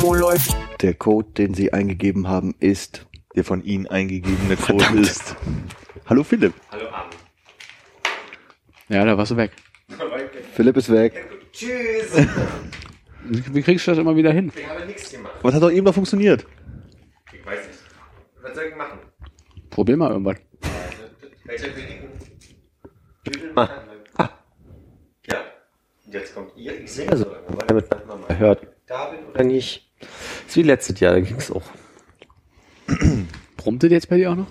Wo läuft? Der Code, den Sie eingegeben haben, ist. Der von Ihnen eingegebene Code ist. Hallo Philipp. Ja, da warst du weg. Philipp ist weg. Wie kriegst du das immer wieder hin? Ich habe nichts gemacht. Was hat doch eben noch funktioniert? Ich weiß nicht. Was soll ich machen? Probier mal irgendwas. Welcher Kollegen? Düdel machen. Ah. Ja. Und jetzt kommt ihr. Ich sehe so lange, damit man mal hört. Da bin oder nicht. ist wie letztes Jahr, da ging es auch. Brummt das jetzt bei dir auch noch?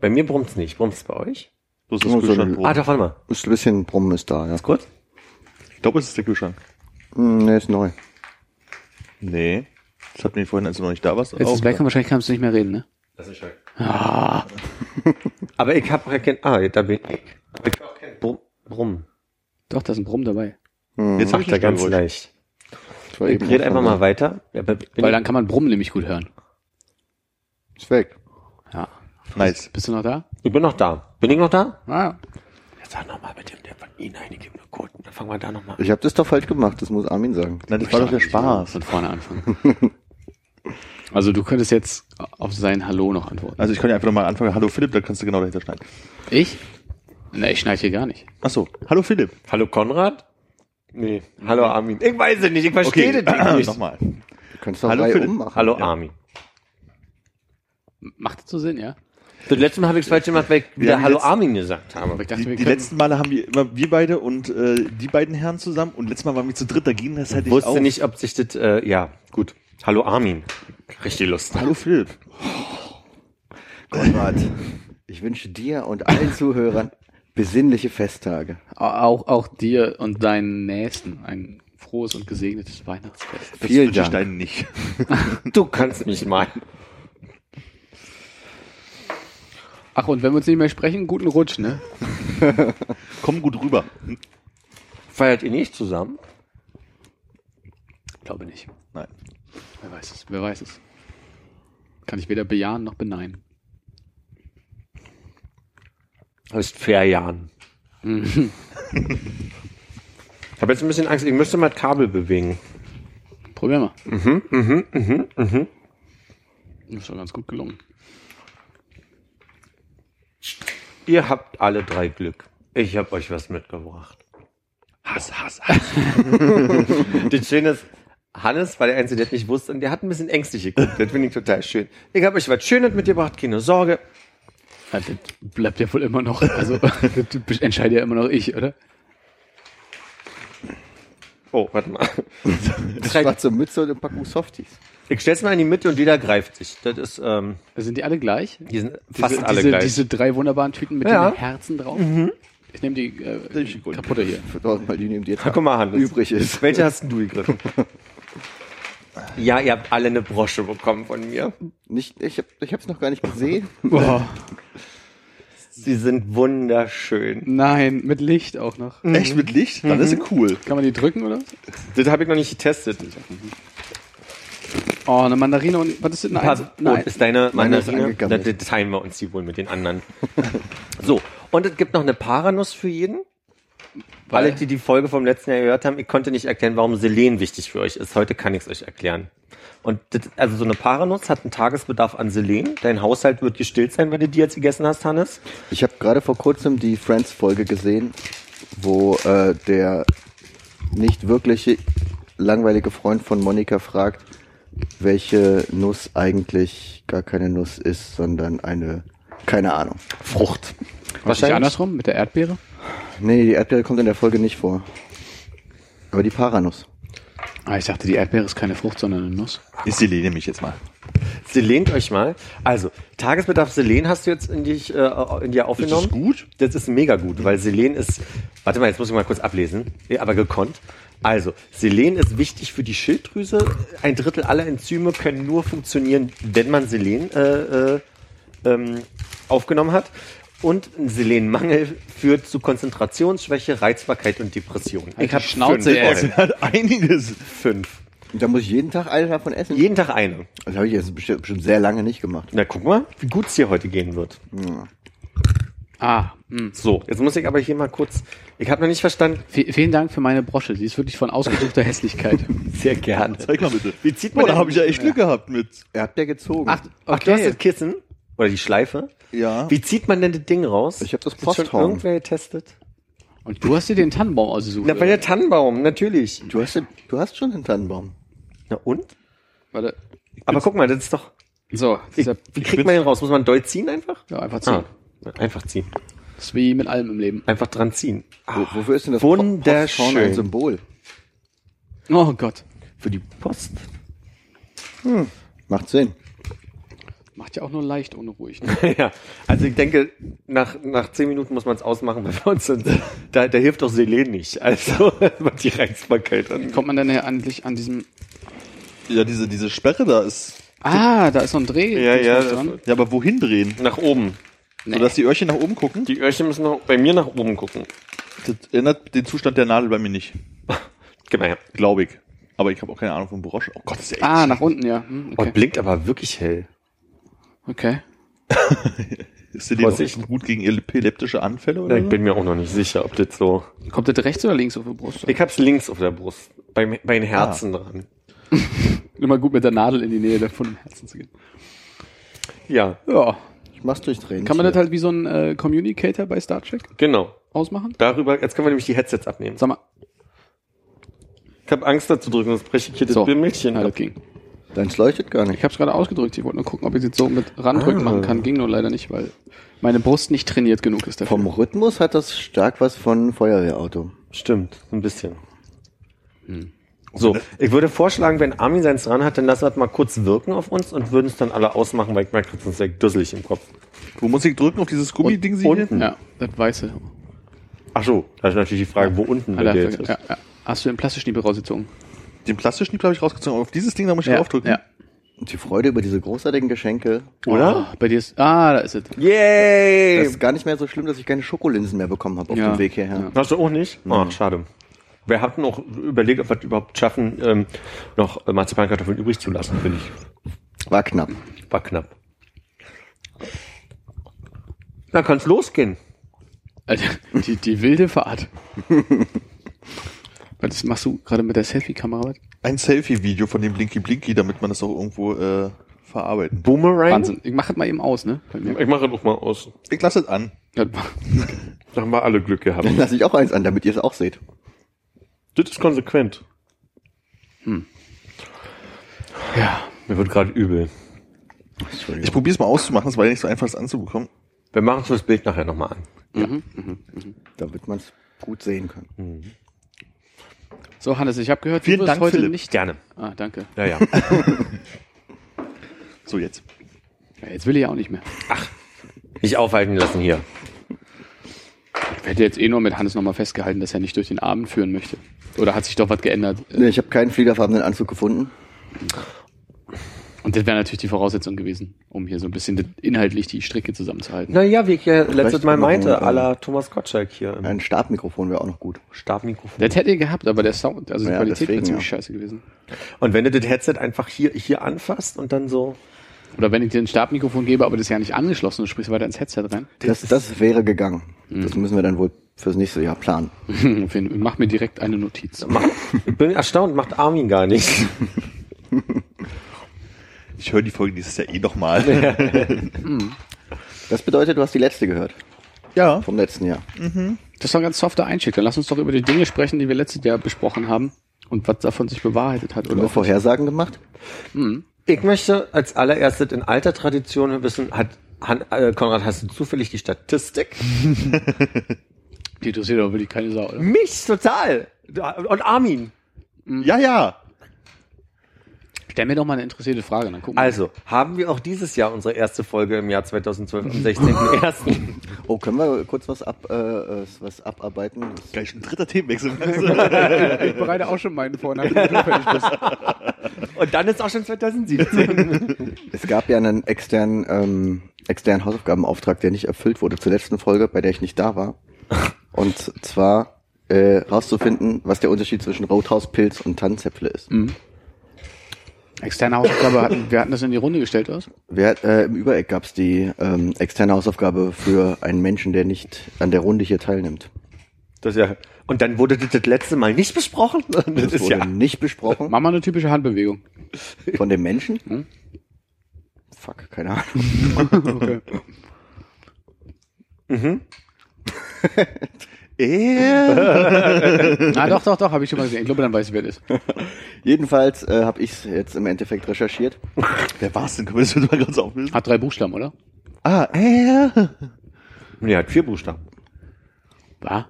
Bei mir brummt's nicht. Brummt's bei euch? Das Oh, so Kühlschrank. ein- Ah, doch, warte mal. Ist ein bisschen Brummen ist da, ja. Kurz? Ich glaube, es ist der Kühlschrank. Hm, nee, ist neu. Nee. Das hatten wir vorhin, als du noch nicht da warst. Jetzt ist auch es weg und wahrscheinlich kannst du nicht mehr reden, ne? Das ist schön. Ah, Aber ich habe auch kein. Ah, da bin ich. Aber ich hab auch kein Brumm. Brumm. doch, da ist ein Brumm dabei. Hm, Jetzt habe ich Da ganz leicht. Das war Ich eben rede auch einfach mal weiter. Ja, Weil ich- dann kann man Brummen nämlich gut hören. Ist weg. Ja. Nice. Bist du noch da? ich bin noch da. Bin ich noch da? Ah, ja. Jetzt sag nochmal mit dem, der von Ihnen eingegebene Code. Dann fangen wir da nochmal Ich habe das doch falsch gemacht, das muss Armin sagen. Nein, das war doch der Spaß. Von vorne anfangen. also du könntest jetzt auf sein Hallo noch antworten. Also ich kann ja einfach nochmal anfangen. Hallo Philipp, da kannst du genau dahinter schneiden. Ich? Ne, ich schneide hier gar nicht. Ach so. Hallo Philipp. Hallo Konrad? Nee. Hallo Armin. Ich weiß es nicht, ich verstehe Okay, das nicht. nochmal. Du könntest doch Hallo, drei Philipp. ummachen. Hallo Armin. Macht das so Sinn, ja? Das letzte Mal habe ich es falsch gemacht, weil ich wieder haben Hallo Armin gesagt habe. Ich dachte, Die, die letzten Male haben wir immer wir beide und äh, die beiden Herren zusammen und letztes Mal waren wir zu dritt, da ging das halt Ich nicht wusste auf. nicht, ob sich das, äh, ja, gut. Hallo Armin. Richtig Lust. Hallo Philipp. Konrad, ich wünsche dir und allen Zuhörern besinnliche Festtage. auch, auch dir und deinen Nächsten ein frohes und gesegnetes Weihnachtsfest. Das Vielen wünsche ich Dank. deinen nicht. Du kannst mich mal. Ach, und wenn wir uns nicht mehr sprechen, guten Rutsch, ne? Komm gut rüber. Feiert ihr nicht zusammen? Glaube nicht. Nein. Wer weiß es, wer weiß es. Kann ich weder bejahen noch beneiden. Das ist fair, Jan. Ich habe jetzt ein bisschen Angst, ich müsste mal das Kabel bewegen. Probier mal. Mhm, mhm, mhm, mhm. Das ist doch ganz gut gelungen. Ihr habt alle drei Glück. Ich habe euch was mitgebracht. Hass, Hass, Hass. Das Schöne ist, Hannes war der Einzige, der das nicht wusste und der hat ein bisschen ängstlich geguckt. Das finde ich total schön. Ich habe euch was Schönes mitgebracht, keine Sorge. Ja, das bleibt ja wohl immer noch, also das entscheide ja immer noch ich, oder? Oh, warte mal. Schwarze Mütze und eine Packung Softies. Ich stell's mal in die Mitte und jeder greift sich. Das ist, ähm, Sind die alle gleich? die sind fast diese, alle diese, gleich. Diese drei wunderbaren Tüten mit Ja. den Herzen drauf. Ich nehme die äh, kaputte hier. Verdammt mal die neben dir Na, guck mal, Hannes. übrig ist. Welche hast denn du gegriffen? ja, ihr habt alle eine Brosche bekommen von mir. Nicht, ich hab, ich hab's noch gar nicht gesehen. Boah. Sie sind wunderschön. Nein, mit Licht auch noch. Echt mit Licht? Dann ist sie cool. Kann man die drücken, oder? Das habe ich noch nicht getestet. Oh, eine Mandarine und was ist das? Eine Pass, Eins? oh, Nein. ist deine Meine ist Mandarine? da teilen wir uns die wohl mit den anderen. so, und es gibt noch eine Paranuss für jeden. Alle, die die Folge vom letzten Jahr gehört haben, ich konnte nicht erklären, warum Selen wichtig für euch ist. Heute kann ich es euch erklären. Und das, also so eine Paranuss hat einen Tagesbedarf an Selen. Dein Haushalt wird gestillt sein, wenn du die jetzt gegessen hast, Hannes. Ich habe gerade vor kurzem die Friends-Folge gesehen, wo äh, der nicht wirkliche langweilige Freund von Monika fragt, welche Nuss eigentlich gar keine Nuss ist, sondern eine, keine Ahnung. Frucht. Was nicht andersrum mit der Erdbeere? Nee, die Erdbeere kommt in der Folge nicht vor. Aber die Paranuss. Ah, ich dachte, die Erdbeere ist keine Frucht, sondern eine Nuss. Ist die nämlich jetzt mal. Sie lehnt euch mal. Also, Tagesbedarf Selen hast du jetzt in dich, äh, in dir Ist aufgenommen. das gut? Das ist mega gut, weil Selen ist, warte mal, jetzt muss ich mal kurz ablesen, aber gekonnt. Also, Selen ist wichtig für die Schilddrüse. Ein Drittel aller Enzyme können nur funktionieren, wenn man Selen äh, äh, ähm, aufgenommen hat. Und ein Selenmangel führt zu Konzentrationsschwäche, Reizbarkeit und Depression. Halt ich die habe Schnauze, fünf. Das hat einiges. fünf. Und da muss ich jeden Tag eine davon essen? Jeden Tag eine. Das habe ich jetzt bestimmt, bestimmt sehr lange nicht gemacht. Na, guck mal, wie gut es dir heute gehen wird. Ah, mh. So, jetzt muss ich aber hier mal kurz. Ich habe noch nicht verstanden. V vielen Dank für meine Brosche. Die ist wirklich von ausgesuchter Hässlichkeit. Sehr gerne. Zeig mal bitte. Wie zieht Oh, man da denn- habe ich ja echt Glück gehabt mit. Er habt der gezogen. Ach, Ach, du hast okay. das Kissen? Oder die Schleife? Ja. Wie zieht man denn das Ding raus? Ich hab das Ist schon Posthorn. irgendwer getestet? Und du hast dir den Tannenbaum ausgesucht. Na, bei der Tannenbaum, natürlich. du, hast, den- du hast schon den Tannenbaum. Na und? Warte. Aber guck mal, das ist doch. So, Wie, dieser, wie kriegt man den raus? Muss man doll ziehen einfach? ja, einfach ziehen. Ah, einfach ziehen. Das ist wie mit allem im Leben. Einfach dran ziehen. Wo, wofür ist denn das Wunderschön. Posthorn ein Symbol? Oh Gott. Für die Post. Macht Sinn. Macht ja auch nur leicht unruhig. Ne? ja, also ich denke, nach, nach zehn Minuten muss man es ausmachen, weil wir uns sind, da, da hilft doch Selen nicht. Also, was die Reizbarkeit an. Kommt man denn ja eigentlich an diesem... Ja, diese, diese Sperre da ist. Ah, da ist so ein Dreh. Ja, ja, dran. Ja, aber wohin drehen? Nach oben. Nee. Sodass die Öhrchen nach oben gucken? Die Öhrchen müssen noch bei mir nach oben gucken. Das ändert den Zustand der Nadel bei mir nicht. Mal her. Glaube ich. Aber ich habe auch keine Ahnung vom Brosch. Oh Gott, das ist ja echt. Ah, nach unten, ja. Hm, Oh, okay. blinkt aber wirklich hell. Okay. Ist dir Vorsicht. auch gut gegen epileptische Anfälle Ja, oder ich bin mir auch noch nicht sicher, ob das so. Kommt das rechts oder links auf die Brust? Ich hab's links auf der Brust. Bei, bei den Herzen dran. Immer gut mit der Nadel in die Nähe der- von dem Herzen zu gehen. Ja, Ja. Ich mach's durchdrehen. Kann man das halt wie so ein äh, Communicator bei Star Trek genau. ausmachen? Darüber, jetzt können wir nämlich die Headsets abnehmen. Sag mal. Ich habe Angst da zu drücken, sonst breche ich hier So. das Bildmädchen Ja, ab. das ging. Deins leuchtet gar nicht. Ich habe es gerade ausgedrückt. Ich wollte nur gucken, ob ich es jetzt so mit Randrücken Ah. machen kann. Ging nur leider nicht, weil meine Brust nicht trainiert genug ist dafür. Vom Rhythmus hat das stark was von Feuerwehrauto. Stimmt, ein bisschen. So, ich würde vorschlagen, wenn Armin seins dran hat, dann lassen wir es mal kurz wirken auf uns und würden es dann alle ausmachen, weil ich merke, sonst ist ich dusselig im Kopf. Wo muss ich drücken? Auf dieses Gummiding sie unten. hier? Ja, das weiße. Ach so, da ist natürlich die Frage, wo unten Ah, der Geld ist. ja, ja. Hast du den Plastikschniebel rausgezogen? Den Plastischniebel habe ich rausgezogen. Aber auf dieses Ding, da muss ich draufdrücken. Ja. Und die Freude über diese großartigen Geschenke. Oder? Oh, bei dir ist. Ah, da ist es. Yay! Das ist gar nicht mehr so schlimm, dass ich keine Schokolinsen mehr bekommen habe auf Ja. dem Weg hierher. Ja. Hast du auch nicht? Ach, schade. Wir hatten auch überlegt, ob wir es überhaupt schaffen, ähm, noch Marzipankartoffeln übrig zu lassen, finde ich. War knapp. War knapp. Dann kann's losgehen. Alter, die, die wilde Fahrt. Was das machst du gerade mit der Selfie-Kamera? was? Ein Selfie-Video von dem Blinky Blinky, damit man das auch irgendwo äh, verarbeiten. Boomerang? Wahnsinn. Ich mach es mal eben aus, ne? Ich mache es auch mal aus. Ich lasse es an. Ja, Da haben wir alle Glück gehabt. Dann lasse ich auch eins an, damit ihr es auch seht. Das ist konsequent. ja. Mir wird gerade übel. Ich probiere es mal auszumachen, es war ja nicht so einfach, das anzubekommen. Wir machen das Bild nachher nochmal an. Damit man es gut sehen kann. So, Hannes, ich habe gehört, Vielen du wirst Dank, heute Philipp. nicht. Gerne. Ah, danke. Ja, ja. So, jetzt. Ja, jetzt will ich ja auch nicht mehr. Nicht aufhalten lassen hier. Ich hätte jetzt eh nur mit Hannes nochmal festgehalten, dass er nicht durch den Abend führen möchte. Oder hat sich doch was geändert? Nee, ich habe keinen fliederfarbenen Anzug gefunden. Und das wäre natürlich die Voraussetzung gewesen, um hier so ein bisschen inhaltlich die Stricke zusammenzuhalten. Naja, wie ich ja letztes Mal meinte, ein, à la Thomas Gottschalk hier Ein Stabmikrofon wäre auch noch gut. Stabmikrofon. Das hätte ihr gehabt, aber der Sound, also die Ja, Qualität wäre ziemlich ja. scheiße gewesen. Und wenn du das Headset einfach hier, hier anfasst und dann so. Oder wenn ich dir ein Stabmikrofon gebe, aber das ist ja nicht angeschlossen, du sprichst weiter ins Headset rein. Das, das wäre gegangen. Das müssen wir dann wohl fürs nächste Jahr planen. Mach mir direkt eine Notiz. Ich bin erstaunt, macht Armin gar nicht. Ich höre die Folge dieses Jahr eh noch mal. Das bedeutet, du hast die letzte gehört. ja. Vom letzten Jahr. Das war ein ganz softer Einstieg. Dann lass uns doch über die Dinge sprechen, die wir letztes Jahr besprochen haben und was davon sich bewahrheitet hat. Oder wir Vorhersagen gemacht? Ich möchte als allererstes in alter Tradition wissen, hat Han, äh, Konrad, hast du zufällig die Statistik? Die interessiert aber wirklich keine Sau, oder? Mich total. Und Armin. Ja, ja. Stell mir doch mal eine interessierte Frage, dann gucken wir. Also, haben wir auch dieses Jahr unsere erste Folge im Jahr 2012 am 16.01. Oh, können wir kurz was ab, äh, äh, was abarbeiten? Das- Gleich ein dritter Themenwechsel. ich bereite auch schon meinen vor, nachdem du fertig bist. Und dann ist auch schon 2017. Es gab ja einen externen, ähm, externen Hausaufgabenauftrag, der nicht erfüllt wurde zur letzten Folge, bei der ich nicht da war. Und zwar äh, rauszufinden, was der Unterschied zwischen Rothauspilz und Tannenzäpfle ist. Externe Hausaufgabe, hatten, wir hatten das in die Runde gestellt, was? Wer, äh, Im Übereck gab's die ähm, externe Hausaufgabe für einen Menschen, der nicht an der Runde hier teilnimmt. Das ist ja, und dann wurde das, das letzte Mal nicht besprochen? Das, Das ist wurde ja. nicht besprochen Mach mal eine typische Handbewegung. von dem Menschen. Hm? Fuck, keine Ahnung. Okay. Er. Ah, doch, doch, doch, habe ich schon mal gesehen. Ich glaube, dann weiß ich, wer das ist. Jedenfalls äh, habe ich jetzt im Endeffekt recherchiert. Wer war's denn? Können wir das mal kurz auflösen? Hat drei Buchstaben, oder? Ah, er. Nee, hat vier Buchstaben. War?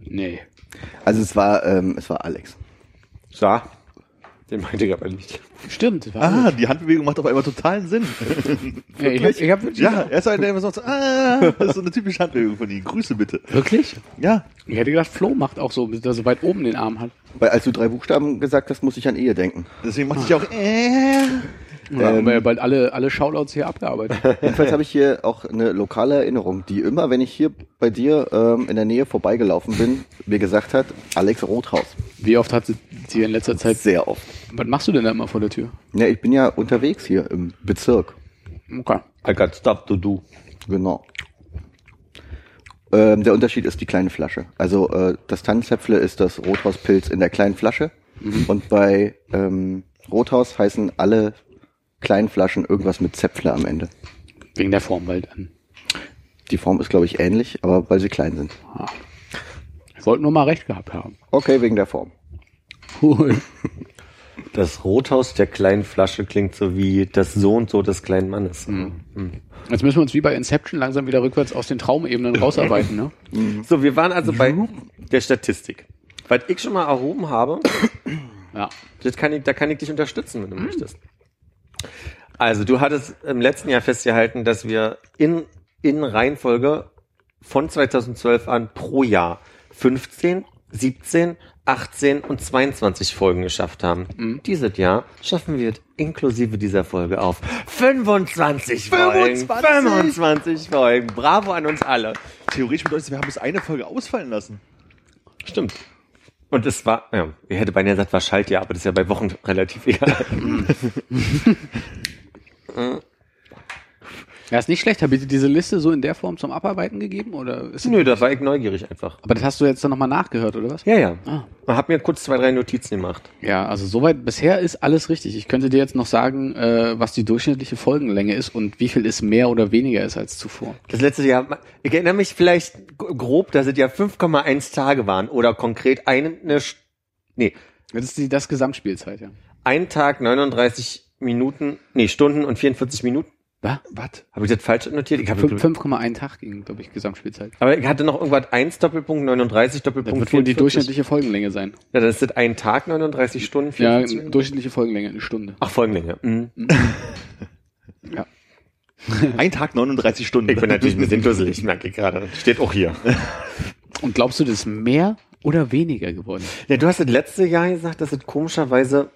Nee. Also es war, ähm, es war Alex. So. Den meinte ich aber nicht. Stimmt. War Ah, die Handbewegung macht auf einmal totalen Sinn. ja, ich hab, ich hab wirklich, Ja, er ist einer, der immer so, ah, das ist so eine typische Handbewegung von Ihnen. Grüße bitte. Wirklich? Ja. Ich hätte gedacht, Flo macht auch so, bis er so weit oben den Arm hat. Weil als du drei Buchstaben gesagt hast, muss ich an Ehe denken. Deswegen macht sich auch, äh. Und dann haben wir ja bald alle, alle Shoutouts hier abgearbeitet. Jedenfalls habe ich hier auch eine lokale Erinnerung, die immer, wenn ich hier bei dir ähm, in der Nähe vorbeigelaufen bin, mir gesagt hat, Alex Rothaus. Wie oft hat sie sie in letzter Zeit, Sehr oft. was machst du denn da immer vor der Tür? Ja, ich bin ja unterwegs hier im Bezirk. Okay. I got stuff to do. Genau. Ähm, der Unterschied ist die kleine Flasche. Also äh, das Tannenzäpfle ist das Rothauspilz in der kleinen Flasche. Und bei ähm, Rothaus heißen alle kleinen Flaschen irgendwas mit Zäpfle am Ende. Wegen der Form, weil dann. Die Form ist, glaube ich, ähnlich, aber weil sie klein sind. Ich wollte nur mal recht gehabt haben. Okay, wegen der Form. Cool. Das Rothaus der kleinen Flasche klingt so wie das so und so des kleinen Mannes. Jetzt müssen wir uns wie bei Inception langsam wieder rückwärts aus den Traumebenen rausarbeiten, ne? So, wir waren also bei der Statistik. Was ich schon mal erhoben habe, Ja. das kann ich, da kann ich dich unterstützen, wenn du möchtest. Also, du hattest im letzten Jahr festgehalten, dass wir in, in Reihenfolge von 2012 an pro Jahr 15, 17, 18 und 22 Folgen geschafft haben. Dieses Jahr schaffen wir es inklusive dieser Folge auf 25 Folgen. 25? 25 Folgen. Bravo an uns alle. Theoretisch bedeutet es, wir haben bis eine Folge ausfallen lassen. Stimmt. Und es war, ja, ich hätte beinahe gesagt, war Schaltjahr, aber das ist ja bei Wochen relativ egal. Ja, ist nicht schlecht. Habe ich dir diese Liste so in der Form zum Abarbeiten gegeben? Oder ist Nö, da war ich neugierig einfach. Aber das hast du jetzt dann nochmal nachgehört, oder was? Ja, ja. Ah. Man hat mir kurz zwei, drei Notizen gemacht. Ja, also soweit bisher ist alles richtig. Ich könnte dir jetzt noch sagen, äh, was die durchschnittliche Folgenlänge ist und wie viel es mehr oder weniger ist als zuvor. Das letzte Jahr, ich erinnere mich vielleicht grob, dass es ja 5,1 Tage waren oder konkret eine, St- nee, Das ist die, das Gesamtspielzeit, ja. ein Tag 39 Minuten, nee, Stunden und 44 Minuten. Was? Was? Habe ich das falsch notiert? Ich habe, Fünf- 5,1 Tag ging, glaube ich, Gesamtspielzeit. aber ich hatte noch irgendwas 1 Doppelpunkt 39 Das Doppelpunkt wird wohl die 44. durchschnittliche Folgenlänge sein. Ja, das ist ein Tag 39 Stunden. Ja, 44 Minuten. durchschnittliche Folgenlänge, eine Stunde. Ach, Folgenlänge. Mhm. Ja. Ein Tag 39 Stunden. Ich bin natürlich ein bisschen dusselig, merke ich gerade. Steht auch hier. Und glaubst du, das ist mehr oder weniger geworden? Ja, du hast das letzte Jahr gesagt, dass es komischerweise,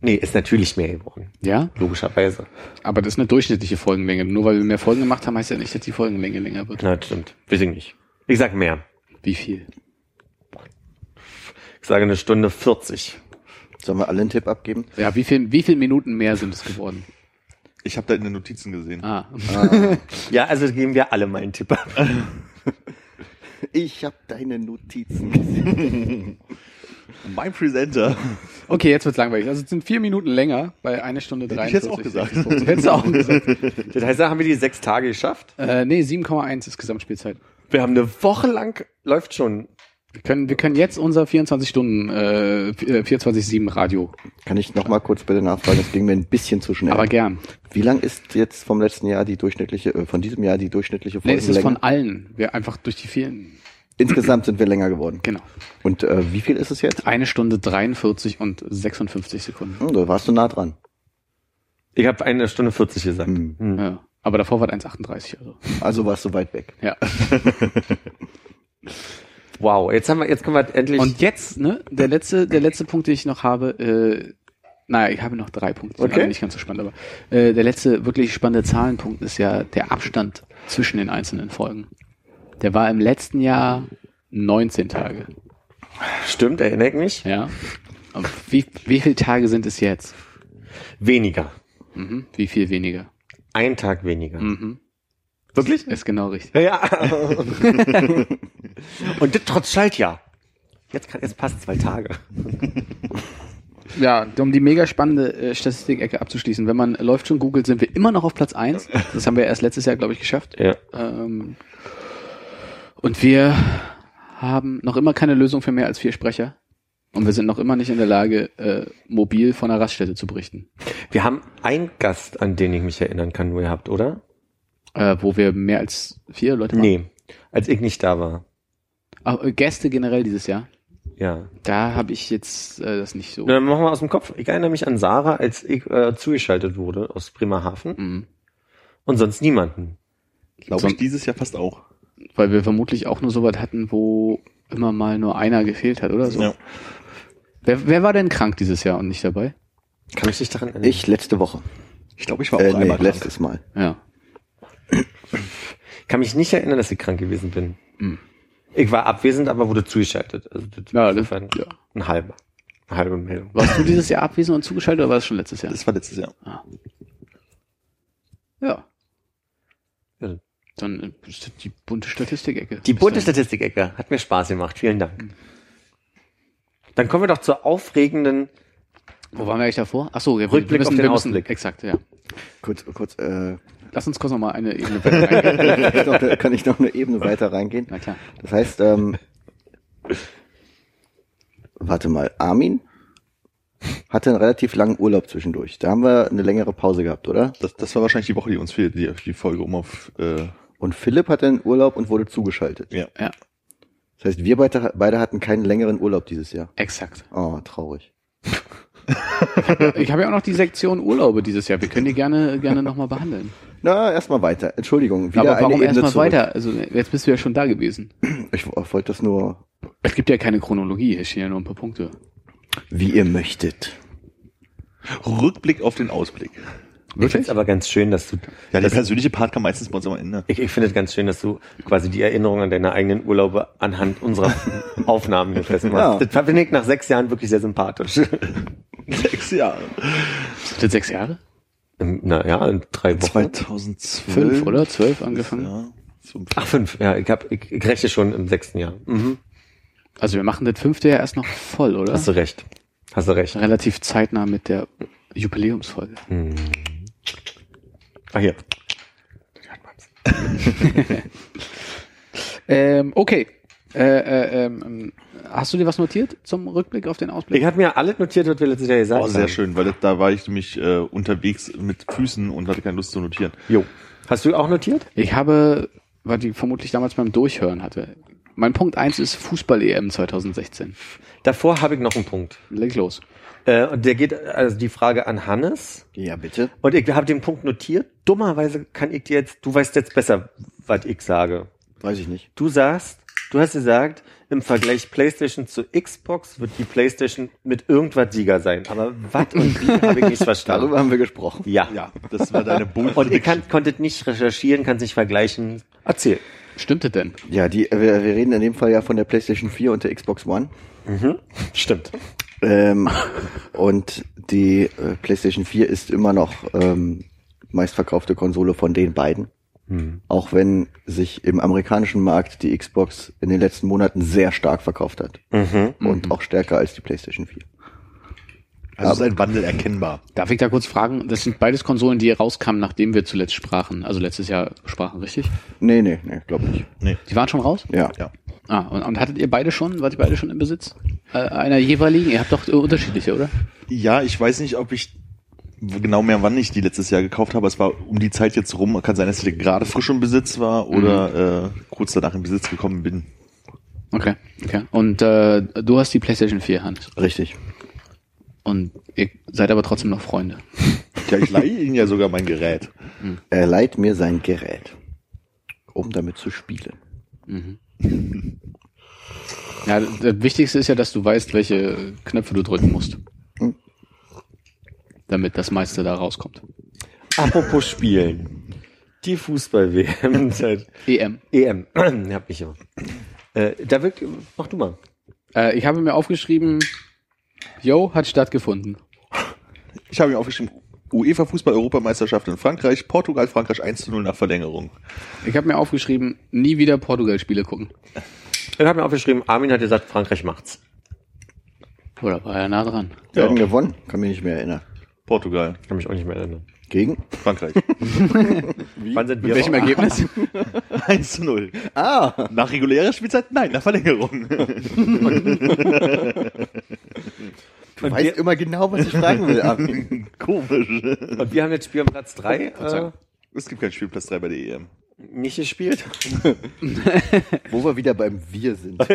nee, ist natürlich mehr geworden. Ja, Logischerweise. aber das ist eine durchschnittliche Folgenlänge. Nur weil wir mehr Folgen gemacht haben, heißt ja nicht, dass die Folgenlänge länger wird. Na, das stimmt. Weiß ich nicht. Ich sag mehr. Wie viel? Ich sage eine Stunde 40. Sollen wir alle einen Tipp abgeben? Ja, wie viel, wie viel Minuten mehr sind es geworden? Ich habe da in den Notizen gesehen. Ah. Ja, also geben wir alle mal einen Tipp ab. Ich habe deine Notizen gesehen. Mein Presenter. Okay, jetzt wird's langweilig. Also es sind vier Minuten länger bei einer Stunde Hätte 43. ich jetzt auch gesagt. 56. Hättest du auch gesagt. Das heißt, da haben wir die sechs Tage geschafft. Äh, nee, 7,1 ist Gesamtspielzeit. Wir haben eine Woche lang, läuft schon. Wir können, wir können jetzt unser 24 Stunden, äh, 24-7 Radio. Kann ich noch mal kurz bitte nachfragen? Das ging mir ein bisschen zu schnell. Aber gern. Wie lang ist jetzt vom letzten Jahr die durchschnittliche, äh, von diesem Jahr die durchschnittliche Nee, es ist Folgenlänge? von allen. Wir einfach durch die vielen. Insgesamt sind wir länger geworden. Genau. Und äh, wie viel ist es jetzt? Eine Stunde 43 und 56 Sekunden. Hm, da warst du nah dran. Ich habe eine Stunde 40 gesagt. Hm. Hm. Ja. Aber davor war 1,38. Also. Also warst du weit weg. Ja. Wow, jetzt haben wir, jetzt können wir endlich. Und jetzt, ne, der letzte, der letzte Punkt, den ich noch habe, äh, naja, ich habe noch drei Punkte, die Okay. sind nicht ganz so spannend, aber äh, der letzte wirklich spannende Zahlenpunkt ist ja der Abstand zwischen den einzelnen Folgen. Der war im letzten Jahr 19 Tage. stimmt, erinnere ich mich. Ja. Und wie, wie viele Tage sind es jetzt? Weniger. Mhm. Wie viel weniger? Ein Tag weniger. Mhm. Wirklich? Ist genau richtig. Ja. Und das trotz Schaltjahr. Jetzt kann, jetzt passt zwei Tage. Ja, um die mega spannende äh, Statistikecke abzuschließen. Wenn man läuft schon googelt, sind wir immer noch auf Platz eins. Das haben wir erst letztes Jahr, glaube ich, geschafft. Ja. Ähm, und wir haben noch immer keine Lösung für mehr als vier Sprecher. Und wir sind noch immer nicht in der Lage, äh, mobil von einer Raststätte zu berichten. Wir haben einen Gast, an den ich mich erinnern kann, nur ihr habt, oder? Äh, wo wir mehr als vier Leute waren. Nee, als ich nicht da war. Ah, äh, Gäste generell dieses Jahr. Ja. Da habe ich jetzt äh, das nicht so. Dann machen wir aus dem Kopf. Ich erinnere mich an Sarah, als ich äh, zugeschaltet wurde aus Bremerhaven Mhm. und sonst niemanden. Glaube ich dieses Jahr fast auch. Weil wir vermutlich auch nur so was hatten, wo immer mal nur einer gefehlt hat, oder so. Ja. Wer, wer war denn krank dieses Jahr und nicht dabei? Kann ich dich daran erinnern? Ich letzte Woche. Ich glaube, ich war auch Äh, nee, einmal krank. letztes Mal. Ja. kann mich nicht erinnern, dass ich krank gewesen bin. Hm. Ich war abwesend, aber wurde zugeschaltet. Also das Ja, insofern ja. ein halber. Eine halbe Meldung. Warst du dieses Jahr abwesend und zugeschaltet oder war das schon letztes Jahr? Das war letztes Jahr. Ja. Ja. Dann äh, die bunte Statistikecke. Die Bis bunte. Statistikecke hat mir Spaß gemacht. Vielen Dank. Dann kommen wir doch zur aufregenden. Wo waren wir eigentlich davor? Ach so, wir, Rückblick müssen, auf den wir müssen, Ausblick. Exakt, ja. Kurz, kurz, äh, Lass uns kurz noch mal eine Ebene weiter reingehen. kann ich noch- kann ich noch eine Ebene weiter reingehen? Na klar. Das heißt, ähm, warte mal, Armin hatte einen relativ langen Urlaub zwischendurch. Da haben wir eine längere Pause gehabt, oder? Das, das war wahrscheinlich die Woche, die uns fehlt, die, die Folge, um auf äh, Und Philipp hatte einen Urlaub und wurde zugeschaltet. ja. Ja, Das heißt, wir beide, beide hatten keinen längeren Urlaub dieses Jahr. exakt. Oh, traurig. Ich habe ja auch noch die Sektion Urlaube dieses Jahr. Wir können die gerne, gerne noch mal behandeln. Na, erstmal weiter. Entschuldigung, wieder Aber warum erstmal weiter? Also jetzt bist du ja schon da gewesen. Ich wollte das nur, Es gibt ja keine Chronologie, hier stehen ja nur ein paar Punkte. wie ihr möchtet. Rückblick auf den Ausblick. Ich finde es aber ganz schön, dass du. Ja, der persönliche Part kam meistens bei uns am Ende. ich ich finde es ganz schön, dass du quasi die Erinnerung an deine eigenen Urlaube anhand unserer Aufnahmen hier festmachst. Ja. Das finde ich nach sechs Jahren wirklich sehr sympathisch. Sechs Jahre. Sind das sechs Jahre? naja, in drei Wochen. 2012. Fünf, oder? Zwölf angefangen? Ja. Fünf. Ach, fünf. Ja, ich, hab, ich, ich rechne schon im sechsten Jahr. Mhm. Also wir machen das fünfte ja erst noch voll, oder? Hast du recht. Hast du recht. Relativ zeitnah mit der Jubiläumsfolge. Hm. Ach hier. Ähm, okay. Äh, äh, ähm, hast du dir was notiert zum Rückblick auf den Ausblick? Ich habe mir alles notiert, was wir letztes Jahr gesagt Oh, sehr haben. schön, weil das, da war ich nämlich äh, unterwegs mit Füßen und hatte keine Lust zu notieren. Jo. Hast du auch notiert? Ich habe, weil die vermutlich damals beim Durchhören hatte. Mein Punkt eins ist Fußball-EM 2016. Davor habe ich noch einen Punkt. Leg los. Äh, und der geht also die Frage an Hannes. Ja, bitte. Und ich habe den Punkt notiert. Dummerweise kann ich dir jetzt, du weißt jetzt besser, was ich sage. Weiß ich nicht. Du sagst, du hast gesagt, im Vergleich PlayStation zu Xbox wird die PlayStation mit irgendwas Sieger sein. Aber was und wie habe ich nicht verstanden. Darüber haben wir gesprochen. Ja. Ja, das war deine Bold Und ihr kann, konntet nicht recherchieren, kann nicht vergleichen. Erzähl. Stimmte denn? Ja, die, wir, wir reden in dem Fall ja von der PlayStation 4 und der Xbox One. Stimmt. Ähm, und die äh, PlayStation 4 ist immer noch ähm, meistverkaufte Konsole von den beiden. Auch wenn sich im amerikanischen Markt die Xbox in den letzten Monaten sehr stark verkauft hat. Mhm. Und auch stärker als die PlayStation 4. Also ist ein Wandel erkennbar. Darf ich da kurz fragen? Das sind beides Konsolen, die rauskamen, nachdem wir zuletzt sprachen. Also letztes Jahr sprachen, richtig? Nee, nee, nee, glaube nicht. Die waren schon raus? Ja. Ja. Ah, und, und hattet ihr beide schon, wart ihr beide schon im Besitz? Äh, einer jeweiligen? Ihr habt doch unterschiedliche, oder? Ja, ich weiß nicht, ob ich genau mehr, wann ich die letztes Jahr gekauft habe. Es war um die Zeit jetzt rum. Kann sein, dass ich gerade frisch im Besitz war oder äh, kurz danach in Besitz gekommen bin. Okay, okay. Und äh, du hast die PlayStation 4, Hans. Richtig. Und ihr seid aber trotzdem noch Freunde. Ja, ich leihe Ihnen ja sogar mein Gerät. Er leiht mir sein Gerät, um damit zu spielen. Ja, das Wichtigste ist ja, dass du weißt, welche Knöpfe du drücken musst. Hm. Damit das meiste da rauskommt. Apropos Spielen. Die Fußball-WM seit EM. EM. Hab ich immer. Äh, da wird, mach du mal. Äh, ich habe mir aufgeschrieben, Yo hat stattgefunden. Ich habe mir aufgeschrieben, UEFA Fußball-Europameisterschaft in Frankreich, Portugal, Frankreich 1 zu 0 nach Verlängerung. Ich habe mir aufgeschrieben, nie wieder Portugal-Spiele gucken. Ich habe mir aufgeschrieben, Armin hat gesagt, Frankreich macht's. Oder war er nah dran? Wir Ja. hatten gewonnen, kann mich nicht mehr erinnern. Portugal, Kann mich auch nicht mehr erinnern. Gegen? Frankreich. Wann sind wir Mit welchem? Ergebnis? 1 zu 0. Ah, Nach regulärer Spielzeit? Nein, nach Verlängerung. du Und weißt wir- immer genau, was ich fragen will, Armin. Komisch. Und wir haben jetzt Spiel am Platz 3 äh, Es gibt keinen Spielplatz 3 bei der EM. nicht gespielt. Wo wir wieder beim Wir sind.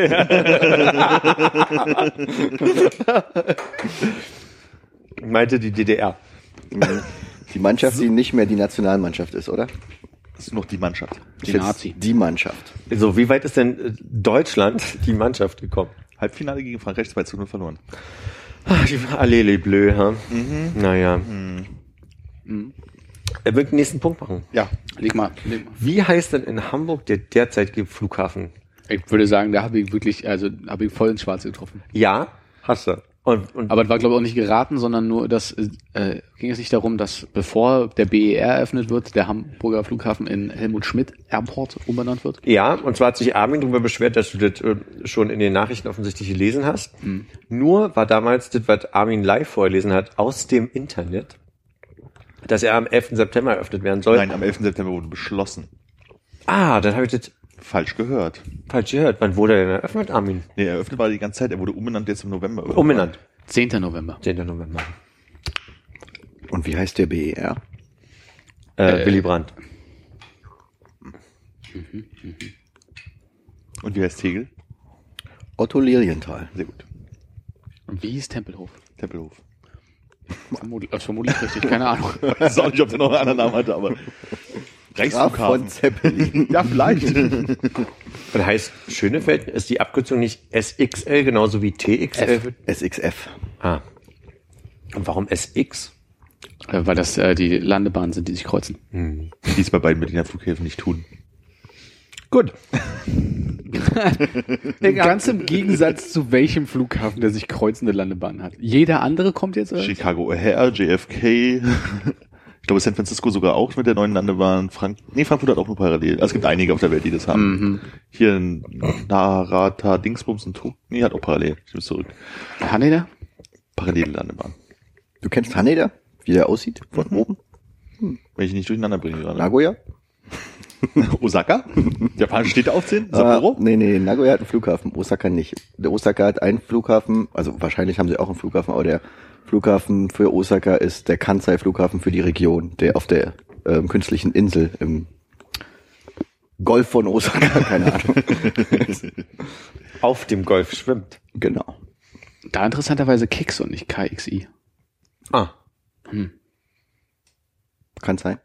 Meinte die DDR. Die Mannschaft, die nicht mehr die Nationalmannschaft ist, oder? Das ist noch die Mannschaft. Die Nazi. Die Mannschaft. So, wie weit ist denn äh, Deutschland, die Mannschaft, gekommen? Halbfinale gegen Frankreich 2 zu 0 verloren. Ach, die Allele bleu, ha? Naja. Er wird den nächsten Punkt machen. Ja. Leg mal, leg mal. Wie heißt denn in Hamburg der derzeitige Flughafen? Ich würde sagen, da habe ich wirklich, also habe ich voll ins Schwarze getroffen. Ja, hast du. Und, und Aber es war, glaube ich, auch nicht geraten, sondern nur, dass äh, ging es nicht darum, dass bevor der BER eröffnet wird, der Hamburger Flughafen in Helmut Schmidt Airport umbenannt wird. ja, und zwar hat sich Armin darüber beschwert, dass du das äh, schon in den Nachrichten offensichtlich gelesen hast. Nur war damals das, was Armin live vorgelesen hat, aus dem Internet, dass er am 11. September eröffnet werden soll. Nein, am 11. September wurde beschlossen. Ah, dann habe ich das Falsch gehört. falsch gehört. Wann wurde er denn eröffnet, Armin? Nee, eröffnet war die ganze Zeit. Er wurde umbenannt jetzt im November. irgendwann. Umbenannt. 10. November. 10. November. Und wie heißt der BER? Äh, Äh, Willy Brandt. Und wie heißt Tegel? Otto Lilienthal. Sehr gut. Und wie hieß Tempelhof? Tempelhof. Vermutlich, das ist vermutlich richtig, keine Ahnung. Ich weiß auch nicht, ob der noch einen anderen Namen hatte, aber. Graf von Reichsflughafen. Zeppelin. Ja, vielleicht. Das heißt, Schönefeld ist die Abkürzung nicht SXL genauso wie TXL? SXF. Ah. Und warum SX? Äh, weil das äh, die Landebahnen sind, die sich kreuzen. Die es bei beiden Berliner Flughäfen nicht tun. Gut. Ganz im Gegensatz zu welchem Flughafen, der sich kreuzende Landebahnen hat. Jeder andere kommt jetzt. Äh, Chicago O'Hare, JFK. Ich glaube, San Francisco sogar auch mit der neuen Landebahn. Frank nee, Frankfurt hat auch nur parallel. Also es gibt einige auf der Welt, die das haben. Hier in Narata, Dingsbums und Tok. Nee, hat auch parallel. Ich muss zurück. Haneda? Parallele Landebahn. Du kennst Haneda? Wie der aussieht? Von oben? Wenn ich nicht durcheinander bringe gerade. Nagoya? Osaka? Japan steht auf 10? Ah, Sapporo? nee, nee, Nagoya hat einen Flughafen, Osaka nicht. Der Osaka hat einen Flughafen, also wahrscheinlich haben sie auch einen Flughafen, aber der Flughafen für Osaka ist der Kansai-Flughafen für die Region, der auf der ähm, künstlichen Insel im Golf von Osaka, keine Ahnung. Auf dem Golf schwimmt. genau. Da interessanterweise Kicks und nicht KXI. Ah. Kann sein.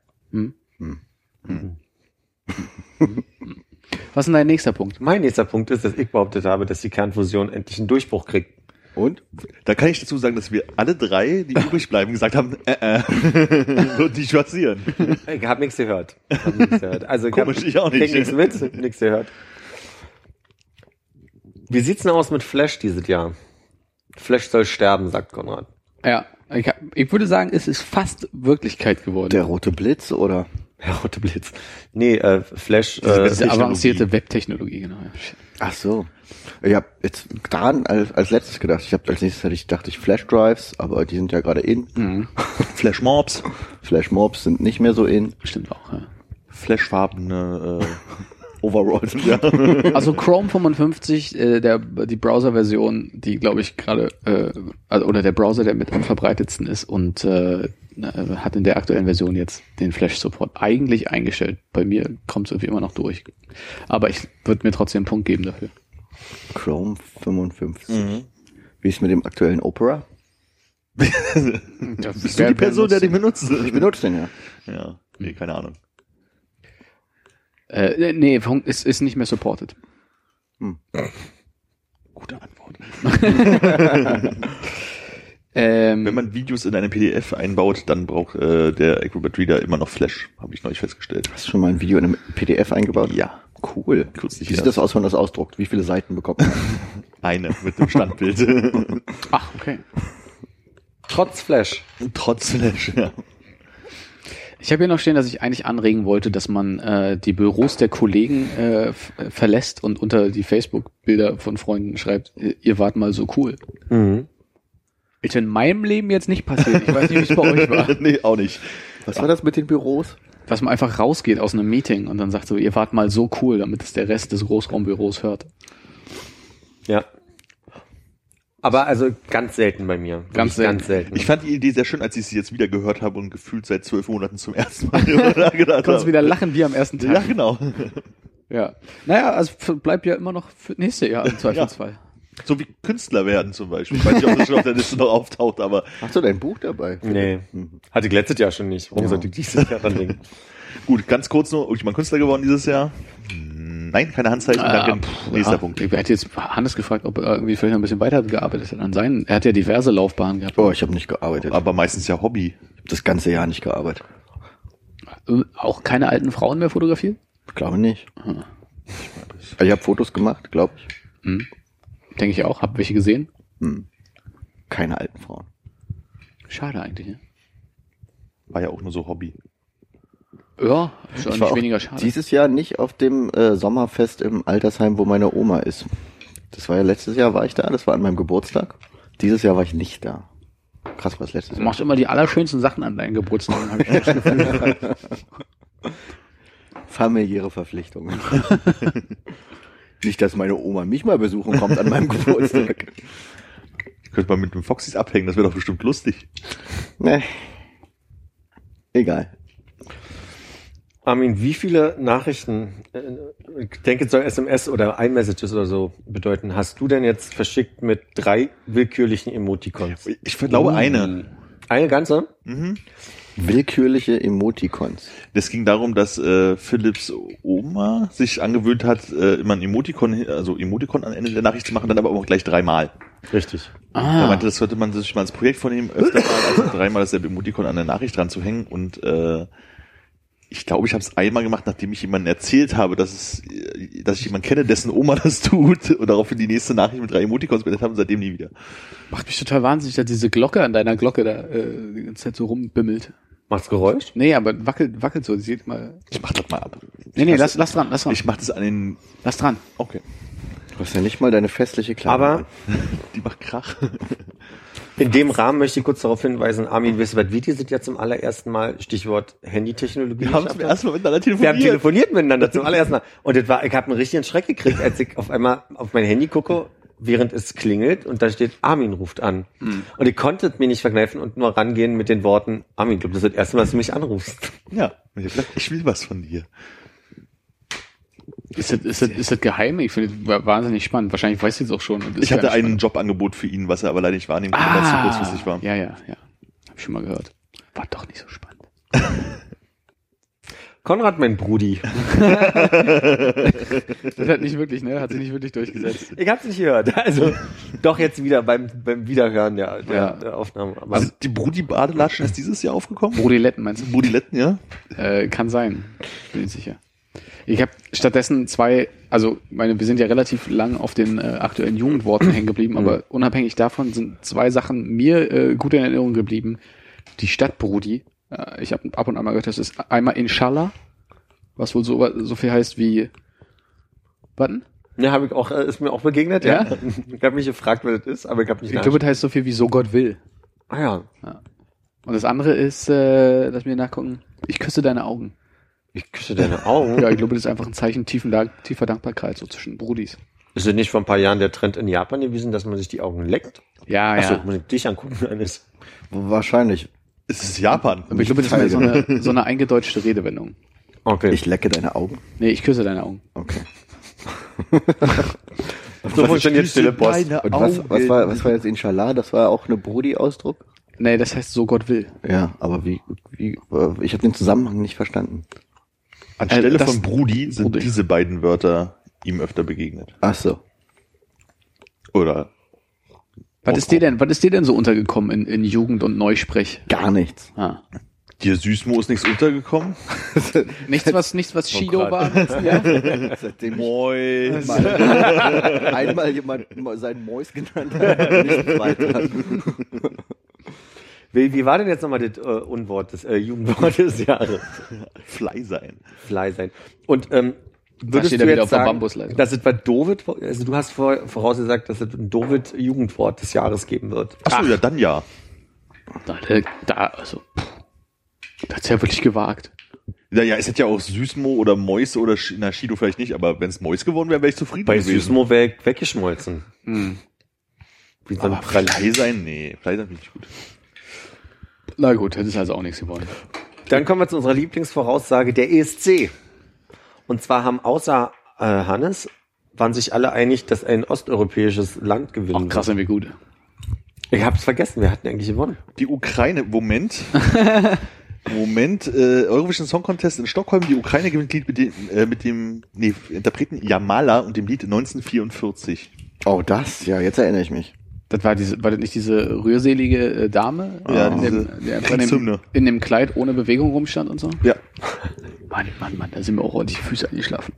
Was ist denn dein nächster Punkt? Mein nächster Punkt ist, dass ich behauptet habe, dass die Kernfusion endlich einen Durchbruch kriegt. Und? Da kann ich dazu sagen, dass wir alle drei, die übrig bleiben, gesagt haben, äh, äh, wird nicht passieren. Ich habe nichts gehört. Hab nichts gehört. Also ich Komisch, hab, ich auch nicht. krieg nichts mit, nichts gehört. Wie sieht's denn aus mit Flash dieses Jahr? Flash soll sterben, sagt Konrad. Ja, ich, hab, ich würde sagen, es ist fast Wirklichkeit geworden. Der rote Blitz oder? Herr Rote Blitz. Nee, äh, Flash, Diese äh, Diese avancierte Webtechnologie, genau. ja. Ach so. Ich habe jetzt daran als, als letztes gedacht. Ich habe als nächstes hätte ich dachte ich Flash Drives, aber die sind ja gerade in. Flash Mobs, Flash Mobs sind nicht mehr so in. Stimmt auch. Ja. flashfarbene äh, Overalls. Ja. Also Chrome 55, äh, der die Browser-Version, die glaube ich gerade äh, also, oder der Browser, der mit am verbreitetsten ist und äh, hat in der aktuellen Version jetzt den Flash-Support eigentlich eingestellt. Bei mir kommt es irgendwie immer noch durch. Aber ich würde mir trotzdem einen Punkt geben dafür. Chrome 55. Wie ist mit dem aktuellen Opera? Bist du die Person, der den benutzt? Ich benutze den ja. Ja, nee, keine Ahnung. Äh, nee, fun- ist, ist nicht mehr supported. Gute Antwort. Ähm, Wenn man Videos in eine PDF einbaut, dann braucht äh, der Acrobat Reader immer noch Flash, habe ich neulich festgestellt. Hast du schon mal ein Video in einem PDF eingebaut? Ja, Cool. Kürzlich Wie sieht das aus, wenn man das ausdruckt? Wie viele Seiten bekommt man? eine mit dem Standbild. ach, okay. Trotz Flash. Trotz Flash, ja. Ich habe hier noch stehen, dass ich eigentlich anregen wollte, dass man äh, die Büros der Kollegen äh, verlässt und unter die Facebook-Bilder von Freunden schreibt, ihr ihr wart mal so cool. Mhm. Ist in meinem Leben jetzt nicht passiert. Ich weiß nicht, wie es bei euch war. nee, auch nicht. Was war das mit den Büros? Dass man einfach rausgeht aus einem Meeting und dann sagt so, ihr wart mal so cool, damit es der Rest des Großraumbüros hört. Ja. Aber also ganz selten bei mir. Ganz selten. Ganz selten. Ich fand die Idee sehr schön, als ich sie jetzt wieder gehört habe und gefühlt seit zwölf Monaten zum ersten Mal nachgedacht Kannst wieder lachen wie am ersten Ja, Tag. genau. Ja. Naja, also bleibt ja immer noch für nächste Jahr im Zweifelsfall. So wie Künstler werden zum Beispiel. Ich weiß nicht, ob das schon auf der Liste noch auftaucht, aber Hast du dein Buch dabei? nee. Hatte ich letztes Jahr schon nicht. Warum Ja. sollte ich dieses Jahr dran denken? gut, ganz kurz nur, ich mal Künstler geworden dieses Jahr? Hm, Nein, keine Handzeichen, danke. Ah, pff, Nächster ja. Punkt. Ich hätte jetzt Hannes gefragt, ob er irgendwie vielleicht noch ein bisschen weiter gearbeitet hat an seinen. Er hat ja diverse Laufbahnen gehabt. Oh, ich habe nicht gearbeitet. Ich Aber meistens ja Hobby. habe das ganze Jahr nicht gearbeitet. Äh, Auch keine alten Frauen mehr fotografiert? Ich glaube nicht. Ich habe Fotos gemacht, glaube ich. Denke ich auch. Hab welche gesehen? Hm. Keine alten Frauen. Schade eigentlich, ne? War ja auch nur so Hobby. Ja, ist auch Ich war nicht auch weniger schade. Dieses Jahr nicht auf dem äh, Sommerfest im Altersheim, wo meine Oma ist. Das war ja letztes Jahr war ich da, das war an meinem Geburtstag. Dieses Jahr war ich nicht da. Krass, was letztes Du Jahr. machst immer die allerschönsten Sachen an deinen Geburtstagen, habe ich das Gefühl. Familiäre Verpflichtungen. nicht, dass meine Oma mich mal besuchen kommt an meinem Geburtstag. Könnte man mit dem Foxys abhängen, das wäre doch bestimmt lustig. Nee. Egal. Armin, wie viele Nachrichten, äh, ich denke, es soll SMS oder iMessages oder so bedeuten, hast du denn jetzt verschickt mit drei willkürlichen Emoticons? Ich glaube eine. Eine ganze? Willkürliche Emoticons. Das ging darum, dass äh, Philips Oma sich angewöhnt hat, äh, immer ein Emoticon, also Emoticon am Ende der Nachricht zu machen, dann aber auch gleich dreimal. Richtig. Er Ah, meinte, das sollte man sich mal ins Projekt vornehmen, öfter mal als dreimal dasselbe Emoticon an der Nachricht dran zu hängen. Und äh, ich glaube, ich habe es einmal gemacht, nachdem ich jemandem erzählt habe, dass es, äh, dass ich jemanden kenne, dessen Oma das tut und daraufhin die nächste Nachricht mit drei Emoticons beendet haben und seitdem nie wieder. macht mich total wahnsinnig, dass diese Glocke an deiner Glocke da äh, die ganze Zeit so rumbimmelt. Macht's Geräusch? Nee, aber wackelt, wackelt so. Sie sieht mal. Ich mach das mal ab. Nee, nee, Ich lass, lass dran, lass dran. Ich mach das an den. lass dran. Okay. Du hast ja nicht mal deine festliche Kleidung. Aber. Die macht Krach. in dem Rahmen möchte ich kurz darauf hinweisen, Armin Wisswert, wie die sind ja zum allerersten Mal, Stichwort Handytechnologie. Wir haben zum ersten Mal miteinander Wir haben telefoniert. telefoniert miteinander zum allerersten Mal. Und das war, ich habe einen richtigen Schreck gekriegt, als ich auf einmal auf mein Handy gucke, während es klingelt und da steht, Armin ruft an. Und ich konnte mir nicht verkneifen und nur rangehen mit den Worten, Armin, ich glaube, das ist das erste Mal, dass du mich anrufst. Ja. Ich will was von dir. Ist das, ist das, ist das geheim? Ich finde das wahnsinnig spannend. Wahrscheinlich weiß sie es auch schon. Ich hatte ein spannend. Jobangebot für ihn, was er aber leider nicht wahrnehmen konnte, weil es zu kurzfristig war. Ja, ja, ja. Hab ich schon mal gehört. War doch nicht so spannend. Konrad, mein Brudi. Das hat nicht wirklich, ne? Hat sich nicht wirklich durchgesetzt. Ich hab's nicht gehört. Also doch jetzt wieder beim, beim Wiederhören der, der, Ja. der Aufnahme. Aber Also die Brudi-Badelatschen ist dieses Jahr aufgekommen? Brodiletten meinst du? Brudiletten, ja? Äh, kann sein. Bin ich sicher. Ich habe stattdessen zwei, also meine, wir sind ja relativ lang auf den äh, aktuellen Jugendworten hängen geblieben, aber unabhängig davon sind zwei Sachen mir äh, gut in Erinnerung geblieben. Die Stadt Brudi. Äh, ich habe ab und an mal gehört, das ist einmal Inshallah, was wohl so, so viel heißt wie Warten? ne, habe ich auch, äh, ist mir auch begegnet, ja. Ich habe mich gefragt, wer das ist, aber ich habe nicht Ich glaube, das heißt so viel wie so Gott will. Ah ja. Und das andere ist, äh, lass mir nachgucken, ich küsse deine Augen. Ich küsse deine Augen. Ja, ich glaube, das ist einfach ein Zeichen tiefen, tiefer Dankbarkeit so zwischen Brudis. Ist es nicht vor ein paar Jahren der Trend in Japan gewesen, dass man sich die Augen leckt? Ja, Achso, ja. muss ich dich angucken, Dennis. Wahrscheinlich. Es ist Japan. Aber ich glaube, das ist mehr so eine, so eine eingedeutschte Redewendung. Okay. Ich lecke deine Augen. Nee, ich küsse deine Augen. Okay. so funktioniert stille Post. Deine Und was, Augen. was, war, was war jetzt Inshallah? Das war auch eine Brudi-Ausdruck? Nee, das heißt so Gott will. Ja, aber wie, wie äh, ich habe den Zusammenhang nicht verstanden. Anstelle Äh, von Brudi sind Brudi. diese beiden Wörter ihm öfter begegnet. Ach so. Oder Was ist dir denn, was ist dir denn so untergekommen in, in Jugend und Neusprech? Gar nichts. Ah. dir Süßmo ist nichts untergekommen? Nichts, was, nichts, was Shido war? Seitdem mal, einmal jemand mal seinen Mäus genannt hat, nichts weiter. Wie, wie war denn jetzt nochmal das äh, Unwort, das äh, Jugendwort des Jahres? Fly sein. Fly sein. Und ähm, würdest steht du wieder jetzt auf der sagen, dass es bei Dovid, also du hast vor, vorausgesagt, dass es ein Dovid-Jugendwort des Jahres geben wird. Achso, ja, dann ja. Da, da also, das ist ja wirklich gewagt. Naja, es hätte ja auch Süßmo oder Mäuse oder Sch na, Shido vielleicht nicht, aber wenn es Mäus geworden wäre, wäre ich zufrieden Bei gewesen. Süßmo wäre weggeschmolzen. Hm. Wie so ein. Fly sein? Nee, Fly sein finde ich gut. Na gut, das ist also auch nichts geworden. Dann kommen wir zu unserer Lieblingsvoraussage, der ESC. Und zwar haben außer äh, Hannes, waren sich alle einig, dass ein osteuropäisches Land gewinnen Ach, krass, sind wir gut. Ich hab's vergessen, wir hatten eigentlich gewonnen. Die Ukraine, Moment. Moment, äh, Eurovision Song Contest in Stockholm, die Ukraine gewinnt Lied mit dem, äh, mit dem nee, Interpreten Jamala und dem Lied 1944. Oh, das, ja, jetzt erinnere ich mich. Das war diese, war das nicht diese rührselige äh, Dame, Ja, in, dem, der in, dem, in dem Kleid ohne Bewegung rumstand und so? Ja. Mann, Mann, Mann, da sind mir auch ordentlich die Füße eingeschlafen.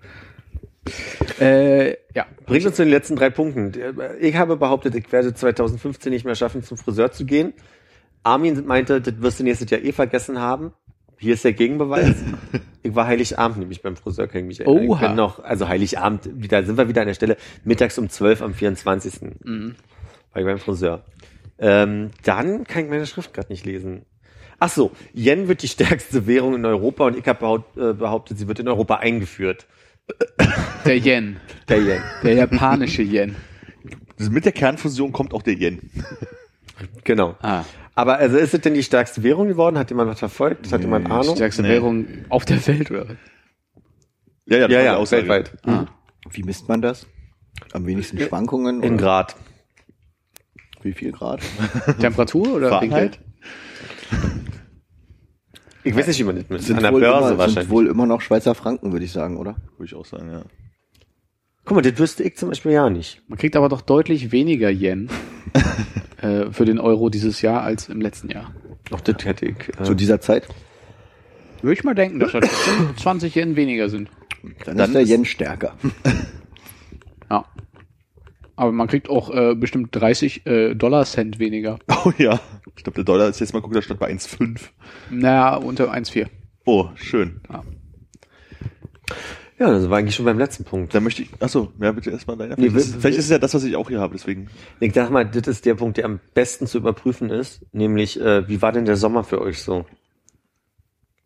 Äh, ja. Bringt uns zu den letzten drei Punkten. Ich habe behauptet, ich werde 2015 nicht mehr schaffen, zum Friseur zu gehen. Armin meinte, das wirst du nächstes Jahr eh vergessen haben. Hier ist der Gegenbeweis. ich war Heiligabend nämlich beim Friseur, kann ich mich erinnern. Oha. Ich bin noch, also Heiligabend, da sind wir wieder an der Stelle, mittags um 12 am 24. Mhm. War ich beim Friseur. Ähm, dann kann ich meine Schrift gerade nicht lesen. Ach so, Yen wird die stärkste Währung in Europa und ich habe behaupt, äh, behauptet, sie wird in Europa eingeführt. Der Yen. Der Yen. Der japanische Yen. Mit der Kernfusion kommt auch der Yen. Genau. Ah, Aber also ist es denn die stärkste Währung geworden? Hat jemand was verfolgt? Hat jemand Ahnung? stärkste Nee. Währung auf der Welt, oder? Ja, ja, Ja, die ja, weltweit. Ah. Wie misst man das? Am wenigsten Schwankungen? In oder Grad. Wie viel Grad? Temperatur oder Fahrenheit? Ich weiß nicht, wie man das misst. Sind, An der wohl, Börse immer, sind wahrscheinlich. wohl immer noch Schweizer Franken, würde ich sagen, oder? Würde ich auch sagen, ja. Guck mal, das wüsste ich zum Beispiel ja nicht. Man kriegt aber doch deutlich weniger Yen äh, für den Euro dieses Jahr als im letzten Jahr. Auch das hätte ich. Äh, Zu dieser Zeit? Würde ich mal denken, dass das bestimmt 20 Yen weniger sind. Dann, Dann ist der ist- Yen stärker. Ja. Aber man kriegt auch äh, bestimmt 30 äh, Dollar Cent weniger. Oh ja. Ich glaube, der Dollar ist jetzt mal gucken, der stand bei 1,5. Naja, unter 1,4. Oh, schön. ja, das war eigentlich schon beim letzten Punkt. Dann möchte ich, achso, ja, bitte erstmal deiner. Nee, Vielleicht, ist, will- vielleicht ist es ja das, was ich auch hier habe, deswegen. Ich sag mal, das ist der Punkt, der am besten zu überprüfen ist. Nämlich, äh, wie war denn der Sommer für euch so?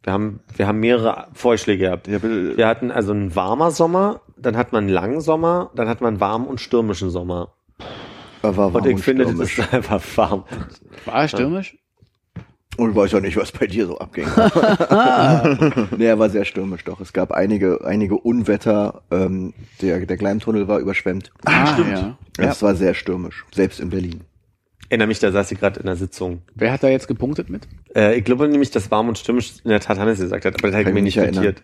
Wir haben, wir haben mehrere Vorschläge gehabt. Ja, bitte. Wir hatten also einen warmer Sommer, dann hat man einen langen Sommer, dann hat man einen warmen und stürmischen Sommer. Er war Und warm ich finde, das stürmisch. ist einfach warm. War er stürmisch? Und ich weiß ja nicht, was bei dir so abging. nee, er war sehr stürmisch doch. Es gab einige, einige Unwetter. Ähm, der, der Gleimtunnel war überschwemmt. Ah, stimmt. Ja. Es war sehr stürmisch, selbst in Berlin. Erinnere mich, da saß ich gerade in der Sitzung. Wer hat da jetzt gepunktet mit? Äh, ich glaube nämlich, dass warm und stürmisch in der Tat Hannes gesagt hat, aber das habe ich Kann mir ich nicht notiert.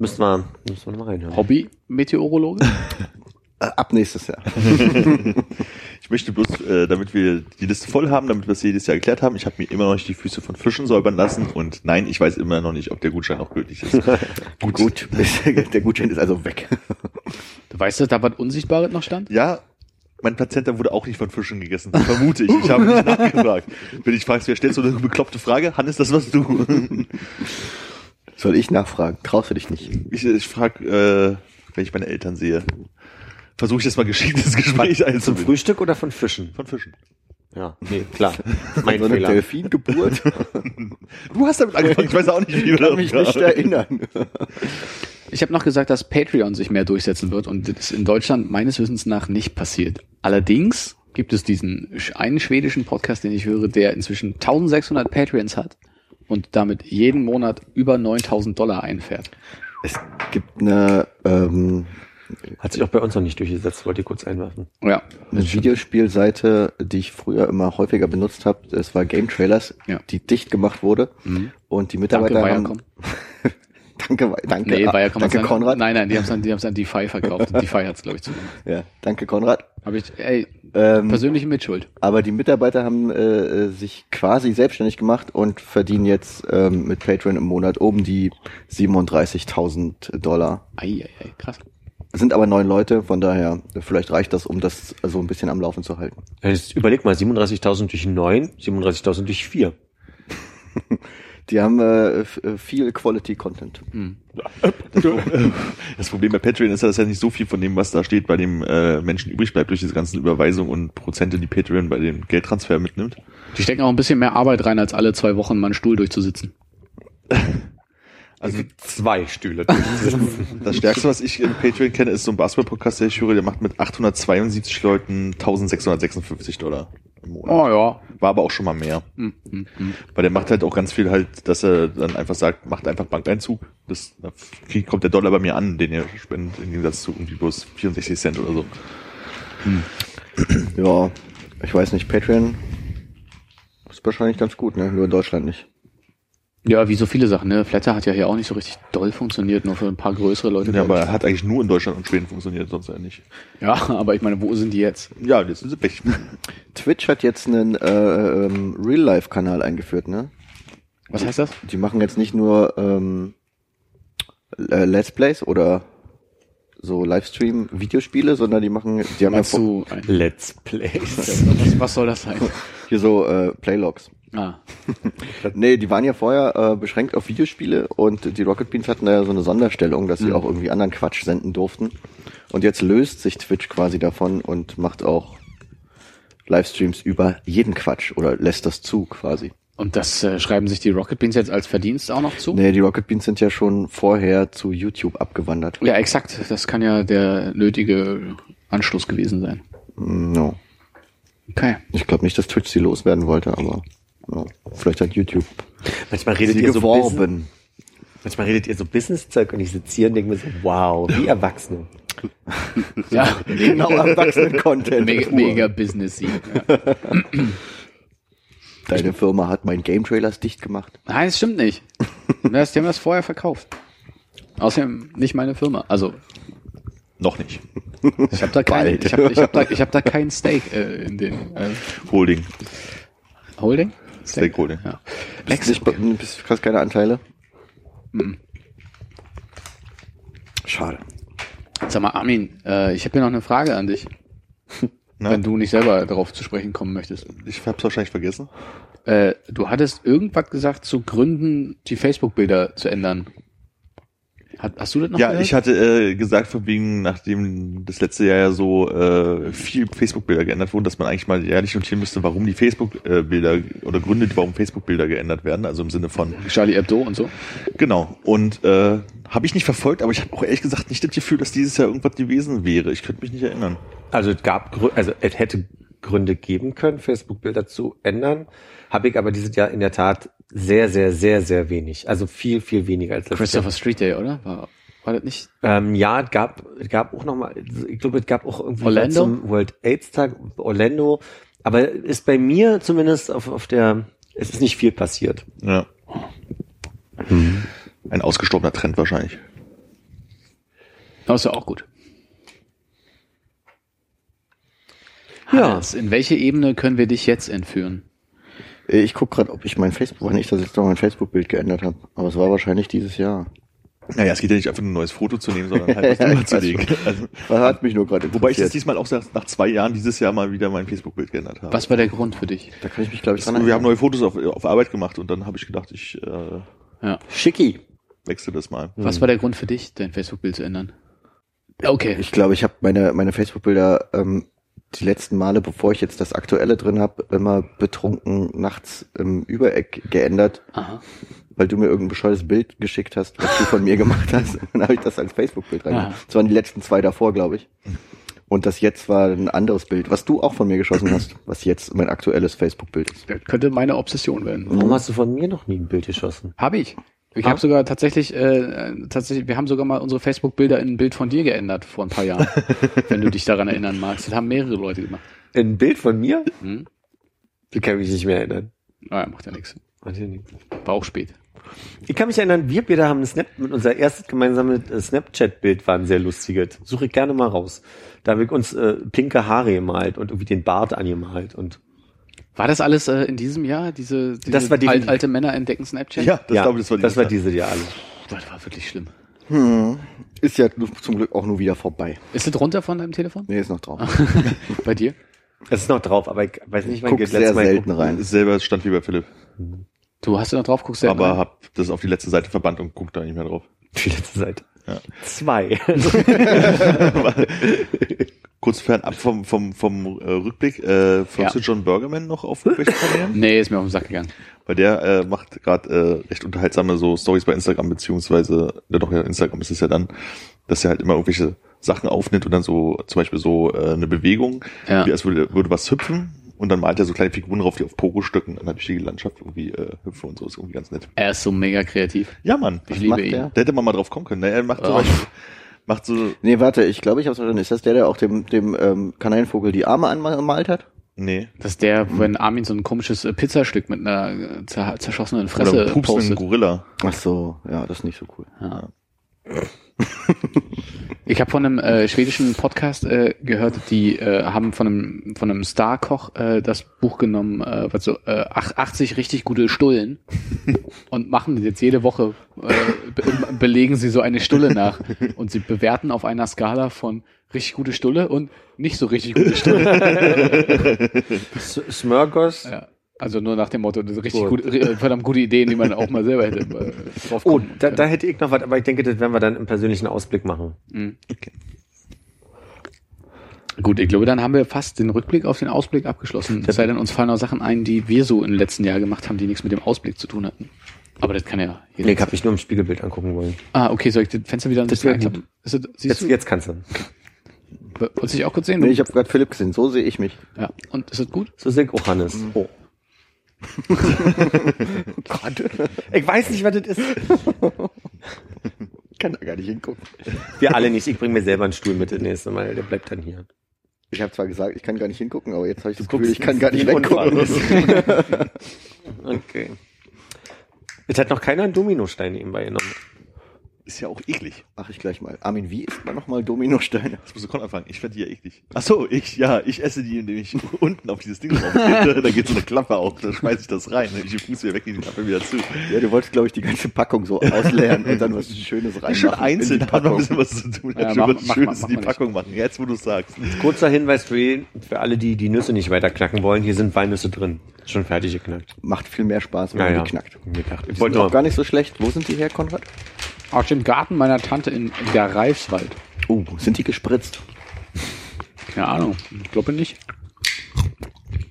Müssen wir, müssen wir mal reinhören. Hobby-Meteorologe? Äh, ab nächstes Jahr. Ich möchte bloß, äh, damit wir die Liste voll haben, damit wir es jedes Jahr geklärt haben, ich habe mir immer noch nicht die Füße von Fischen säubern lassen und nein, ich weiß immer noch nicht, ob der Gutschein auch gültig ist. Gut, gut. der Gutschein ist also weg. Du weißt, dass da was Unsichtbares noch stand? Ja, mein Plazenta wurde auch nicht von Fischen gegessen, das vermute ich. Ich habe nicht nachgefragt. Wenn ich fragst, wer stellt so eine bekloppte Frage? Hannes, das warst du. Soll ich nachfragen? Traust du dich nicht? Ich, ich frage, äh, wenn ich meine Eltern sehe, versuche ich jetzt mal geschickt ins Gespräch Zum einzubinden. Frühstück oder von Fischen? Von Fischen. Ja, nee, klar. Mein so eine Fehler. Delfingeburt? Du hast damit angefangen, ich weiß auch nicht, wie Ich kann mich nicht erinnern. Ich habe noch gesagt, dass Patreon sich mehr durchsetzen wird und das ist in Deutschland meines Wissens nach nicht passiert. Allerdings gibt es diesen einen schwedischen Podcast, den ich höre, der inzwischen 1600 Patreons hat und damit jeden Monat über 9000 Dollar einfährt. Es gibt eine, ähm, Hat sich auch bei uns noch nicht durchgesetzt, wollte ich kurz einwerfen. Ja. Eine Videospielseite, die ich früher immer häufiger benutzt habe, das war Game Trailers, Ja. die dicht gemacht wurde und die Mitarbeiter Danke, haben, danke, danke, Nee, ah, danke Konrad, Nein, nein, die haben es an, die haben's an DeFi verkauft. DeFi hat's, glaube ich, zugemacht. ja, danke Konrad. Habe ich, ey, Ähm, persönliche Mitschuld. aber die Mitarbeiter haben äh, äh, sich quasi selbstständig gemacht und verdienen jetzt ähm, mit Patreon im Monat um die 37.000 Dollar. Ei, ei, ei, krass. Sind aber neun Leute, von daher vielleicht reicht das, um das so ein bisschen am Laufen zu halten. Jetzt überleg mal, 37.000 durch 9, 37.000 durch 4. Die haben äh, äh, viel Quality Content. Das Problem bei Patreon ist ja, dass ja nicht so viel von dem, was da steht, bei dem äh, Menschen übrig bleibt durch diese ganzen Überweisungen und Prozente, die Patreon bei dem Geldtransfer mitnimmt. Die stecken auch ein bisschen mehr Arbeit rein, als alle zwei Wochen mal einen Stuhl durchzusitzen. Also zwei Stühle. Das Stärkste, was ich in Patreon kenne, ist so ein Basketball-Podcast, der ich höre, der macht mit 872 Leuten 1656 Dollar im Monat. Oh ja. War aber auch schon mal mehr. Hm, hm, hm. Weil der macht halt auch ganz viel halt, dass er dann einfach sagt, macht einfach Bankeinzug. Das, da kriegt- kommt der Dollar bei mir an, den ihr spendet, im Gegensatz zu irgendwie bloß 64 Cent oder so. Ja, ich weiß nicht, Patreon ist wahrscheinlich ganz gut, ne? Nur in Deutschland nicht. Ja, wie so viele Sachen, ne? Flatter hat ja hier auch nicht so richtig doll funktioniert, nur für ein paar größere Leute. Ja, aber er hat eigentlich nur in Deutschland und Schweden funktioniert, sonst ja nicht. ja, aber ich meine, wo sind die jetzt? Ja, jetzt sind sie weg. Twitch hat jetzt einen äh, ähm, Real-Life-Kanal eingeführt, ne? Was heißt das? Die machen jetzt nicht nur ähm, äh, Let's Plays oder so Livestream-Videospiele, sondern die machen, die haben ja Meinst vor- du ein, Let's Plays. was, was soll das sein? hier so äh, Playlogs. Ah, Nee, die waren ja vorher äh, beschränkt auf Videospiele und die Rocket Beans hatten da ja so eine Sonderstellung, dass sie auch irgendwie anderen Quatsch senden durften. Und jetzt löst sich Twitch quasi davon und macht auch Livestreams über jeden Quatsch oder lässt das zu quasi. und das äh, schreiben sich die Rocket Beans jetzt als Verdienst auch noch zu? Nee, die Rocket Beans sind ja schon vorher zu YouTube abgewandert. Ja, exakt. Das kann ja der nötige Anschluss gewesen sein. No. Okay. Ich glaube nicht, dass Twitch sie loswerden wollte, aber. Vielleicht hat YouTube Manchmal redet sie ihr so Business, geworben. manchmal redet ihr so Business-Zeug und ich sitze hier und denke mir so, wow, wie Erwachsene. Ja, genau, Erwachsenen-Content. mega, mega businessy. Ja. Deine Firma hat mein Game Trailers dicht gemacht. Nein, das stimmt nicht. Das, die haben das vorher verkauft. Außerdem nicht meine Firma. Also Noch nicht. ich habe da kein, ich hab, ich hab da, ich hab da kein Stake äh, in den äh, Holding. Holding. Stakeholding. Ja. Bist nicht, bist, hast keine Anteile? Schade. Sag mal, Armin, äh, ich habe hier noch eine Frage an dich, Na, wenn du nicht selber darauf zu sprechen kommen möchtest. ich hab's wahrscheinlich vergessen. Äh, du hattest irgendwas gesagt zu Gründen, die Facebook-Bilder zu ändern. Hat, hast du das noch Ja, gehört? ich hatte äh, gesagt, von wegen, nachdem das letzte Jahr ja so äh, viel Facebook-Bilder geändert wurden, dass man eigentlich mal jährlich notieren müsste, warum die Facebook-Bilder oder Gründe, warum Facebook-Bilder geändert werden. Also im Sinne von, Charlie Hebdo und so. genau. Und äh, habe ich nicht verfolgt, aber ich habe auch ehrlich gesagt nicht das Gefühl, dass dieses Jahr irgendwas gewesen wäre. Ich könnte mich nicht erinnern. Also es gab, also es hätte Gründe geben können, Facebook-Bilder zu ändern. Habe ich aber dieses Jahr in der Tat sehr, sehr, sehr, sehr wenig. Also viel, viel weniger als letztes Jahr. Christopher Street Day, oder? War, war das nicht? Ähm, ja, es gab, es gab auch nochmal, ich glaube, es gab auch irgendwie Orlando? zum World AIDS Tag Orlando. Aber ist bei mir zumindest auf, auf der, es ist nicht viel passiert. Ja. Ein ausgestorbener Trend wahrscheinlich. Das ist ja auch gut. Ja. In welche Ebene können wir dich jetzt entführen? Ich guck gerade, ob ich mein Facebook, wann ich das jetzt noch mein Facebook-Bild geändert habe. Aber es war wahrscheinlich dieses Jahr. Naja, es geht ja nicht einfach nur ein neues Foto zu nehmen, sondern halt was Ja, drüber zu weiß legen. Also, hat mich nur gerade wobei ich das diesmal auch nach, nach zwei Jahren dieses Jahr mal wieder mein Facebook-Bild geändert habe. Was war der Grund für dich? Da kann ich mich, glaube ich, dran Wir haben neue Fotos auf, auf Arbeit gemacht und dann habe ich gedacht, ich äh, Ja. Schicki. wechsle das mal. Was war der Grund für dich, dein Facebook-Bild zu ändern? Okay. Ich glaube, ich habe meine, meine Facebook-Bilder ähm, die letzten Male, bevor ich jetzt das aktuelle drin habe, immer betrunken nachts im Übereck geändert, Aha. weil du mir irgendein bescheuertes Bild geschickt hast, was du von mir gemacht hast. Und dann habe ich das als Facebook-Bild rein. Das waren die letzten zwei davor, glaube ich. Und das jetzt war ein anderes Bild, was du auch von mir geschossen hast, was jetzt mein aktuelles Facebook-Bild ist. Das könnte meine Obsession werden. Warum hast du von mir noch nie ein Bild geschossen? Habe ich. Ich habe sogar tatsächlich, äh, tatsächlich, wir haben sogar mal unsere Facebook-Bilder in ein Bild von dir geändert vor ein paar Jahren, wenn du dich daran erinnern magst. Das haben mehrere Leute gemacht. Ein Bild von mir? Hm? Ich kann mich nicht mehr erinnern. Naja, macht ja nichts. Weiß ich nicht. War auch spät. Ich kann mich erinnern, wir beide haben ein Snap mit unser erstes gemeinsames äh, Snapchat-Bild war ein sehr lustiges. Suche ich gerne mal raus. Da habe ich uns äh, pinke Haare gemalt und irgendwie den Bart angemalt und War das alles äh, in diesem Jahr? Diese, diese Das war alt, definitiv- alte Männer entdecken Snapchat? Ja, das ja, glaube ich, das war, das war dieses diese Jahr alle. Das war wirklich schlimm. Ist ja zum Glück auch nur wieder vorbei. Ist es runter von deinem Telefon? Nee, ist noch drauf. Bei dir? Es ist noch drauf, aber ich weiß nicht, wann Guck sehr Mal selten geguckt- rein. Ist selber stand wie bei Philipp. Du hast du noch drauf, guckst du aber rein? hab das auf die letzte Seite verbannt und guck da nicht mehr drauf. Die letzte Seite. Ja. Zwei. Kurz fernab vom, vom, vom äh, Rückblick, äh, folgst Ja. du John Burgerman noch auf irgendwelchen Kanälen? Nee, ist mir auf den Sack gegangen. Weil der äh, macht gerade äh, recht unterhaltsame so Stories bei Instagram, beziehungsweise, ja doch, ja, Instagram ist es ja dann, dass er halt immer irgendwelche Sachen aufnimmt und dann so, zum Beispiel so äh, eine Bewegung, Ja. wie als würde, würde was hüpfen und dann malt er so kleine Figuren drauf, die auf Pogo-Stücken dann durch die Landschaft irgendwie äh, hüpfen und so, ist irgendwie ganz nett. Er ist so mega kreativ. Ja, Mann. Ich liebe ihn. der? Da hätte man mal drauf kommen können. Ne? Er macht zum Oh. Beispiel, macht so, Nee, warte, ich glaube, ich habe verstanden. Ist das der, der auch dem, dem ähm, Kanarienvogel die Arme angemalt hat? nee, Das ist der, wenn Armin so ein komisches äh, Pizzastück mit einer äh, zer zerschossenen oder Fresse pupsenden postet. Gorilla. Ach so, ja, das ist nicht so cool. Ich habe von einem äh, schwedischen Podcast äh, gehört, die äh, haben von einem von einem Starkoch äh, das Buch genommen, äh, was so äh, ach- 80 richtig gute Stullen und machen jetzt jede Woche äh, be belegen sie so eine Stulle nach und sie bewerten auf einer Skala von richtig gute Stulle und nicht so richtig gute Stulle. S- Smörgås. ja. Also nur nach dem Motto, das ist richtig Gut. gut, äh, verdammt gute Ideen, die man auch mal selber hätte äh, drauf Oh, da, da hätte ich noch was, aber ich denke, das werden wir dann im persönlichen Ausblick machen. Gut, ich glaube, dann haben wir fast den Rückblick auf den Ausblick abgeschlossen. Es sei denn, uns fallen noch Sachen ein, die wir so im letzten Jahr gemacht haben, die nichts mit dem Ausblick zu tun hatten. Aber das kann ja jeder. Nee, ich habe mich nur im Spiegelbild angucken wollen. ah, okay, soll ich das Fenster wieder ein Das bisschen einklappen? Ist das, siehst Jetzt, du? jetzt kannst du. Wolltest du dich auch kurz sehen? Nee, ich habe gerade Philipp gesehen, so sehe ich mich. ja. Und ist das gut? So sehe ich auch Hannes. Oh. Gott, Ich weiß nicht, was das ist. ich kann da gar nicht hingucken. Wir alle nicht. Ich bringe mir selber einen Stuhl mit das nächste Mal. Der bleibt dann hier. Ich habe zwar gesagt, ich kann gar nicht hingucken, aber jetzt habe ich das Gefühl, ich kann gar nicht weggucken. Okay. Es hat noch keiner einen Dominostein nebenbei genommen. Ist ja auch eklig. Mach ich gleich mal. Armin, wie isst man nochmal Dominosteine? Das muss ich anfangen. Ich fände die ja eklig. Ach so, ich, ja, ich esse die, indem ich unten auf dieses Ding drauf Da geht so eine Klappe auf, da schmeiß ich das rein. Ich den Fuß wieder weg, die Klappe wieder zu. Ja, du wolltest, glaube ich, die ganze Packung so ausleeren und dann was Schönes reinmachen. Schon in einzeln, hat man ein Packung. bisschen was zu tun. Ja, Ja, mach- was Schönes mach- in die Packung machen. Jetzt, wo du es sagst. Kurzer Hinweis für, jeden- für alle, die die Nüsse nicht weiter knacken wollen. Hier sind Walnüsse drin. Schon fertig geknackt. Macht viel mehr Spaß, wenn Ja, man ja. die knackt. Die Ich sind wollte auch nur, gar nicht so schlecht. Wo sind die her, Konrad? Aus dem Garten meiner Tante in der Reifswald. Oh, sind die gespritzt? Keine Ahnung. Ich glaube nicht.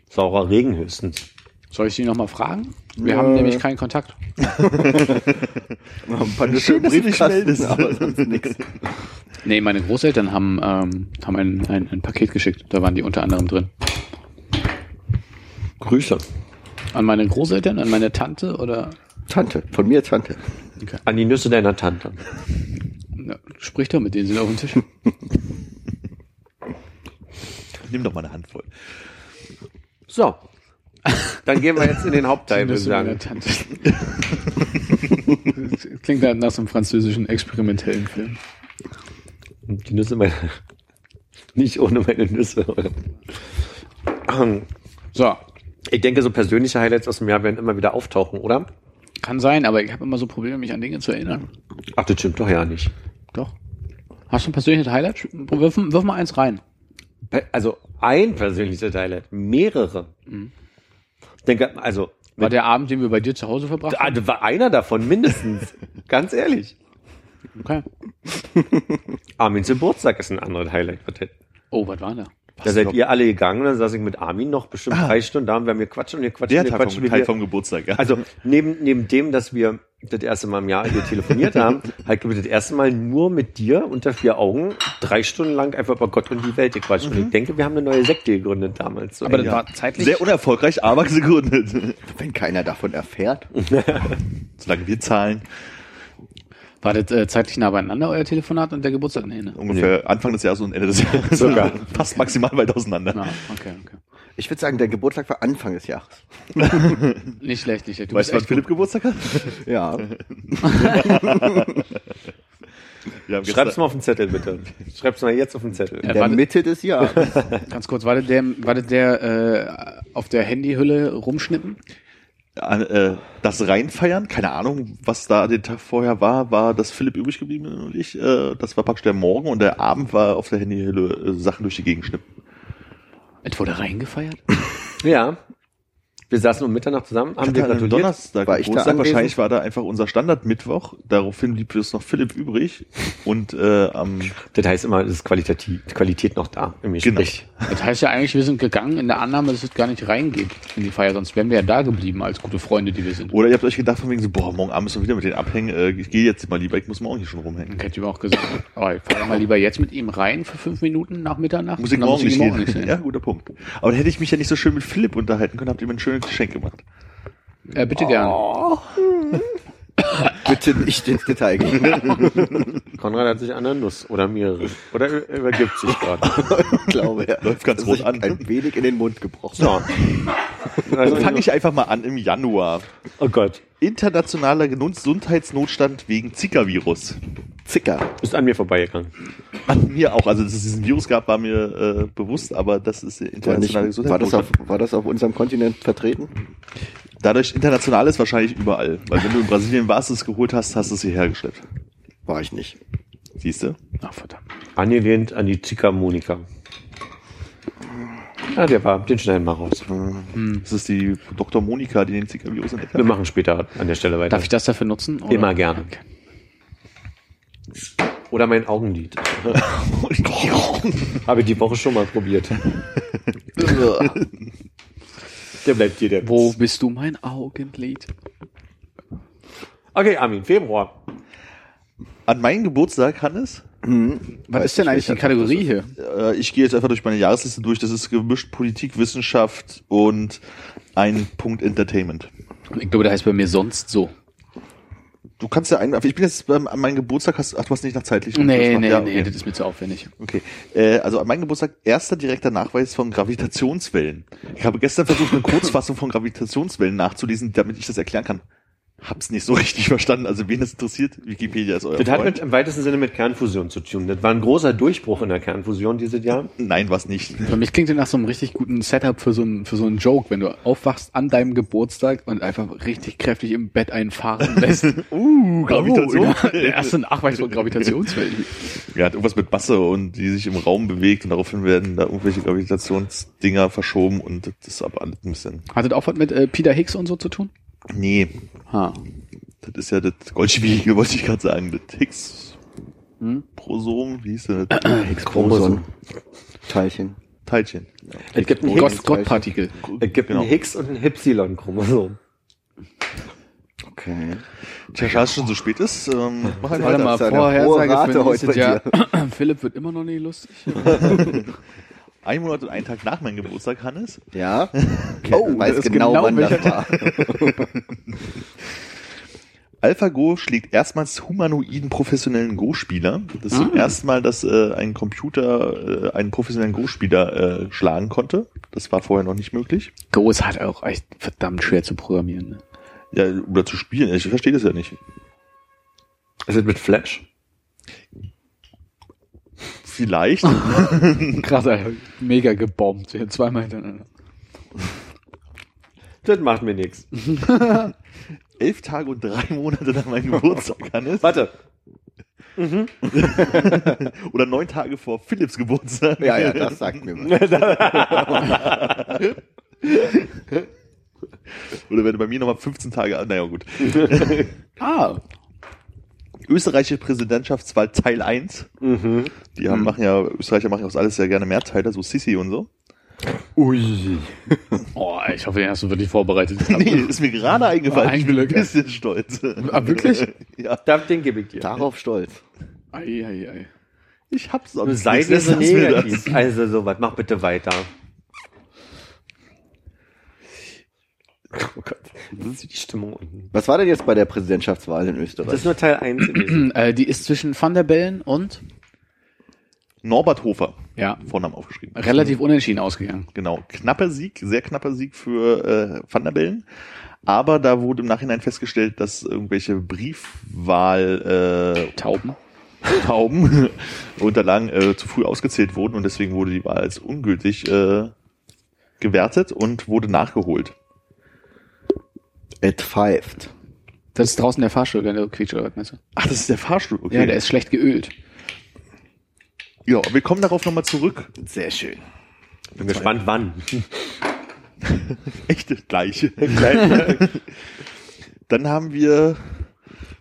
saurer Regen höchstens. Soll ich sie nochmal fragen? Wir Ja. haben nämlich keinen Kontakt. Ein paar Schön, dass du dich meldest. aber sonst nichts. Nee, meine Großeltern haben, ähm, haben ein, ein, ein Paket geschickt. Da waren die unter anderem drin. Grüße. An meine Großeltern, an meine Tante oder Tante, von mir Tante. An die Nüsse deiner Tante. ja, sprich doch mit denen, sind auf dem Tisch. Nimm doch mal eine Handvoll. So. Dann gehen wir jetzt in den Hauptteil, würde ich sagen. Tante. Klingt halt nach so einem französischen experimentellen Film. Die Nüsse meiner. Nicht ohne meine Nüsse. So, Ich denke, so persönliche Highlights aus dem Jahr werden immer wieder auftauchen, oder? Kann sein, aber ich habe immer so Probleme, mich an Dinge zu erinnern. Ach, das stimmt doch ja nicht. Doch. Hast du ein persönliches Highlight? Wirf, wirf mal eins rein. Also ein persönliches Highlight. Mehrere. Ich denke, also. War der Abend, den wir bei dir zu Hause verbracht Ah, haben? das war einer davon mindestens. Ganz ehrlich. Okay. Armins Geburtstag ist ein anderes Highlight. Oh, was war da? Da seid ihr alle gegangen, dann saß ich mit Armin noch bestimmt drei Stunden da und wir haben gequatscht und gequatscht Der und Teil gequatscht. vom, wir- vom Geburtstag, ja. Also neben, neben dem, dass wir das erste Mal im Jahr hier telefoniert haben, halt glaube ich das erste Mal nur mit dir unter vier Augen drei Stunden lang einfach über Gott und die Welt gequatscht. Und ich denke, wir haben eine neue Sekte gegründet damals. So Aber das eng. war zeitlich. Sehr unerfolgreich, aber gegründet. Wenn keiner davon erfährt. Solange wir zahlen, war das äh, zeitlich nah beieinander, euer Telefonat und der Geburtstag? Nee, ne? ungefähr Anfang des Jahres und Ende des Jahres. Sogar. Fast maximal weit auseinander. Ja, okay, okay. Ich würde sagen, der Geburtstag war Anfang des Jahres. Nicht schlecht, nicht schlecht. Du Weißt du, wann echt Philipp Geburtstag hat? Ja. Schreib's mal auf den Zettel, bitte. Schreib's mal jetzt auf den Zettel. Ja, In der warte. Mitte des Jahres. Ganz kurz, war das der, war das der äh, auf der Handyhülle rumschnippen? An, äh, das Reinfeiern, keine Ahnung, was da den Tag vorher war, war, dass Philipp übrig geblieben ist und ich. Äh, das war praktisch der Morgen und der Abend war auf der Handyhülle äh, Sachen durch die Gegend schnippen. Es wurde reingefeiert? Ja. Wir saßen um Mitternacht zusammen, haben einem gratuliert. Donnerstag War ich da? Wahrscheinlich war da einfach unser Standardmittwoch. Daraufhin blieb jetzt noch Philipp übrig. Und äh, am Das heißt immer, es ist Qualität, Qualität noch da im Genau. Das heißt ja eigentlich, wir sind gegangen in der Annahme, dass es gar nicht reingeht in die Feier, sonst wären wir ja da geblieben als gute Freunde, die wir sind. oder ihr habt euch gedacht von wegen so, boah, morgen Abend müssen wir wieder mit denen abhängen. Äh, ich gehe jetzt mal lieber, ich muss morgen hier schon rumhängen. Dann hätte ich mir auch gesagt, aber ich fahre mal lieber jetzt mit ihm rein für fünf Minuten nach Mitternacht. Muss ich und dann morgen nicht morgen sehen. nicht sehen. Ja, guter Punkt. Aber dann hätte ich mich ja nicht so schön mit Philipp unterhalten können, habt ihr mir ein Geschenk gemacht. Äh, bitte gerne. Bitte nicht ins Detail gehen. Konrad hat sich an der Nuss oder mehrere. Oder übergibt sich gerade. Ich glaube, er Läuft ganz hat rot an. ein wenig in den Mund gebrochen. So. Dann fange ich einfach mal an im Januar. Oh Gott. Internationaler Gesundheitsnotstand wegen Zika-Virus. Zicker. Ist an mir vorbeigegangen. An mir auch. Also, dass es diesen Virus gab, war mir äh, bewusst, aber das ist der War, nicht, internationale war, das auf, Gesundheitsnotstand. war das auf unserem Kontinent vertreten? Dadurch international ist wahrscheinlich überall. Weil wenn du in Brasilien warst, es geholt hast, hast du es hierher geschleppt. War ich nicht. Siehst du? Ach, verdammt. Angelehnt an die Zika Ja, der war, den schneiden wir raus. Das ist die Dr. Monika, die den Zika-Virus entdeckt Wir hat. machen später an der Stelle weiter. Darf ich das dafür nutzen? oder? Immer gerne. Okay. Oder mein Augenlid. Habe ich die Woche schon mal probiert. Der bleibt dir der. Wo bist du mein Augenlid? Okay, Armin, Februar. An meinem Geburtstag, Hannes, Was Weiß ist denn eigentlich die Kategorie hier? äh, ich gehe jetzt einfach durch meine Jahresliste durch. Das ist gemischt Politik, Wissenschaft und ein Punkt Entertainment. Ich glaube, der heißt bei mir sonst so. Du kannst ja ein, ich bin jetzt an meinem Geburtstag, hast, ach, du hast nicht nach zeitlich. Nee, nee, ja, nee, okay. das ist mir zu aufwendig. Okay, äh, also an meinem Geburtstag erster direkter Nachweis von Gravitationswellen. Ich habe gestern versucht, eine Kurzfassung von Gravitationswellen nachzulesen, damit ich das erklären kann. Hab's nicht so richtig verstanden. Also wen das interessiert, Wikipedia ist euer Das hat Freund. mit, im weitesten Sinne mit Kernfusion zu tun. Das war ein großer Durchbruch in der Kernfusion dieses Jahr. Nein, was nicht. Für mich klingt das nach so einem richtig guten Setup für so einen, für so einen Joke, wenn du aufwachst an deinem Geburtstag und einfach richtig kräftig im Bett einfahren lässt. Uh, Oh, der erste Nachweis von Gravitationswellen. Ja, hat irgendwas mit Masse und die sich im Raum bewegt und daraufhin werden da irgendwelche Gravitationsdinger verschoben und das ist aber alles ein bisschen. Hat das auch was mit äh, Peter Higgs und so zu tun? Nee, Ha. das ist ja das Goldschwierige, wollte ich gerade sagen. Das Higgs Hm? Prosom, wie hieß das? Chromosom. Teilchen. Teilchen. Ja. Es gibt ein Higgs, Gottpartikel. es gibt Genau. ein Higgs und ein Ypsilon-Chromosom. Okay. Tja, schade, dass es schon so spät ist. Ähm, mach halt Warte mal, hohe Rate für heute Jahr. Philipp wird immer noch nicht lustig. Ein Monat und einen Tag nach meinem Geburtstag, Hannes. Ja? Okay, Oh, weiß genau, genau wann das war. AlphaGo schlägt erstmals humanoiden professionellen Go-Spieler. Das ist zum ersten Mal, dass äh, ein Computer äh, einen professionellen Go-Spieler äh, schlagen konnte. Das war vorher noch nicht möglich. Go ist halt auch echt verdammt schwer zu programmieren. Ne? Ja, oder zu spielen. Ich verstehe das ja nicht. Ist es mit Flash? Vielleicht. Krass, Alter. Mega gebombt. Zweimal hintereinander. Das macht mir nichts. Elf Tage und drei Monate nach meinem Geburtstag, Hannes. Warte. Oder neun Tage vor Philips Geburtstag. Ja, ja, das sagt mir was. Oder wenn bei mir nochmal 15 Tage, naja gut. Ah. Österreichische Präsidentschaftswahl Teil 1. Mhm. Die haben, machen ja, Österreicher machen ja aus alles sehr gerne Mehrteile, so Sissi und so. Ui. Oh, ich hoffe, den hast du wirklich vorbereitet. Nee, ist mir gerade eingefallen. Ich bin ein Glück. bisschen stolz. Ah, wirklich? Ja, Da, den gebe ich dir. Darauf stolz. Ei, ei, ei. ich hab's Du sonst sei nichts, dir so negativ. Also sowas, mach bitte weiter. Oh Gott, das ist die Stimmung unten. Was war denn jetzt bei der Präsidentschaftswahl in Österreich? Das ist nur Teil 1 gewesen. Äh, die ist zwischen Van der Bellen und Norbert Hofer, ja, Vornamen aufgeschrieben. relativ unentschieden ausgegangen. Genau, knapper Sieg, sehr knapper Sieg für äh, Van der Bellen. Aber da wurde im Nachhinein festgestellt, dass irgendwelche Briefwahl äh, Tauben. Tauben Unterlagen äh, zu früh ausgezählt wurden und deswegen wurde die Wahl als ungültig äh, gewertet und wurde nachgeholt. Adfived. Das ist draußen der Fahrstuhl, wenn du quietscht meinst du? Ach, das ist der Fahrstuhl, okay. Ja, der ist schlecht geölt. ja, wir kommen darauf nochmal zurück. Sehr schön. Bin gespannt, wann. Echte gleiche. Dann haben wir,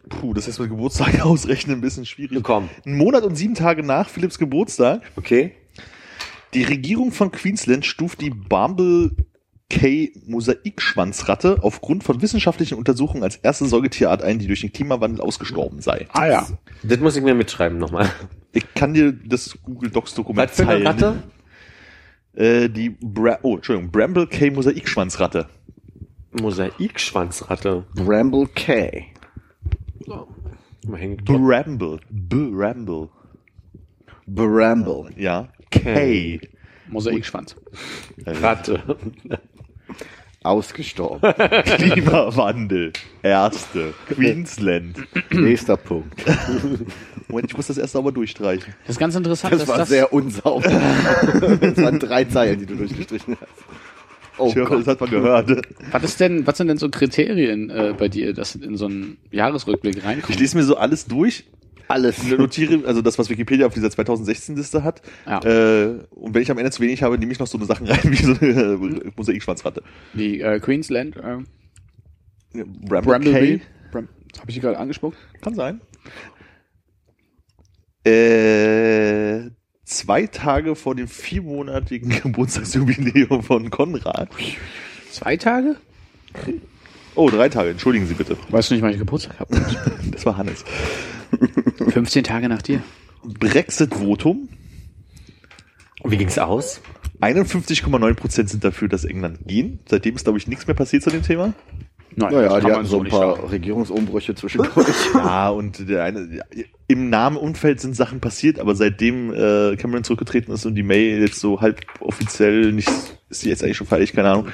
puh, das ist mit Geburtstag ausrechnen ein bisschen schwierig. Komm. Ein Monat und sieben Tage nach Philipps Geburtstag Okay? Die Regierung von Queensland stuft die Bumble K Mosaikschwanzratte aufgrund von wissenschaftlichen Untersuchungen als erste Säugetierart ein, die durch den Klimawandel ausgestorben sei. Ah ja. Das muss ich mir mitschreiben nochmal. Ich kann dir das Google Docs Dokument Was für eine teilen. Ratte? Äh, die Bra oh, Entschuldigung, Bramble K Mosaikschwanzratte. Mosaikschwanzratte. Bramble K. Hängen. Bramble. Bramble. Bramble. Ja. K. Mosaikschwanz. Ratte. Ausgestorben. Klimawandel. Erste. Queensland. Nächster Punkt. Moment, ich muss das erst sauber durchstreichen. Das ist ganz interessant, Das dass war das sehr unsauber. Das waren drei Zeilen, die du durchgestrichen hast. Oh Ich hoffe, Gott. das hat man gehört. Was ist denn, was sind denn so Kriterien äh, bei dir, dass in so einen Jahresrückblick Ich reinkommt? lese mir so alles durch Alles. notiere, also das, was Wikipedia auf dieser 2016-Liste hat. Ja. Äh, und wenn ich am Ende zu wenig habe, nehme ich noch so eine Sachen rein, wie so eine äh, Mosaikschwanzratte. Wie äh, Queensland, äh, Bramble Bramblebee. K. Bram Habe ich die gerade angespuckt? Kann sein. Äh, zwei Tage vor dem viermonatigen Geburtstagsjubiläum von Konrad. Zwei Tage? Oh, drei Tage, entschuldigen Sie bitte. Weißt du nicht, wann ich Geburtstag habe? Das war Hannes. 15 Tage nach dir. Brexit-Votum. Und wie ging's aus? 51,9% sind dafür, dass England gehen. Seitdem ist, glaube ich, nichts mehr passiert zu dem Thema. Nein, Naja, die hatten so ein paar sagen. Regierungsumbrüche zwischendurch. Ja, und der eine, ja, im Namenumfeld sind Sachen passiert, aber seitdem äh, Cameron zurückgetreten ist und die May jetzt so halb offiziell nicht, ist sie jetzt eigentlich schon fertig, keine Ahnung,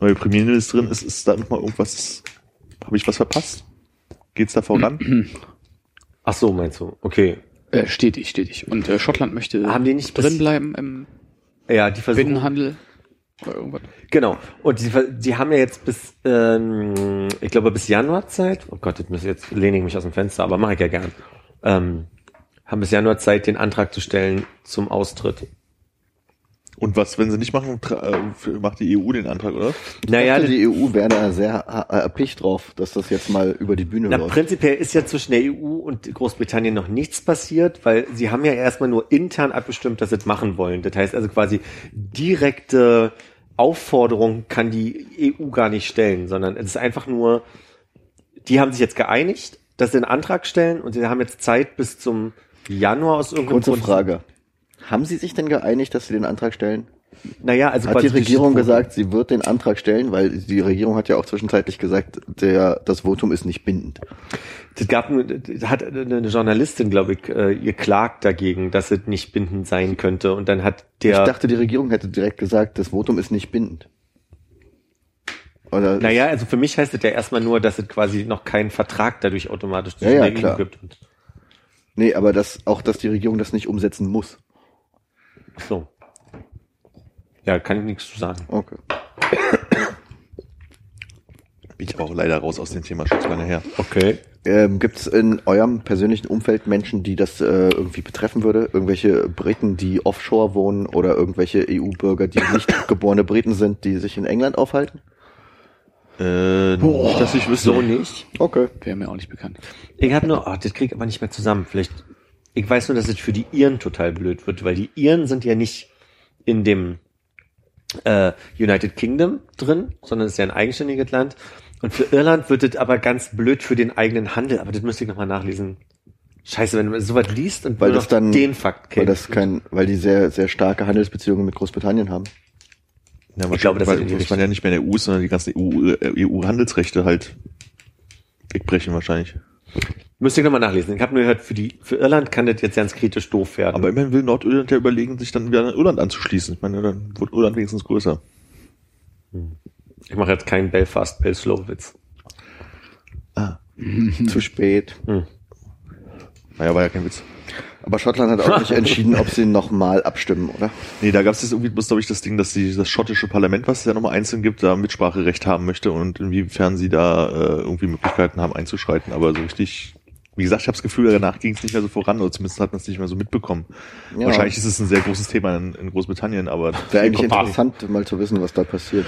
neue Premierministerin ist, ist da nochmal irgendwas, habe ich was verpasst? Geht's da voran? Ach so, meinst du? Okay. Äh, stetig, stetig. Und äh, Schottland möchte Haben die nicht drin bleiben im Ja, die versuchen. Binnenhandel oder irgendwas. Genau. Und die, die haben ja jetzt bis, ähm, ich glaube, bis Januar Zeit. Oh Gott, jetzt, muss- jetzt lehne ich mich aus dem Fenster, aber mache ich ja gern. Ähm, haben bis Januar Zeit, den Antrag zu stellen zum Austritt. Und was, wenn sie nicht machen, äh, macht die EU den Antrag, oder? Naja, dachte, die EU wäre da sehr äh, erpicht drauf, dass das jetzt mal über die Bühne Na, läuft. prinzipiell ist ja zwischen der EU und Großbritannien noch nichts passiert, weil sie haben ja erstmal nur intern abgestimmt, dass sie es machen wollen. Das heißt also quasi direkte Aufforderung kann die EU gar nicht stellen, sondern es ist einfach nur, die haben sich jetzt geeinigt, dass sie einen Antrag stellen und sie haben jetzt Zeit bis zum Januar aus irgendeinem Kurze Grund. Frage. Haben Sie sich denn geeinigt, dass Sie den Antrag stellen? Naja, also Hat die Regierung gesagt, sie wird den Antrag stellen, weil die Regierung hat ja auch zwischenzeitlich gesagt, der, das Votum ist nicht bindend. Das gab, hat eine Journalistin, glaube ich, äh, geklagt dagegen, dass es nicht bindend sein könnte. Und dann hat der. Ich dachte, die Regierung hätte direkt gesagt, das Votum ist nicht bindend. Oder Naja, also für mich heißt es ja erstmal nur, dass es quasi noch keinen Vertrag dadurch automatisch Ja, ja, der EU gibt. Nee, aber das, auch, dass die Regierung das nicht umsetzen muss. So. Ja, kann ich nichts zu sagen. Okay. Bin ich aber auch leider raus aus dem Thema, lange her. Okay. Ähm, Gibt es in eurem persönlichen Umfeld Menschen, die das äh, irgendwie betreffen würde? Irgendwelche Briten, die offshore wohnen oder irgendwelche EU-Bürger, die nicht geborene Briten sind, die sich in England aufhalten? Äh, nicht, dass ich wüsste. So nicht. Okay. Wäre mir auch nicht bekannt. Ich habe nur, oh, das krieg ich aber nicht mehr zusammen. Vielleicht, ich weiß nur, dass es für die Iren total blöd wird, weil die Iren sind ja nicht in dem äh, United Kingdom drin, sondern es ist ja ein eigenständiges Land. Und für Irland wird es aber ganz blöd für den eigenen Handel. Aber das müsste ich nochmal nachlesen. Scheiße, wenn du sowas liest und Weil das dann, den Fakt weil kennst. das kein, weil die sehr, sehr starke Handelsbeziehungen mit Großbritannien haben. Ja, Ich glaube, das weil, ist man ja nicht mehr in der EU, sondern die ganzen EU, äh, EU-Handelsrechte halt wegbrechen wahrscheinlich. Müsste ich nochmal nachlesen. Ich habe nur gehört, für die für Irland kann das jetzt ganz kritisch doof werden. Aber immerhin will Nordirland ja überlegen, sich dann wieder an Irland anzuschließen. Ich meine, dann wird Irland wenigstens größer. ich mache jetzt keinen Belfast Bell Slow Witz. Zu spät. Naja, war ja kein Witz. Aber Schottland hat auch nicht entschieden, ob sie nochmal abstimmen, oder? Nee, da gab es jetzt irgendwie bloß, glaube ich, das Ding, dass die, das schottische Parlament, was es ja nochmal einzeln gibt, da Mitspracherecht haben möchte und inwiefern sie da äh, irgendwie Möglichkeiten haben einzuschreiten. Aber so richtig, wie gesagt, ich habe das Gefühl, danach ging es nicht mehr so voran, oder zumindest hat man es nicht mehr so mitbekommen. Ja. Wahrscheinlich ist es ein sehr großes Thema in, in Großbritannien, aber Wäre eigentlich interessant, mal zu wissen, was da passiert.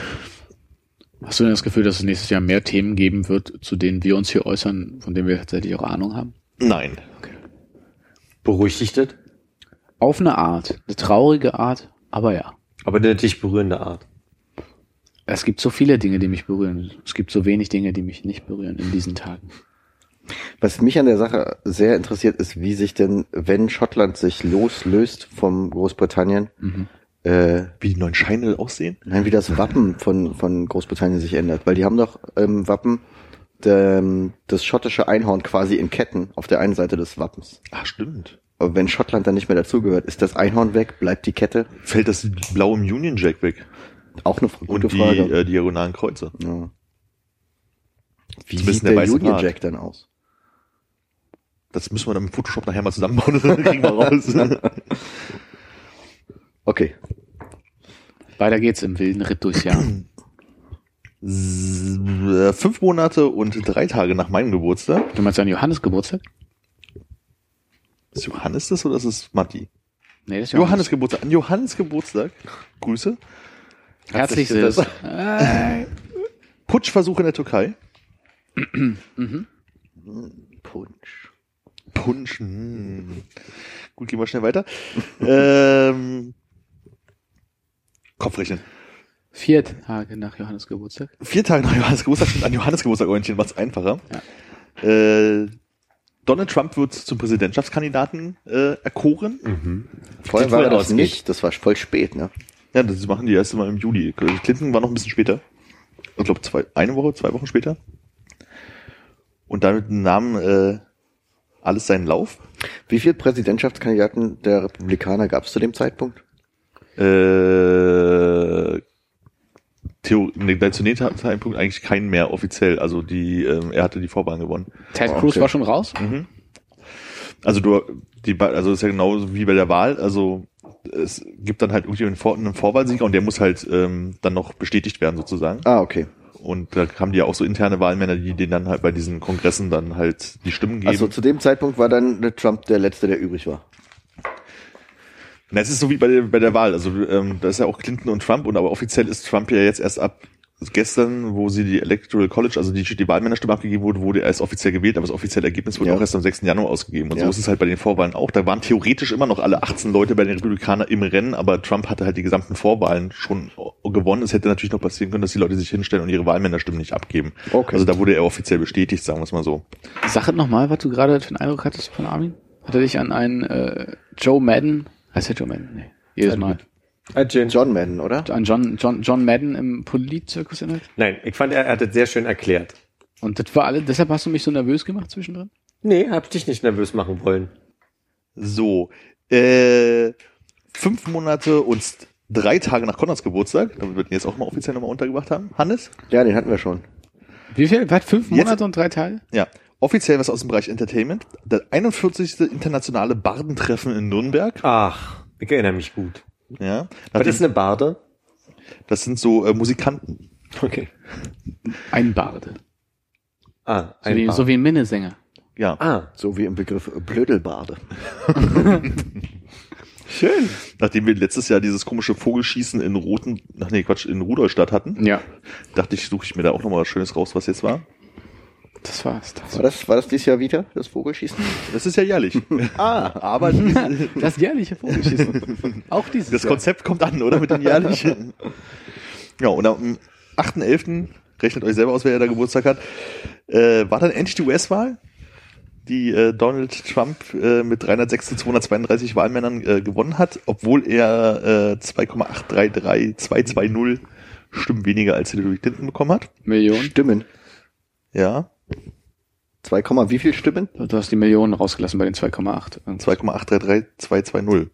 Hast du denn das Gefühl, dass es nächstes Jahr mehr Themen geben wird, zu denen wir uns hier äußern, von denen wir tatsächlich auch Ahnung haben? nein. Beruhigt dich das? Auf eine Art. Eine traurige Art, aber ja. Aber eine dich berührende Art. Es gibt so viele Dinge, die mich berühren. Es gibt so wenig Dinge, die mich nicht berühren in diesen Tagen. Was mich an der Sache sehr interessiert, ist, wie sich denn, wenn Schottland sich loslöst vom Großbritannien, äh, Wie die neuen Scheine aussehen? nein, wie das Wappen von, von Großbritannien sich ändert. Weil die haben doch im Wappen ähm, das schottische Einhorn quasi in Ketten auf der einen Seite des Wappens. Ach, stimmt. Aber wenn Schottland dann nicht mehr dazugehört, ist das Einhorn weg, bleibt die Kette? Fällt das blaue Union Jack weg? Auch eine gute Und die Frage. äh, diagonalen Kreuze. ja. Wie Zumindest sieht der der, Union. Jack dann aus? Das müssen wir dann mit Photoshop nachher mal zusammenbauen, das kriegen wir raus. Okay. Weiter geht's im wilden Ritt durchs Jahr. Äh, Fünf Monate und drei Tage nach meinem Geburtstag. Du meinst an Johannes Geburtstag? Ist Johannes das oder ist es Matti? Nee, das ist Johannes Geburtstag. An Johannes Geburtstag. Grüße. Herzlichstes. Putschversuch in der Türkei. Punsch. Punsch. mm. Gut, gehen wir schnell weiter. ähm, Kopfrechnen. Vier Tage nach Johannes Geburtstag. Vier Tage nach Johannes Geburtstag und an Johannes Geburtstag orientieren, was einfacher. Äh, Donald Trump wird zum Präsidentschaftskandidaten äh, erkoren. Vorher Sieht war er das ausgeht. nicht, das war voll spät, ne? Ja, das machen die erste Mal im Juli. Clinton war noch ein bisschen später. Ich glaube, zwei, eine Woche, zwei Wochen später. Und damit nahm äh, alles seinen Lauf. Wie viele Präsidentschaftskandidaten der Republikaner gab es zu dem Zeitpunkt? Äh, Theo, nee, zu dem Zeitpunkt eigentlich keinen mehr offiziell. Also die, ähm, er hatte die Vorwahlen gewonnen. Ted Oh, Cruz okay. war schon raus? Also du, die, also es ist ja genauso wie bei der Wahl. Also es gibt dann halt irgendwie einen, Vor einen Vorwahlsieger und der muss halt ähm, dann noch bestätigt werden sozusagen. Ah, okay. Und da haben die ja auch so interne Wahlmänner, die denen dann halt bei diesen Kongressen dann halt die Stimmen geben. Also zu dem Zeitpunkt war dann Trump der Letzte, der übrig war. Na, es ist so wie bei der, bei der Wahl. Also ähm, da ist ja auch Clinton und Trump und aber offiziell ist Trump ja jetzt erst ab gestern, wo sie die Electoral College, also die, die Wahlmännerstimme abgegeben wurde, wurde er erst offiziell gewählt, aber das offizielle Ergebnis wurde Ja. auch erst am 6. Januar ausgegeben. Und Ja. so ist es halt bei den Vorwahlen auch. Da waren theoretisch immer noch alle 18 Leute bei den Republikanern im Rennen, aber Trump hatte halt die gesamten Vorwahlen schon gewonnen. Es hätte natürlich noch passieren können, dass die Leute sich hinstellen und ihre Wahlmännerstimmen nicht abgeben. Okay. Also da wurde er offiziell bestätigt, sagen wir es mal so. Sag es nochmal, was du gerade für einen Eindruck hattest von Armin. Hat er dich an einen äh, Joe Madden, heißt der Joe Madden? Nee, jedes Mal. John Madden, oder? An John, John, John Madden im Politzirkus erinnert? Nein, ich fand, er, er hat das sehr schön erklärt. Und das war alle, deshalb hast du mich so nervös gemacht zwischendrin? Nee, hab dich nicht nervös machen wollen. So, äh, fünf Monate und drei Tage nach Konrads Geburtstag, damit wir den jetzt auch mal offiziell nochmal untergebracht haben. Hannes? Ja, den hatten wir schon. Wie viel? Was? Fünf Jetzt- Monate und drei Tage? Ja. Offiziell was aus dem Bereich Entertainment. Das 41. internationale Bardentreffen in Nürnberg. Ach, ich erinnere mich gut. Ja. Was ist eine Barde? das sind so äh, Musikanten. Okay. Ein Barde. Ah, So wie, Bard. so wie ein Minnesänger. Ja. Ah, So wie im Begriff Blödelbade. Schön. Nachdem wir letztes Jahr dieses komische Vogelschießen in Roten, ach nee, Quatsch, in Rudolstadt hatten, Ja, dachte ich, suche ich mir da auch nochmal was Schönes raus, was jetzt war. Das war's. Das, War das, war das dieses Jahr wieder, das Vogelschießen? Das ist ja jährlich. Ah, Aber diese, das jährliche Vogelschießen. Auch dieses das Jahr. Konzept kommt an, oder? Mit den jährlichen. Ja, und am 8.11., rechnet euch selber aus, wer da Geburtstag hat, äh, war dann endlich die US-Wahl, die äh, Donald Trump äh, mit 306 zu 232 Wahlmännern äh, gewonnen hat, obwohl er äh, 2,833220 Stimmen weniger als Hillary Clinton bekommen hat. Millionen. Stimmen. Ja, 2, Komma wie viel Stimmen? Du hast die Millionen rausgelassen bei den 2,8. 2,833220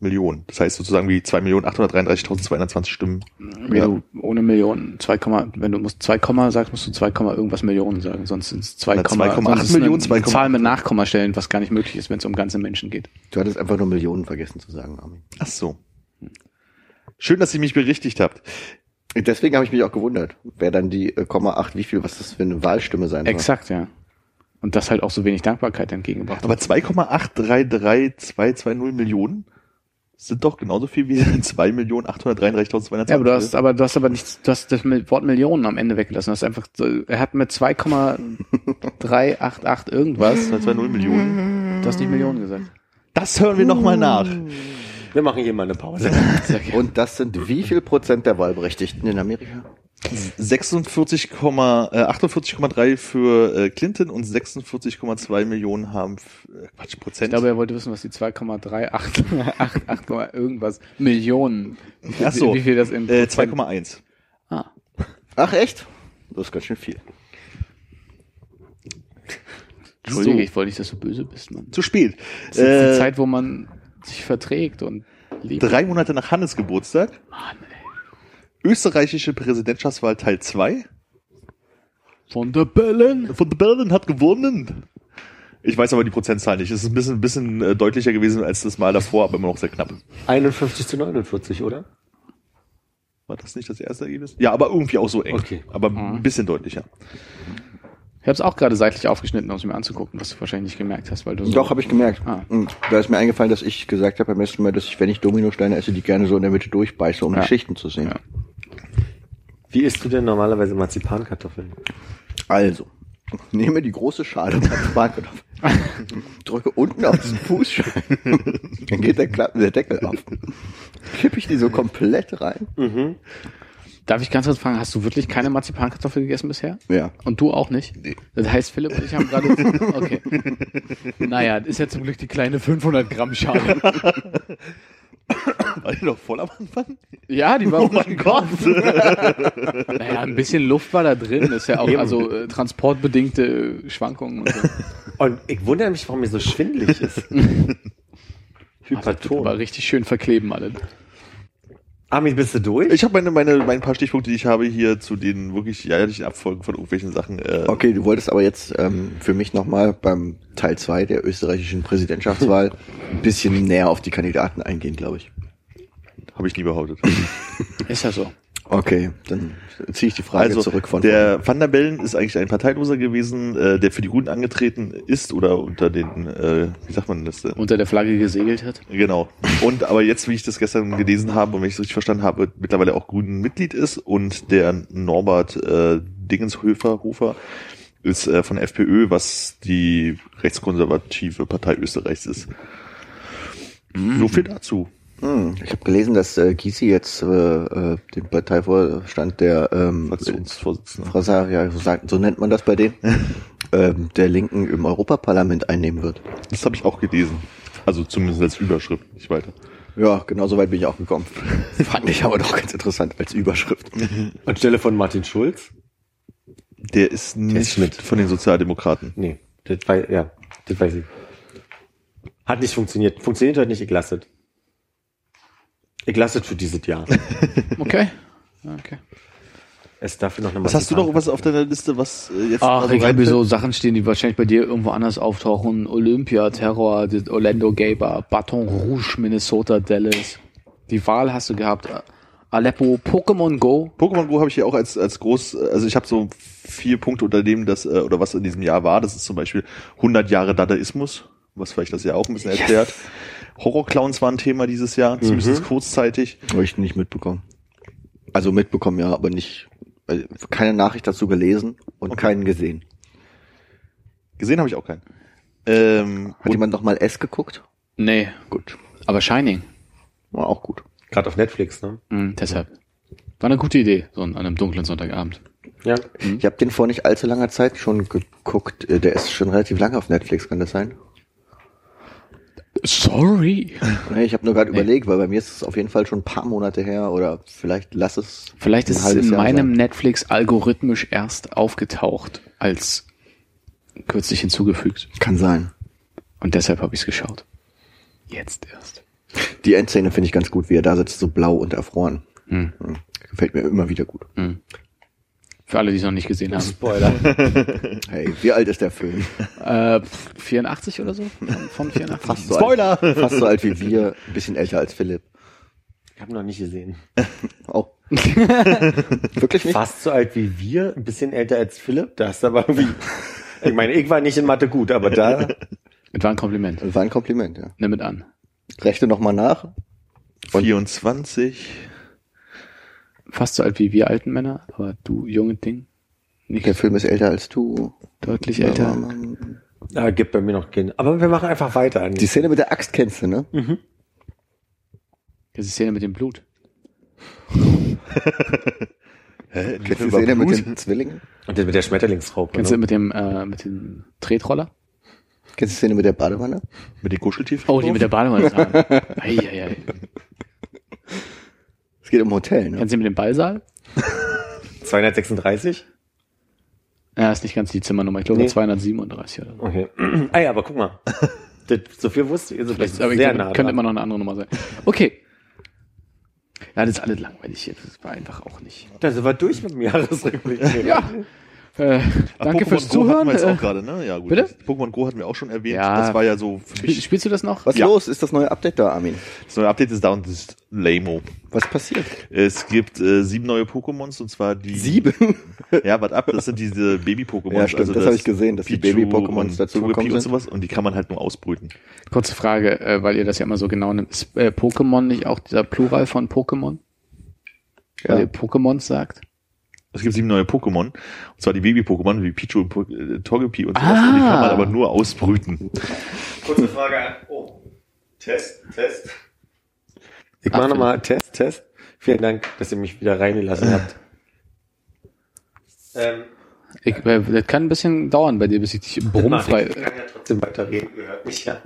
Millionen. Das heißt sozusagen wie 2.833.220 Stimmen. Wie Ja. du ohne Millionen, 2, wenn du musst 2, Komma sagst, musst du 2, Komma irgendwas Millionen sagen, sonst sind es 2, Na, Komma- 2,8 sonst ist es Millionen, eine 2,8. Zahl mit Nachkommastellen, was gar nicht möglich ist, wenn es um ganze Menschen geht. Du hattest einfach nur Millionen vergessen zu sagen, Armin. Ach so. Schön, dass ihr mich berichtigt habt. Deswegen habe ich mich auch gewundert, wer dann die äh, Komma 8, wie viel, was das für eine Wahlstimme sein soll. Exakt, ja. Und das halt auch so wenig Dankbarkeit entgegengebracht. Aber 2,833220 Millionen sind doch genauso viel wie 2.833.220. Ja, aber du hast, aber du hast aber nichts, du hast das Wort Millionen am Ende weggelassen. Du hast einfach, er hat mit 2,388 irgendwas, 220 Millionen. du hast nicht Millionen gesagt. Das hören wir nochmal nach. Wir machen hier mal eine Pause. Und das sind wie viel Prozent der Wahlberechtigten in Amerika? 46, äh, 48,3 für äh, Clinton und 46,2 Millionen haben äh, Quatsch, Ich Prozent. glaube, er wollte wissen, was die 2,388 irgendwas Millionen. Ach so. wie viel das in äh, Prozent- 2,1. Ah, Ach echt? Das ist ganz schön viel. Entschuldige, So. ich wollte nicht, dass du böse bist, Mann. Zu spät. Das ist die Äh, Zeit, wo man sich verträgt und liebt. drei Monate nach Hannes Geburtstag. Mann, ey. Österreichische Präsidentschaftswahl Teil 2. Von der Bellen. Von der Berlin hat gewonnen. Ich weiß aber die Prozentzahl nicht. Es ist ein bisschen, ein bisschen äh, deutlicher gewesen als das Mal davor, aber immer noch sehr knapp. 51 zu 49, oder? War das nicht das erste Ergebnis? Ja, aber irgendwie auch so eng. Okay. Aber ein bisschen deutlicher. Ich habe es auch gerade seitlich aufgeschnitten, um es mir anzugucken, was du wahrscheinlich nicht gemerkt hast, weil du so Doch, habe ich gemerkt. Ah. Und da ist mir eingefallen, dass ich gesagt habe beim ersten Mal, dass ich, wenn ich Dominosteine esse, die gerne so in der Mitte durchbeiße, um Ja. die Schichten zu sehen. Ja. Wie isst du denn normalerweise Marzipankartoffeln? Also, nehme die große Schale Marzipankartoffeln, drücke unten auf diesen Fußschein, dann geht der, Klappen, der Deckel auf. Kippe ich die so komplett rein. Darf ich ganz kurz fragen, hast du wirklich keine Marzipankartoffel gegessen bisher? Ja. Und du auch nicht? Nee. Das heißt, Philipp und ich haben gerade... Okay. Naja, das ist ja zum Glück die kleine 500 Gramm Schale. War die noch voll am Anfang? Ja, die war Oh mein gekauft. Gott! Naja, ein bisschen Luft war da drin. Das ist ja auch Eben. also äh, transportbedingte Schwankungen und so. Und ich wundere mich, warum mir so schwindelig ist. Hyperton. Aber richtig schön verkleben alle. Armin, bist du durch? Ich habe meine, meine, meine paar Stichpunkte, die ich habe hier zu den wirklich jährlichen Abfolgen von irgendwelchen Sachen. Äh, Okay, du wolltest aber jetzt ähm, für mich nochmal beim Teil 2 der österreichischen Präsidentschaftswahl ein bisschen näher auf die Kandidaten eingehen, glaube ich. Habe ich nie behauptet. Ist ja so. Okay, dann ziehe ich die Frage Also zurück von der Van der Bellen ist eigentlich ein Parteiloser gewesen, äh, der für die Grünen angetreten ist oder unter den, äh, wie sagt man das? Äh, Unter der Flagge gesegelt hat. Genau. Und aber jetzt, wie ich das gestern gelesen habe und wenn ich es richtig verstanden habe, mittlerweile auch Grünen Mitglied ist und der Norbert äh, Dingenshöfer Hofer ist äh, von FPÖ, was die rechtskonservative Partei Österreichs ist. So viel dazu. Hm, ich habe gelesen, dass äh, Gysi jetzt äh, äh, den Parteivorstand der ähm, Fraktionsvorsitzender. Frasa, ja, so, sagt, so nennt man das bei denen, ähm, der Linken im Europaparlament einnehmen wird. Das habe ich auch gelesen. Also zumindest als Überschrift, nicht weiter. Ja, genau so weit bin ich auch gekommen. Fand ich aber doch ganz interessant als Überschrift. Anstelle von Martin Schulz? Der ist nicht mit. von den Sozialdemokraten. Nee, das weiß, ja, das weiß ich. Hat nicht funktioniert. Funktioniert heute nicht, ich lasse es. Ich lasse es für dieses Jahr. Okay. Okay. Es dafür noch eine Was hast du noch was auf deiner Liste, was äh, jetzt Ach, mal so ich habe so Sachen stehen, die wahrscheinlich bei dir irgendwo anders auftauchen. Olympia, Terror, Orlando Gaber, Baton Rouge, Minnesota, Dallas. Die Wahl hast du gehabt. Aleppo, Pokémon Go. Pokémon Go habe ich hier auch als als groß, also ich habe so vier Punkte unter dem, das äh, oder was in diesem Jahr war. Das ist zum Beispiel 100 Jahre Dadaismus, was vielleicht das Jahr auch ein bisschen erklärt. Horrorclowns waren Thema dieses Jahr, zumindest kurzzeitig. Habe ich nicht mitbekommen. Also mitbekommen, ja, aber nicht, also keine Nachricht dazu gelesen und keinen gesehen. Gesehen habe ich auch keinen. Ähm, Hat jemand noch mal S geguckt? Nee, Gut. aber Shining. War auch gut. Gerade auf Netflix, ne? Mhm, deshalb. War eine gute Idee, so an einem dunklen Sonntagabend. Ja. Ich habe den vor nicht allzu langer Zeit schon geguckt. Äh, Der ist schon relativ lange auf Netflix, kann das sein? Sorry. Nee, ich habe nur gerade überlegt, weil bei mir ist es auf jeden Fall schon ein paar Monate her oder vielleicht lass es. Vielleicht ist es in Jahr meinem sein. Netflix algorithmisch erst aufgetaucht, als kürzlich hinzugefügt. Kann sein. Und deshalb habe ich es geschaut. Jetzt erst. Die Endszene finde ich ganz gut, wie er da sitzt, so blau und erfroren. Hm. Hm. Gefällt mir immer wieder gut. Für alle, die es noch nicht gesehen haben. Spoiler. Hey, wie alt ist der Film? Äh, 84 oder so? Von, von 84? Fast so Spoiler! Alt, fast so alt wie wir, ein bisschen älter als Philipp. Ich habe noch nicht gesehen. Oh. Wirklich nicht? Fast so alt wie wir, ein bisschen älter als Philipp. Das ist aber irgendwie. Ich meine, ich war nicht in Mathe gut, aber da. Das war ein Kompliment. Das war ein Kompliment, ja. Nimm mit an. Rechte noch mal nach. 24. Fast so alt wie wir alten Männer, aber du junge Ding. Nicht Der Film ist älter als du. deutlich älter. Da gibt bei mir noch Kinder. Aber wir machen einfach weiter. Die Szene mit der Axt kennst du, ne? Das ist die Szene mit dem Blut. Hä? Kennst du die Szene mit den Zwillingen? Und mit der Schmetterlingsraupe. Kennst du Ne? mit dem, äh, mit dem Tretroller? Kennst du die Szene mit der Badewanne? Mit den Kuscheltief? Oh, die mit der Badewanne. ei, ei, ei. Geht um Hotel, ne? Kennst du die mit dem Ballsaal? 236? Ja, ist nicht ganz die Zimmernummer. Ich glaube Nee. 237 oder so. Okay. ah ja, aber guck mal. Das, so viel wusste ich. Also vielleicht Aber ich sehr glaube, nah könnte dran. immer noch eine andere Nummer sein. Okay. Ja, das ist alles langweilig hier. Das war einfach auch nicht. Da sind wir durch mit dem Jahresrückblick. Ja. Äh, danke Pokémon fürs Go hatten Zuhören. wir jetzt auch Äh, gerade, ne? Ja, gut. bitte? Das Pokémon Go hatten wir auch schon erwähnt. Ja. Das war ja so mich. spielst du das noch? Was Ja. los? Ist das neue Update da, Armin? Das neue Update ist da und das ist lame Was passiert? Es gibt äh, sieben neue Pokémons und zwar die. Sieben? Ja, warte ab, das sind diese Baby-Pokémons. Ja, stimmt, das habe ich gesehen, dass die Pichu Baby-Pokémons und dazu gekommen und sind. sowas und die kann man halt nur ausbrüten. Kurze Frage, äh, weil ihr das ja immer so genau nimmt. Ist äh, Pokémon nicht auch dieser Plural von Pokémon? Weil ihr Pokémons sagt? Es gibt sieben neue Pokémon. Und zwar die Baby-Pokémon wie Pichu und äh, Togepi und sowas. Ah. Und die kann man aber nur ausbrüten. Kurze Frage an. Oh. Test, Test. Ich mache nochmal Test, Test. Vielen Dank, dass ihr mich wieder reingelassen habt. Ähm, Ich, äh, das kann ein bisschen dauern bei dir, bis ich dich brummfrei... Ich kann ja trotzdem weiterreden, ihr hört mich ja.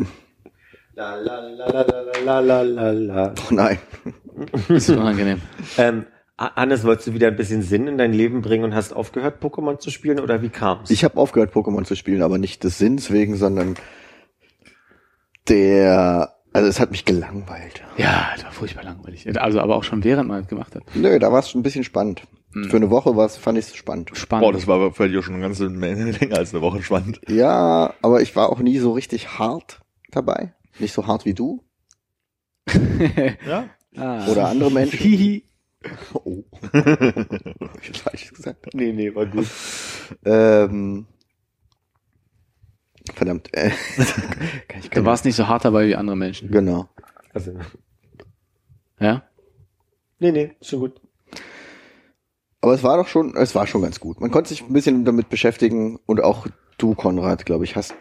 La la la la la la la la la. Oh nein. Das ist unangenehm. Ähm, Hannes, wolltest du wieder ein bisschen Sinn in dein Leben bringen und hast aufgehört, Pokémon zu spielen oder wie kam's? Ich habe aufgehört, Pokémon zu spielen, aber nicht des Sinns wegen, sondern der, also es hat mich gelangweilt. Ja, das war furchtbar langweilig. Also aber auch schon während man es gemacht hat. Nö, da war es schon ein bisschen spannend. Für eine Woche war's, fand ich es spannend. Spannend. Boah, das war aber vielleicht auch schon eine ganze Menge länger als eine Woche spannend. Ja, aber ich war auch nie so richtig hart dabei. Nicht so hart wie du Ja. ah. oder andere Menschen. Oh. Hab ich falsch gesagt? nee, nee, war gut. Ähm, verdammt. Äh, kann ich Du warst nicht so hart dabei wie andere Menschen. Genau. Also, Ja? nee, nee, ist schon gut. Aber es war doch schon, es war schon ganz gut. Man konnte sich ein bisschen damit beschäftigen und auch du, Konrad, glaube ich, hast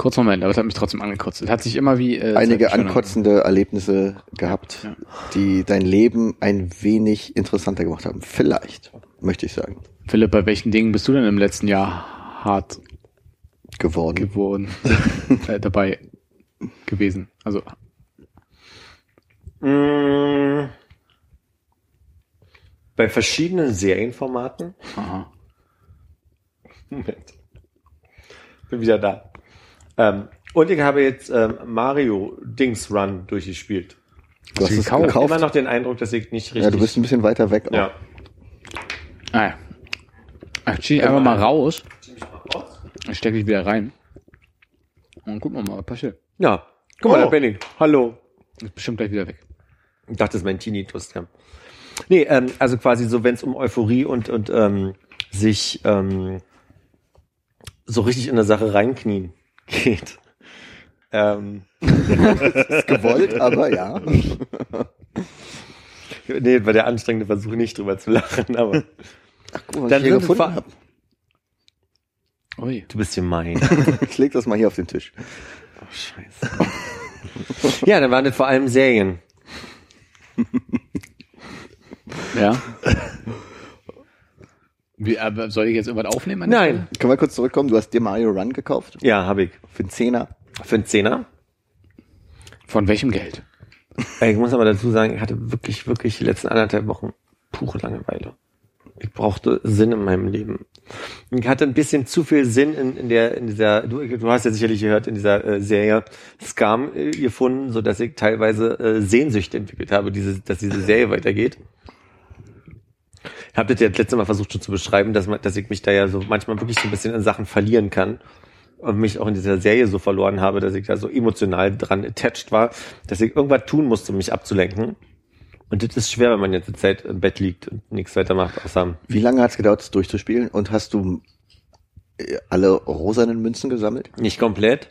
Kurz Moment, aber es hat mich trotzdem angekotzt. Es hat sich immer wie... Äh, einige ankotzende Erlebnisse gehabt, Ja. die dein Leben ein wenig interessanter gemacht haben. Vielleicht, möchte ich sagen, Philipp, bei welchen Dingen bist du denn im letzten Jahr hart geworden. geworden, äh, dabei gewesen? Also, Mm, bei verschiedenen Serienformaten. aha. Moment. Bin wieder da. Ähm, und ich habe jetzt ähm, Mario Dings Run durchgespielt. Du hast es gekauft? gekauft. Immer noch den Eindruck, dass ich nicht richtig. Ja, du bist ein bisschen weiter weg. auch. ja. Ah ja. Ich zieh dich einfach mal raus. Ich stecke dich wieder rein. Und gucken wir mal, was passiert. Ja. Guck mal, Oh. da bin ich. Hallo. Ist bestimmt gleich wieder weg. Ich dachte, das ist mein Tinnitus. Ja. Nee, ähm, also quasi so, wenn es um Euphorie und, und ähm, sich ähm, so richtig in der Sache reinknien geht. Ähm, Ist gewollt, aber ja. nee, war der anstrengende Versuch nicht drüber zu lachen, aber Guck mal, was Dann ich hier gefunden hab. Ui. du bist gemein. Ich leg das mal hier auf den Tisch. Scheiße. ja, dann waren das vor allem Serien. Ja. Wie, aber soll ich jetzt irgendwas aufnehmen? an Nein. Können wir kurz zurückkommen? Du hast dir Mario Run gekauft? Ja, habe ich. Für einen Zehner. Für einen Zehner. Stelle? Von welchem Geld? Ich muss aber dazu sagen, ich hatte wirklich, wirklich die letzten anderthalb Wochen pure Langeweile. Ich brauchte Sinn in meinem Leben. Ich hatte ein bisschen zu viel Sinn in, in der, in dieser, du, du hast ja sicherlich gehört, in dieser äh, Serie Scam äh, gefunden, so dass ich teilweise äh, Sehnsüchte entwickelt habe, diese, dass diese Serie weitergeht. Ich habe das ja das letzte Mal versucht schon zu beschreiben, dass, man, dass ich mich da ja so manchmal wirklich so ein bisschen in Sachen verlieren kann und mich auch in dieser Serie so verloren habe, dass ich da so emotional dran attached war, dass ich irgendwas tun musste, um mich abzulenken. Und das ist schwer, wenn man jetzt die Zeit im Bett liegt und nichts weiter macht, außer Wie lange hat es gedauert, das durchzuspielen? Und hast du äh, alle rosanen Münzen gesammelt? nicht komplett.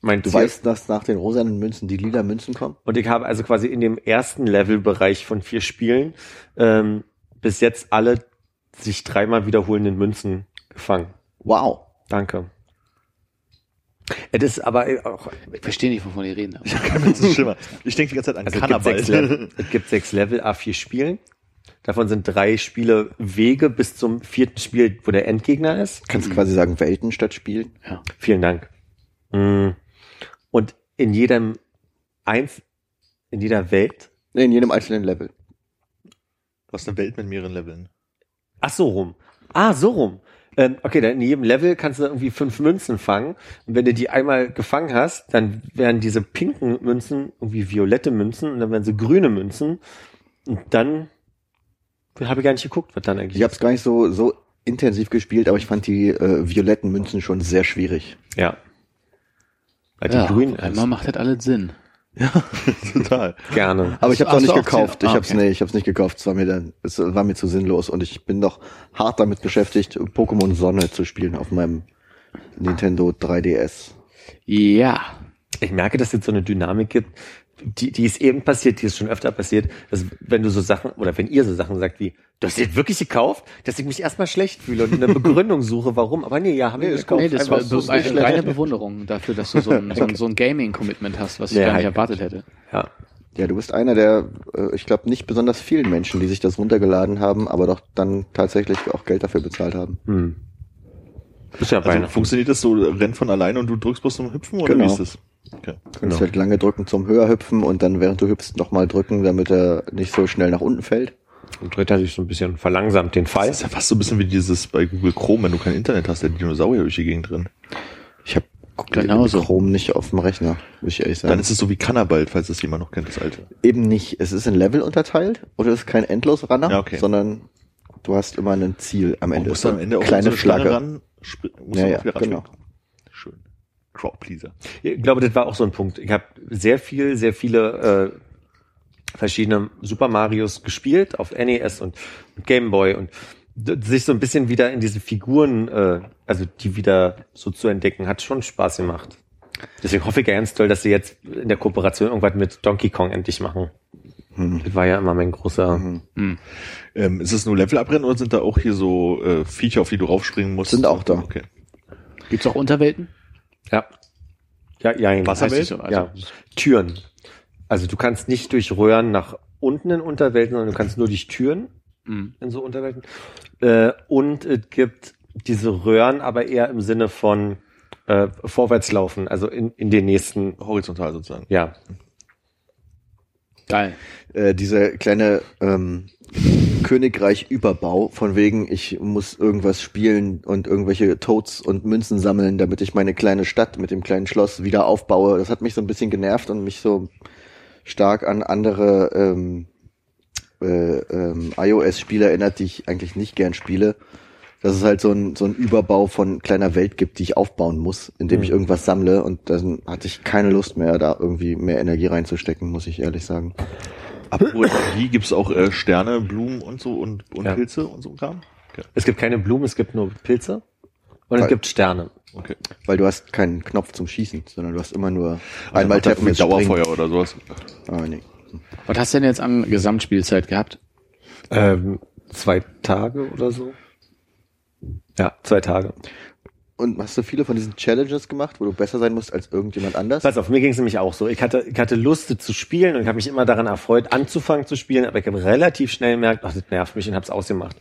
Mein Du Ziel- weißt, dass nach den rosanen Münzen die lila Münzen kommen? Und ich habe also quasi in dem ersten Levelbereich von vier Spielen ähm, bis jetzt alle sich dreimal wiederholenden Münzen gefangen. Wow. Danke. Es ist aber auch, Ich verstehe nicht, wovon ihr reden. Schlimmer. Ich denke die ganze Zeit an also es gibt, sechs Cannabis. Level, es gibt sechs Level, A4 Spielen. Davon sind drei Spiele Wege bis zum vierten Spiel, wo der Endgegner ist. Kannst quasi sagen Welten statt Spielen? Ja. Vielen Dank. Mm. Und in jedem eins, in jeder Welt, Nee, in jedem einzelnen Level. Du hast eine Welt mit mehreren Leveln. ach so rum. Ah, so rum. Ähm, okay, dann in jedem Level kannst du irgendwie fünf Münzen fangen. Und wenn du die einmal gefangen hast, dann werden diese pinken Münzen irgendwie violette Münzen und dann werden sie grüne Münzen. Und dann habe ich gar nicht geguckt, was dann eigentlich Ich habe es gar nicht so, so intensiv gespielt, aber ich fand die äh, violetten Münzen schon sehr schwierig. Ja. Weil die Ja, grün auf einmal macht das alles Sinn. Total. gerne. Aber ich habe es nicht auch gekauft. zehn- Ich ah, hab's okay. nee, ich hab's nicht gekauft. Es war mir dann, es war mir zu sinnlos und ich bin doch hart damit beschäftigt, Pokémon Sonne zu spielen auf meinem Nintendo 3DS. Ja. ich merke, dass es so eine Dynamik gibt, die, die ist eben passiert, die ist schon öfter passiert, dass wenn du so Sachen, oder wenn ihr so Sachen sagt wie, du hast den wirklich gekauft, dass ich mich erstmal schlecht fühle und eine Begründung suche, warum. Aber nee, ja, haben Nee, wir gekauft. Nee, das war so eine reine schlecht. Bewunderung dafür, dass du so ein, so ein, so ein Gaming-Commitment hast, was ich Nee, gar nicht erwartet hätte. Ja. Ja, du bist einer der, äh, ich glaube, nicht besonders vielen Menschen, die sich das runtergeladen haben, aber doch dann tatsächlich auch Geld dafür bezahlt haben. Hm. Ist ja Also, beinahe. funktioniert das so, rennt von alleine und du drückst bloß zum Hüpfen oder Genau. wie ist das? Okay. Du kannst halt lange drücken zum höher hüpfen und dann während du hüpfst nochmal drücken, damit er nicht so schnell nach unten fällt. Und dritter sich so ein bisschen verlangsamt den Fall. Das ist ja fast so ein bisschen wie dieses bei Google Chrome, wenn du kein Internet hast, der Dinosaurier durch die Gegend drin. Ich habe Genauso. Chrome nicht auf dem Rechner, muss ich ehrlich sagen. Dann ist es so wie Cannabalt, falls das jemand noch kennt, das alte. Eben nicht. Es ist in Level unterteilt oder es ist kein Endlosrunner, Ja, okay. sondern du hast immer ein Ziel am Ende. Du musst am Ende auch kleine so eine Schlange ran, musst Ja, ja, genau. Crowdpleaser. Ich glaube, das war auch so ein Punkt. Ich habe sehr viel, sehr viele äh, verschiedene Super Marios gespielt auf NES und, und Game Boy und sich so ein bisschen wieder in diese Figuren, äh, also die wieder so zu entdecken, hat schon Spaß gemacht. Deswegen hoffe ich ganz toll, dass sie jetzt in der Kooperation irgendwas mit Donkey Kong endlich machen. Hm. Das war ja immer mein großer. Ähm, ist es nur Level abrennen oder sind da auch hier so äh, Viecher, auf die du raufspringen musst? Sind auch da. Okay. Gibt's auch Unterwelten? Ja. Ja, ja, Wasserwelt? Heißt also- ja. Türen. Also du kannst nicht durch Röhren nach unten in Unterwelten, sondern du kannst nur durch Türen Mhm. in so Unterwelten. Äh, und es gibt diese Röhren, aber eher im Sinne von äh, vorwärts laufen, also in, in den nächsten, Horizontal sozusagen. ja. Geil. Äh, dieser kleine ähm, Königreich-Überbau, von wegen, ich muss irgendwas spielen und irgendwelche Toads und Münzen sammeln, damit ich meine kleine Stadt mit dem kleinen Schloss wieder aufbaue. Das hat mich so ein bisschen genervt und mich so stark an andere ähm, äh, ähm, iOS-Spiele erinnert, die ich eigentlich nicht gern spiele. Dass es halt so ein, so ein Überbau von kleiner Welt gibt, die ich aufbauen muss, indem ich Mhm. irgendwas sammle und dann hatte ich keine Lust mehr, da irgendwie mehr Energie reinzustecken, muss ich ehrlich sagen. Apropos Energie, gibt's auch äh, Sterne, Blumen und so und, und Ja. Pilze und so ein Kram? Okay. Es gibt keine Blumen, es gibt nur Pilze. Und es Weil- gibt Sterne. Okay. Weil du hast keinen Knopf zum Schießen, sondern du hast immer nur Einmal einmal tappen mit. Dauerfeuer oder sowas. Ah, nee. Was hast du denn jetzt an Gesamtspielzeit gehabt? Ähm, zwei Tage oder so. Ja, zwei Tage. Und hast du viele von diesen Challenges gemacht, wo du besser sein musst als irgendjemand anders? Pass auf, mir ging es nämlich auch so. Ich hatte, ich hatte Lust zu spielen und ich habe mich immer daran erfreut, anzufangen zu spielen, aber ich habe relativ schnell gemerkt, ach, das nervt mich und habe es ausgemacht.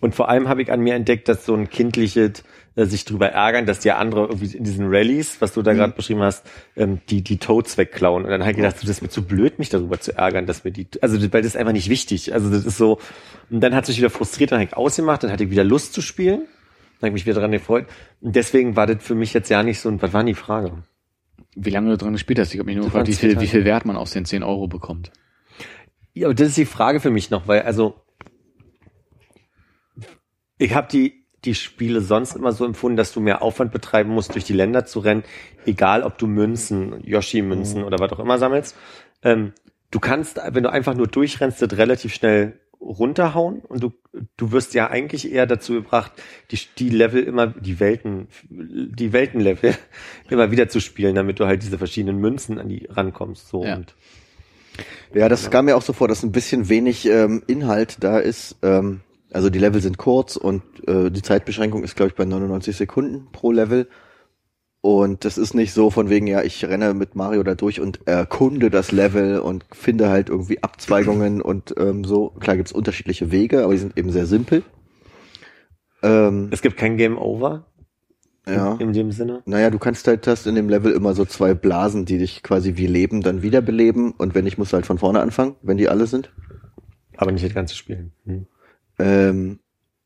Und vor allem habe ich an mir entdeckt, dass so ein kindliches äh, sich drüber ärgern, dass die andere irgendwie in diesen Rallyes, was du da gerade beschrieben hast, ähm, die die Toads wegklauen. Und dann habe ich gedacht, so, das ist mir zu blöd, mich darüber zu ärgern, dass wir die, also weil das ist einfach nicht wichtig. Also das ist so. Und dann hat sich wieder frustriert, dann habe ich ausgemacht, dann hatte ich wieder Lust zu spielen, dann habe ich mich wieder daran gefreut. Und deswegen war das für mich jetzt ja nicht so. Und was war die Frage? Wie lange du dran gespielt hast? Ich habe mich nur gefragt, wie viel, Tage. wie viel Wert man aus den 10 Euro bekommt. Ja, aber das ist die Frage für mich noch, weil also ich habe die die Spiele sonst immer so empfunden, dass du mehr Aufwand betreiben musst, durch die Länder zu rennen, egal ob du Münzen, Yoshi-Münzen oder was auch immer sammelst. Ähm, du kannst, wenn du einfach nur durchrennst, das relativ schnell runterhauen und du, du wirst ja eigentlich eher dazu gebracht, die, die Level immer, die Welten, die Weltenlevel immer wieder zu spielen, damit du halt diese verschiedenen Münzen an die rankommst. So Ja. und Ja, das kam mir auch so vor, dass ein bisschen wenig ähm, Inhalt da ist. Ähm, also die Level sind kurz und äh, die Zeitbeschränkung ist, glaube ich, bei 99 Sekunden pro Level. Und das ist nicht so von wegen, ja, ich renne mit Mario da durch und erkunde das Level und finde halt irgendwie Abzweigungen und ähm, so. Klar gibt's unterschiedliche Wege, aber die sind eben sehr simpel. Ähm, es gibt kein Game Over ja. in dem Sinne. Naja, du kannst halt hast in dem Level immer so zwei Blasen, die dich quasi wie leben, dann wiederbeleben. Und wenn nicht, musst du halt von vorne anfangen, wenn die alle sind. Aber nicht das ganze Spiel. Hm. Ähm,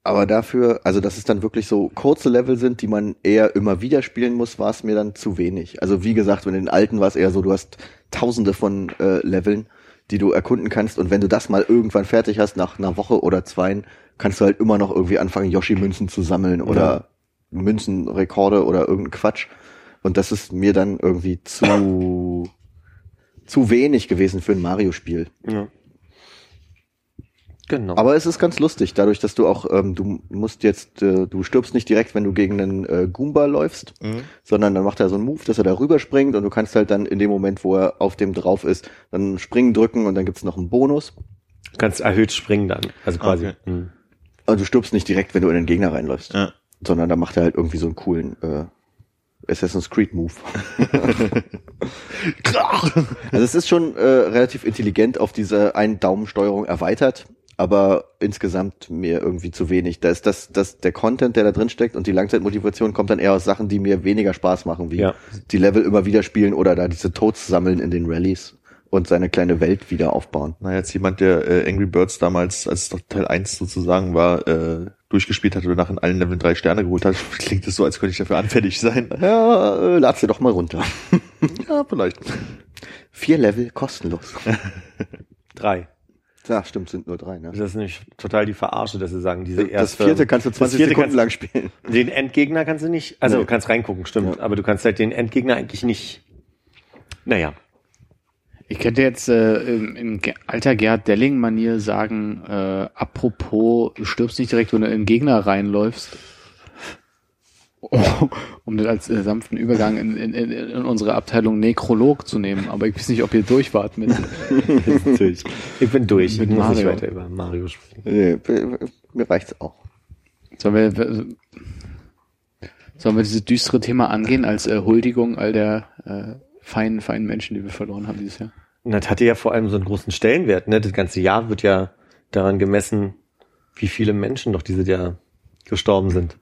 aber dafür, also dass es dann wirklich so kurze Level sind, die man eher immer wieder spielen muss, war es mir dann zu wenig. Also wie gesagt, in den alten war es eher so, du hast tausende von äh, Leveln, die du erkunden kannst und wenn du das mal irgendwann fertig hast, nach einer Woche oder zweien, kannst du halt immer noch irgendwie anfangen, Yoshi-Münzen zu sammeln oder Münzenrekorde oder irgendein Quatsch. Und das ist mir dann irgendwie zu, zu wenig gewesen für ein Mario-Spiel. Ja. Genau. Aber es ist ganz lustig, dadurch, dass du auch, ähm, du musst jetzt, äh, du stirbst nicht direkt, wenn du gegen einen äh, Goomba läufst, Mhm. sondern dann macht er so einen Move, dass er da rüberspringt und du kannst halt dann in dem Moment, wo er auf dem drauf ist, dann springen drücken und dann gibt's noch einen Bonus. du kannst erhöht springen dann. Also quasi. Okay. Hm. Und du stirbst nicht direkt, wenn du in den Gegner reinläufst, Ja. sondern dann macht er halt irgendwie so einen coolen äh, Assassin's Creed Move. also es ist schon äh, relativ intelligent auf diese einen Daumensteuerung erweitert, aber insgesamt mir irgendwie zu wenig. Da ist das, das der Content, der da drin steckt und die Langzeitmotivation kommt dann eher aus Sachen, die mir weniger Spaß machen, wie Ja. die Level immer wieder spielen oder da diese Toads sammeln in den Rallyes und seine kleine Welt wieder aufbauen. Na, jetzt jemand, der äh, Angry Birds damals, als es doch Teil 1 sozusagen war, äh, durchgespielt hat oder nach in allen Leveln drei Sterne geholt hat, klingt es so, als könnte ich dafür anfällig sein. Ja, äh, lad's dir doch mal runter. Ja, vielleicht. Vier Level kostenlos. Drei. Ja, stimmt, sind nur drei, ne? Das ist nämlich total die Verarsche, dass sie sagen, diese Das erste. vierte kannst du 20 das vierte Sekunden kannst, lang spielen. Den Endgegner kannst du nicht. Also Nee. du kannst reingucken, stimmt. Ja. Aber du kannst halt den Endgegner eigentlich nicht. Naja. Ich könnte jetzt äh, in, in Ge- alter Gerd Delling-Manier sagen, äh, apropos, du stirbst nicht direkt, wenn du in den Gegner reinläufst. Oh, um das als äh, sanften Übergang in, in, in, in unsere Abteilung Nekrolog zu nehmen. Aber ich weiß nicht, ob ihr durch wart mit. durch. Ich bin durch. Mit ich muss nicht Mario. weiter über Mario sprechen. Nee, mir reicht's auch. Sollen wir, sollen wir dieses düstere Thema angehen als äh, Huldigung all der äh, feinen, feinen Menschen, die wir verloren haben dieses Jahr? Und das hatte ja vor allem so einen großen Stellenwert. Ne? Das ganze Jahr wird ja daran gemessen, wie viele Menschen doch dieses Jahr gestorben sind.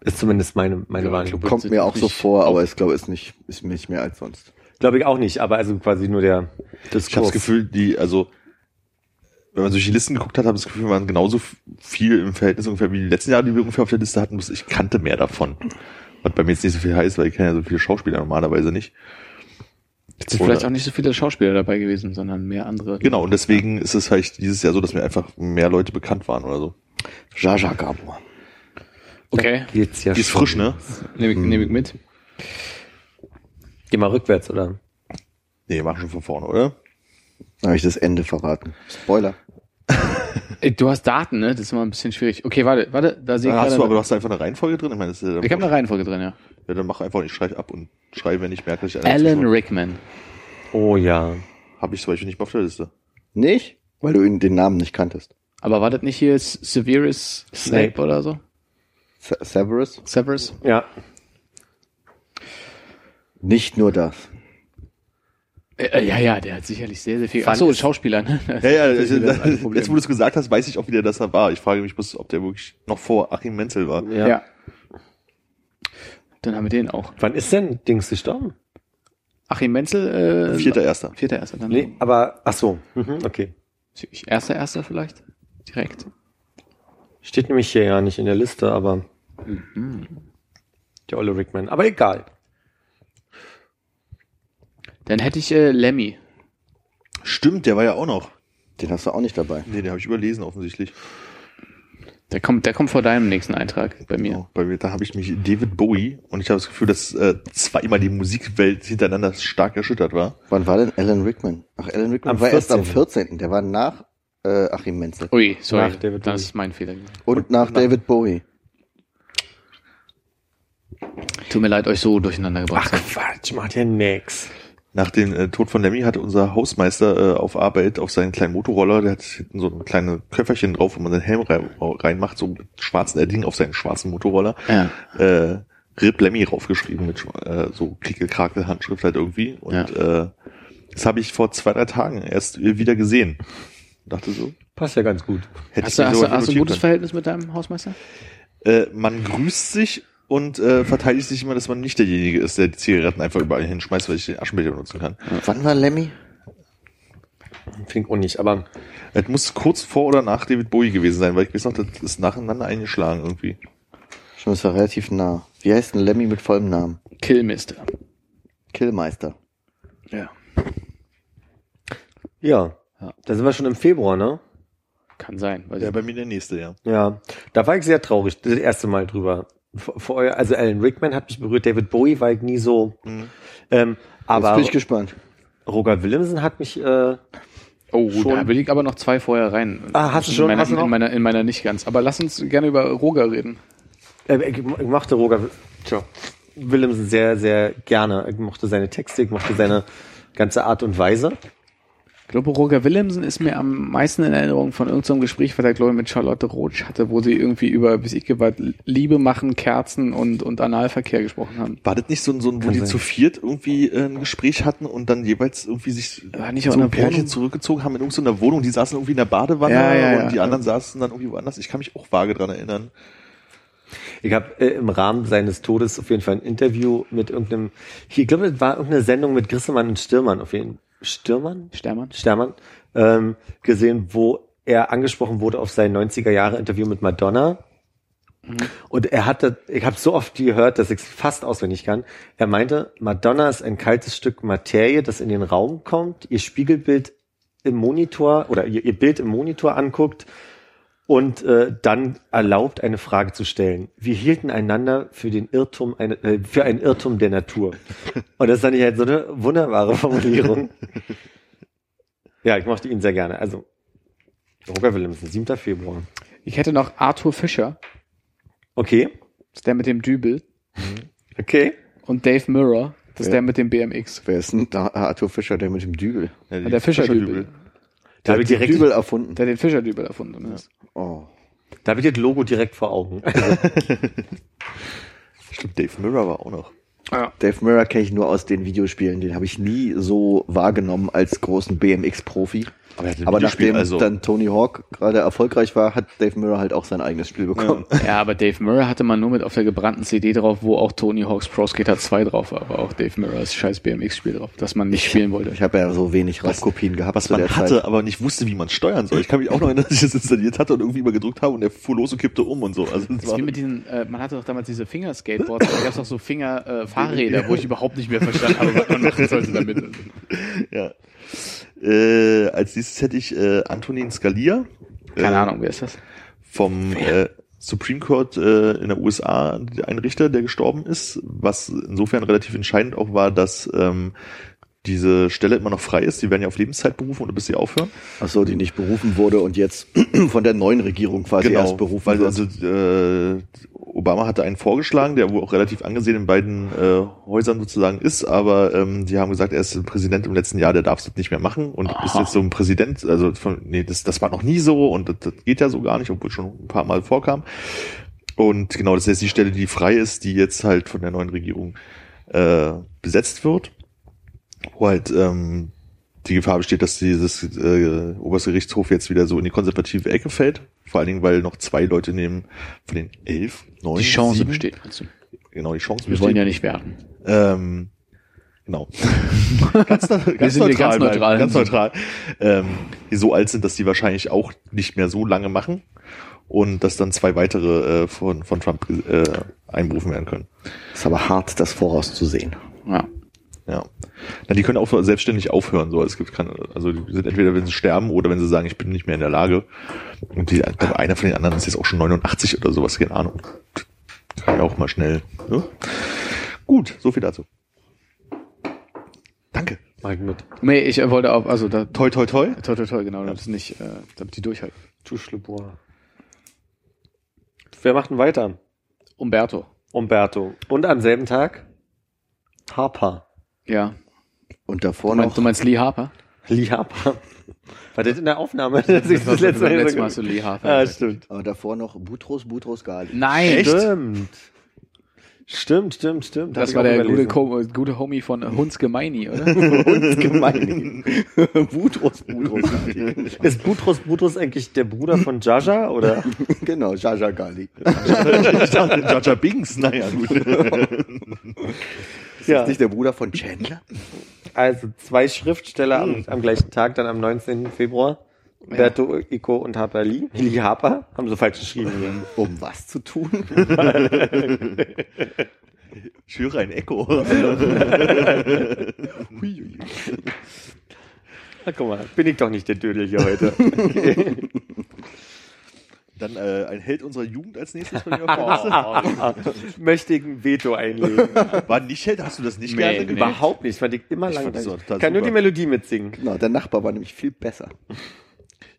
Ist zumindest meine, meine Ja, Wahrnehmung. Kommt mir auch so vor, aber ich glaube, ist nicht, ist nicht mehr als sonst. Glaube ich auch nicht, aber also quasi nur der Ich habe das Gefühl, die, also wenn man durch die Listen geguckt hat, habe ich das Gefühl, wir waren genauso viel im Verhältnis ungefähr wie die letzten Jahre, die wir ungefähr auf der Liste hatten. bloß Ich kannte mehr davon. Was bei mir jetzt nicht so viel heißt, weil ich kenne ja so viele Schauspieler normalerweise nicht. Jetzt sind Oder- vielleicht auch nicht so viele Schauspieler dabei gewesen, sondern mehr andere. Genau, und deswegen ist es halt dieses Jahr so, dass mir einfach mehr Leute bekannt waren oder so. Jaja Gabor. Okay, Geht's ja Die ist schon. frisch, ne? nehme ich, nehm ich mit. Geh mal rückwärts, oder? Nee, mach schon von vorne, oder? Habe ich das Ende verraten. Spoiler. Ey, Du hast Daten, ne? Das ist immer ein bisschen schwierig. Okay, warte, warte, da sehe ich Ah, hast du, aber du hast einfach eine Reihenfolge drin? Ich meine, das ist ja, ich habe eine Reihenfolge drin, ja. ja, dann mach einfach, ich schreibe ab und schreibe, wenn ich merke, dass ich Alan Rickman. Oh ja. Habe ich zum Beispiel nicht mehr auf der Liste. Nicht? Weil du ihn den Namen nicht kanntest. Aber war das nicht hier Severus Snape, Snape. oder so? Se- Severus? Severus? Ja. Nicht nur das. Äh, ja, ja, der hat sicherlich sehr, sehr viel. Ach Fand so, ich- Schauspieler, ne? Ja, ja, Das ist das jetzt wo du es gesagt hast, weiß ich auch wieder, dass er war. Ich frage mich bloß, ob der wirklich noch vor Achim Menzel war. ja. ja. Dann haben wir den auch. Wann ist denn Dings gestorben? Achim Menzel, äh, Vierter Erster. Vierter Erster, dann. Nee, aber, ach so. Mhm, okay. Erster Erster vielleicht? Direkt. Steht nämlich hier ja nicht in der Liste, aber der Olle Rickman. Aber egal. Dann hätte ich äh, Lemmy. Stimmt, der war ja auch noch. Den hast du auch nicht dabei. Nee, den habe ich überlesen offensichtlich. Der kommt, der kommt vor deinem nächsten Eintrag bei mir. Genau. Bei mir, da habe ich mich David Bowie und ich habe das Gefühl, dass äh, zweimal die Musikwelt hintereinander stark erschüttert war. Wann war denn Alan Rickman? Ach, Alan Rickman Am war erst am 14.. 14. Der war nach äh, Achim Menzel. Ui, sorry, Nach David das Bowie. ist mein Fehler. Und nach David Bowie. Tut mir leid, euch so durcheinander gebracht. Ach zu Quatsch, macht ja nix. Nach dem äh, Tod von Lemmy hatte unser Hausmeister äh, auf Arbeit auf seinen kleinen Motorroller, der hat hinten so ein kleines Köfferchen drauf, wo man den Helm rein, reinmacht, so mit schwarzen Edding auf seinen schwarzen Motorroller. Ja. Äh, Rip Lemmy raufgeschrieben mit äh, so Kriekel-Krakel-Handschrift halt irgendwie. Und äh, das habe ich vor zwei, drei Tagen erst wieder gesehen. Dachte so, Passt ja ganz gut. hätte Hast ich du, hast, du, hast du ein gutes können. Verhältnis mit deinem Hausmeister? Äh, man grüßt sich und äh, verteidigt sich immer, dass man nicht derjenige ist, der die Zigaretten einfach überall hinschmeißt, weil ich den Aschenbecher benutzen kann. Wann war Lemmy? Fink auch nicht, aber Es muss kurz vor oder nach David Bowie gewesen sein, weil ich weiß noch, das ist nacheinander eingeschlagen irgendwie. Schon ist ja relativ nah. Wie heißt denn Lemmy mit vollem Namen? Killmister. Killmeister. Ja. ja. Ja. Da sind wir schon im Februar, ne? Kann sein. Weiß Ja, ich bei mir der nächste, ja. Ja. Da war ich sehr traurig, das erste Mal drüber. Vor, vor, also Alan Rickman hat mich berührt, David Bowie war ich nie so. Ähm, Jetzt aber bin ich gespannt. Roger Willemsen hat mich äh, Oh, Schon. da will ich aber noch zwei vorher rein. Ah, hast du In schon? Meiner, Hast du noch? In meiner, in meiner nicht ganz. Aber lass uns gerne über Roger reden. Äh, ich, ich mochte Roger tja, Willemsen sehr, sehr gerne. Ich mochte seine Texte, ich mochte seine ganze Art und Weise. Ich glaube, Roger Willemsen ist mir am meisten in Erinnerung von irgendeinem Gespräch, was er, glaube ich, mit Charlotte Roach hatte, wo sie irgendwie über, wie ich was, Liebe machen, Kerzen und, und Analverkehr gesprochen haben. War das nicht so ein, so ein wo Kann die sein. zu viert irgendwie äh, ein Gespräch hatten und dann jeweils irgendwie sich War nicht so ein der Pärchen Wohnung? zurückgezogen haben in irgendeiner Wohnung, die saßen irgendwie in der Badewanne Ja, ja, ja. und die anderen saßen dann irgendwie woanders. Ich kann mich auch vage dran erinnern. Ich habe äh, im Rahmen seines Todes auf jeden Fall ein Interview mit irgendeinem, hier, ich glaube, das war irgendeine Sendung mit Grissemann und Stürmann auf jeden Stürmann? Stermann? Stermann, ähm, gesehen, wo er angesprochen wurde auf sein 90er Jahre Interview mit Madonna. Und er hatte, ich habe so oft gehört, dass ich es fast auswendig kann. Er meinte, Madonna ist ein kaltes Stück Materie, das in den Raum kommt, ihr Spiegelbild im Monitor oder ihr, ihr Bild im Monitor anguckt und äh, dann erlaubt, eine Frage zu stellen. Wir hielten einander für den Irrtum, eine, äh, für einen Irrtum der Natur. Und das fand ich halt so eine wunderbare Formulierung. Ja, ich mochte ihn sehr gerne. Also, Roger Willemsen, 7. Februar. Ich hätte noch Arthur Fischer, Okay, das ist der mit dem Dübel, okay. und Dave Mirror, das ist Ja. der mit dem BMX. Wer ist denn da Arthur Fischer, der mit dem Dübel? Ja, Der Fischerdübel. Fischerdübel. Da habe ich, direkt- Dübel erfunden. Der den Fischerdübel erfunden hat. Oh. da hab ich das Logo direkt vor Augen. Stimmt, Dave Mirror war auch noch. Dave Mirror kenne ich nur aus den Videospielen. Den habe ich nie so wahrgenommen als großen BMX-Profi. Aber er Aber nachdem also- dann Tony Hawk gerade erfolgreich war, hat Dave Mirror halt auch sein eigenes Spiel bekommen. Ja, aber Dave Mirror hatte man nur mit auf der gebrannten CD drauf, wo auch Tony Hawk's Pro Skater 2 drauf war, aber auch Dave Mirrors scheiß BMX-Spiel drauf, das man nicht spielen wollte. Ich habe ja so wenig Raubkopien gehabt Was zu man der hatte, Zeit. aber nicht wusste, wie man steuern soll. Ich kann mich auch noch erinnern, dass ich das installiert hatte und irgendwie mal gedrückt habe und der fuhr los und kippte um und so. Also das Das war, mit diesen, äh, man hatte doch damals diese Finger-Skateboards, da gab es doch so Finger-Fahrräder, wo ich überhaupt nicht mehr verstanden habe, was man machen sollte damit. ja. Äh, als nächstes hätte ich äh, Antonin Scalia. Keine äh, Ahnung, wer ist das? vom äh, Supreme Court äh, in der USA ein Richter, der gestorben ist, was insofern relativ entscheidend auch war, dass ähm, diese Stelle immer noch frei ist. Die werden ja auf Lebenszeit berufen oder bis sie aufhören. Ach so, die nicht berufen wurde und jetzt von der neuen Regierung quasi erst berufen weil wird. also äh, Obama hatte einen vorgeschlagen, der wohl auch relativ angesehen in beiden äh, Häusern sozusagen ist, aber ähm, die haben gesagt, er ist Präsident im letzten Jahr, der darf es nicht mehr machen und ist jetzt so ein Präsident, also von, nee, das, das war noch nie so und das, das geht ja so gar nicht, obwohl schon ein paar Mal vorkam. Und genau, das ist jetzt die Stelle, die frei ist, die jetzt halt von der neuen Regierung äh, besetzt wird, wo halt ähm, die Gefahr besteht, dass dieses äh, oberste Gerichtshof jetzt wieder so in die konservative Ecke fällt. Vor allen Dingen, weil noch zwei Leute nehmen von den elf, neun, Die Chance sieben, besteht, du? Genau, die Chance Wir besteht. wollen ja nicht werten. Ähm, genau. ganz, ganz, Wir sind hier ganz neutral. Ganz neutral. Ähm, die so alt sind, dass die wahrscheinlich auch nicht mehr so lange machen und dass dann zwei weitere äh, von, von Trump äh, einberufen werden können. ist aber hart, das vorauszusehen. Ja. Ja. Na, die können auch selbstständig aufhören. So, es gibt kann, also die sind entweder wenn sie sterben oder wenn sie sagen, ich bin nicht mehr in der Lage. Und die, einer von den anderen ist jetzt auch schon 89 oder sowas, keine Ahnung. Kann ja auch mal schnell. Ne? Gut, so viel dazu. Danke. Ich mit. Nee, ich äh, wollte auch, also da, Toi, toi, toi. toll, toll, toll, genau, damit es nicht, äh, damit die durchhalten. Tuschleboa. Wer macht denn weiter? Umberto. Umberto. Und am selben Tag? Harper. Ja. Und Du davor meinst, noch du meinst Lee Harper? Lee Harper. War das in der Aufnahme? Das, Das das letzte Mal, letztes so Mal hast du Lee Harper Ah, gesagt. stimmt. aber davor noch Butros Butros Ghali. Nein, Stimmt. Stimmt, stimmt, stimmt. das Hab war der gute. Co gute Homie von Hunds Gemeini, oder? Gemein. Butros Butros Ghali. Ist Butros Butros eigentlich der Bruder von Jaja oder? genau, Jaja Ghali. ich dachte, Jaja Bings, naja, gut. Ist das nicht der Bruder von Chandler? Also zwei Schriftsteller am, am gleichen Tag, dann am 19. Februar. Umberto Eco und Harper Lee. Lee Harper haben so falsch geschrieben. Um was zu tun? Ich höre ein Echo. Na, guck mal, bin ich doch nicht der Dödel hier heute. Dann äh, ein Held unserer Jugend als nächstes von dir Möchte ich ein Veto einlegen. War nicht Held? Hast du das nicht Nee, gerne nee. gemacht? Überhaupt nicht, fand ich immer Ich langweilig. total Kann nur super. die Melodie mitsingen. Genau, der Nachbar war nämlich viel besser.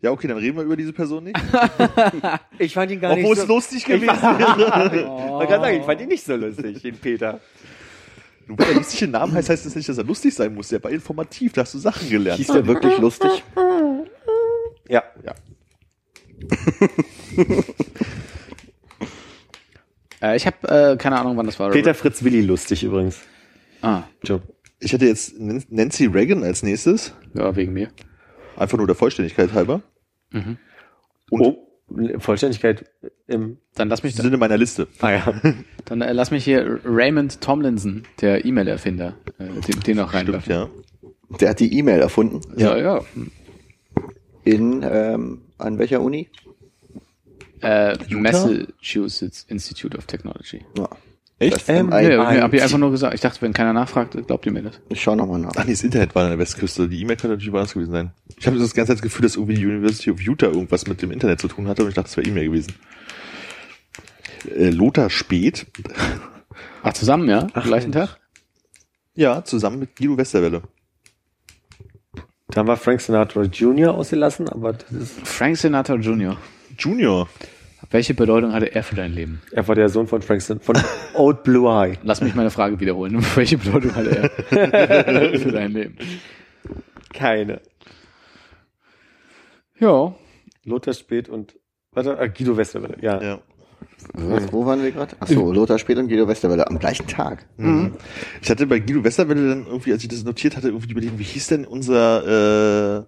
Ja, okay, dann reden wir über diese Person nicht. Ich fand ihn gar Obwohl nicht es so... lustig Ich gewesen war, wäre. Man kann sagen, ich fand ihn nicht so lustig, den Peter. Nur weil er lustig im Namen heißt, heißt das nicht, dass er lustig sein muss. Der war informativ, da hast du Sachen gelernt. Hieß der wirklich lustig? Ja. Ja. äh, ich habe äh, keine Ahnung, wann das war. Peter Fritz Willi lustig übrigens. Ah, Job. Ich hätte jetzt Nancy Reagan als nächstes. ja, wegen mir. Einfach nur der Vollständigkeit halber. Mhm. Und Oh, Vollständigkeit im... Dann lass mich, im Sinne meiner Liste. Ah ja. dann äh, lass mich hier Raymond Tomlinson, der E-Mail-Erfinder, äh, den, den noch Stimmt, reinwerfen. ja. Der hat die E-Mail erfunden. Ja, ja. In, ähm, an welcher Uni? Äh, Massachusetts Institute of Technology. Ja. Echt? Ähm. Nee, nee, hab ich einfach nur gesagt. Ich dachte, wenn keiner nachfragt, glaubt ihr mir das. Ich schau nochmal nach. Ach nee, das Internet war an der Westküste. Die E-Mail könnte natürlich woanders gewesen sein. Ich habe das ganze Zeit das Gefühl, dass irgendwie die University of Utah irgendwas mit dem Internet zu tun hatte und ich dachte, das wäre E-Mail gewesen. Äh, Lothar Speth. Ach, zusammen, ja? Am gleichen Mensch. Tag? Ja, zusammen mit Guido Westerwelle. Da haben wir Frank Sinatra Jr. ausgelassen, aber das ist, Frank Sinatra Jr. Junior. Welche Bedeutung hatte er für dein Leben? er war der Sohn von Frank Sinatra, von Old Blue Eye. Lass mich meine Frage wiederholen. Welche Bedeutung hatte er für dein Leben? Keine. Ja. Lothar Spät und, warte, äh, Guido Westerwelle, ja. Ja. Was, wo waren wir gerade? Achso, Lothar Spät und Guido Westerwelle am gleichen Tag. Mhm. Ich hatte bei Guido Westerwelle dann irgendwie, als ich das notiert hatte, irgendwie überlegt, wie hieß denn unser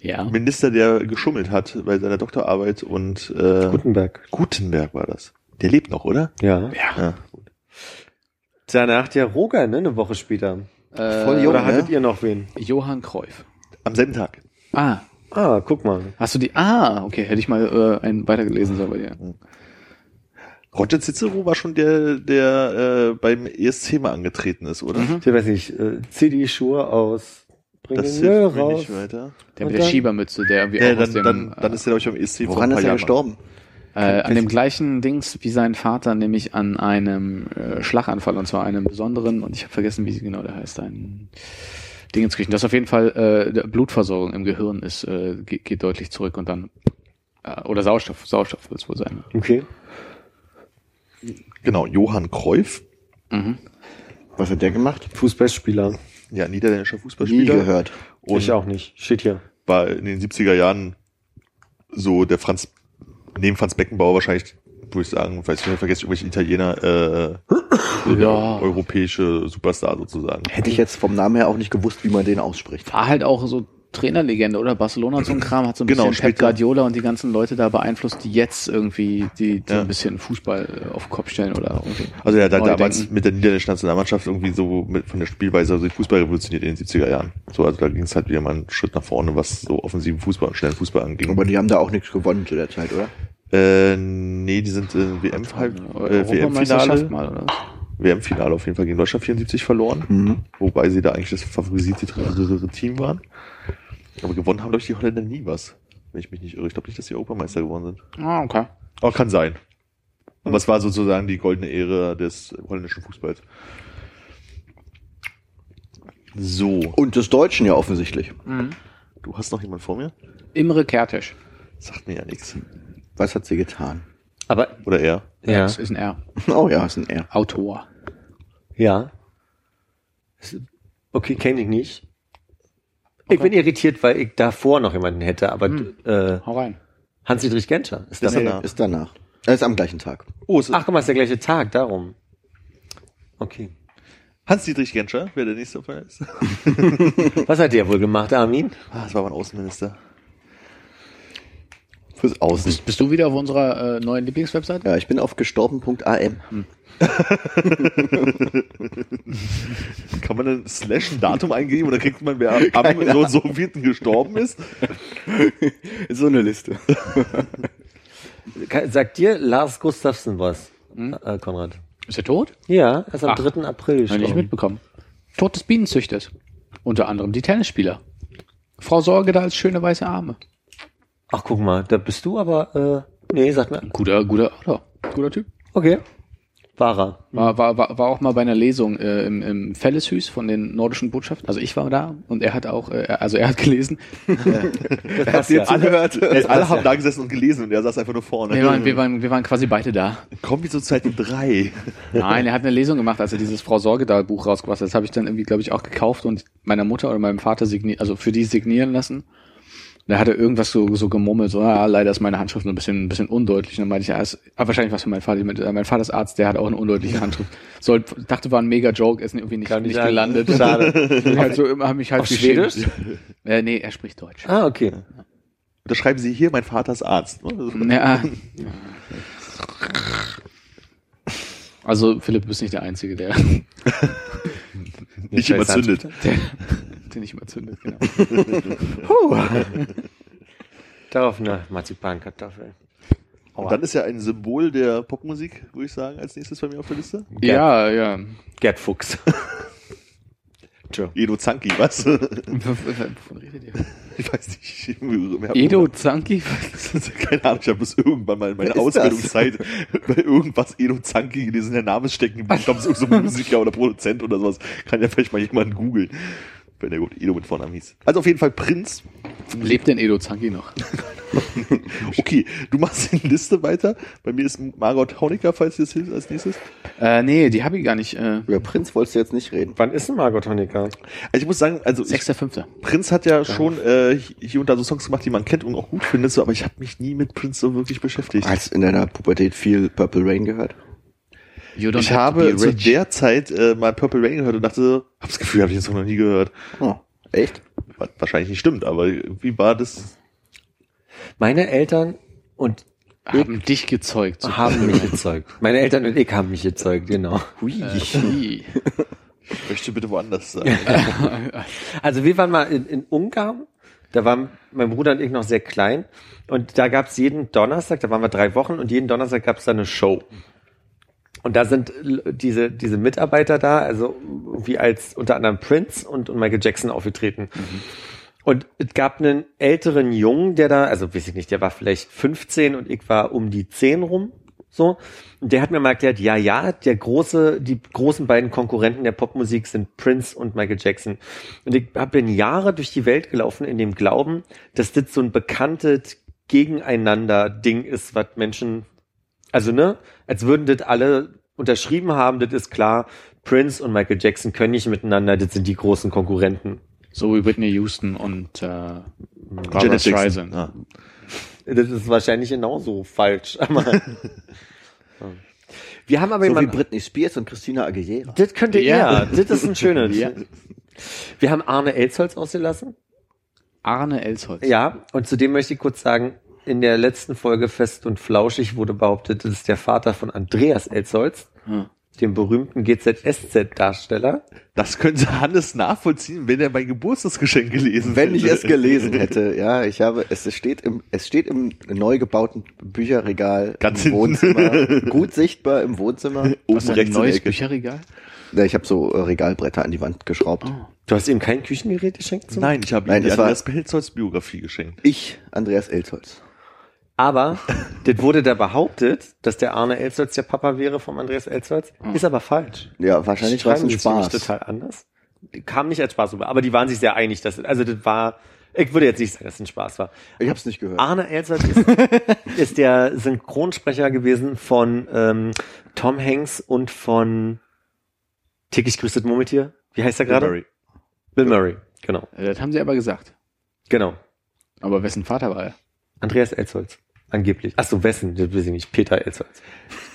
Ja. äh, Minister, der geschummelt hat bei seiner Doktorarbeit und äh, Gutenberg. Gutenberg war das. Der lebt noch, oder? Ja. Ja. Danach der Roger, ne, eine Woche später. Äh, Voll jung, Oder hattet ne? ihr noch wen? Johann Cruyff. Am selben Tag. Ah. Ah, guck mal. Hast du die? Ah, okay. Hätte ich mal äh, einen weitergelesen sollen bei dir. Roger Cicero war schon der, der äh, beim ESC mal angetreten ist, oder? Ich weiß nicht, äh, zieh die Schuhe aus, bring Das den hilft mir raus. nicht weiter. Der Und mit der Schiebermütze, der irgendwie Ja, auch aus dann, dem... dann, dann ist er, glaube ich, beim ESC Woran ist er gestorben? Äh, an dem gleichen Dings wie sein Vater, nämlich an einem äh, Schlaganfall und zwar einem besonderen, und ich habe vergessen, wie sie genau der heißt, ein Dingenskirchen. Das auf jeden Fall äh, der Blutversorgung im Gehirn ist, äh, geht, geht deutlich zurück und dann äh, oder Sauerstoff, Sauerstoff wird es wohl sein. Okay. Genau, Johann Cruyff, Was hat der gemacht? Fußballspieler. ja, niederländischer Nie Fußballspieler. gehört. Und ich auch nicht. Steht hier. war in den 70er Jahren so der Franz, neben Franz Beckenbauer wahrscheinlich, würde ich sagen, weiß ich nicht, vergesse ich irgendwelche Italiener, äh, so der Ja. europäische Superstar sozusagen. Hätte ich jetzt vom Namen her auch nicht gewusst, wie man den ausspricht. War halt auch so Trainerlegende, oder? Barcelona und so ein Kram hat so ein Genau, bisschen Pep. Guardiola und die ganzen Leute da beeinflusst, die jetzt irgendwie die, die Ja. ein bisschen Fußball äh, auf den Kopf stellen oder irgendwie. Also hat neu damals denken. mit der niederländischen Nationalmannschaft irgendwie so mit, von der Spielweise also den Fußball revolutioniert in den 70er Jahren. So, also da ging es halt wieder mal einen Schritt nach vorne, was so offensiven Fußball und schnellen Fußball anging. Aber die haben da auch nichts gewonnen zu der Zeit, oder? Äh, nee, die sind äh, WM äh, WM-Finale, mal, oder? WM-Finale auf jeden Fall gegen Deutschland 74 verloren, Mhm. wobei sie da eigentlich das favorisierte Team waren. Aber gewonnen haben, glaube ich, die Holländer nie was. Wenn ich mich nicht irre. Ich glaube nicht, dass die Europameister geworden sind. Ah, okay. Aber kann sein. Aber es war sozusagen die goldene Ära des holländischen Fußballs. So, Und des Deutschen ja offensichtlich. du hast noch jemand vor mir? Imre Kertész. Sagt mir ja nichts. Was hat sie getan? Aber, Oder er. ja. Das ist ein R. Oh ja, ist ein R. Autor. Ja. Okay, kenne ich nicht. Ich bin irritiert, weil ich davor noch jemanden hätte, aber äh, Hau rein. Hans-Dietrich Genscher ist Ist dabei. danach. Ist danach. Er ist am gleichen Tag. Oh, es ist Ach, guck mal, ist der gleiche Tag, darum. Okay. Hans-Dietrich Genscher, wer der nächste Fall ist. Was hat der wohl gemacht, Armin? Ah, das war mein Außenminister. Fürs Außen. Bist, bist du wieder auf unserer äh, neuen Lieblingswebseite? Ja, ich bin auf gestorben.am. Kann man dann Slash ein Datum eingeben oder kriegt man, wer am so und so vierten gestorben ist? So eine Liste. Sagt dir Lars Gustafsson was, äh, Konrad? Ist er tot? Ja, er ist am Ach, 3. April Hab ich nicht gestorben. mitbekommen. Tod des Bienenzüchters. Unter anderem die Tennisspieler. Frau Sorge da als schöne weiße Arme. Ach, guck mal, da bist du aber, äh, nee, sag mir. Guter, guter, Autor. guter Typ. Okay. War er. War, war, war, war auch mal bei einer Lesung äh, im, im Felleshus von den nordischen Botschaften. Also ich war da und er hat auch, äh, also er hat gelesen. Das passt ja. Alle, alle haben da gesessen und gelesen und er saß einfach nur vorne. Wir waren, wir waren, wir waren quasi beide da. Kombi zur Zeit drei. Nein, er hat eine Lesung gemacht, als er dieses Frau Sorgedal-Buch rausgebracht hat. Das habe ich dann irgendwie, glaube ich, auch gekauft und meiner Mutter oder meinem Vater signieren, also für die signieren lassen. Und er hatte irgendwas so, so gemummelt, so, ja, leider ist meine Handschrift ein bisschen, ein bisschen undeutlich. Und dann meinte ich, ja, ist, aber wahrscheinlich was für mein Vater. Ich meinte, äh, Mein Vater ist Arzt, der hat auch eine undeutliche Handschrift. Soll, dachte, war ein mega Joke, ist irgendwie nicht, Kann ich nicht sagen. gelandet. Schade. Ich halt so, immer habe mich halt Auf. Schwedisch? Äh, nee, er spricht Deutsch. Ah, okay. Da schreiben sie hier, mein Vater ist Arzt. Ja. Also Philipp, du bist nicht der Einzige, der, Nicht überzündet. der, der nicht überzündet. Genau. Darauf eine Marzipankartoffel. Und dann ist ja ein Symbol der Popmusik, würde ich sagen, als nächstes bei mir auf der Liste. Ja, ja. Gerd Fuchs. Tja. Edo Zanki, was? Wovon redet ihr? Ich weiß nicht. Edo Zanki? Keine Ahnung, ich habe das irgendwann mal in meiner? Ausbildungszeit bei irgendwas Edo Zanki gelesen, der Name stecken. Ich glaube, es ist irgendein so ein Musiker oder Produzent oder sowas. Kann ja vielleicht mal jemand googeln. Wenn der gut Edo mit Vornamen hieß. Also auf jeden Fall Prinz. Lebt denn Edo Zanki noch? Okay, du machst die Liste weiter. Bei mir ist Margot Honecker, falls dir das hilft, als nächstes. Äh, nee, die habe ich gar nicht. Äh, Über Prinz wolltest du jetzt nicht reden. Wann ist denn Margot Honecker? Also ich muss sagen, also ich, 6.5. Prinz hat ja schon äh, hier und da so Songs gemacht, die man kennt und auch gut findet, so, aber ich habe mich nie mit Prince so wirklich beschäftigt. Hast in deiner Pubertät viel Purple Rain gehört? You don't Ich have to habe be zu der Zeit äh, mal Purple Rain gehört und dachte, hab das Gefühl, habe ich jetzt noch nie gehört. Oh, echt? Wa- Wahrscheinlich nicht stimmt, aber irgendwie war das. Meine Eltern und haben dich gezeugt. So. haben mich gezeugt. Meine Eltern und ich haben mich gezeugt, genau. Hui. Wie? Ich möchte bitte woanders sein. Also wir waren mal in, in Ungarn. Da waren mein Bruder und ich noch sehr klein. Und da gab's jeden Donnerstag, da waren wir drei Wochen und jeden Donnerstag gab's da eine Show. Und da sind diese, diese Mitarbeiter da, also wie als unter anderem Prince und, und Michael Jackson aufgetreten. Und es gab einen älteren Jungen, der da, also weiß ich nicht, der war vielleicht 15 und ich war um die 10 rum. So. Und der hat mir mal erklärt, ja, ja, der große, die großen beiden Konkurrenten der Popmusik sind Prince und Michael Jackson. Und ich bin Jahre durch die Welt gelaufen in dem Glauben, dass das so ein bekanntes Gegeneinander-Ding ist, was Menschen, also ne, als würden das alle unterschrieben haben, das ist klar, Prince und Michael Jackson können nicht miteinander, das sind die großen Konkurrenten. So wie Whitney Houston und äh, Barbara Janet Jackson. Streisand. Ja. Das ist wahrscheinlich genauso falsch. Wir haben aber So wie jemanden, Britney Spears und Christina Aguilera. das könnte Ja. er, das ist ein schönes. Ja. Wir haben Arne Elsholz ausgelassen. Arne Elsholz. Ja, und zudem möchte ich kurz sagen, in der letzten Folge Fest und Flauschig wurde behauptet, das ist der Vater von Andreas Elsholz, Hm. dem berühmten GZSZ-Darsteller. Das könnte Hannes nachvollziehen, wenn er mein Geburtstagsgeschenk gelesen Wenn ich hätte. es gelesen hätte, ja, ich habe, es steht im, es steht im neu gebauten Bücherregal Ganz im. Wohnzimmer, gut sichtbar im Wohnzimmer. Oben rechts neues. Bücherregal? Ja, Ich habe so äh, Regalbretter an die Wand geschraubt. Du hast ihm kein Küchengerät geschenkt? Zum Nein, ich habe ihm Nein, die Andreas Pelzholz Biografie geschenkt. Ich, Andreas Elsholz. Aber das wurde da behauptet, dass der Arne Elsholz der Papa wäre vom Andreas Elsholz. Ist aber falsch. Ja, wahrscheinlich war es ein Spaß. total anders. Kam nicht als Spaß rüber, aber die waren sich sehr einig, dass also das war. Ich würde jetzt nicht sagen, dass es ein Spaß war. Ich habe es nicht gehört. Arne Elsholz ist, ist der Synchronsprecher gewesen von ähm, Tom Hanks und von Täglich grüßt das Murmeltier. Wie heißt er gerade? Murray. Bill Murray. Genau, Äh, Das haben sie aber gesagt. genau. Aber wessen Vater war er? Andreas Elsholz. Angeblich. Ach so, wessen? Das weiß ich nicht. Peter Elsholz.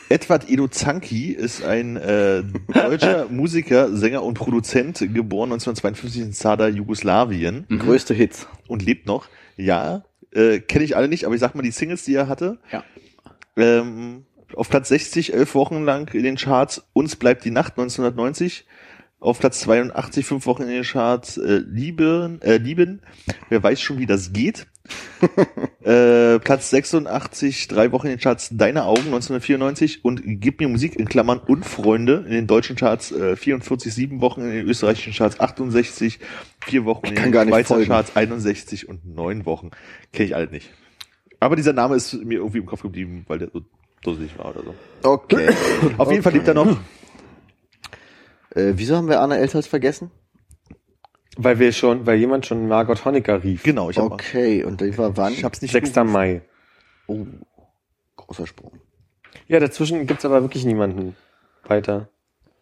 Edward Edo Zanki ist ein äh, deutscher Musiker, Sänger und Produzent, geboren 1952 in Sada, Jugoslawien Größte Hits. und lebt noch. Ja, äh, kenne ich alle nicht, aber ich sag mal die Singles, die er hatte. Ja. Ähm, auf Platz 60, elf Wochen lang in den Charts. Uns bleibt die Nacht 1990. Auf Platz 82, fünf Wochen in den Charts. Äh, Lieben, äh, Lieben. Wer weiß schon, wie das geht. Äh, Platz 86, drei Wochen in den Charts. Deine Augen 1994 und Gib mir Musik in Klammern und Freunde in den deutschen Charts. Äh, 44, sieben Wochen in den österreichischen Charts. 68, vier Wochen in den Schweizer folgen. Charts. 61 und neun Wochen. Kenne ich alle nicht. Aber dieser Name ist mir irgendwie im Kopf geblieben, weil der so dusselig war oder so. Okay. Auf jeden Fall lebt er noch. äh, wieso haben wir Arne Elsholz vergessen? Weil wir schon, weil jemand schon Margot Honecker rief. Genau, ich habe Okay, und die war wann? ich hab's nicht 6. Mai. Oh, großer Sprung. Ja, dazwischen gibt's aber wirklich niemanden weiter.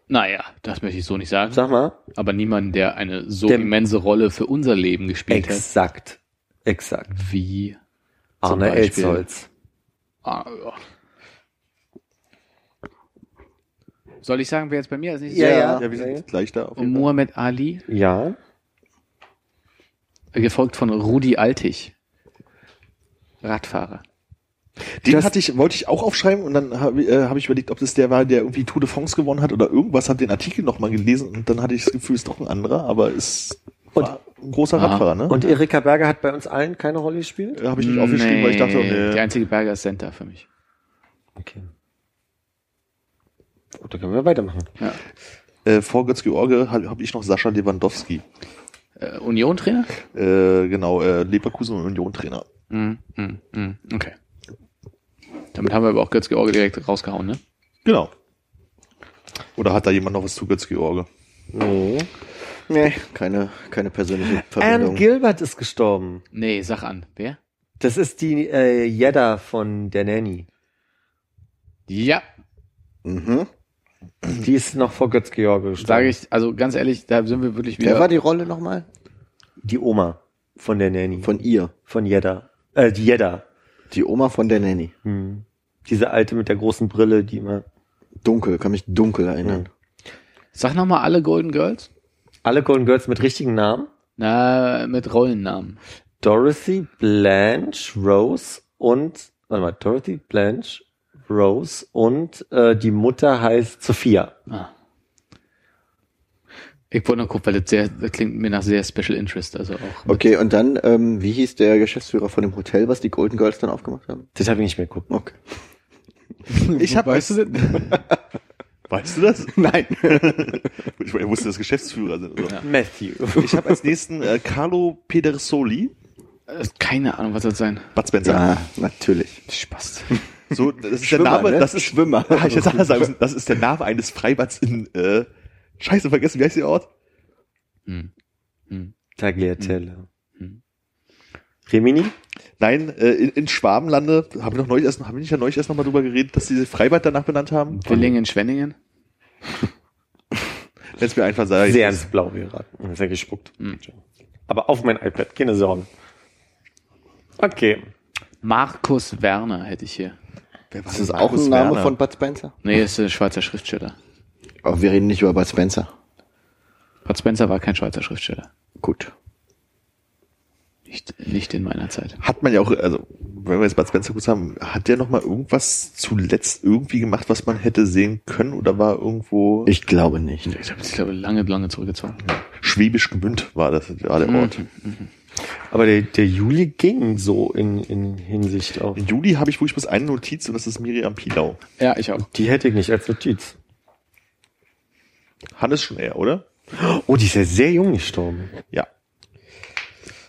Naja, das möchte ich so nicht sagen. Sag mal. Aber niemand, der eine so Der- immense Rolle für unser Leben gespielt hat, Exakt. Exakt. wie Arne Elsholz. Ah, ja. Soll ich sagen, wer jetzt bei mir ist? Nicht Ja, so- ja. Ja, wir sind gleich da. Auf jeden Fall. Muhammad Ali, Ja. Gefolgt von Rudi Altig. Radfahrer. Den Das- hatte ich, wollte ich auch aufschreiben und dann habe äh, hab ich überlegt, ob das der war, der irgendwie Tour de France gewonnen hat oder irgendwas, habe den Artikel nochmal gelesen und dann hatte ich das Gefühl, es ist doch ein anderer, aber ist war ein großer Aha. Radfahrer, ne? Und Erika Berger hat bei uns allen keine Rolle gespielt? Äh, habe ich nicht aufgeschrieben, weil ich dachte, Nee, nee. Der einzige Berger ist Center für mich. Okay. Gut, dann können wir weitermachen. Ja. äh, vor Götz George habe hab ich noch Sascha Lewandowski. Äh, Union-Trainer? Äh, genau, äh, Leverkusen und Union-Trainer. Mm, mm, mm, okay. Damit haben wir aber auch Götz George direkt rausgehauen, ne? Genau. Oder hat da jemand noch was zu Götz George? Nee. Nee, keine, keine persönliche Anne Verbindung. Gilbert ist gestorben. Nee, sag an. Wer? Das ist die äh, Jedda von der Nanny. Ja, mhm. Die ist noch vor Götz George gestorben. sage ich, also ganz ehrlich, da sind wir wirklich wieder. Wer war die Rolle nochmal? Die Oma von der Nanny. Von ihr. von Jedda. Äh, die Jedda. Die Oma von der Nanny. Hm. Diese alte mit der großen Brille, die immer. Dunkel, kann mich dunkel erinnern. Sag nochmal alle Golden Girls. Alle Golden Girls mit richtigen Namen. Na, mit Rollennamen. Dorothy, Blanche, Rose und, warte mal, Dorothy, Blanche, Rose und äh, die Mutter heißt Sophia. Ah. Ich wollte nur gucken, weil das, sehr, das klingt mir nach sehr Special Interest, also auch. Okay, und dann, ähm, wie hieß der Geschäftsführer von dem Hotel, was die Golden Girls dann aufgemacht haben? Das habe ich nicht mehr geguckt. Okay. Ich habe weißt du das? Weißt du das? Nein. Ich meine, er wusste, dass Geschäftsführer sind. Oder? Matthew. Ich habe als nächsten äh, Carlo Pedersoli, Äh, Keine Ahnung, was das sein. Bud Spencer. Ja, natürlich. Spaß. So, das ist Schwimmer, der Name, ne? das ist Schwimmer. Ja, ich jetzt anders sagen müssen, das ist der Name eines Freibads in äh, Scheiße vergessen, wie heißt der Ort? Tagliatelle. Hm. Remini? Nein, äh, in, in Schwabenlande, haben wir noch neulich erst, haben wir nicht ja neulich erst nochmal drüber geredet, dass sie Freibad danach benannt haben? Willingen, Schwenningen. Wenn es mir einfach sei. Sehr ins Blau geraten. Sehr gespuckt. Aber auf mein iPad, keine Sorgen. Okay. Markus Werner hätte ich hier. Wer war Das ist denn auch Markus ein Name Werner? von Bud Spencer. Nee, ist ein Schweizer Schriftsteller. Aber wir reden nicht über Bud Spencer. Bud Spencer war kein Schweizer Schriftsteller. Gut. Nicht, nicht in meiner Zeit. Hat man ja auch, also, wenn wir jetzt Bud Spencer kurz haben, hat der noch mal irgendwas zuletzt irgendwie gemacht, was man hätte sehen können oder war irgendwo Ich glaube nicht. Ich glaube, lange, lange zurückgezogen. Schwäbisch Gemünd war das, war der Ort. Aber der, der Juli ging so in, in Hinsicht auf. Im Juli habe ich wirklich bloß eine Notiz und das ist Miriam Pilau. Ja, ich auch. Die hätte ich nicht als Notiz. Hannes schon eher, oder? Oh, die ist ja sehr jung gestorben. Ja.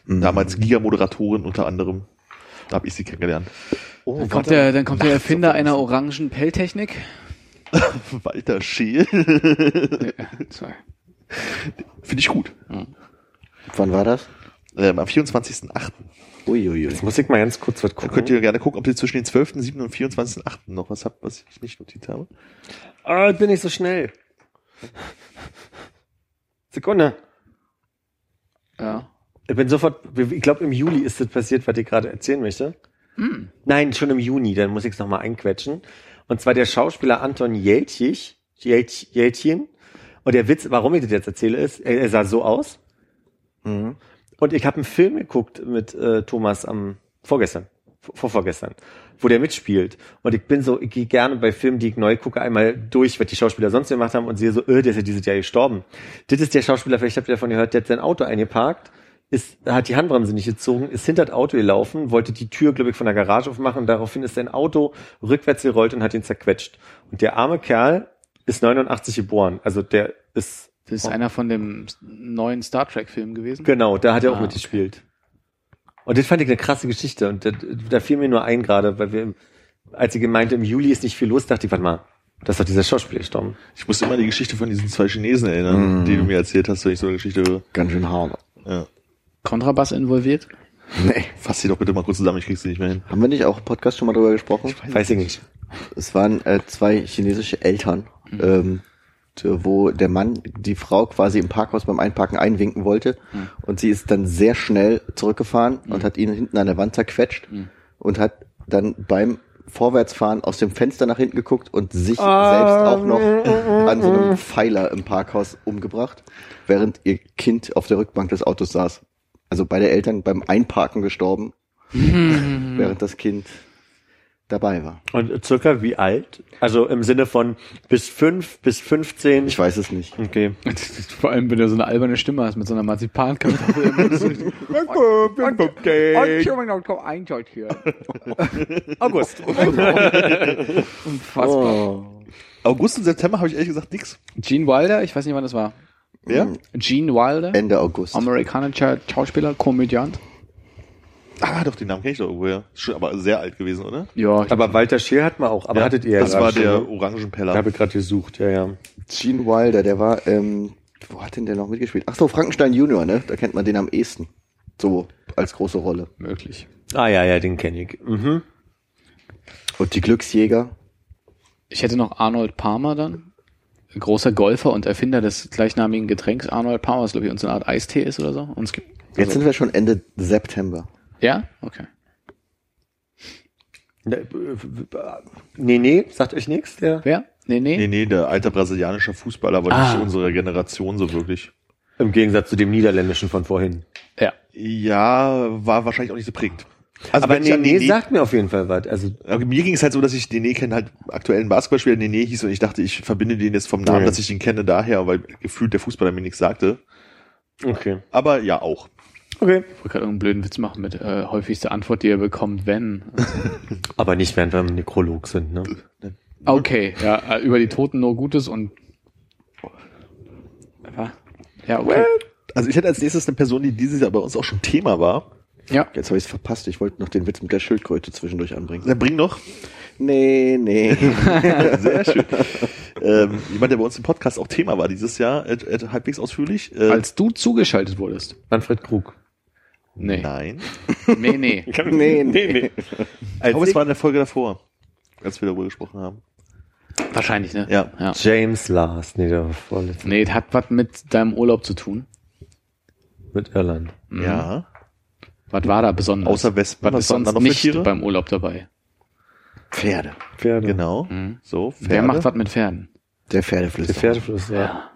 Damals Giga-Moderatorin unter anderem. Da habe ich sie kennengelernt. Oh, Dann kommt der, dann kommt der Erfinder einer orangen Pelltechnik. Walter Scheel. Sorry. Finde ich gut. Wann war das? Ähm, am 24.8. Uiuiui. Jetzt muss ich mal ganz kurz was Da gucken. könnt ihr gerne gucken, ob ihr zwischen den 12.7. und 24.8. noch was habt, was ich nicht notiert habe. Ah, ich bin nicht so schnell. Sekunde. Ja. Ich bin sofort, ich glaube im Juli ist das passiert, was ich gerade erzählen möchte. Nein, schon im Juni, dann muss ich es nochmal einquetschen. Und zwar der Schauspieler Anton Jeltich, Jelt, Jeltchen. Und der Witz, warum ich das jetzt erzähle, ist, er, er sah so aus. Und ich habe einen Film geguckt mit äh, Thomas am vorgestern, vor, vorgestern, wo der mitspielt. Und ich bin so, ich gehe gerne bei Filmen, die ich neu gucke, einmal durch, was die Schauspieler sonst gemacht haben und sehe so, öh, der ist ja dieses Jahr gestorben. Das ist der Schauspieler, vielleicht habt ihr davon gehört, der hat sein Auto eingeparkt, ist, hat die Handbremse nicht gezogen, ist hinter das Auto gelaufen, wollte die Tür, glaube ich, von der Garage aufmachen und daraufhin ist sein Auto rückwärts gerollt und hat ihn zerquetscht. Und der arme Kerl ist 89 geboren. Also der ist Das ist einer von dem neuen Star Trek Film gewesen. Genau, da hat er auch Ah, mitgespielt. Und das fand ich eine krasse Geschichte. Und da, da fiel mir nur ein gerade, weil wir, als sie gemeint im Juli ist nicht viel los, dachte ich, warte mal, das doch dieser Schauspieler gestorben. Ich muss immer an die Geschichte von diesen zwei Chinesen erinnern, die du mir erzählt hast, wenn ich so eine Geschichte höre. Ganz schön hart. Ja. Kontrabass involviert. Nee. Fass sie doch bitte mal kurz zusammen, ich krieg sie nicht mehr hin. Haben wir nicht auch im Podcast schon mal drüber gesprochen? Weiß ich nicht. Es waren äh, zwei chinesische Eltern, ähm, d- wo der Mann die Frau quasi im Parkhaus beim Einparken einwinken wollte. Und sie ist dann sehr schnell zurückgefahren und hat ihn hinten an der Wand zerquetscht und hat dann beim Vorwärtsfahren aus dem Fenster nach hinten geguckt und sich selbst auch noch an so einem Pfeiler im Parkhaus umgebracht, während ihr Kind auf der Rückbank des Autos saß. Also beide Eltern beim Einparken gestorben, während das Kind dabei war. Und circa wie alt? Also im Sinne von bis fünf, bis 15? Ich weiß es nicht. Okay. Vor allem, wenn du so eine alberne Stimme hast mit so einer Marzipankartoffel im Mund. August. Unfassbar. August und September habe ich ehrlich gesagt nix. Gene Wilder, ich weiß nicht, wann das war. Wer? Gene Wilder, Ende August. amerikanischer Schauspieler, Komödiant. Ah, doch, den Namen kenne ich doch irgendwoher. Ist Schon, aber sehr alt gewesen, oder? Ja, ich Aber Walter Scheel hat man auch. Aber Ja, hattet ihr ja Das war der ne? Orangenpeller. Habe ich gerade gesucht, ja, ja. Gene Wilder, der war, ähm, wo hat denn der noch mitgespielt? Ach so, Frankenstein Junior, ne? Da kennt man den am ehesten. So, als große Rolle. möglich. Ah ja, ja, den kenne ich. Mhm. Und die Glücksjäger. Ich hätte noch Arnold Palmer dann. Großer Golfer und Erfinder des gleichnamigen Getränks Arnold Palmer, was glaube ich uns eine Art Eistee ist oder so. Und es gibt, Jetzt also, sind wir schon Ende September. Ja? Okay. Ne, äh, Nee, nee, sagt euch nichts, der Wer? Nee, nee. Nee, nee, der alte brasilianische Fußballer, aber Ah. nicht unsere Generation so wirklich. im Gegensatz zu dem niederländischen von vorhin. Ja. Ja, war wahrscheinlich auch nicht so prägend. Also Aber nee Nene- sagt mir auf jeden Fall was. Also Aber mir ging es halt so, dass ich Nene kenne, halt aktuellen Basketballspieler Nene hieß und ich dachte, ich verbinde den jetzt vom Namen, Ja. dass ich ihn kenne, daher, weil gefühlt der Fußballer mir nichts sagte. okay. Aber ja, auch. Okay. Ich wollte gerade irgendeinen blöden Witz machen mit äh, häufigste Antwort, die er bekommt, wenn. Aber nicht, während wir im Nekrolog sind, ne? Okay, ja, äh, über die Toten nur Gutes und ja, okay. Also ich hätte als nächstes eine Person, die dieses Jahr bei uns auch schon Thema war. Ja. Jetzt habe ich es verpasst. Ich wollte noch den Witz mit der Schildkröte zwischendurch anbringen. Dann bring noch. Nee, nee. Sehr schön. ähm, jemand, der bei uns im Podcast auch Thema war dieses Jahr, äh, äh, halbwegs ausführlich. Äh, Als du zugeschaltet wurdest. Manfred Krug. Nee. Nein. Nee, nee. nee, nee. Ich glaube, es war in der Folge davor, als wir darüber gesprochen haben. Wahrscheinlich, ne? Ja. ja. James Last. Nee, der war vorletzte. Nee, das hat was mit deinem Urlaub zu tun. Mit Irland. Ja. Was war da besonders? Außer Wespen. Was Was ist sonst noch nicht Tiere? beim Urlaub dabei? Pferde. Pferde. Genau. So, Pferde. Wer macht was mit Pferden? Der Pferdeflüster. Der Pferdefluss, ja.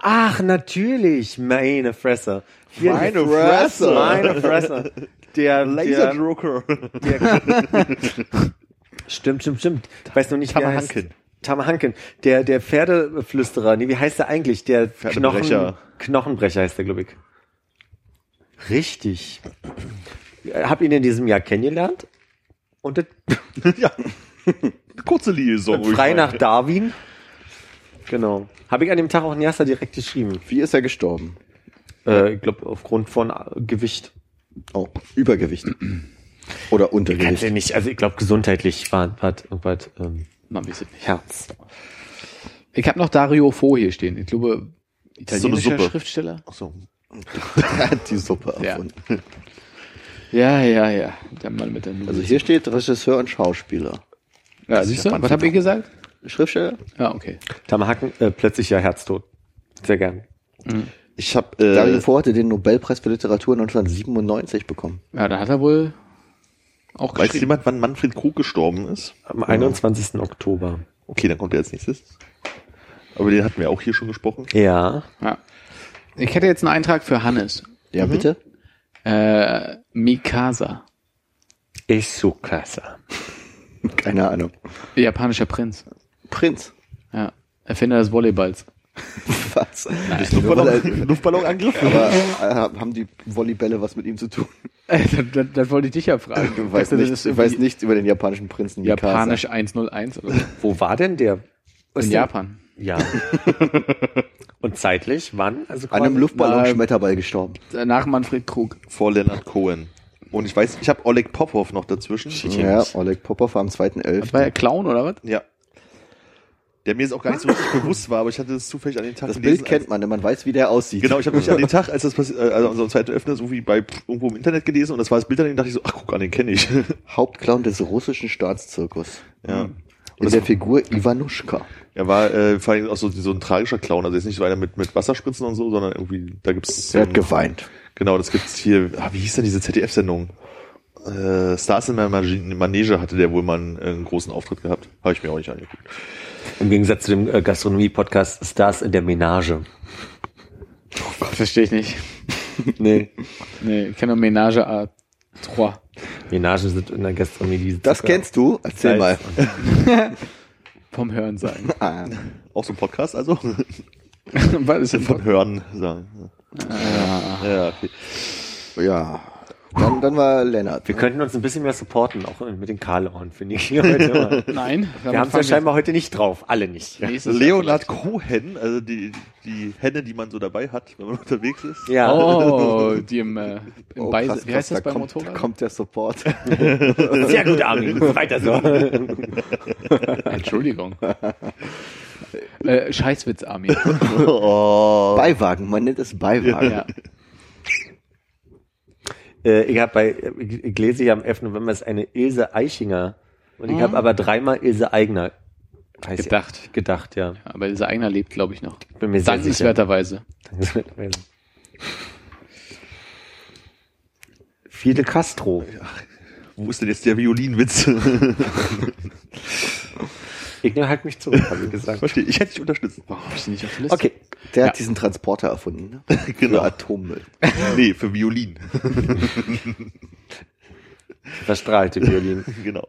Ach, natürlich. Meine Fresse. Hier, Meine Fresse. Meine Fresse. Der, der, Laserdrucker. stimmt, stimmt, stimmt. Ich weiß noch nicht, wie er heißt. Tamahanken. Tamahanken. Der, der Pferdeflüsterer. Nee, wie heißt der eigentlich? Der. Knochen, Knochenbrecher heißt der, glaube ich. Richtig. Hab ihn in diesem Jahr kennengelernt. Und das ja. Kurze Liaison. Frei nach Darwin. Genau. Habe ich an dem Tag auch in Jasta direkt geschrieben. Wie ist er gestorben? Äh, ich glaube, aufgrund von äh, Gewicht. Oh, Übergewicht. Oder Untergewicht. nicht, also ich glaube, gesundheitlich war was irgendwas ähm, Man weiß es nicht. Herz. Ich habe noch Dario Fo hier stehen. Ich glaube, so eine italienischer Suppe. Schriftsteller. Ach so. Er hat die Suppe Ja. erfunden. Ja, ja, ja. Der Mann mit der Nudel. Also hier steht Regisseur und Schauspieler. ja, siehst du? Was hab ich gesagt? Schriftsteller? Ja, okay. Tamahaken, äh, plötzlich ja Herztod. Sehr gern. Ich habe Dario äh, Fo hatte den Nobelpreis für Literatur 1997 bekommen. Ja, da hat er wohl auch weiß jemand, wann Manfred Krug gestorben ist? Am 21. Oktober. Okay, dann kommt er als nächstes. Aber den hatten wir auch hier schon gesprochen. Ja. Ja. Ich hätte jetzt einen Eintrag für Hannes. Ja, bitte? Äh, Mikasa. Isukasa. Keine Ahnung. Japanischer Prinz. Prinz. Ja. Erfinder des Volleyballs. Was? Das Luftballon, Luftballonangriff? Aber äh, haben die Volleybälle was mit ihm zu tun? das, das, das wollte ich dich ja fragen. Du weißt, Das nicht, ist du weißt nichts über den japanischen Prinzen Mikasa. Japanisch 101 oder so. Wo war denn der? In Japan. Ja. Und zeitlich? Wann? Also An einem Luftballon-Schmetterball gestorben. Äh, Nach Manfred Krug. vor Leonard Cohen. Und ich weiß, ich habe Oleg Popov noch dazwischen. Ja, Oleg Popov war am 2.11. War er Clown oder was? Ja. Der mir jetzt auch gar nicht so richtig bewusst war, aber ich hatte es zufällig an den Tag Das gelesen. Bild kennt man, denn man weiß, wie der aussieht. Genau, ich habe mich an den Tag, als das passiert, äh, also unser zweiter Öffner, so wie bei pff, irgendwo im Internet gelesen und das war das Bild an dem dachte ich so, ach guck an, den kenne ich. Hauptclown des russischen Staatszirkus. ja. In der Figur Ivanuschka. Er war äh, vor allem auch so, so ein tragischer Clown, also jetzt nicht so einer mit, mit Wasserspritzen und so, sondern irgendwie, da gibt's Er hat ein- geweint. Genau, das gibt's hier, ah, wie hieß denn diese ZDF-Sendung? Äh, Stars in Manege hatte der wohl mal einen, äh, einen großen Auftritt gehabt. Habe ich mir auch nicht angeguckt. Im Gegensatz zu dem äh, Gastronomie-Podcast Stars in der Menage. Verstehe ich nicht. Nee. Nee, ich kenne nur Ménage à Trois. Menagen sind in der Gastronomie die Das Zucker- kennst du? Erzähl mal. Vom Hören sagen. Ah, Auch so ein Podcast, also? Was ist denn Von Hören sagen. Ja, okay. ja. Dann, dann war Lennart. Wir könnten uns ein bisschen mehr supporten, auch mit den Karlauern, finde ich. Heute. Nein. Wir haben es ja scheinbar heute nicht drauf. Alle nicht. Leonard Cohen, also die, die Henne, die man so dabei hat, wenn man unterwegs ist. Ja. Oh, die im, äh, im Oh, Beise. krass, Wie heißt krass, das beim da kommt, Motorrad? kommt der Support. Sehr gut, Armin. Weiter so. Entschuldigung. äh, Scheißwitz, Armin. Oh. Beiwagen, man nennt es Beiwagen. Ja. Äh, ich habe bei, ich, ich lese hier am 11. November ist eine Ilse Eichinger. Und ich habe aber dreimal Ilse Eigner heißt sie. Gedacht. gedacht, ja. Aber dieser Eigner lebt, glaube ich, noch. Bin mir sehr sicher. Dankenswerterweise. Fidel Castro. Wo ist denn jetzt der Violinwitz? Ich halt mich zurück, habe ich gesagt. Verstehe, ich hätte dich unterstützt. Warum hab ich nicht auf der Liste? Okay. Der Ja. hat diesen Transporter erfunden. Ne? Genau. Für Atommüll. Nee, für Violin. Verstrahlte Violin. genau.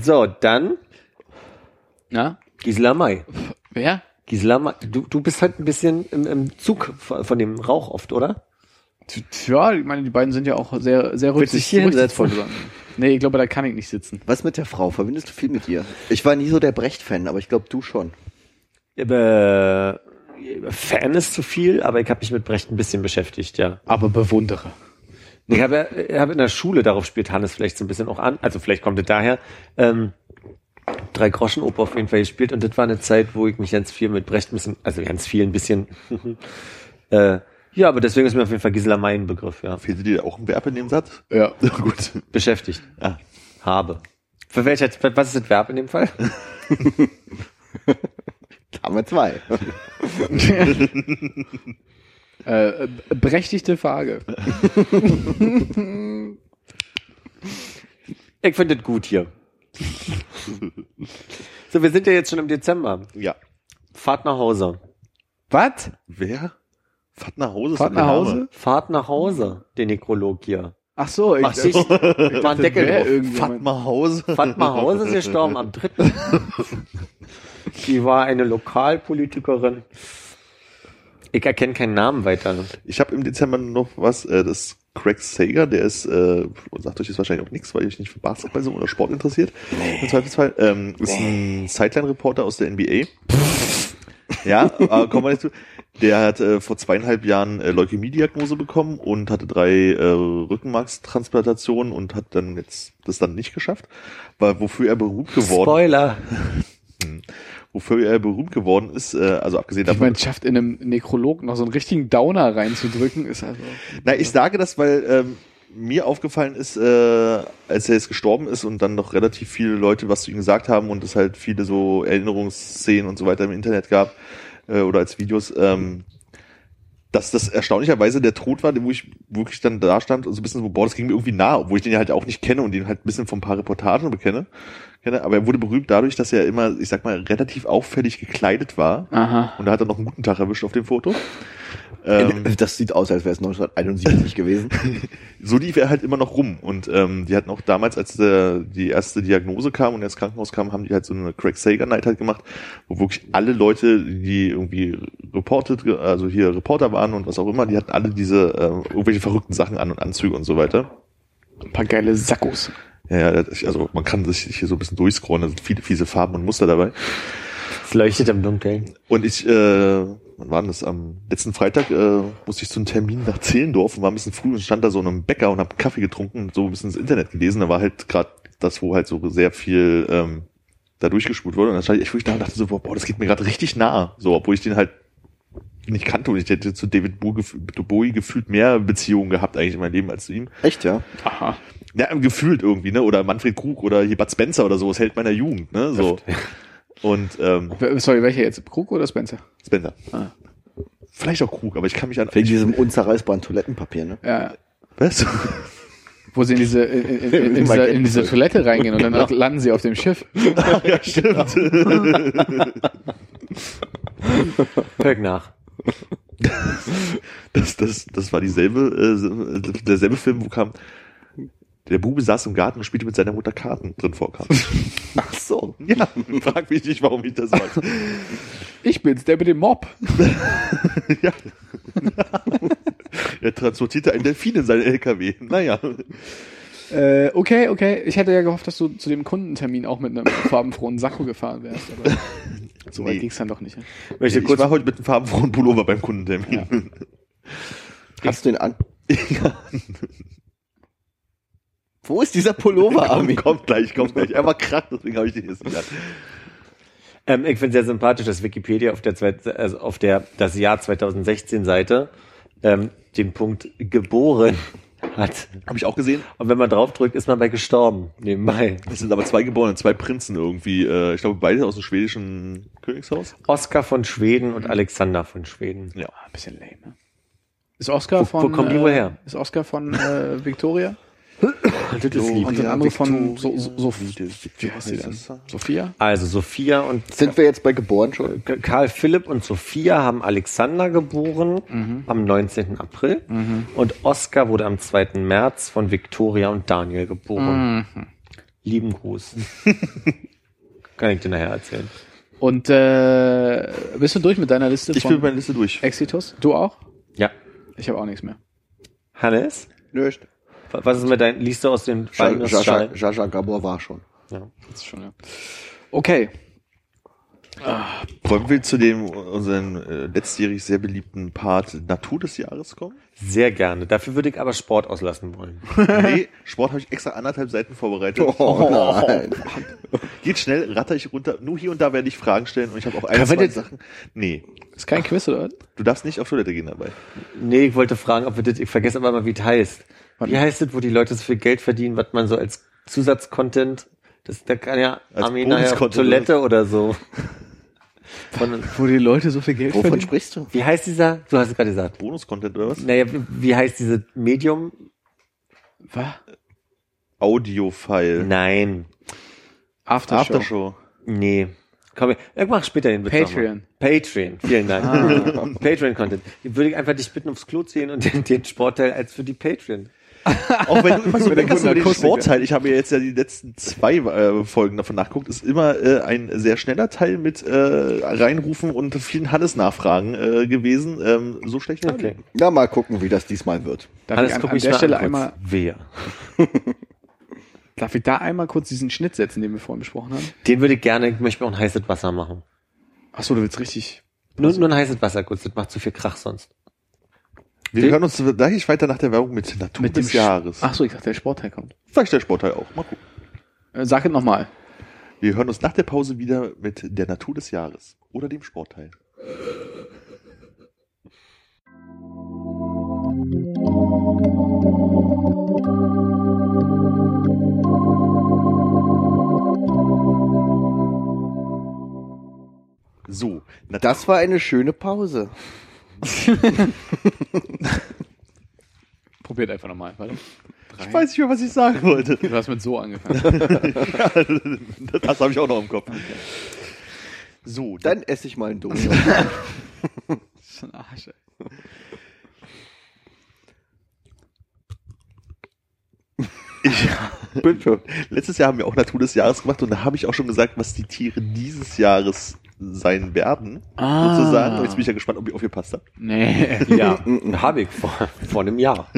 So, dann Na? Gisela May. Wer? Gisela May. Du, du bist halt ein bisschen im, im Zug von, dem Rauch oft, oder? Ja, ich meine, die beiden sind ja auch sehr, sehr rücksichtsvoll. Nee, ich glaube, da kann ich nicht sitzen. Was mit der Frau? Verbindest du viel mit ihr? Ich war nie so der Brecht-Fan, aber ich glaube, du schon. Äh, Fan ist zu viel, aber ich habe mich mit Brecht ein bisschen beschäftigt, ja. Aber bewundere. Ich habe, ich habe in der Schule, darauf spielt Hannes vielleicht so ein bisschen auch an, also vielleicht kommt es daher, ähm, drei Groschen Oper auf jeden Fall gespielt und das war eine Zeit, wo ich mich ganz viel mit Brecht ein bisschen, also ganz viel ein bisschen, äh, ja, aber deswegen ist mir auf jeden Fall Gisela May ein Begriff, ja. Fehlte dir auch ein Verb in dem Satz? Ja. Gut. Beschäftigt. Ah. Habe. Für welcher, was ist das Verb in dem Fall? Da haben wir zwei. Äh, berechtigte Frage. Ich finde das gut hier. so, wir sind ja jetzt schon im Dezember. Ja. Fahrt nach Hause. Was? Wer? Fahrt nach Hause. ist Fahrt nach Name. Hause? Fahrt nach Hause, den Nekrolog hier. Ach so, ich, Ach so. War ein Deckel drauf. mal Hause. Fatma Hause ist gestorben am 3. Die war eine Lokalpolitikerin. Ich erkenne keinen Namen weiter. Ich habe im Dezember noch was, äh, das ist Craig Sager, der ist, äh, sagt euch jetzt wahrscheinlich auch nichts, weil ihr euch nicht für Basketball so oder Sport interessiert. Im Zweifelsfall. Ähm, ist ein Sideline-Reporter aus der NBA. ja, aber kommen wir nicht zu. Der hat äh, vor zweieinhalb Jahren äh, Leukämie-Diagnose bekommen und hatte drei äh, Rückenmarkstransplantationen und hat dann jetzt das dann nicht geschafft, weil wofür er berühmt geworden, Spoiler. wofür er berühmt geworden ist, äh, also abgesehen Ich davon, meine, schafft in einem Nekrolog noch so einen richtigen Downer reinzudrücken, ist also. Na, ich sage das, weil ähm, mir aufgefallen ist, äh, als er jetzt gestorben ist und dann noch relativ viele Leute was zu ihm gesagt haben und es halt viele so Erinnerungsszenen und so weiter im Internet gab äh, oder als Videos, ähm, dass das erstaunlicherweise der Tod war, wo ich wirklich dann da stand und so ein bisschen so, boah, das ging mir irgendwie nah, obwohl ich den ja halt auch nicht kenne und den halt ein bisschen von ein paar Reportagen bekenne. Kenne, aber er wurde berühmt dadurch, dass er immer, ich sag mal, relativ auffällig gekleidet war. Aha. Und da hat er noch einen guten Tag erwischt auf dem Foto. Ähm, Das sieht aus, als wäre es 1971 gewesen. so lief er halt immer noch rum. Und ähm, die hatten auch damals, als der, die erste Diagnose kam und er ins Krankenhaus kam, haben die halt so eine Craig Sager Night halt gemacht, wo wirklich alle Leute, die irgendwie reported, also hier Reporter waren und was auch immer, die hatten alle diese äh, irgendwelche verrückten Sachen an und Anzüge und so weiter. Ein paar geile Sackos. Ja, ja, also man kann sich hier so ein bisschen durchscrollen, da sind viele fiese Farben und Muster dabei. Es leuchtet im Dunkeln. Und ich, äh, wann war denn das? Am letzten Freitag äh, musste ich zu einem Termin nach Zehlendorf und war ein bisschen früh und stand da so in einem Bäcker und hab Kaffee getrunken und so ein bisschen ins Internet gelesen. Da war halt gerade das, wo halt so sehr viel ähm, da durchgespult wurde. Und dann stand ich echt wirklich da und dachte so, boah, das geht mir gerade richtig nah. So, obwohl ich den halt nicht kannte und ich hätte zu David Bowie gefühlt mehr Beziehungen gehabt eigentlich in meinem Leben als zu ihm. Echt, ja? Aha. Ja, gefühlt irgendwie, ne? Oder Manfred Krug oder hier Bud Spencer oder so, das Held meiner Jugend, ne? So. Und ähm, Sorry, welcher jetzt? Krug oder Spencer? Spencer. Ah. Vielleicht auch Krug, aber ich kann mich an. Wegen diesem unzerreißbaren Toilettenpapier, ne? Ja. Was? Wo sie in diese, in, in, in, in, dieser, in diese Toilette reingehen und dann landen sie auf dem Schiff. ja, stimmt. Hör nach. Das, das, das war dieselbe, äh, derselbe Film, wo kam, der Bube saß im Garten und spielte mit seiner Mutter Karten drin vorkam. Ach so. Ja, frag mich nicht, warum ich das weiß. Ich bin's, der mit dem Mob. ja. er transportierte einen Delfin in seinen LKW. Naja. Äh, okay, okay. Ich hätte ja gehofft, dass du zu dem Kundentermin auch mit einem farbenfrohen Sakko gefahren wärst, aber so weit Nee. ging's dann doch nicht. ne? Ich Ich kurz, war heute mit einem farbenfrohen Pullover beim Kundentermin. Hast du ihn an? Wo ist dieser Pullover, Armin? kommt gleich, kommt gleich. Er war krank, deswegen habe ich den jetzt nicht an. ähm, ich finde sehr sympathisch, dass Wikipedia auf der, zweit- also auf der das Jahr 2016 Seite ähm, den Punkt geboren hat. Habe ich auch gesehen. Und wenn man draufdrückt, ist man bei gestorben. Nebenbei. Es sind aber zwei Geborene, zwei Prinzen irgendwie. Äh, ich glaube, beide aus dem schwedischen Königshaus. Oskar von Schweden und Alexander von Schweden. Ja. Ah, ein bisschen lame. Ne? Ist Oscar Wo- von. wo kommen die äh, wohl her? Ist Oscar von äh, Victoria? Das ist lieb. Und der andere von so, so, so, wie- wie heißt die denn? Sophia? Also Sophia und Sind wir jetzt bei geboren schon? Karl Philipp und Sophia haben Alexander geboren Mhm. am 19. April und Oskar wurde am 2. März von Victoria und Daniel geboren. Mhm. Lieben Gruß. Kann ich dir nachher erzählen. Und äh, bist du durch mit deiner Liste Ich von will meine Liste durch. Exitus? Du auch? Ja. Ich habe auch nichts mehr. Hannes? Nöcht. Was ist mit deinem, liest du aus den beiden Jaja? Jaja Gabor war schon. Ja. Das ist schon, ja. Okay. Wollen wir zu dem unseren äh, letztjährig sehr beliebten Part Natur des Jahres kommen? Sehr gerne. Dafür würde ich aber Sport auslassen wollen. nee, Sport habe ich extra anderthalb Seiten vorbereitet. Oh nein. Geht schnell, ratter ich runter. Nur hier und da werde ich Fragen stellen und ich habe auch ein, zwei Sachen. Nee, Ist kein Quiz, oder? was? du darfst nicht auf Toilette gehen dabei. Nee, ich wollte fragen, ob wir das, ich vergesse aber mal, wie es heißt. Wie heißt es, wo die Leute so viel Geld verdienen, was man so als Zusatzcontent, das, da kann ja Armin nachher Toilette oder so. Von, Wo die Leute so viel Geld Wovon verdienen. sprichst du? wie heißt dieser, du hast es gerade gesagt. Bonus-Content oder was? Naja, wie, wie heißt dieses Medium? Was? Audio-File. Nein. Aftershow. Aftershow. Nee. Komm, ich mach später den Witz Patreon. nochmal. Patreon, vielen Dank. Patreon-Content. Ich würde einfach dich bitten, aufs Klo ziehen und den, den Sportteil als für die Patreon. Auch wenn du immer so meckerst über den Sportteil, ich habe ja jetzt ja die letzten zwei äh, Folgen davon nachgeguckt, ist immer äh, ein sehr schneller Teil mit äh, Reinrufen und vielen Hannes-Nachfragen äh, gewesen. Ähm, so schlecht war Okay. Ja, mal gucken, wie das diesmal wird. Darf Hannes, ich an, guck an der Stelle einmal, Wer? darf ich da einmal kurz diesen Schnitt setzen, den wir vorhin besprochen haben? Den würde ich gerne, ich möchte mir auch ein heißes Wasser machen. Ach so, du willst richtig. Nur, nur ein heißes Wasser kurz, das macht zu viel Krach sonst. Wir hören uns gleich weiter nach der Werbung mit Natur Mit des Jahres. Ach so, ich dachte, der Sportteil kommt. Vielleicht der Sportteil auch. Mal gucken. Äh, sag es nochmal. Wir hören uns nach der Pause wieder mit der Natur des Jahres oder dem Sportteil. So, Das war eine schöne Pause. Probiert einfach nochmal. Warte. ich weiß nicht mehr, was ich sagen wollte. Du hast mit so angefangen. das habe ich auch noch im Kopf. So, Dann esse ich mal einen Donut. Das ist ein Arsch, ey. Bitte. Letztes Jahr haben wir auch Natur des Jahres gemacht und da habe ich auch schon gesagt, was die Tiere dieses Jahres sein werden. Ah. Sozusagen. Und jetzt bin ich ja gespannt, ob ihr aufgepasst habt. Nee. Ja, habe ich vor, vor einem Jahr.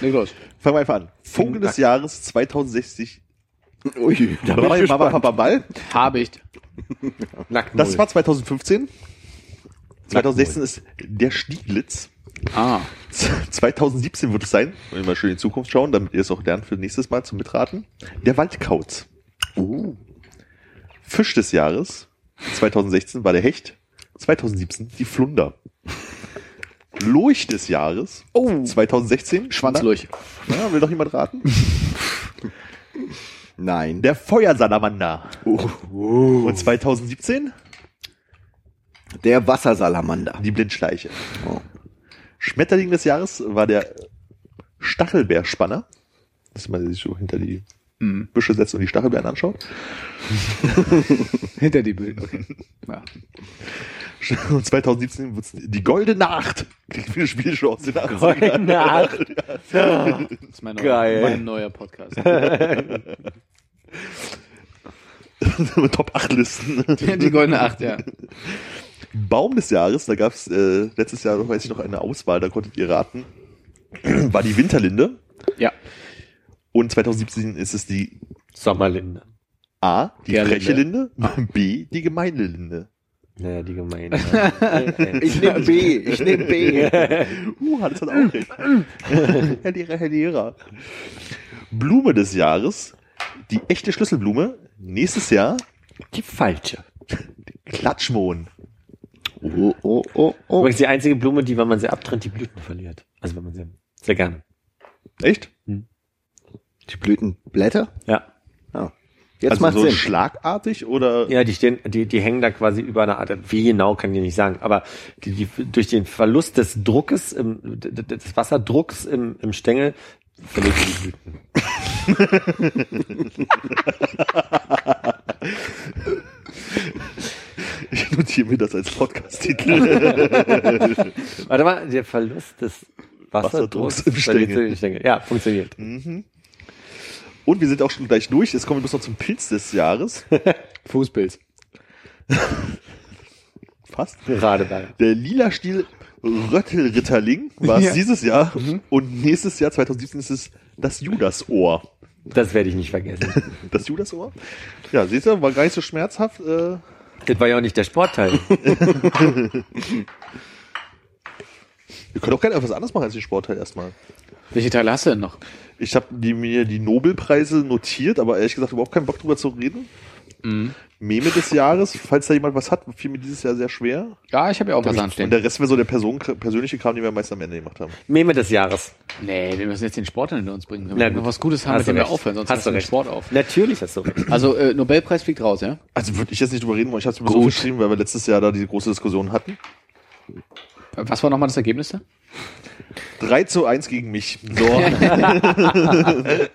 Leg los. Fangen wir einfach an. Vogel des Jahres 2060. Ui, da Mama, ich Mama. Papa, Ball. Habe ich. Nackt Das war 2015. 2016 ist der Stieglitz. Ah. 2017 wird es sein, wenn wir mal schön in die Zukunft schauen, damit ihr es auch lernt für nächstes Mal zum Mitraten. Der Waldkauz. Uh, Fisch des Jahres 2016 war der Hecht. 2017 die Flunder. Lurch des Jahres Oh. 2016 Schwanzlurch. Ja, will doch jemand raten? nein. Der Feuersalamander. Und 2017 Der Wassersalamander. die Blindschleiche. Oh. Schmetterling des Jahres war der Stachelbeerspanner. Dass man sich so hinter die Mhm. Büsche setzt und die Stachelbeeren anschaut. Hinter die Bilder. Okay. Ja. Und 2017 wird's die Goldene Nacht. Klingt wie eine Spielshow aus den 80ern. Goldene Nacht. Das ist mein neuer, Geil. mein neuer Podcast. Top 8 Listen. Die goldene Acht, ja. Baum des Jahres, da gab's äh, letztes Jahr, weiß ich noch, eine Auswahl, da konntet ihr raten, war die Winterlinde. Ja. Und 2017 ist es die Sommerlinde. A, die Gerlinde. freche Linde, B, die gemeine Linde. Naja, die gemeine. Ich nehme B. Ich nehme B. Uh, hat es dann auch recht. Herr Lehrer, Herr Lehrer. Blume des Jahres, die echte Schlüsselblume, nächstes Jahr die falsche. Klatschmohn. Oh, oh, oh, oh. Übrigens die einzige Blume, die, wenn man sie abtrennt, die Blüten verliert. Also wenn man sie sehr gerne. Echt? Die Blütenblätter? Ja. Ja. Jetzt also macht so Sinn. schlagartig oder? Ja, die stehen, die, die hängen da quasi über eine Art, wie genau kann ich nicht sagen, aber die, die, durch den Verlust des Druckes, im, des Wasserdrucks im, im Stängel, verliert die Blüten. Ich notiere mir das als Podcast-Titel. Warte mal, der Verlust des Wasserdrucks Wasserdrucks im Stängel. Stängel. Ja, funktioniert. Und wir sind auch schon gleich durch. Jetzt kommen wir bloß noch zum Pilz des Jahres. Fußpilz. fast. Radeberger. Der lila Stiel Röttelritterling war es Ja. dieses Jahr und nächstes Jahr 2017 ist es das Judasohr. Das werde ich nicht vergessen. Das Judasohr? Ja, seht ihr, war gar nicht so schmerzhaft. Äh, Das war ja auch nicht der Sportteil. wir können auch gerne etwas anderes machen als den Sportteil erstmal. Welche Teile hast du denn noch? Ich habe mir die Nobelpreise notiert, aber ehrlich gesagt überhaupt keinen Bock drüber zu reden. Meme des Jahres, falls da jemand was hat, fiel mir dieses Jahr sehr schwer. Ja, ich habe ja auch was Und anstehen. der Rest wäre so der Person, persönliche Kram, den wir meist am Ende gemacht haben. Meme des Jahres. Nee, wir müssen jetzt den Sport hinter uns bringen. Wir müssen gut. noch was Gutes haben, Hast mit du dem wir aufhören, sonst Hast du den recht. Sport auf. Natürlich hast du recht. Also äh, Nobelpreis fliegt raus, ja? Also würde ich jetzt nicht drüber reden wollen. Ich habe es mir so geschrieben, weil wir letztes Jahr da die große Diskussion hatten. Was war nochmal das Ergebnis da? 3 zu 1 gegen mich. So.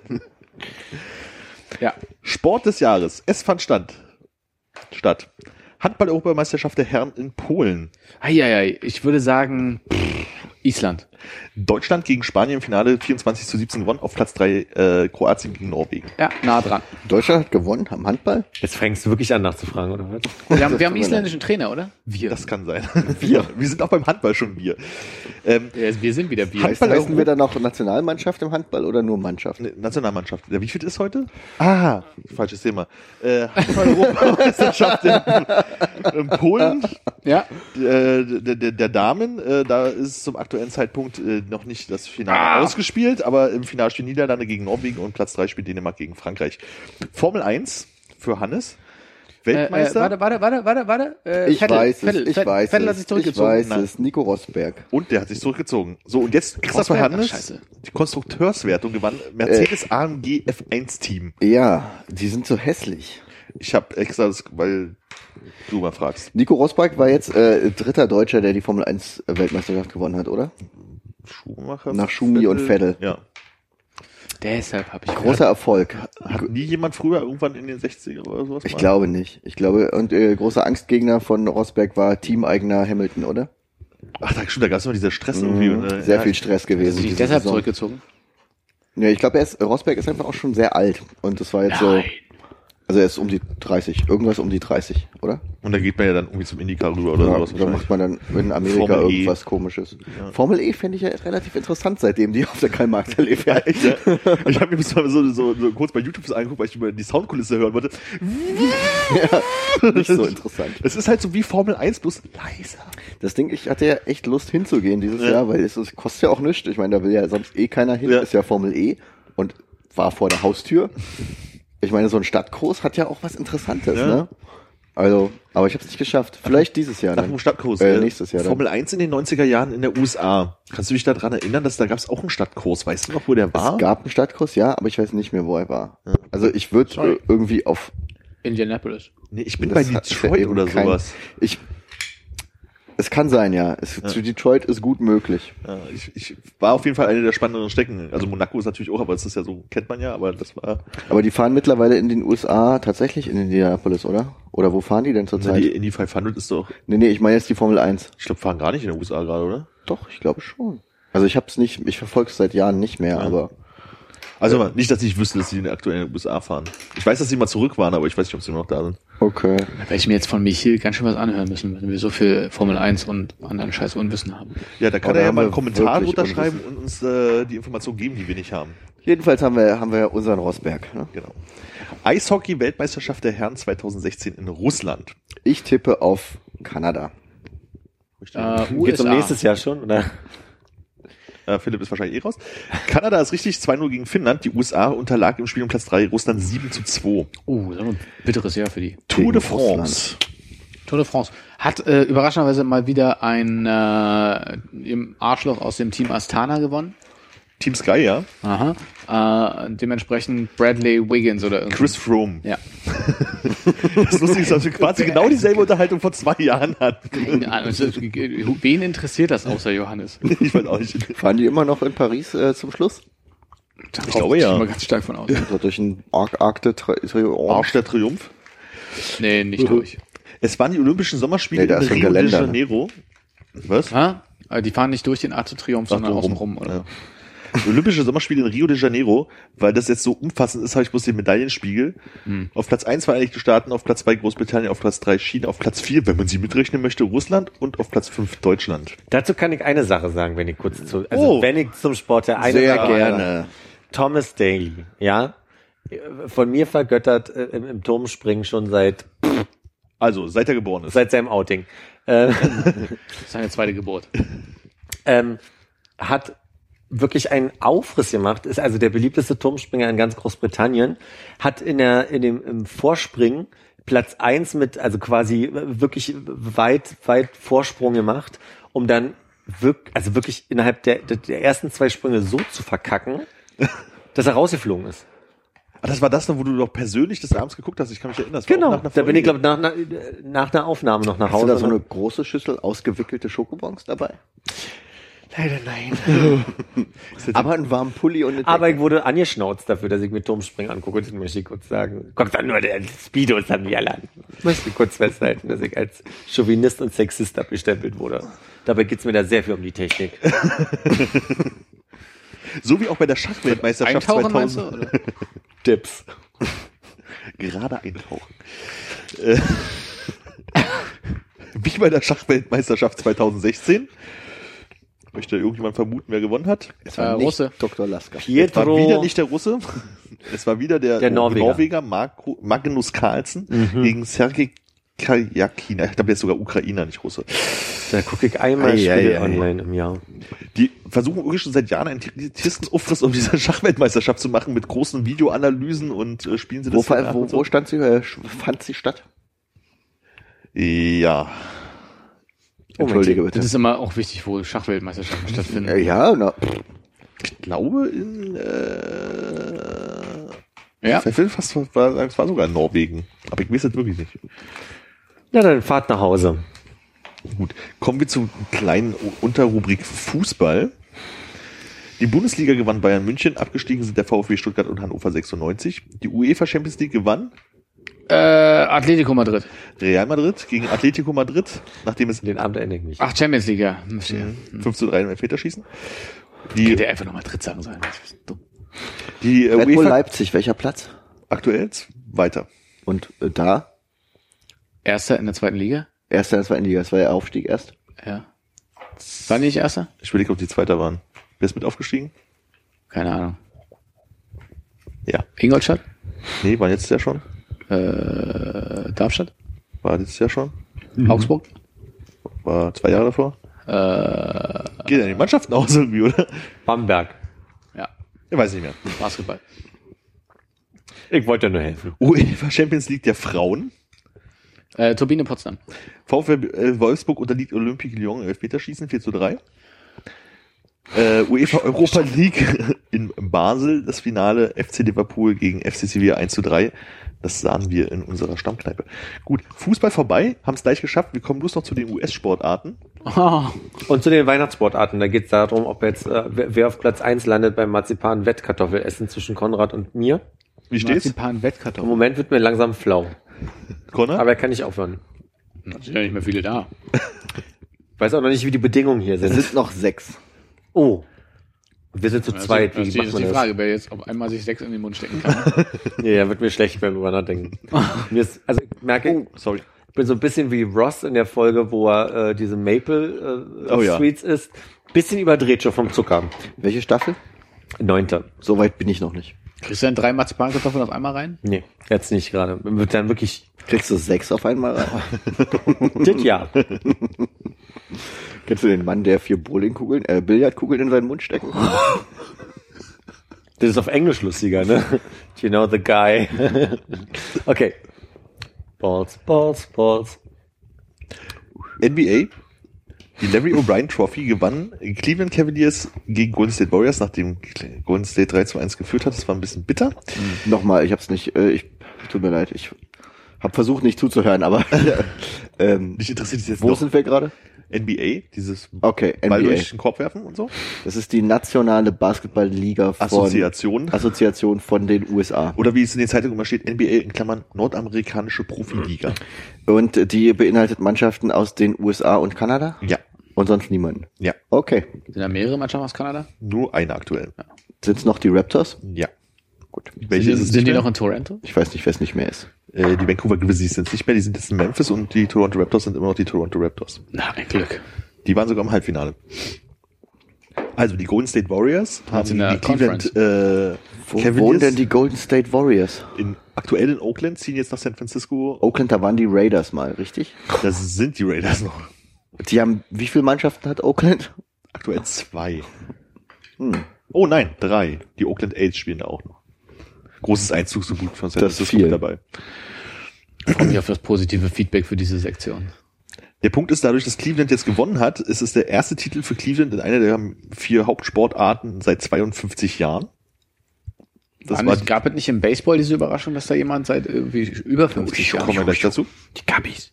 Ja. Sport des Jahres. Es fand stand. statt. Handball-Europameisterschaft der Herren in Polen. Eieiei, ich würde sagen Island. Deutschland gegen Spanien im Finale 24 zu 17 gewonnen. Auf Platz 3 äh, Kroatien gegen Norwegen. Ja, nah dran. Deutschland hat gewonnen am Handball? Jetzt fängst du wirklich an nachzufragen, oder was? Wir haben, wir haben mir isländischen Trainer, oder? Wir. Das kann sein. Wir. Wir sind auch beim Handball schon wir. Ähm, Ja, wir sind wieder wir. Heißt, heißen wir dann noch Nationalmannschaft im Handball oder nur Mannschaft? Ne, Nationalmannschaft. Ja, wie viel ist heute? Ah, falsches Thema. Äh, Handball-Europameisterschaft in, in Polen. Ja. Äh, der, der, der Damen, äh, da ist zum aktuellen Zeitpunkt äh, noch nicht das Finale ausgespielt, aber im Finale stehen Niederlande gegen Norwegen und Platz 3 spielt Dänemark gegen Frankreich. Formel 1 für Hannes. Äh, äh, Weltmeister. warte, warte, warte, warte, warte. Äh, Ich Vettel, weiß Vettel, es, ich Vettel, weiß Vettel hat es, sich ich zurückgezogen. weiß Nein. es, Nico Rosberg. Und der hat sich zurückgezogen. So, und jetzt kriegst du was bei Hannes. Die Konstrukteurswertung gewann Mercedes AMG F1 Team. Ja, die sind so hässlich. Ich habe extra, das, weil du mal fragst. Nico Rosberg war jetzt äh, dritter Deutscher, der die Formel 1 Weltmeisterschaft gewonnen hat, oder? Schumacher. Nach Schumi und Vettel. Ja. Deshalb habe ich Großer Erfolg. Hat nie jemand früher irgendwann in den 60er oder sowas Ich mal? glaube nicht. Ich glaube, und äh, großer Angstgegner von Rosberg war Teameigener Hamilton, oder? Ach, da, stimmt, da gab es immer dieser Stress irgendwie. Mhm, und, äh, Sehr ja, viel Stress gewesen. sich diese deshalb Saison. zurückgezogen. Ja, ich glaube, er ist, Rosberg ist einfach auch schon sehr alt. Und das war jetzt so, also er ist um die 30, irgendwas um die 30, oder? Und da geht man ja dann irgendwie zum Indica rüber oder Ja, sowas. da macht man dann in Amerika Formel E. irgendwas komisches. Formel E fände ich ja relativ interessant, seitdem die auf der Karl-Marx-Allee fährt. Ja? Ich habe mir bis mal so, so, so kurz bei YouTube das angeguckt, weil ich über die Soundkulisse hören wollte. Nicht so interessant. Es ist halt so wie Formel 1, bloß leiser. Das Ding, ich hatte ja echt Lust hinzugehen dieses Ja. Jahr, weil es, es kostet ja auch nichts. Ich meine, da will ja sonst eh keiner hin. Ja. Ist ja Formel E und war vor der Haustür. Ich meine, so ein Stadtkurs hat ja auch was Interessantes, Ja. ne? Also, aber ich habe es nicht geschafft. Vielleicht dieses Jahr. Nach Dann. dem Stadtkurs. Äh, äh, nächstes Jahr dann. Formel 1 in den 90er Jahren in der USA. Kannst du dich daran erinnern, dass da gab es auch einen Stadtkurs? Weißt du noch, wo der war? Es gab einen Stadtkurs, ja, aber ich weiß nicht mehr, wo er war. Also ich würde äh, irgendwie auf Indianapolis. nee, ich bin Das bei ja Detroit oder kein- sowas. Ich. Es kann sein, ja. Es, Zu Detroit ist gut möglich. Ja, ich, ich war auf jeden Fall eine der spannenderen Strecken. Also Monaco ist natürlich auch, aber das ist ja so, kennt man ja, aber das war Aber die fahren mittlerweile in den USA tatsächlich in Indianapolis, oder? Oder wo fahren die denn zurzeit? die Indy 500 ist doch, Nee, nee, ich meine jetzt die Formel 1. ich glaube, fahren gar nicht in den USA gerade, oder? Doch, ich glaube schon. Also ich hab's nicht, ich verfolge es seit Jahren nicht mehr, aber Also nicht, dass ich wüsste, dass sie in der aktuellen USA fahren. Ich weiß, dass sie mal zurück waren, aber ich weiß nicht, ob sie noch da sind. Okay. Da werde ich mir jetzt von Michiel ganz schön was anhören müssen, wenn wir so viel Formel 1 und anderen Scheiß Unwissen haben. Ja, da kann Aber er ja mal einen Kommentar wirklich drunter schreiben und uns äh, die Information geben, die wir nicht haben. Jedenfalls haben wir, haben wir unseren Rosberg. Ne? Genau. Eishockey-Weltmeisterschaft der Herren 2016 in Russland. Ich tippe auf Kanada. Äh, Geht's um USA. nächstes Jahr schon, oder? Äh, Philipp ist wahrscheinlich eh raus. Kanada ist richtig 2-0 gegen Finnland. Die USA unterlag im Spiel um Platz 3, Russland 7 zu 2. Oh, ein bitteres Jahr für die. Tour de France. Tour de France. Hat äh, überraschenderweise mal wieder ein äh, im Arschloch aus dem Team Astana gewonnen. Team Sky, ja. Aha. Äh, dementsprechend Bradley Wiggins oder irgendwie. Chris Froome. Ja. Das Lustige ist, dass wir quasi genau dieselbe Unterhaltung vor zwei Jahren hatten. Keine Ahnung, also, Wen interessiert das außer Johannes? Ich weiß auch nicht. Fahren die immer noch in Paris äh, zum Schluss? Da Ich glaube, ja. Ich mal ganz stark von aus. So durch den Arc Arc Triumph. Arsch der Triumph. Nee, nicht durch. Es waren die Olympischen Sommerspiele Nee, in Rio de ne? Janeiro. Was? Ha? Aber die fahren nicht durch den Art zu Triumph, sondern außen rum. rum, oder? Ja. Olympische Sommerspiele in Rio de Janeiro, weil das jetzt so umfassend ist, habe ich bloß den Medaillenspiegel. Auf Platz eins Vereinigte Staaten, auf Platz zwei Großbritannien, auf Platz drei China, auf Platz vier, wenn man sie mitrechnen möchte, Russland und auf Platz fünf Deutschland. Dazu kann ich eine Sache sagen, wenn ich kurz zu, also Oh. wenn ich zum Sport der eine Sehr Sache- gerne. Thomas Daly, ja, von mir vergöttert äh, im, im Turmspringen schon seit Also, seit er geboren ist. seit seinem Outing. Äh, Seine zweite Geburt. ähm, hat wirklich einen Aufriss gemacht, ist also der beliebteste Turmspringer in ganz Großbritannien, hat in der, in dem, im Vorspringen Platz eins mit, also quasi wirklich weit, weit Vorsprung gemacht, um dann wirklich, also wirklich innerhalb der, der, ersten zwei Sprünge so zu verkacken, dass er rausgeflogen ist. Ah, das war das noch, wo du doch persönlich des Abends geguckt hast. Ich kann mich erinnern. Das war Genau, da bin ich, glaube nach, nach, nach einer Aufnahme noch nach Hast du Hause. da so ne? eine große Schüssel ausgewickelte Schokobons dabei? Leider nein. Aber einen warmen Pulli und eine Aber ich wurde angeschnauzt dafür, dass ich mir Turmspringen angucke. Das möchte ich kurz sagen. Guck dann nur, der Speedo ist an mir lang. Möchte ich kurz festhalten, dass ich als Chauvinist und Sexist abgestempelt wurde. Dabei geht's mir da sehr viel um die Technik. So wie auch bei der Schachweltmeisterschaft Eintauchen meinst 2000. du? Oder? Tipps. Gerade eintauchen. Äh, wie bei der Schachweltmeisterschaft 2016. Möchte irgendjemand vermuten, wer gewonnen hat? Es war Äh, nicht Russe. Dr. Lasker. Es war Pietro. wieder nicht der Russe. Es war wieder der, Der Norweger. Norweger Marco, Magnus Carlsen gegen Sergei Karjakin. Ich glaube, der ist sogar Ukrainer, nicht Russe. Da gucke ich einmal Ei, Spiele ei, ei. online im Jahr. Die versuchen wirklich schon seit Jahren einen tiersten Aufriss um diese Schachweltmeisterschaft zu machen mit großen Videoanalysen und äh, spielen sie das Wo, wo, so. wo stand sie, äh, fand sie statt? Ja. Entschuldige Das bitte. ist immer auch wichtig, wo Schachweltmeisterschaften stattfinden. Ja, na, Ich glaube in äh, Ja. ich will fast war, es war sogar in Norwegen. Aber ich weiß es wirklich nicht. Na dann fahrt nach Hause. Gut, kommen wir zur kleinen Unterrubrik Fußball. Die Bundesliga gewann Bayern München, abgestiegen sind der VfB Stuttgart und Hannover 96. Die UEFA Champions League gewann Äh, Atletico Madrid. Real Madrid gegen Atletico Madrid, nachdem es Den Abend ende ich nicht. Ach, Champions League, ja. Verstehe. 5 zu 3 im Elfmeterschießen. Die, Die, Hätte einfach noch Madrid sagen sollen. Das ist dumm. die äh, Red Bull UEFA Leipzig, welcher Platz? aktuell weiter. Und äh, da? Erster in der zweiten Liga? Erster in der zweiten Liga, das war der Aufstieg erst. Ja. War nicht Erster? Ich überlege, ob die Zweiter waren. Wer ist mit aufgestiegen? Keine Ahnung. Ja. Ingolstadt? Nee, war jetzt ja schon. Äh, Darmstadt? War jetzt ja schon. Augsburg? War zwei Jahre davor. Äh, Geht ja die Mannschaften aus irgendwie, oder? Bamberg. ja. Ich weiß nicht mehr. Basketball. Ich wollte nur helfen. UEFA Champions League der Frauen. Äh, Turbine Potsdam. VfL äh, Wolfsburg unterliegt Olympique Lyon im Elfmeterschießen 4 zu 3. Äh, UEFA Europa League in Basel, das Finale FC Liverpool gegen FC Sevilla 1 zu 3. Das sahen wir in unserer Stammkneipe. Gut, Fußball vorbei, haben es gleich geschafft. Wir kommen bloß noch zu den US-Sportarten. Oh, Und zu den Weihnachtssportarten, da geht es darum, ob jetzt äh, wer, auf Platz eins landet beim Marzipan-Wettkartoffelessen zwischen Konrad und mir. Wie steht's? Marzipan Im. Moment wird mir langsam flau. Connor? Aber er kann nicht aufhören. Es sind ja nicht mehr viele da. Ich weiß auch noch nicht, wie die Bedingungen hier Es sind. sind noch sechs. Oh. Wir sind zu Das zweit. ist, Wie die, macht ist man die das? Frage, wer jetzt auf einmal sich sechs in den Mund stecken kann. Nee, da wird mir schlecht beim drüber nachdenken. mir ist, also ich merke, Sorry. ich bin so ein bisschen wie Ross in der Folge, wo er äh, diese Maple äh, Oh ja. Streets isst. Bisschen überdreht schon vom Zucker. Welche Staffel? Neunter. So weit bin ich noch nicht. Kriegst du dann drei Marzipankartoffeln auf einmal rein? Nee, jetzt nicht gerade. Wird dann wirklich, Kriegst du sechs auf einmal rein? das ja. Kennst du den Mann, der vier Bowlingkugeln, äh, Billardkugeln in seinen Mund steckt? Das ist auf Englisch lustiger, ne? You know the guy. okay. Balls, Balls, Balls. NBA. Die Larry O'Brien Trophy gewann Cleveland Cavaliers gegen Golden State Warriors, nachdem Golden State 3 zu 1 geführt hat. Das war ein bisschen bitter. Nochmal, ich hab's nicht, äh, ich, tut mir leid, ich hab versucht nicht zuzuhören, aber ähm, Mich interessiert es jetzt wo noch. sind wir gerade? NBA, dieses Okay, Ball NBA. durch den Korb werfen und so. Das ist die nationale Basketballliga von Assoziation. Assoziation von den USA. Oder wie es in den Zeitungen immer steht, NBA in Klammern nordamerikanische Profiliga. Und die beinhaltet Mannschaften aus den USA und Kanada? Ja. Und sonst niemanden. Ja. Okay. Sind da mehrere Mannschaften aus Kanada? Nur eine aktuell. Sind es noch die Raptors? Ja. Gut. Welche sind sind die mehr? noch in Toronto? Ich weiß nicht, wer es nicht mehr ist. Äh, die Vancouver Grizzlies sind es nicht mehr, die sind jetzt in Memphis und die Toronto Raptors sind immer noch die Toronto Raptors. Na, ein Glück. Die waren sogar im Halbfinale. Also die Golden State Warriors haben in der die Cleveland äh, Wo Cavaliers wohnen denn die Golden State Warriors? in, aktuell in Oakland, ziehen jetzt nach San Francisco. Oakland, da waren die Raiders mal, richtig? Das sind die Raiders noch. Die haben, wie viele Mannschaften hat Oakland? Aktuell zwei. Hm. Oh nein, drei. Die Oakland Aids spielen da auch noch. Großes Einzugsgebiet von San Francisco viel. mit dabei. Ich freue mich auf das positive Feedback für diese Sektion. Der Punkt ist, dadurch, dass Cleveland jetzt gewonnen hat, ist es der erste Titel für Cleveland in einer der vier Hauptsportarten seit 52 Jahren. Das War nicht, gab es nicht im Baseball diese Überraschung, dass da jemand seit irgendwie über 50 Jahren kommen wir gleich dazu. Die Gabis.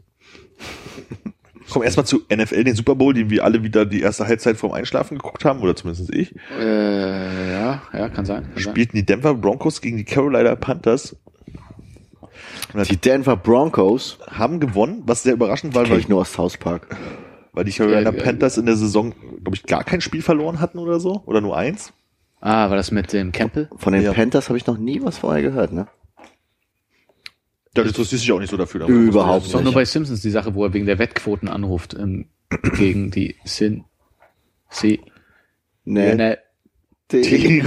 Kommen erstmal zu NFL, den Super Bowl, den wir alle wieder die erste Halbzeit vorm Einschlafen geguckt haben, oder zumindest ich. Äh, ja, ja, kann sein. Kann sein. Spielten die Denver Broncos gegen die Carolina Panthers. Die Denver Broncos, Haben gewonnen, was sehr überraschend war, weil, ich nur aus South Park. weil die Carolina ja. Panthers in der Saison, glaube ich, gar kein Spiel verloren hatten oder so. Oder nur eins. Ah, war das mit dem Campbell? Von den Ja. Panthers habe ich noch nie was vorher gehört, ne? Ja, das interessiert sich auch nicht so dafür. Überhaupt Das ist doch nur nicht. bei Simpsons die Sache, wo er wegen der Wettquoten anruft ähm, gegen die Sin. Sie. Nee. Ne, Die-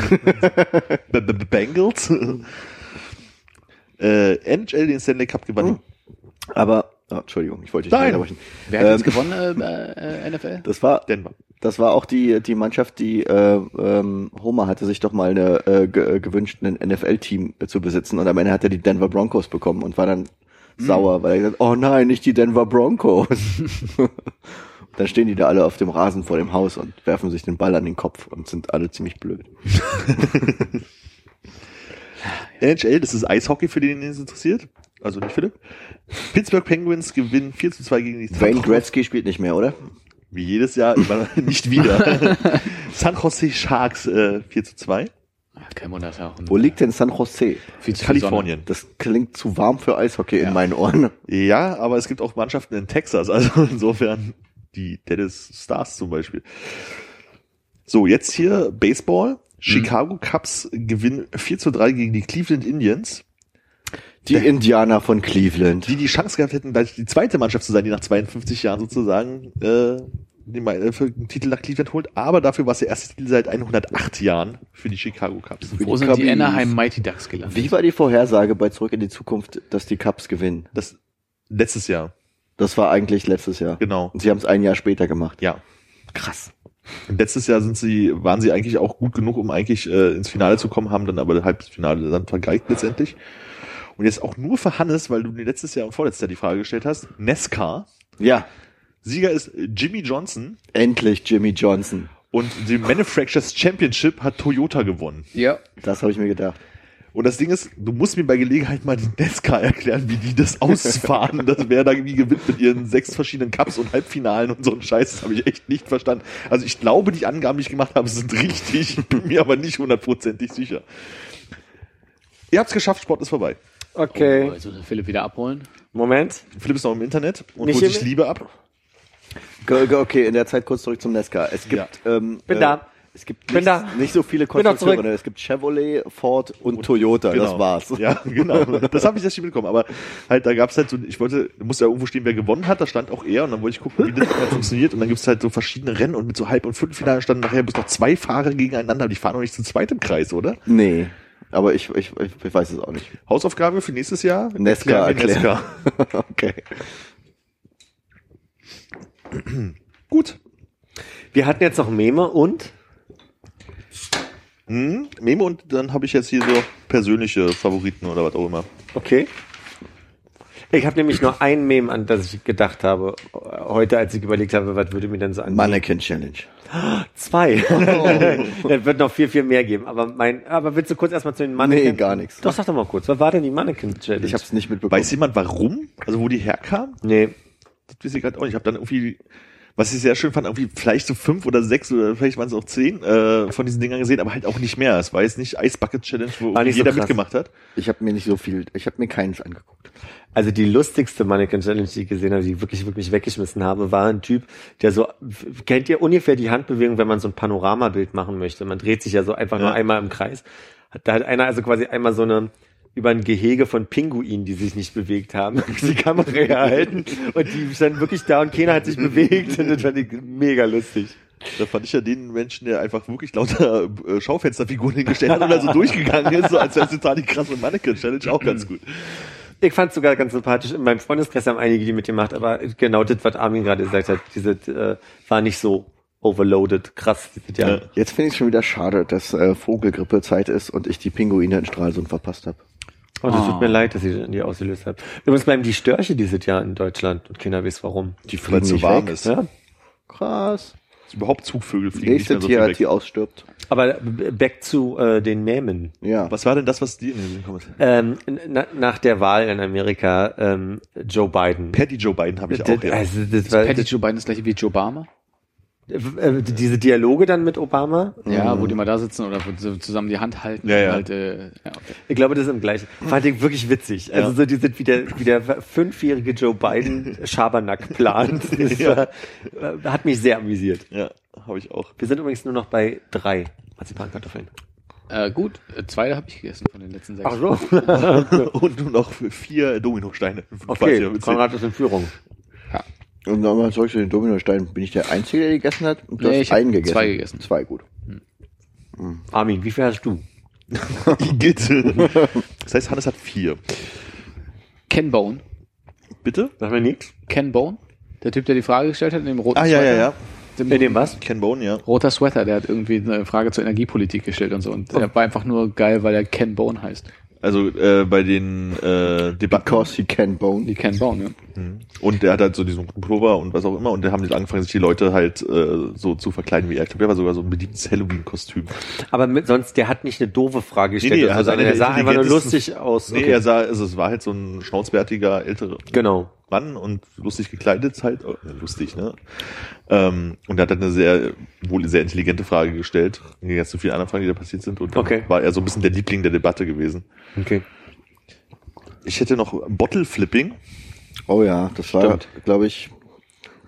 Bengals. äh, NHL den Stanley Cup gewann. Aber, oh, Entschuldigung, ich wollte dich Nein. nicht unterbrechen. wer hat Ähm, jetzt gewonnen äh, äh, NFL? Das war, Denver. Das war auch die, die Mannschaft, die äh, ähm, Homer hatte sich doch mal eine äh, ge äh, gewünscht, ein NFL-Team äh, zu besitzen und am Ende hat er die Denver Broncos bekommen und war dann sauer, weil er gesagt, oh nein, nicht die Denver Broncos. dann stehen die da alle auf dem Rasen vor dem Haus und werfen sich den Ball an den Kopf und sind alle ziemlich blöd. NHL, das ist Eishockey, für den es interessiert. Also nicht Philipp. Pittsburgh Penguins gewinnen 4 zu 2 gegen die Wayne Gretzky spielt nicht mehr, oder? Wie jedes Jahr, immer nicht wieder. San Jose Sharks äh, 4 zu 2. Ah, Kein Wunder, ist ja auch Wo liegt denn San Jose? viel zu Kalifornien. Das klingt zu warm für Eishockey in meinen Ohren. Ja, aber es gibt auch Mannschaften in Texas, also insofern die Dallas Stars zum Beispiel. So, jetzt hier Baseball. Chicago Cubs gewinnen 4 zu 3 gegen die Cleveland Indians, Die Indianer von Cleveland. die die Chance gehabt hätten, gleich die zweite Mannschaft zu sein, die nach 52 Jahren sozusagen äh, den, äh, für den Titel nach Cleveland holt. Aber dafür war es der erste Titel seit 108 Jahren für die Chicago Cubs. Für Wo die sind die Cubbies. Anaheim Mighty Ducks gelandet? Wie war die Vorhersage bei Zurück in die Zukunft, dass die Cubs gewinnen? Das letztes Jahr, Das war eigentlich letztes Jahr. genau. Und sie haben es ein Jahr später gemacht. Ja. Krass. Und letztes Jahr sind sie, waren sie eigentlich auch gut genug, um eigentlich äh, ins Finale zu kommen, haben dann aber das Halbfinale dann vergeigt letztendlich. Und jetzt auch nur für Hannes, weil du mir letztes Jahr und vorletztes Jahr die Frage gestellt hast, NESCAR. Ja, Sieger ist Jimmy Johnson endlich Jimmy Johnson. und die Manufacturers Championship hat Toyota gewonnen. Ja. Das habe ich mir gedacht. Und das Ding ist, du musst mir bei Gelegenheit mal die NESCAR erklären, wie die das ausfahren, dass wer da wie gewinnt mit ihren sechs verschiedenen Cups und Halbfinalen und so ein Scheiß, das habe ich echt nicht verstanden. Also ich glaube, die Angaben, die ich gemacht habe, sind richtig, ich bin mir aber nicht hundertprozentig sicher. Ihr habt's geschafft, Sport ist vorbei. Okay. Oh, jetzt muss Philipp wieder abholen. Moment. Philipp ist noch im Internet und Nicht holt sich Liebe ab. Okay, in der Zeit kurz zurück zum Nesca. Es gibt, ähm, Bin äh, da. Es gibt Bin nicht, da. nicht so viele Konstrukteure. ne? Es gibt Chevrolet, Ford und Toyota. Das war's. Genau. Ja, genau. Das habe ich jetzt schon mitbekommen. Aber halt, da gab's halt so, ich wollte, da muss ja irgendwo stehen, wer gewonnen hat. Da stand auch er und dann wollte ich gucken, wie das halt funktioniert. Und dann gibt's halt so verschiedene Rennen und mit so Halb- und Viertelfinale standen nachher bis noch zwei Fahrer gegeneinander. Die fahren noch nicht zu zweit im Kreis, oder? Nee, aber ich, ich, ich, weiß es auch nicht. Hausaufgabe für nächstes Jahr? Nesca Erklären erklären. okay. Gut. Wir hatten jetzt noch Meme und Hm, Memo und dann habe ich jetzt hier so persönliche Favoriten oder was auch immer. okay. Ich habe nämlich nur ein Meme, an das ich gedacht habe heute, als ich überlegt habe, was würde mir denn so an Mannequin Challenge. zwei. Dann wird noch viel viel mehr geben. Aber mein, aber willst du kurz erstmal zu den Mannequin? Nee, gar nichts. Doch sag doch mal kurz. Was war denn die Mannequin Challenge? Ich habe es nicht mitbekommen. Weiß jemand warum? Also wo die herkam? nee. Das weiß ich gerade auch nicht. Ich habe dann irgendwie Was ich sehr schön fand, irgendwie vielleicht so fünf oder sechs oder vielleicht waren es auch zehn, äh, von diesen Dingern gesehen, aber halt auch nicht mehr. Es war jetzt nicht Ice Bucket Challenge, wo so jeder krass. mitgemacht hat. Ich habe mir nicht so viel, ich habe mir keins angeguckt. Also die lustigste Mannequin Challenge, die ich gesehen habe, die ich wirklich, wirklich weggeschmissen habe, war ein Typ, der so, kennt ihr ungefähr die Handbewegung, wenn man so ein Panoramabild machen möchte? Man dreht sich ja so einfach nur Ja. einmal im Kreis. Da hat einer also quasi einmal so eine, über ein Gehege von Pinguinen, die sich nicht bewegt haben, die Kamera gehalten und die standen wirklich da und keiner hat sich bewegt und das fand ich mega lustig. Da fand ich ja den Menschen, der einfach wirklich lauter äh, Schaufensterfiguren hingestellt hat und so durchgegangen ist, so als wäre es total die krasse Mannequin-Challenge, auch ganz gut. Ich fand sogar ganz sympathisch. In meinem Freundeskreis haben einige die mitgemacht, aber genau das, was Armin gerade gesagt hat, diese äh, war nicht so overloaded, krass. Dieses Jahr. Ja. Jetzt finde ich schon wieder schade, dass äh, Vogelgrippe-Zeit ist und ich die Pinguine in Stralsund verpasst habe. Oh, das Ah. tut mir leid, dass ich die ausgelöst habe. Übrigens bleiben die Störche dieses Jahr in Deutschland und keiner weiß warum. Die Weil es so warm weg. ist. Ja? Krass. Überhaupt Zugvögel fliegen nicht Nächste mehr so Tierart, weg. die ausstirbt. Aber back zu äh, den Memen. Ja. Was war denn das, was dir in den Sinn kommt? Ähm, na, nach der Wahl in Amerika, ähm, Joe Biden. Patty Joe Biden habe ich auch, ja. Also, das war, Patty das, Joe Biden ist gleich wie Joe Obama. Äh, diese Dialoge dann mit Obama. Ja, wo die mal da sitzen oder wo sie zusammen die Hand halten. Ja, und ja. Halt, äh, ja okay. Ich glaube, das ist im gleichen. Fand ich wirklich witzig. Also Ja. so diese, wie der, wie der fünfjährige Joe Biden Schabernack plant. Ja. äh, hat mich sehr amüsiert. Ja, habe ich auch. Wir sind übrigens nur noch bei drei Marzipankartoffeln. Äh, gut, äh, zwei habe ich gegessen von den letzten sechs. Ach so. Und nur noch vier Dominosteine. Okay, Konrad ist in Führung. Und nochmal zurück zu den Dominosteinen. Bin ich der Einzige, der gegessen hat? Du Nee, hast ich hab einen gegessen. zwei gegessen. Zwei, gut. Armin, wie viel hast du? Igitt. Das heißt, Hannes hat vier. Ken Bone. Bitte? Sag mir nichts. Ken Bone? Der Typ, der die Frage gestellt hat in dem roten Ah, ja, ja, ja. Dem, In dem was? Ken Bone, ja. Roter Sweater, der hat irgendwie eine Frage zur Energiepolitik gestellt und so. Und der war einfach nur geil, weil er Ken Bone heißt. Also äh, bei den äh, Debatten. Because he can bone. Die Ken Bone, ja. Und der hat halt so diesen Pullover und was auch immer. Und da haben die angefangen, sich die Leute halt äh, so zu verkleiden wie er. Ich glaube, der war sogar so ein bedientes Halloween-Kostüm. Aber mit, sonst, der hat nicht eine doofe Frage gestellt, Nee, nee, also so, sondern er sah einfach nur lustig aus. Nee, er sah, also es war halt so ein schnauzbärtiger, älterer Genau. Mann und lustig gekleidet halt. Oh, lustig, ne? Ähm, und er hat dann eine sehr, wohl sehr intelligente Frage gestellt. Im Gegensatz zu vielen anderen Fragen, die da passiert sind. Und Okay. war er so ein bisschen der Liebling der Debatte gewesen. Okay. Ich hätte noch Bottle Flipping. Oh ja, das war, glaube ich,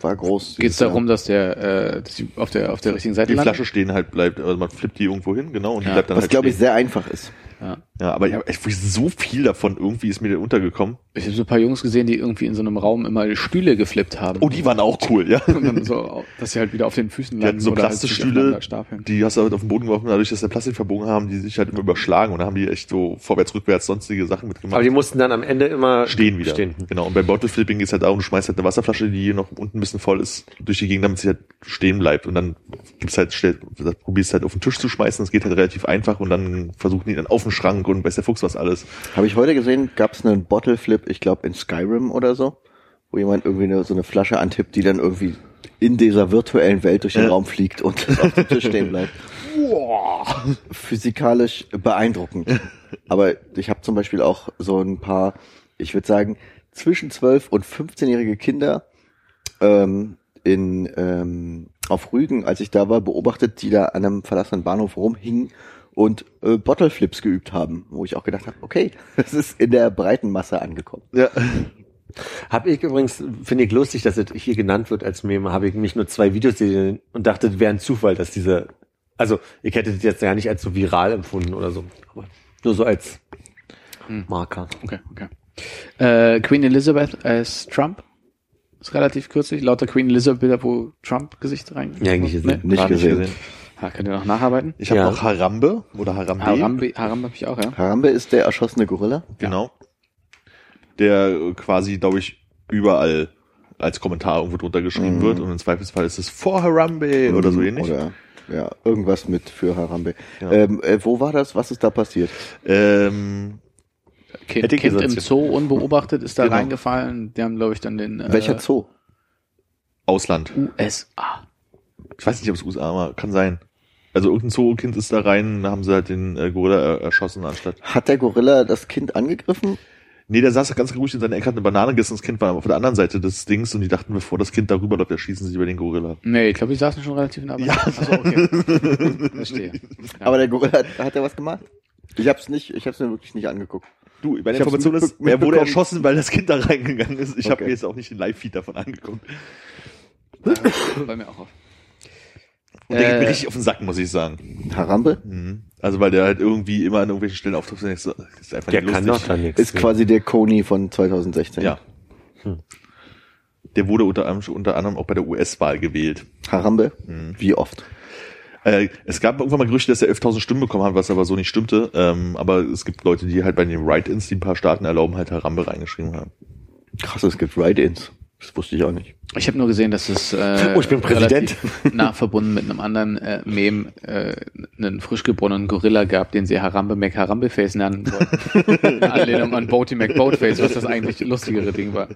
war groß. Geht es darum, dass der äh, dass die auf der auf der richtigen Seite Die landet? Flasche stehen halt bleibt, also man flippt die irgendwo hin, genau, und die Ja, bleibt dann Was, halt glaube ich, sehr einfach ist. Ja. Ja, aber ich habe echt so viel davon irgendwie ist mir da untergekommen. Ich habe so ein paar Jungs gesehen, die irgendwie in so einem Raum immer Stühle geflippt haben. Oh, die waren auch cool, ja. und dann so, dass sie halt wieder auf den Füßen Die hatten landen so halt Plastikstühle, stapeln. die hast du halt auf den Boden geworfen, dadurch, dass der Plastik verbogen haben, die sich halt immer überschlagen und dann haben die echt so vorwärts, rückwärts sonstige Sachen mitgemacht. Aber die mussten dann am Ende immer stehen wieder. Stehen. Genau. Und beim Bottle Flipping geht's halt darum, du schmeißt halt eine Wasserflasche, die noch unten ein bisschen voll ist, durch die Gegend, damit sie halt stehen bleibt. Und dann gibt's halt, stell, probierst halt auf den Tisch zu schmeißen, das geht halt relativ einfach und dann versuchen die dann auf den Schrank und weiß der Fuchs was alles. Habe ich heute gesehen, gab es einen Bottle Flip, ich glaube in Skyrim oder so, wo jemand irgendwie eine, so eine Flasche antippt, die dann irgendwie in dieser virtuellen Welt durch den Ja. Raum fliegt und auf dem Tisch stehen bleibt. Physikalisch beeindruckend. Aber ich habe zum Beispiel auch so ein paar, ich würde sagen, zwischen 12 und 15-jährige Kinder ähm, in ähm, auf Rügen, als ich da war, beobachtet, die da an einem verlassenen Bahnhof rumhingen und äh, Bottle Flips geübt haben, wo ich auch gedacht habe, okay, das ist in der breiten Masse angekommen. Ja. Habe ich übrigens, finde ich lustig, dass es hier genannt wird als Meme, habe ich mich nur zwei Videos gesehen und dachte, das wäre ein Zufall, dass diese, also ich hätte das jetzt ja nicht als so viral empfunden oder so, aber nur so als Hm. Marker. Okay, okay. Äh, Queen Elizabeth als Trump. Ist relativ kürzlich. Lauter Queen Elizabeth Bilder, wo Trump Gesicht rein. Ja, nicht gesehen. Nicht Gar gesehen. Ha, könnt ihr noch nacharbeiten? Ich habe Ja. noch Harambe oder Harambe. Harambe, Harambe habe ich auch, ja. Harambe ist der erschossene Gorilla. Genau. Der äh, quasi, glaube ich, überall als Kommentar irgendwo drunter geschrieben Mhm. wird und im Zweifelsfall ist es vor Harambe oder so ähnlich. Oder ja, irgendwas mit für Harambe. Ja. Ähm, äh, wo war das? Was ist da passiert? Ähm, Kind, kind im. Zoo unbeobachtet ist da Genau. reingefallen. Die haben, glaube ich, dann den äh, Welcher Zoo? Ausland. USA. Ich weiß nicht, ob es USA war. Kann sein. Also irgendein Zoo-Kind ist da rein, da haben sie halt den äh, Gorilla er erschossen anstatt. Hat der Gorilla das Kind angegriffen? Nee, der saß ganz ruhig in seiner Ecke, hat eine Banane gegessen, das Kind war auf der anderen Seite des Dings und die dachten, bevor das Kind darüber läuft, erschießen sie über den Gorilla. Nee, ich glaube, die saßen schon relativ nah. Ja. Achso, okay. Verstehe. Ja. Aber der Gorilla hat, hat er was gemacht? Ich hab's nicht, ich hab's mir wirklich nicht angeguckt. Du, meine Ich Information ist, er wurde erschossen, weil das Kind da reingegangen ist. Ich habe Okay. mir jetzt auch nicht den Live-Feed davon angeguckt. Bei mir auch auf. Und der geht mir Äh, richtig auf den Sack, muss ich sagen. Harambe Mhm. Also weil der halt irgendwie immer an irgendwelchen Stellen auftaucht ist einfach Der nicht kann doch lustig. da nichts. ist quasi der Coney von 2016. Ja. Der wurde unter anderem, unter anderem auch bei der US-Wahl gewählt. Harambe? Mhm. Wie oft? Äh, es gab irgendwann mal Gerüchte, dass er 11.000 Stimmen bekommen hat, was aber so nicht stimmte. Ähm, aber es gibt Leute, die halt bei den Write-Ins, die ein paar Staaten erlauben, halt Harambe reingeschrieben haben. Krass, es gibt Ride-Ins. Das wusste ich auch nicht. Ich habe nur gesehen, dass es äh, Oh, ich bin Präsident. nah verbunden mit einem anderen äh, Meme äh, einen frisch geborenen Gorilla gab, den sie Harambe Mac Harambe Face nennen wollten. In Anlehnung an Boaty Mac Boatface, was das eigentlich lustigere Ding war.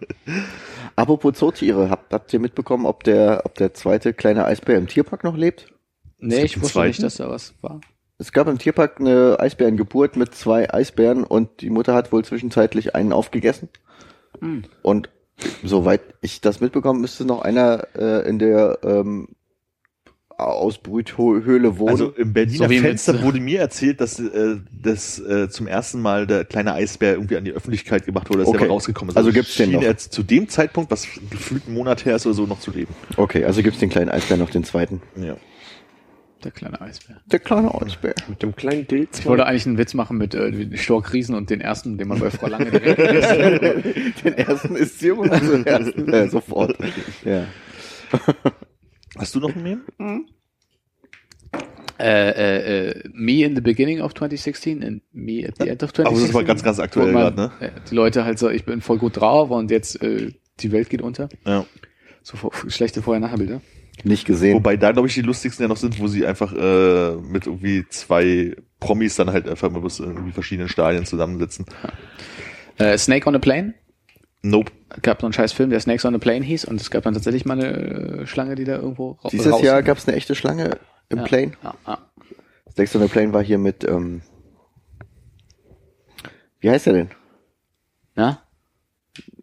Apropos Zootiere, habt, habt ihr mitbekommen, ob der, ob der zweite kleine Eisbär im Tierpark noch lebt? Nee, ich wusste nicht, zweiten? dass da was war. Es gab im Tierpark eine Eisbärengeburt mit zwei Eisbären und die Mutter hat wohl zwischenzeitlich einen aufgegessen. Hm. Und soweit ich das mitbekommen, müsste noch einer äh, in der ähm, Ausbrüthöhle wohnen. Also im Berliner So Fenster wurde mir erzählt, dass äh, das äh, zum ersten Mal der kleine Eisbär irgendwie an die Öffentlichkeit gemacht wurde, dass Okay. der mal rausgekommen ist. Also gibt's den schien noch? er zu dem Zeitpunkt, was gefühlt einen Monat her ist oder so, noch zu leben. okay, also gibt's den kleinen Eisbär noch den zweiten. Ja. Der kleine Eisbär. Der kleine Eisbär. Mit dem kleinen Dilz. Ich wollte eigentlich einen Witz machen mit äh, Storkriesen und den ersten, den man bei Frau Lange direkt den ersten ist Simon, also den ersten äh, sofort. Ja. Hast du noch ein Meme? äh, äh, äh, Me in the beginning of 2016 and Me at the end of 2016. Aber das war ganz, ganz aktuell gerade, ne? äh, Die Leute halt so, ich bin voll gut drauf und jetzt äh, die Welt geht unter. Ja. So schlechte Vorher-Nachher-Bilder. Nicht gesehen. Wobei da, glaube ich, die lustigsten ja noch sind, wo sie einfach äh, mit irgendwie zwei Promis dann halt einfach mal bloß in irgendwie verschiedenen Stadien zusammensitzen. Äh, Snake on a Plane. Nope. Gab so einen scheiß Film, der Snakes on a Plane hieß und es gab dann tatsächlich mal eine äh, Schlange, die da irgendwo ra Dieses raus- Jahr gab's eine echte Schlange im ja, Plane. Ja, ja. Snakes on the Plane war hier mit, ähm, wie heißt der denn? ja?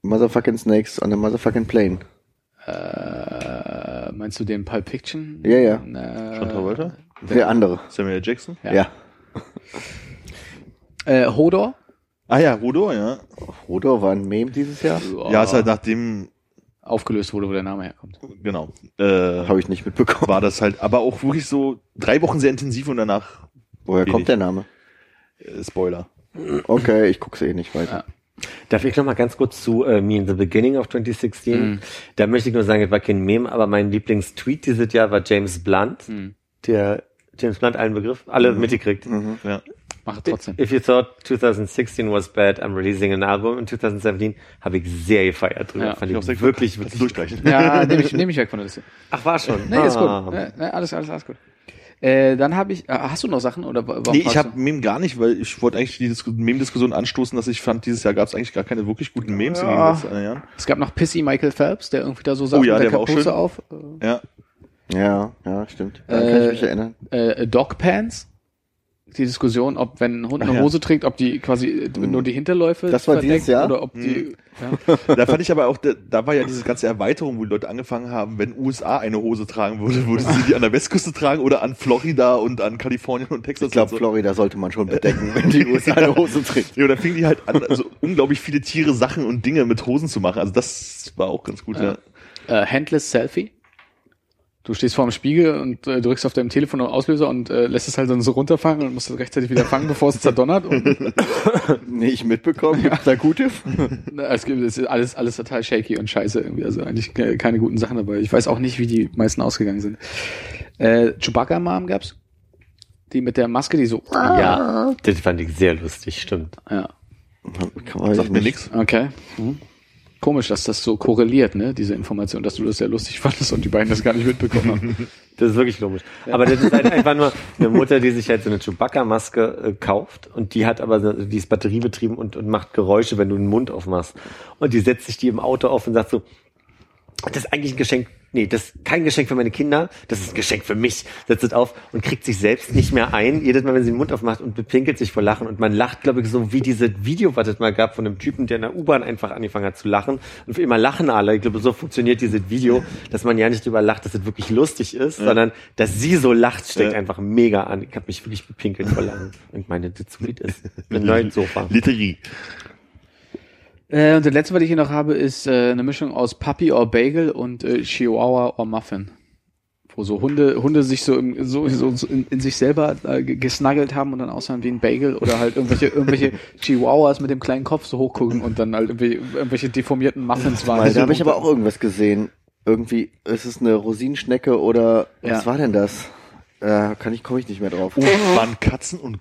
Motherfucking Snakes on the Motherfucking Plane. Äh, meinst du den Pulp Fiction? Ja, ja. Äh, John Travolta? Der andere. Samuel Jackson? Ja. Ja. Äh, Hodor? Ah ja, Rudo, ja. Rodor war ein Meme dieses Jahr. Ja, ist halt nachdem, aufgelöst wurde, wo der Name herkommt. genau, äh, Habe ich nicht mitbekommen. war das halt, aber auch wirklich so drei Wochen sehr intensiv und danach Woher Wenig. kommt der Name? äh, Spoiler. Okay, ich guck's eh nicht weiter. Ja. Darf ich noch mal ganz kurz zu äh, Me in the Beginning of 2016? Mhm. Da möchte ich nur sagen, es war kein Meme, aber mein Lieblingstweet dieses Jahr war James Blunt, Hm. der James Blunt allen Begriff, alle Mhm. mitgekriegt. Ja. Mach trotzdem. If you thought 2016 was bad, I'm releasing an album. In 2017 habe ich sehr gefeiert drüber. Ja. Fand Ich ich wirklich, wirklich. du durchstreichen. Ja, nehme ich, nehm ich weg von der Liste. Ach, war schon. Nee, ist Ah. gut. Nee, nee, alles, alles, alles gut. Äh, dann habe ich, äh, hast du noch Sachen oder Nee, ich habe? Meme gar nicht, weil ich wollte eigentlich die Disku- Meme-Diskussion anstoßen, dass ich fand, dieses Jahr gab es eigentlich gar keine wirklich guten Memes in den Ja. letzten Jahren. Es gab noch Pissy Michael Phelps, der irgendwie da so saß Oh ja, mit der der war auch Kapuze schön. auf. Ja. Ja, ja, stimmt. Daran kann ich Äh, mich erinnern. Äh, äh, Dog Pants. Die Diskussion, ob wenn ein Hund eine ja. Hose trägt, ob die quasi äh, nur die Hinterläufe Das war verdeckt dieses Jahr? oder ob die ja. Da fand ich aber auch, da, da war ja diese ganze Erweiterung, wo die Leute angefangen haben, wenn USA eine Hose tragen würde, würde sie die an der Westküste tragen oder an Florida und an Kalifornien und Texas. Ich glaube, so. Florida sollte man schon bedecken, wenn die USA eine Hose trägt. Ja, dann fingen die halt an, also unglaublich viele Tiere, Sachen und Dinge mit Hosen zu machen. Also das war auch ganz gut, ja. äh, Handless Selfie. Du stehst vor dem Spiegel und äh, drückst auf deinem Telefon auf Auslöser und äh, lässt es halt dann so runterfangen und musst es rechtzeitig wieder fangen, bevor es zerdonnert. Und, Nicht mitbekommen, gibt's da gute? es gibt es ist alles, alles total shaky und scheiße irgendwie. Also eigentlich ke- keine guten Sachen dabei. Ich weiß auch nicht, wie die meisten ausgegangen sind. Äh, Chewbacca Mom gab's. Die mit der Maske, die so. Ja, das fand ich sehr lustig, stimmt. Ja. Kann man Sagt mir nicht. nix. Okay. Mhm. Komisch, dass das so korreliert, ne, diese Information, dass du das sehr lustig fandest und die beiden das gar nicht mitbekommen haben. Das ist wirklich komisch. Aber das ist halt einfach nur eine Mutter, die sich halt so eine Chewbacca-Maske äh, kauft und die hat aber, die ist batteriebetrieben und, und macht Geräusche, wenn du den Mund aufmachst. Und die setzt sich die im Auto auf und sagt so, das ist eigentlich ein Geschenk nee, das ist kein Geschenk für meine Kinder, das ist ein Geschenk für mich. Setzt es auf und kriegt sich selbst nicht mehr ein, jedes Mal, wenn sie den Mund aufmacht und bepinkelt sich vor Lachen. Und man lacht, glaube ich, so wie dieses Video, was es mal gab von einem Typen, der in der U-Bahn einfach angefangen hat zu lachen. Und für immer lachen alle. Ich glaube, so funktioniert dieses Video, dass man ja nicht drüber lacht, dass es wirklich lustig ist, ja. sondern dass sie so lacht, steckt ja. einfach mega an. Ich habe mich wirklich bepinkelt vor Lachen. Und meine, das ist ein neues Sofa. Literie. Äh, und das letzte, was ich hier noch habe, ist äh, eine Mischung aus Puppy or Bagel und äh, Chihuahua or Muffin. Wo so Hunde, Hunde sich so, im, so, so in, in sich selber äh, gesnuggelt haben und dann aussehen wie ein Bagel oder halt irgendwelche, irgendwelche Chihuahuas mit dem kleinen Kopf so hochgucken und dann halt irgendwelche, irgendwelche deformierten Muffins waren. Da habe ich aber auch irgendwas gesehen. Irgendwie, ist es eine Rosinenschnecke oder was ja. war denn das? Äh, kann ich, komme ich nicht mehr drauf. Oh, waren Katzen und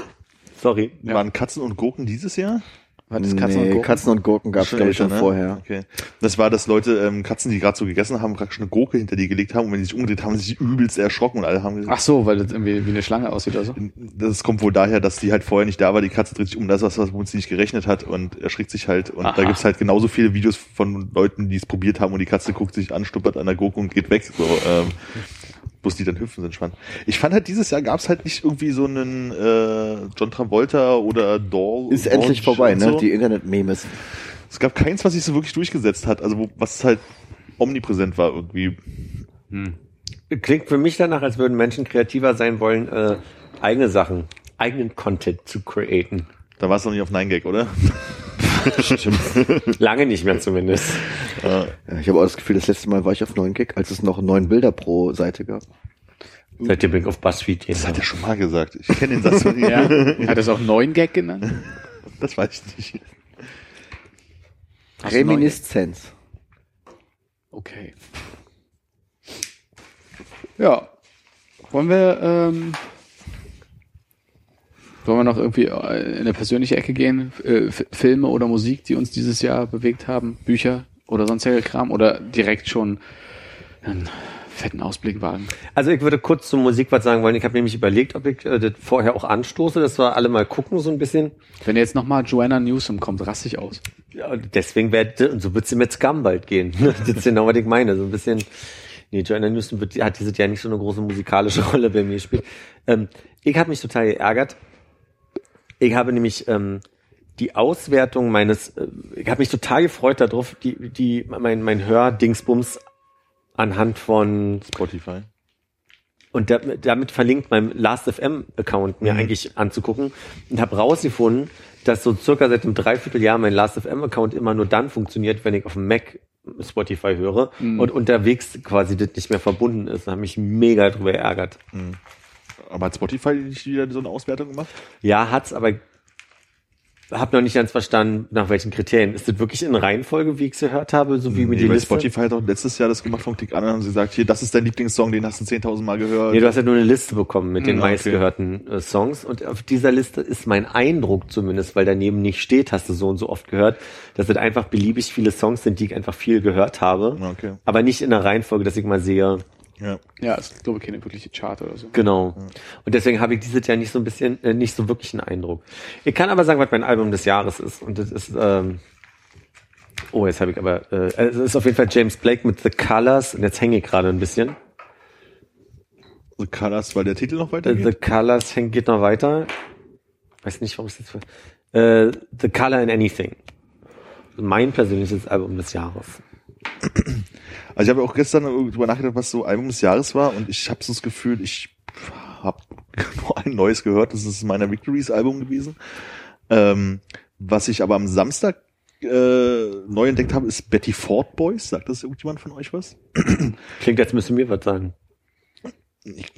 Sorry. Waren Katzen und Gurken dieses Jahr? War das Katzen nee, und Gurken? Katzen und Gurken gab es, glaube ich, schon ne? vorher. Okay. Das war, dass Leute, ähm, Katzen, die gerade so gegessen haben, praktisch eine Gurke hinter die gelegt haben und wenn die sich umgedreht haben, sie sich übelst erschrocken und alle haben gesagt, Ach so, weil das irgendwie wie eine Schlange aussieht oder so? Das kommt wohl daher, dass die halt vorher nicht da war, die Katze dreht sich um, das was, womit sie nicht gerechnet hat und erschrickt sich halt und Aha. da gibt's halt genauso viele Videos von Leuten, die es probiert haben und die Katze guckt sich an, stuppert an der Gurke und geht weg. So, ähm, bloß die dann hüpfen sind spannend. Ich fand halt, dieses Jahr gab es halt nicht irgendwie so einen äh, John Travolta oder Doll. Ist Dorn endlich vorbei, ne? So. Die Internet-Memes. Es gab keins, was sich so wirklich durchgesetzt hat, also wo, was halt omnipräsent war irgendwie. Hm. Klingt für mich danach, als würden Menschen kreativer sein wollen, äh, eigene Sachen, eigenen Content zu createn. Da war es noch nicht auf 9gag, oder? Stimmt. Lange nicht mehr zumindest. Ja, ich habe auch das Gefühl, das letzte Mal war ich auf 9gag, als es noch neun Bilder pro Seite gab. Seitdem bin ich auf BuzzFeed. Das hat er schon mal gesagt. Ich kenne den Satz von ihm. Ja. Hat er es auch 9gag genannt? Das weiß ich nicht. Reminiszenz. Okay. Ja. Wollen wir ähm, wollen wir noch irgendwie äh, in eine persönliche Ecke gehen? Äh, Filme oder Musik, die uns dieses Jahr bewegt haben? Bücher oder sonstiger Kram? Oder direkt schon einen fetten Ausblick wagen? Also ich würde kurz zur Musik was sagen wollen. Ich habe nämlich überlegt, ob ich äh, das vorher auch anstoße, dass wir alle mal gucken so ein bisschen. Wenn jetzt nochmal Joanna Newsom kommt, raste aus. Ja, deswegen und so wird sie mit Scum bald gehen. das ist genau, was ich meine. So ein bisschen... Nee, Joanna Newsom wird, hat dieses Jahr nicht so eine große musikalische Rolle bei mir gespielt. Ähm, ich habe mich total geärgert, ich habe nämlich ähm, die Auswertung meines, äh, ich habe mich total gefreut darauf, die, die, mein, mein Hördingsbums anhand von Spotify. Und da, damit verlinkt meinem Last.fm-Account mir mhm. eigentlich anzugucken und habe rausgefunden, dass so circa seit einem Dreivierteljahr mein Last.fm-Account immer nur dann funktioniert, wenn ich auf dem Mac Spotify höre mhm. und unterwegs quasi das nicht mehr verbunden ist. Da habe mich mega drüber geärgert. Mhm. Aber hat Spotify nicht wieder so eine Auswertung gemacht? Ja, hat's, aber habe noch nicht ganz verstanden, nach welchen Kriterien. Ist das wirklich in Reihenfolge, wie ich es gehört habe, so wie nee, mit die Liste? Spotify hat auch letztes Jahr das gemacht vom Klick an und haben sie gesagt, hier, das ist dein Lieblingssong, den hast du 10.000 Mal gehört. Nee, du hast ja nur eine Liste bekommen mit den hm, okay. meistgehörten äh, Songs und auf dieser Liste ist mein Eindruck zumindest, weil daneben nicht steht, hast du so und so oft gehört, dass es einfach beliebig viele Songs sind, die ich einfach viel gehört habe. Okay. Aber nicht in der Reihenfolge, dass ich mal sehe, ja. Ja, ist, glaube ich, keine wirkliche Chart oder so. Genau. Ja. Und deswegen habe ich dieses Jahr nicht so ein bisschen, äh, nicht so wirklich einen Eindruck. Ich kann aber sagen, was mein Album des Jahres ist. Und das ist, ähm, oh, jetzt habe ich aber, äh, es ist auf jeden Fall James Blake mit The Colors. Und jetzt hänge ich gerade ein bisschen. The Colors, weil der Titel noch weitergeht? The Colors hängt, geht noch weiter. Weiß nicht, warum es jetzt, äh, The Color in Anything. Mein persönliches Album des Jahres. Also ich habe auch gestern darüber nachgedacht, was so Album des Jahres war und ich habe so das Gefühl, ich habe nur ein neues gehört, das ist meiner Victories Album gewesen. Ähm, was ich aber am Samstag äh, neu entdeckt habe, ist Betty Ford Boys. Sagt das irgendjemand von euch was? Klingt, jetzt müssen wir was sagen. Ich,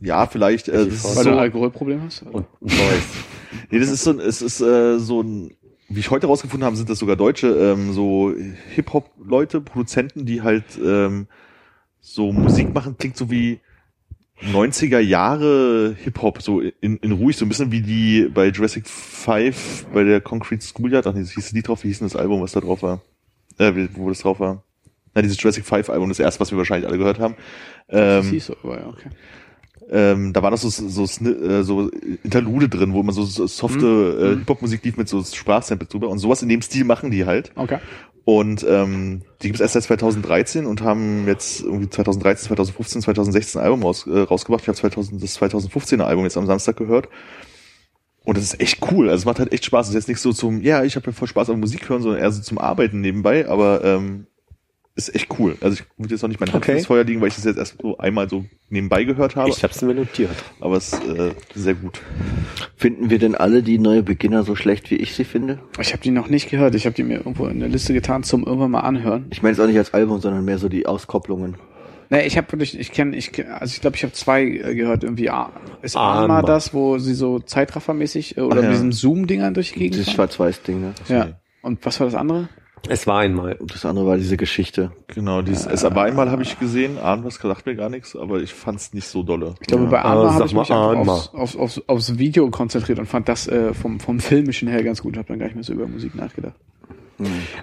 ja, vielleicht. Äh, Weil so, du ein Alkoholproblem hast? Und, und Boys. nee, das ist so, es ist äh, so ein wie ich heute rausgefunden habe, sind das sogar Deutsche, ähm, so Hip-Hop-Leute, Produzenten, die halt ähm, so Musik machen, klingt so wie 90er Jahre Hip-Hop, so in, in ruhig, so ein bisschen wie die bei Jurassic 5, bei der Concrete Schoolyard, ach nee, das hieß die drauf, wie hieß denn das Album, was da drauf war? Äh, wo das drauf war? Na, dieses Jurassic 5 Album, das erste, was wir wahrscheinlich alle gehört haben. Ähm, das hieß so, aber ja, okay ähm, da war das so, so, äh, so Interlude drin, wo man so, so softe mhm. äh, Hip-Hop-Musik lief mit so Sprachsamples drüber und sowas in dem Stil machen die halt. Okay. Und ähm, die gibt es erst seit 2013 und haben jetzt irgendwie 2013, 2015, 2016 ein Album raus, äh, rausgebracht. Ich habe 2000, das 2015er Album jetzt am Samstag gehört. Und das ist echt cool. Also es macht halt echt Spaß. Es ist jetzt nicht so zum, ja, ich habe ja voll Spaß am Musik hören, sondern eher so zum Arbeiten nebenbei. Aber ähm, ist echt cool. Also ich würde jetzt noch nicht mein Hand Okay. ins Feuer liegen, weil ich das jetzt erst so einmal so nebenbei gehört habe. Ich hab's mir notiert. aber es ist äh, sehr gut. Finden wir denn alle die neue Beginner so schlecht, wie ich sie finde? Ich habe die noch nicht gehört. Ich habe die mir irgendwo in der Liste getan zum irgendwann mal anhören. Ich meine es auch nicht als Album, sondern mehr so die Auskopplungen. Nee, ich habe wirklich, ich kenne, ich, kenn- also ich glaube, ich habe zwei äh, gehört. Irgendwie A- ist. Anma das, wo sie so Zeitraffermäßig äh, oder Ach mit ja. diesem Zoom-Dingern durch die Gegend Dieses? Schwarz-Weiß-Ding, ne? Ja. Und was war das andere? Es war einmal. Und das andere war diese Geschichte. Genau, dieses es aber einmal habe ich gesehen, Ahn was sagt mir gar nichts, aber ich fand es nicht so dolle. Ich glaube, Ja. bei Aber Anma sag habe ich mich aufs, aufs, aufs, aufs Video konzentriert und fand das äh, vom, vom Filmischen her ganz gut. Habe dann gar nicht mehr so über Musik nachgedacht.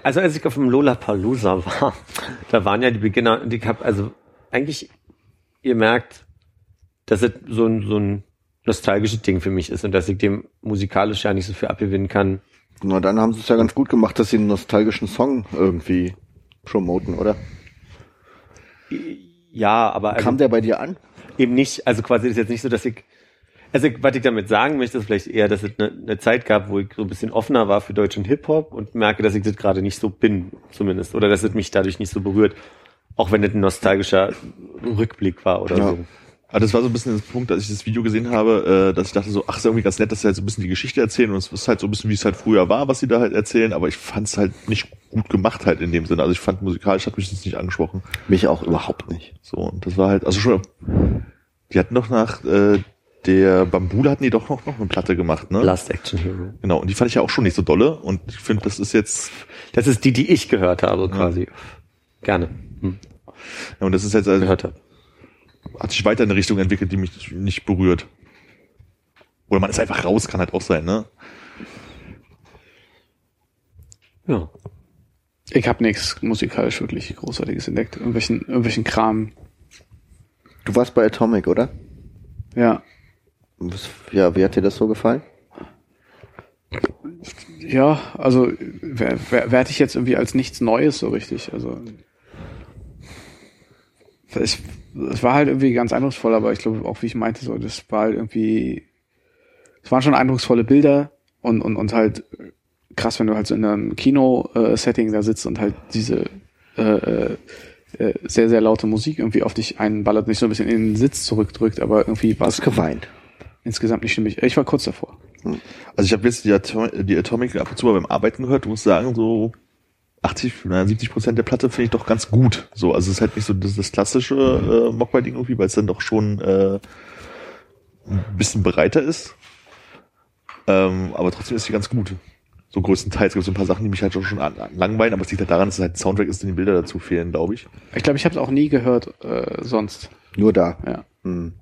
Also als ich auf dem Lollapalooza war, da waren ja die Beginner, und ich habe also eigentlich, ihr merkt, dass es so ein, so ein nostalgisches Ding für mich ist und dass ich dem musikalisch ja nicht so viel abgewinnen kann. Na, dann haben sie es ja ganz gut gemacht, dass sie einen nostalgischen Song irgendwie promoten, oder? Ja, aber also Kam der bei dir an? eben nicht, also quasi ist jetzt nicht so, dass ich, also was ich damit sagen möchte, ist vielleicht eher, dass es eine, eine Zeit gab, wo ich so ein bisschen offener war für deutschen Hip-Hop und merke, dass ich das gerade nicht so bin, zumindest, oder dass es mich dadurch nicht so berührt, auch wenn es ein nostalgischer Rückblick war oder Ja. so. Aber das war so ein bisschen der Punkt, als ich das Video gesehen habe, äh, dass ich dachte so, ach, ist irgendwie ganz nett, dass sie halt so ein bisschen die Geschichte erzählen und es ist halt so ein bisschen, wie es halt früher war, was sie da halt erzählen, aber ich fand es halt nicht gut gemacht halt in dem Sinne. Also ich fand musikalisch hat mich das nicht angesprochen. Mich auch überhaupt nicht. So, und das war halt, also schon, die hatten noch nach äh, der Bambule hatten die doch noch, noch eine Platte gemacht, ne? Last Action Hero. Genau, und die fand ich ja auch schon nicht so dolle und ich finde, das ist jetzt, Das ist die, die ich gehört habe, quasi. Gerne. Hm. ja, und das ist jetzt, also, Gehört habe. Hat sich weiter in eine Richtung entwickelt, die mich nicht berührt. Oder man ist einfach raus, kann halt auch sein, ne? Ja. Ich habe nichts musikalisch wirklich Großartiges entdeckt. Irgendwelchen, irgendwelchen Kram. Du warst bei Atomic, oder? Ja. Ja, wie hat dir das so gefallen? Ja, also wer- wer- werte ich jetzt irgendwie als nichts Neues so richtig. Also es, es war halt irgendwie ganz eindrucksvoll, aber ich glaube auch, wie ich meinte, so, das war halt irgendwie, es waren schon eindrucksvolle Bilder und, und, und halt krass, wenn du halt so in einem Kino-Setting da sitzt und halt diese äh, äh, äh, sehr, sehr laute Musik irgendwie auf dich einballert, nicht so ein bisschen in den Sitz zurückdrückt, aber irgendwie war es geweint? insgesamt nicht stimmig. Ich war kurz davor. Also ich habe jetzt die, Atom die Atomic ab und zu mal beim Arbeiten gehört und muss sagen, so 80, na, 70 Prozent der Platte finde ich doch ganz gut. So, also es ist halt nicht so das, das klassische äh, Mogwai-Ding irgendwie, weil es dann doch schon äh, ein bisschen breiter ist. Ähm, aber trotzdem ist sie ganz gut. So größtenteils gibt es so ein paar Sachen, die mich halt schon, schon an, an langweilen, aber es liegt halt daran, dass es halt Soundtrack ist und die Bilder dazu fehlen, glaube ich. Ich glaube, ich habe es auch nie gehört äh, sonst. Nur da. Ja. Hm.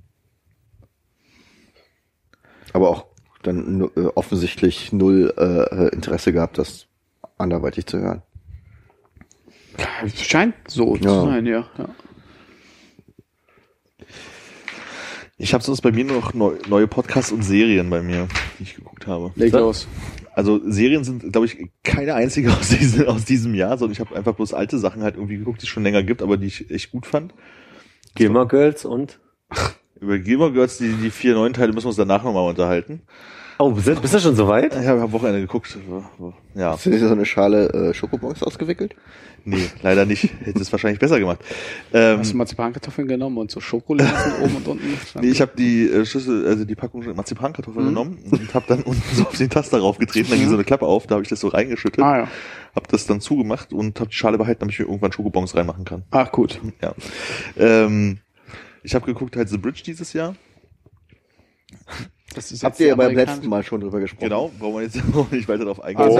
Aber auch dann äh, offensichtlich null äh, Interesse gehabt, das anderweitig zu hören. Scheint so Ja. zu sein, ja. ja. Ich habe sonst bei mir nur noch neu, neue Podcasts und Serien bei mir, die ich geguckt habe. Leg los. Also Serien sind, glaube ich, keine einzige aus, diesem aus diesem Jahr, sondern ich habe einfach bloß alte Sachen halt irgendwie geguckt, die es schon länger gibt, aber die ich echt gut fand. Gilmore Girls und Über Gilmore Girls, die, die vier neuen Teile müssen wir uns danach nochmal unterhalten. Oh, bist, bist du schon soweit? Ich habe am Wochenende geguckt. Ja, Hast du dir so eine Schale äh, Schokobons ausgewickelt? Nee, leider nicht. Hätte es wahrscheinlich besser gemacht. Ähm, Hast du Marzipankartoffeln genommen und so Schokolade oben und unten? nee, ich habe die äh, Schüssel, also die Packung Marzipankartoffeln genommen und habe dann unten so auf den Taster raufgetreten, dann ging so eine Klappe auf, da habe ich das so reingeschüttet, Ah ja. habe das dann zugemacht und habe die Schale behalten, damit ich mir irgendwann Schokobons reinmachen kann. Ach gut. Ja. Ähm, ich habe geguckt halt The Bridge dieses Jahr. Das ist Habt ihr ja beim letzten Mal schon drüber gesprochen. Genau, brauchen wir jetzt auch nicht weiter darauf eingehen.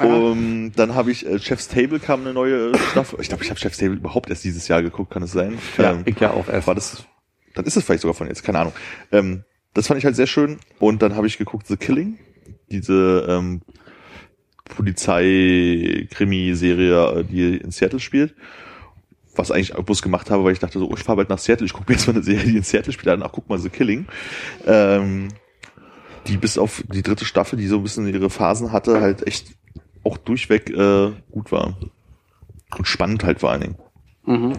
um, dann habe ich äh, Chef's Table kam eine neue Staffel. Ich glaube, ich habe Chef's Table überhaupt erst dieses Jahr geguckt, kann es sein? Ja, Ähm, ich ja auch erst. war das, dann ist es vielleicht sogar von jetzt, keine Ahnung. Ähm, das fand ich halt sehr schön. Und dann habe ich geguckt The Killing, diese ähm, Polizei-Krimi-Serie, die in Seattle spielt. Was eigentlich bloß gemacht habe, weil ich dachte so, oh, ich fahre bald nach Seattle, ich gucke mir jetzt mal eine Serie, die in Seattle spielt, danach guck mal The Killing. Ähm, die bis auf die dritte Staffel, die so ein bisschen ihre Phasen hatte, halt echt auch durchweg äh, gut war. Und spannend halt vor allen Dingen. Mhm.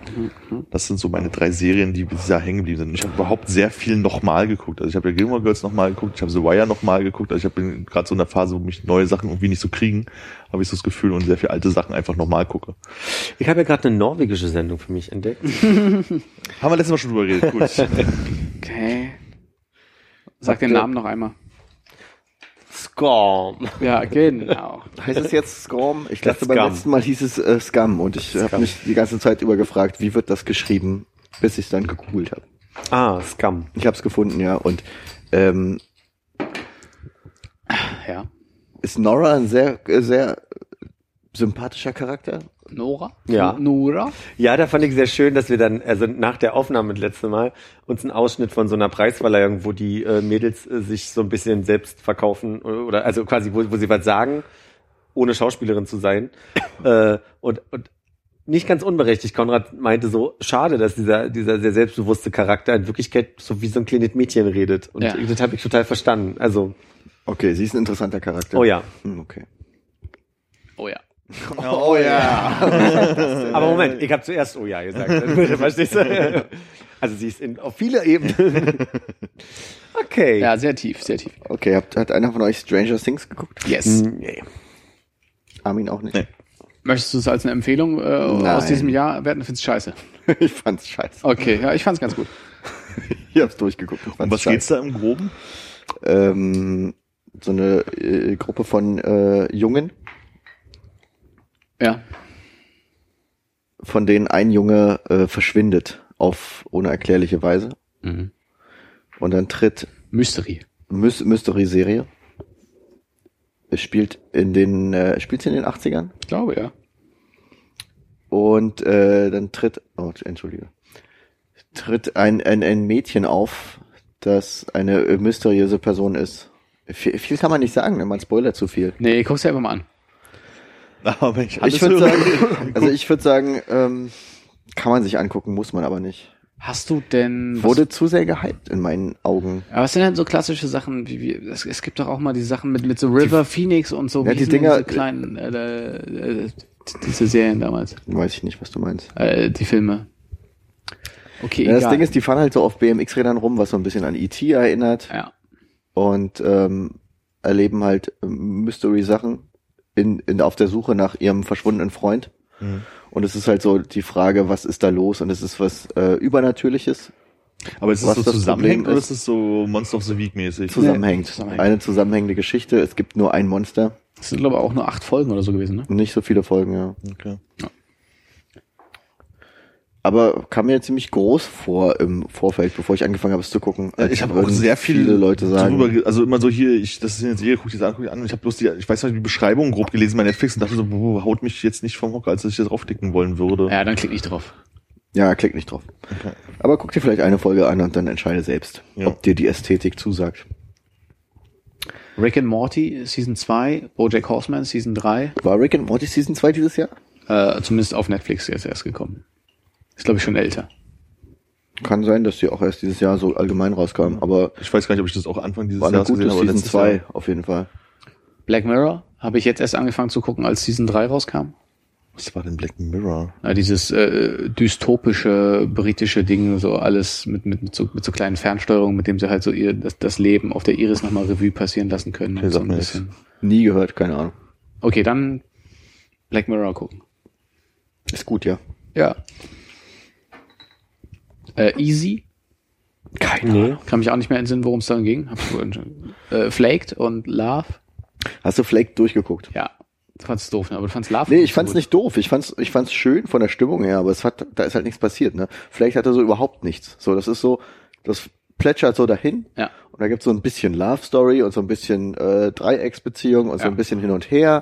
Das sind so meine drei Serien, die bisher hängen geblieben sind. Und Ich habe überhaupt sehr viel nochmal geguckt. Also ich habe ja Gilmore Girls nochmal geguckt, ich habe The Wire nochmal geguckt. Also ich bin gerade so in der Phase, wo mich neue Sachen irgendwie nicht so kriegen, habe ich so das Gefühl und sehr viele alte Sachen einfach nochmal gucke. Ich habe ja gerade eine norwegische Sendung für mich entdeckt. Haben wir letztes Mal schon drüber geredet. Gut. Okay. Sag den Namen noch einmal. Scum. Ja, genau. Heißt es jetzt Scrum? Ich dachte, Das beim Scum. letzten Mal hieß es äh, Scum und ich habe mich die ganze Zeit über gefragt, wie wird das geschrieben, bis ich es dann gegoogelt habe. Ah, Scum. Ich habe es gefunden, ja. Und ähm, Ja. ist Nora ein sehr, äh, sehr sympathischer Charakter? Nora? Ja. Nora? Ja, da fand ich sehr schön, dass wir dann, also nach der Aufnahme das letzte Mal, uns einen Ausschnitt von so einer Preisverleihung, wo die äh, Mädels äh, sich so ein bisschen selbst verkaufen oder, oder also quasi, wo, wo sie was sagen, ohne Schauspielerin zu sein. äh, und, und nicht ganz unberechtigt, Konrad meinte so, schade, dass dieser, dieser sehr selbstbewusste Charakter in Wirklichkeit so wie so ein kleines Mädchen redet. Und Ja. das habe ich total verstanden. Also, Okay, sie ist ein interessanter Charakter. oh ja. Hm, Okay. Oh ja. Oh ja. Aber Moment, ich habe zuerst oh ja gesagt. Verstehst du? Also sie ist in, auf viele Ebenen. Okay. Ja, sehr tief, sehr tief. Okay, hat, hat einer von euch Stranger Things geguckt? Yes. Nee. Armin auch nicht. Nee. Möchtest du es als eine Empfehlung äh, aus diesem Jahr werten? Findest du scheiße? ich fand's scheiße. Okay, ja, ich fand's ganz gut. Ich hab's durchgeguckt. Ich Um was geht's da im Groben? Ähm, so eine äh, Gruppe von äh, Jungen, Ja. von denen ein Junge äh, verschwindet auf ohne erklärliche Weise. Mhm. Und dann tritt Mystery. Mys Mystery-Serie. Es spielt in den, äh, spielt in den 80ern. Ich glaube, ja. Und äh, dann tritt, oh, entschuldige, tritt ein, ein, ein Mädchen auf, das eine mysteriöse Person ist. Viel, viel kann man nicht sagen, wenn man spoilert zu viel. Nee, guck's dir einfach mal an. Aber ich Ich würde sagen, also ich würde sagen, ähm, kann man sich angucken, muss man aber nicht. Hast du denn... Wurde zu sehr gehypt in meinen Augen. Aber was sind denn so klassische Sachen, wie, wie es, es gibt doch auch mal die Sachen mit, mit so River Phoenix und so, Ja, die Dinger- diese kleinen, äh, äh, äh, diese Serien damals, Weiß ich nicht, was du meinst. äh, die Filme. Okay, Ja, das. Ding ist, die fahren halt so auf BMX-Rädern rum, was so ein bisschen an E.T. erinnert ja. und ähm, erleben halt ähm, Mystery-Sachen in, in, auf der Suche nach ihrem verschwundenen Freund. Mhm. Und es ist halt so die Frage, was ist da los? Und es ist was äh, Übernatürliches, aber ist es was so das zusammenhängend oder ist- ist es so Monster of the Week mäßig? zusammenhängt. zusammenhängt. Eine zusammenhängende Geschichte. Es gibt nur ein Monster Das sind, glaube ich, auch nur acht Folgen oder so gewesen, ne? nicht so viele Folgen, ja. Okay. Aber kam mir ziemlich groß vor im Vorfeld, bevor ich angefangen habe, es zu gucken. Ich habe auch sehr viele, viele Leute sagen. Drüber, ge- also immer so hier, ich, das ist eine Serie, guck ich das an, guck ich an. Ich habe bloß die, ich weiß nicht, die Beschreibung grob gelesen bei Netflix und dachte so, boah, haut mich jetzt nicht vom Hocker, als dass ich das draufklicken wollen würde. Ja, dann klick nicht drauf. Ja, klick nicht drauf. Okay. Aber guck dir vielleicht eine Folge an und dann entscheide selbst, Ja. ob dir die Ästhetik zusagt. Rick and Morty, Season 2, Bojack Horseman, Season 3, War Rick and Morty Season 2 dieses Jahr? äh, zumindest auf Netflix jetzt erst gekommen. Ist, glaube ich, schon älter. Kann sein, dass die auch erst dieses Jahr so allgemein rauskam, aber Ich weiß gar nicht, ob ich das auch Anfang dieses Jahres gesehen habe, aber Season letztes 2 Jahr. auf jeden Fall. Black Mirror habe ich jetzt erst angefangen zu gucken, als Season 3 rauskam. Was war denn Black Mirror? Ja, dieses äh, dystopische britische Ding, so alles mit, mit, mit, so, mit so kleinen Fernsteuerungen, mit dem sie halt so ihr das, das Leben auf der Iris nochmal Revue passieren lassen können. Okay, so ein bisschen. Nie gehört, keine Ahnung. Okay, dann Black Mirror gucken. Ist gut, ja. Ja. Äh, Easy, Keine Nee. kann mich auch nicht mehr entsinnen, worum es dann ging. Hab ich äh, Flaked und Love, Hast du Flake durchgeguckt? ja. Du fandst doof, ne? aber du fandst Love Nee, ich fand's so gut. nicht doof. Ich fand's, ich fand's schön von der Stimmung her, aber es hat, da ist halt nichts passiert, ne? Vielleicht hat er so überhaupt nichts. So, das ist so, das plätschert so dahin. Ja. Und da gibt's so ein bisschen Love Story und so ein bisschen äh, Dreiecksbeziehung und so Ja. ein bisschen hin und her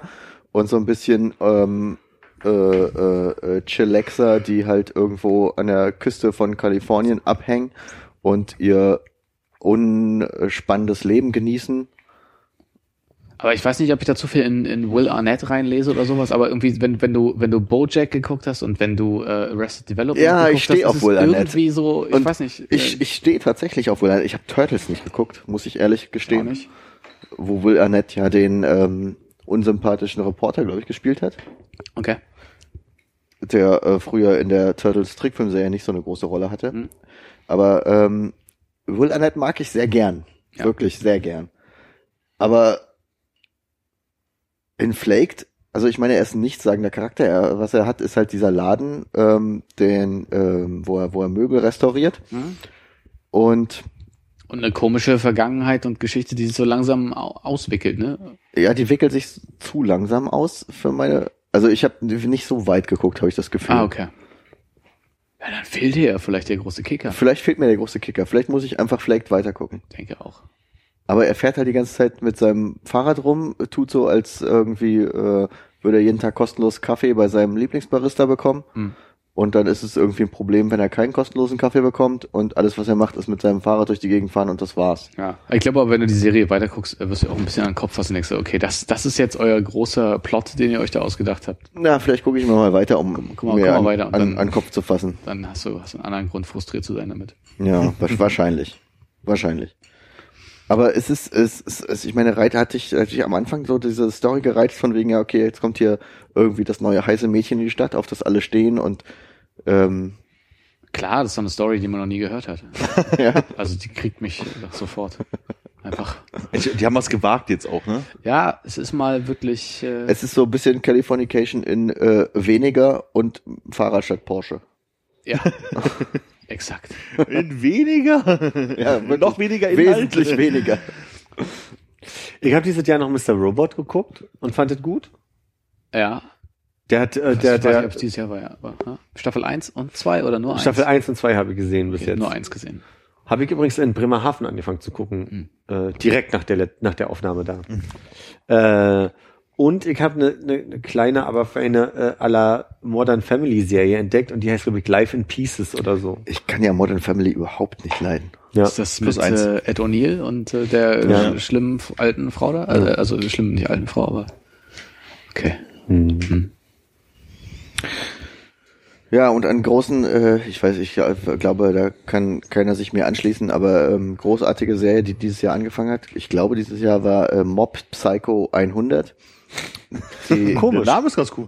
und so ein bisschen ähm, äh, äh, äh, Chillaxer, die halt irgendwo an der Küste von Kalifornien abhängen und ihr unspannendes Leben genießen. Aber ich weiß nicht, ob ich da zu viel in, in Will Arnett reinlese oder sowas, aber irgendwie, wenn, wenn du, wenn du Bojack geguckt hast und wenn du äh, Arrested Development Ja, geguckt ich steh hast, auf ist Will Arnett. irgendwie so, ich Und weiß nicht. Ich, äh, ich stehe tatsächlich auf Will Arnett. Ich habe Turtles nicht geguckt, muss ich ehrlich auch gestehen. nicht. Wo Will Arnett ja den ähm, unsympathischen Reporter, glaube ich, gespielt hat. Okay. Der äh, früher in der Turtles Trickfilmserie nicht so eine große Rolle hatte. Mhm. Aber ähm, Will Arnett mag ich sehr gern. Ja. Wirklich sehr gern. Aber in Flaked, also ich meine, er ist ein nichtssagender Charakter. Er, was er hat, ist halt dieser Laden, ähm, den, ähm, wo, er, wo er Möbel restauriert. Mhm. Und Und eine komische Vergangenheit und Geschichte, die sich so langsam au auswickelt, ne? ja, die wickelt sich zu langsam aus für meine. Also ich habe nicht so weit geguckt, habe ich das Gefühl. Ah, okay. Ja, dann fehlt hier ja vielleicht der große Kicker. Vielleicht fehlt mir der große Kicker. Vielleicht muss ich einfach Flaked weitergucken. Denke auch. Aber er fährt halt die ganze Zeit mit seinem Fahrrad rum, tut so, als irgendwie äh, würde er jeden Tag kostenlos Kaffee bei seinem Lieblingsbarista bekommen. Hm. Und dann ist es irgendwie ein Problem, wenn er keinen kostenlosen Kaffee bekommt. Und alles, was er macht, ist mit seinem Fahrrad durch die Gegend fahren und das war's. Ja. Ich glaube aber, wenn du die Serie weiterguckst, wirst du auch ein bisschen an den Kopf fassen und denkst, okay, das, das ist jetzt euer großer Plot, den ihr euch da ausgedacht habt. Na, vielleicht gucke ich mal, mal weiter, um Guck mal- mir guck mal an, weiter an, dann- an den Kopf zu fassen. Dann hast du, hast du einen anderen Grund, frustriert zu sein damit. Ja, wa- wahrscheinlich. Wahrscheinlich. Aber es ist, es ist, es, ich meine, Reiter hatte ich, hatte ich am Anfang so diese Story gereizt von wegen, ja, okay, jetzt kommt hier irgendwie das neue heiße Mädchen in die Stadt, auf das alle stehen und ähm, Klar, das ist doch eine Story, die man noch nie gehört hat. ja, Also die kriegt mich sofort. Einfach. Die haben was gewagt jetzt auch, ne? Ja, es ist mal wirklich. Äh, es ist so ein bisschen Californication in äh, weniger und Fahrrad statt Porsche. ja. Exakt. In weniger? Ja. Noch weniger Inhalt? Wesentlich weniger. Ich habe dieses Jahr noch Mr. Robot geguckt und fand es gut. Ja. Der hat, äh, Der, der, der, der, ob es dieses Jahr war, ja. Aber, ja. Staffel 1 und 2 oder nur 1? Staffel 1 und 2 habe ich gesehen bis Okay, jetzt. Nur eins gesehen. Habe ich übrigens in Bremerhaven angefangen zu gucken. Äh, direkt nach der, nach der Aufnahme da. Äh, und ich habe eine ne, ne kleine, aber feine äh, aller Modern Family Serie entdeckt und die heißt, glaube ich, Life in Pieces oder so. Ich kann ja Modern Family überhaupt nicht leiden. Ja. Ist das plus mit eins. äh, Ed O'Neill und äh, der Ja. äh, schlimmen alten Frau da? Also, also der schlimmen, nicht alten Frau, aber. Okay. Hm. Ja, und an großen, äh, ich weiß, ich äh, glaube, da kann keiner sich mehr anschließen, aber ähm, großartige Serie, die dieses Jahr angefangen hat. Ich glaube, dieses Jahr war äh, Mob Psycho 100. Die Der Name ist ganz cool.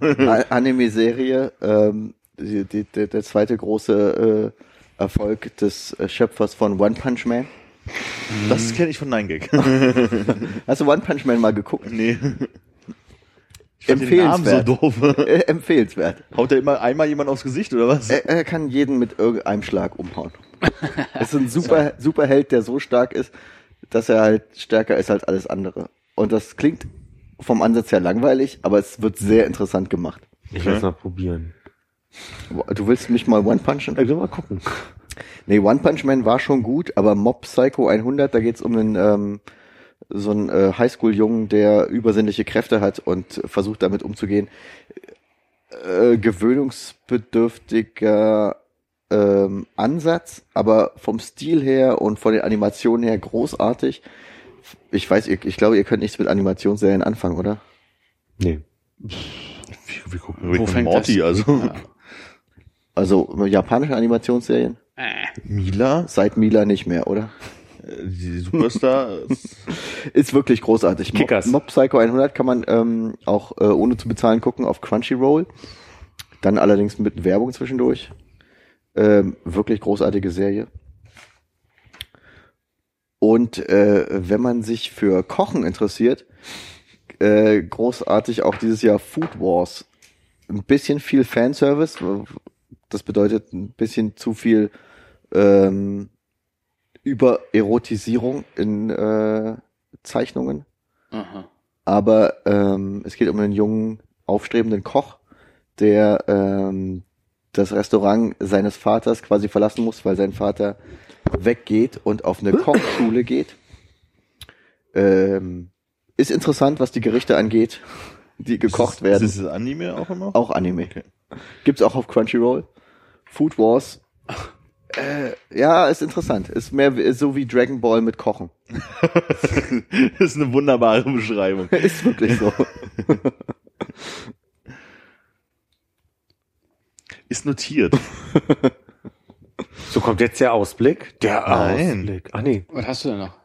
Anime-Serie, ähm, die, die, der, zweite große äh, Erfolg des äh, Schöpfers von One Punch Man. Das kenne ich von Nine Gag. Hast du One Punch Man mal geguckt? nee. Ich fand den Namen so Empfehlenswert. doof. Äh, empfehlenswert. Haut da immer einmal jemand aufs Gesicht oder was? Er, er kann jeden mit irgendeinem Schlag umhauen. Es ist ein super, super Held, der so stark ist, dass er halt stärker ist als alles andere. Und das klingt vom Ansatz her langweilig, aber es wird sehr interessant gemacht. Ich werde es mal probieren. Du willst mich mal One Punchen? Ich will mal gucken. Nee, One Punch Man war schon gut, aber Mob Psycho 100, da geht's um einen ähm, so einen äh, Highschool-Jungen, der übersinnliche Kräfte hat und versucht damit umzugehen. Äh, gewöhnungsbedürftiger ähm, Ansatz, aber vom Stil her und von den Animationen her großartig. Ich weiß, ihr, ich glaube, ihr könnt nichts mit Animationsserien anfangen, oder? Nee. Wir, wir gucken Rick Wo fängt Morty, das? also. Ja. Also japanische Animationsserien? Äh, Mila, Seit Mila nicht mehr, oder? äh, die Superstar. Ist wirklich großartig. Kickers. Mob, Mob Psycho 100 kann man ähm, auch äh, ohne zu bezahlen gucken auf Crunchyroll. Dann allerdings mit Werbung zwischendurch. Ähm, wirklich großartige Serie. Und äh, wenn man sich für Kochen interessiert, äh, großartig auch dieses Jahr Food Wars. Ein bisschen viel Fanservice. Das bedeutet ein bisschen zu viel ähm, Übererotisierung in äh, Zeichnungen. aha. Aber ähm, es geht um einen jungen, aufstrebenden Koch, der ähm, das Restaurant seines Vaters quasi verlassen muss, weil sein Vater weggeht und auf eine Kochschule geht. Ähm, ist interessant, was die Gerichte angeht, die gekocht werden. Ist das Anime auch immer? Auch Anime. Okay. Gibt's auch auf Crunchyroll. Food Wars. Äh, ja, ist interessant. Ist mehr ist so wie Dragon Ball mit Kochen. das ist eine wunderbare Beschreibung. Ist wirklich so. Ist notiert. So kommt jetzt der Ausblick. Der Nein. Ausblick. Ach nee. Was hast du denn noch?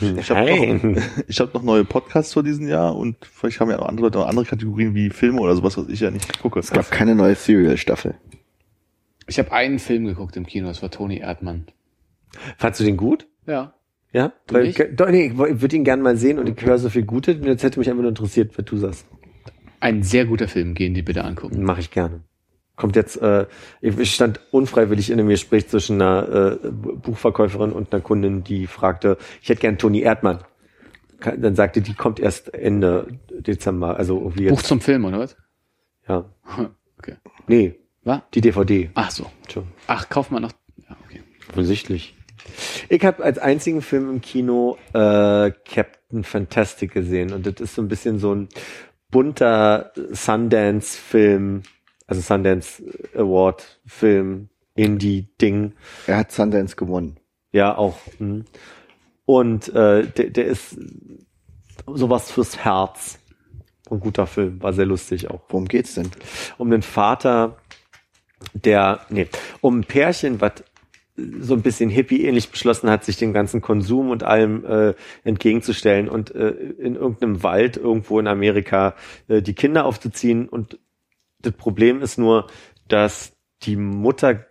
Ich habe noch, ich hab noch neue Podcasts vor diesem Jahr und vielleicht haben ja auch andere Leute noch andere Kategorien wie Filme oder sowas, was ich ja nicht gucke. Es gab keine neue Serial-Staffel. Ich habe einen Film geguckt im Kino, das war Toni Erdmann. Fandst du den gut? Ja. Ja? Du Weil, nicht? doch, nee, ich würde ihn gerne mal sehen und ich höre so viel Gute. Jetzt hätte mich einfach nur interessiert, was du sagst. Ein sehr guter Film, gehen die bitte angucken. Mache ich gerne. Kommt jetzt, äh, ich stand unfreiwillig in einem Gespräch zwischen einer äh, Buchverkäuferin und einer Kundin, die fragte, ich hätte gern Toni Erdmann. Dann sagte die, kommt erst Ende Dezember, also irgendwie Buch jetzt. zum Film, oder was? Ja. Okay. Nee, Was? die DVD. Ach so. Schon. Ach, kauf mal noch. Ja, okay. Offensichtlich. Ich habe als einzigen Film im Kino äh, Captain Fantastic gesehen und das ist so ein bisschen so ein bunter Sundance-Film, also Sundance Award-Film, Indie-Ding. Er hat Sundance gewonnen. Ja, auch. hm. Und äh, der, der ist sowas fürs Herz. Ein guter Film, war sehr lustig auch. Worum geht's denn? Um den Vater, der, nee, um ein Pärchen, was so ein bisschen hippie-ähnlich beschlossen hat, sich dem ganzen Konsum und allem äh, entgegenzustellen und äh, in irgendeinem Wald irgendwo in Amerika äh, die Kinder aufzuziehen. Und das Problem ist nur, dass die Mutter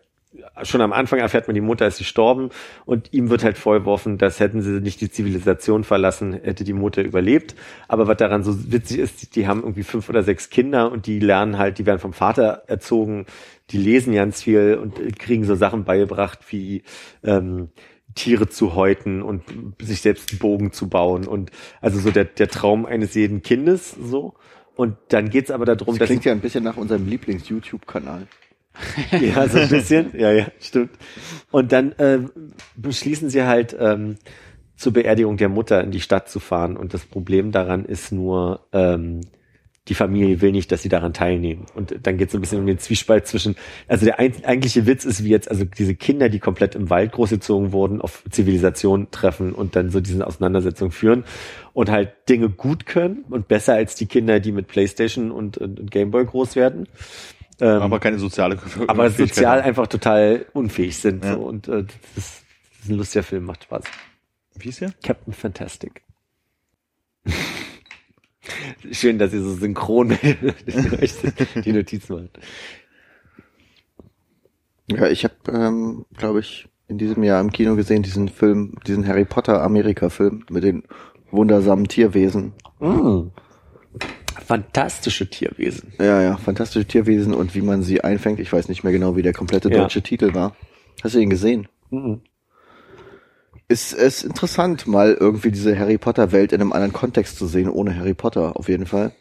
schon am Anfang erfährt man, die Mutter ist gestorben und ihm wird halt vorgeworfen, dass hätten sie nicht die Zivilisation verlassen, hätte die Mutter überlebt. Aber was daran so witzig ist, die haben irgendwie fünf oder sechs Kinder und die lernen halt, die werden vom Vater erzogen, die lesen ganz viel und kriegen so Sachen beigebracht wie ähm, Tiere zu häuten und sich selbst einen Bogen zu bauen und also so der, der Traum eines jeden Kindes so. Und dann geht's aber darum, Das dass klingt ja ein bisschen nach unserem Lieblings-YouTube-Kanal. ja, so ein bisschen. Ja, ja, stimmt. Und dann äh, beschließen sie halt ähm, zur Beerdigung der Mutter in die Stadt zu fahren. Und das Problem daran ist nur, ähm, die Familie will nicht, dass sie daran teilnehmen. Und dann geht es so ein bisschen um den Zwiespalt zwischen, also der ein, eigentliche Witz ist, wie jetzt also diese Kinder, die komplett im Wald großgezogen wurden, auf Zivilisation treffen und dann so diese Auseinandersetzung führen und halt Dinge gut können und besser als die Kinder, die mit Playstation und, und, und Gameboy groß werden. Ähm, aber keine soziale aber sozial einfach total unfähig sind. Ja. So. Und äh, das, ist, das ist ein lustiger Film, macht Spaß. Wie ist der? Captain Fantastic. Schön, dass ihr so synchron die Notizen macht. Ja, ich habe, ähm, glaube ich, in diesem Jahr im Kino gesehen diesen Film, diesen Harry Potter Amerika-Film mit den wundersamen Tierwesen. Mm. Fantastische Tierwesen. Ja, ja, fantastische Tierwesen und wie man sie einfängt. Ich weiß nicht mehr genau, wie der komplette Ja. deutsche Titel war. Hast du ihn gesehen? Mhm. Ist es interessant, mal irgendwie diese Harry Potter Welt in einem anderen Kontext zu sehen, ohne Harry Potter, auf jeden Fall.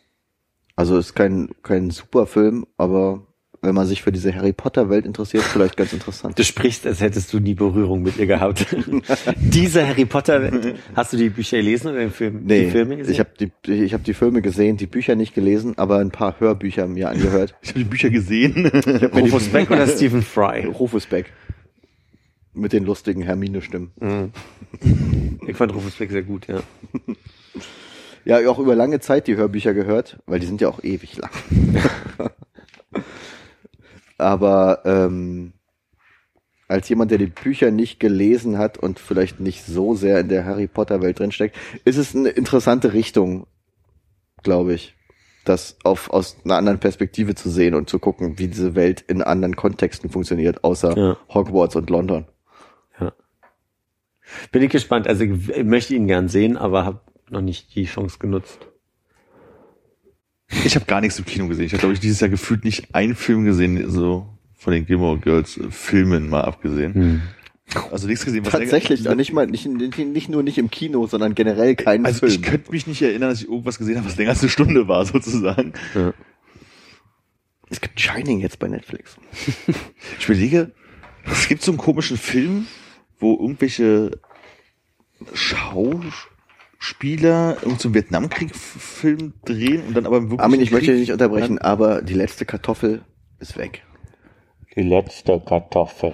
Also ist kein, kein super Film, aber wenn man sich für diese Harry Potter Welt interessiert, vielleicht ganz interessant. Du sprichst, als hättest du nie Berührung mit ihr gehabt. Diese Harry Potter, Welt. hast du die Bücher gelesen oder den Film, Nee, die Filme gesehen? ich habe die, ich hab die Filme gesehen, die Bücher nicht gelesen, aber ein paar Hörbücher mir angehört. Ich habe die Bücher gesehen. Rufus Beck oder Stephen Fry? Rufus Beck. Mit den lustigen Hermine-Stimmen. Mhm. Ich fand Rufus Beck sehr gut, ja. Ja, auch über lange Zeit die Hörbücher gehört, weil die sind ja auch ewig lang. Aber ähm, als jemand, der die Bücher nicht gelesen hat und vielleicht nicht so sehr in der Harry Potter Welt drinsteckt, ist es eine interessante Richtung, glaube ich, das auf, aus einer anderen Perspektive zu sehen und zu gucken, wie diese Welt in anderen Kontexten funktioniert, außer Ja. Hogwarts und London. Bin ich gespannt. Also ich möchte ihn gern sehen, aber habe noch nicht die Chance genutzt. Ich habe gar nichts im Kino gesehen. Ich habe, glaube ich, dieses Jahr gefühlt nicht einen Film gesehen, so von den Gilmore Girls äh, Filmen mal abgesehen. Also nichts gesehen. was Tatsächlich, länger- auch nicht mal, nicht, nicht, nicht nur nicht im Kino, sondern generell keinen Also Film. ich könnte mich nicht erinnern, dass ich irgendwas gesehen habe, was länger als eine Stunde war, sozusagen. es gibt Shining jetzt bei Netflix. Ich überlege, es gibt so einen komischen Film, wo irgendwelche Schauspieler einen Vietnamkrieg-Film drehen und dann aber wirklich. Armin, ich möchte dich nicht unterbrechen, aber die letzte Kartoffel ist weg. Die letzte Kartoffel.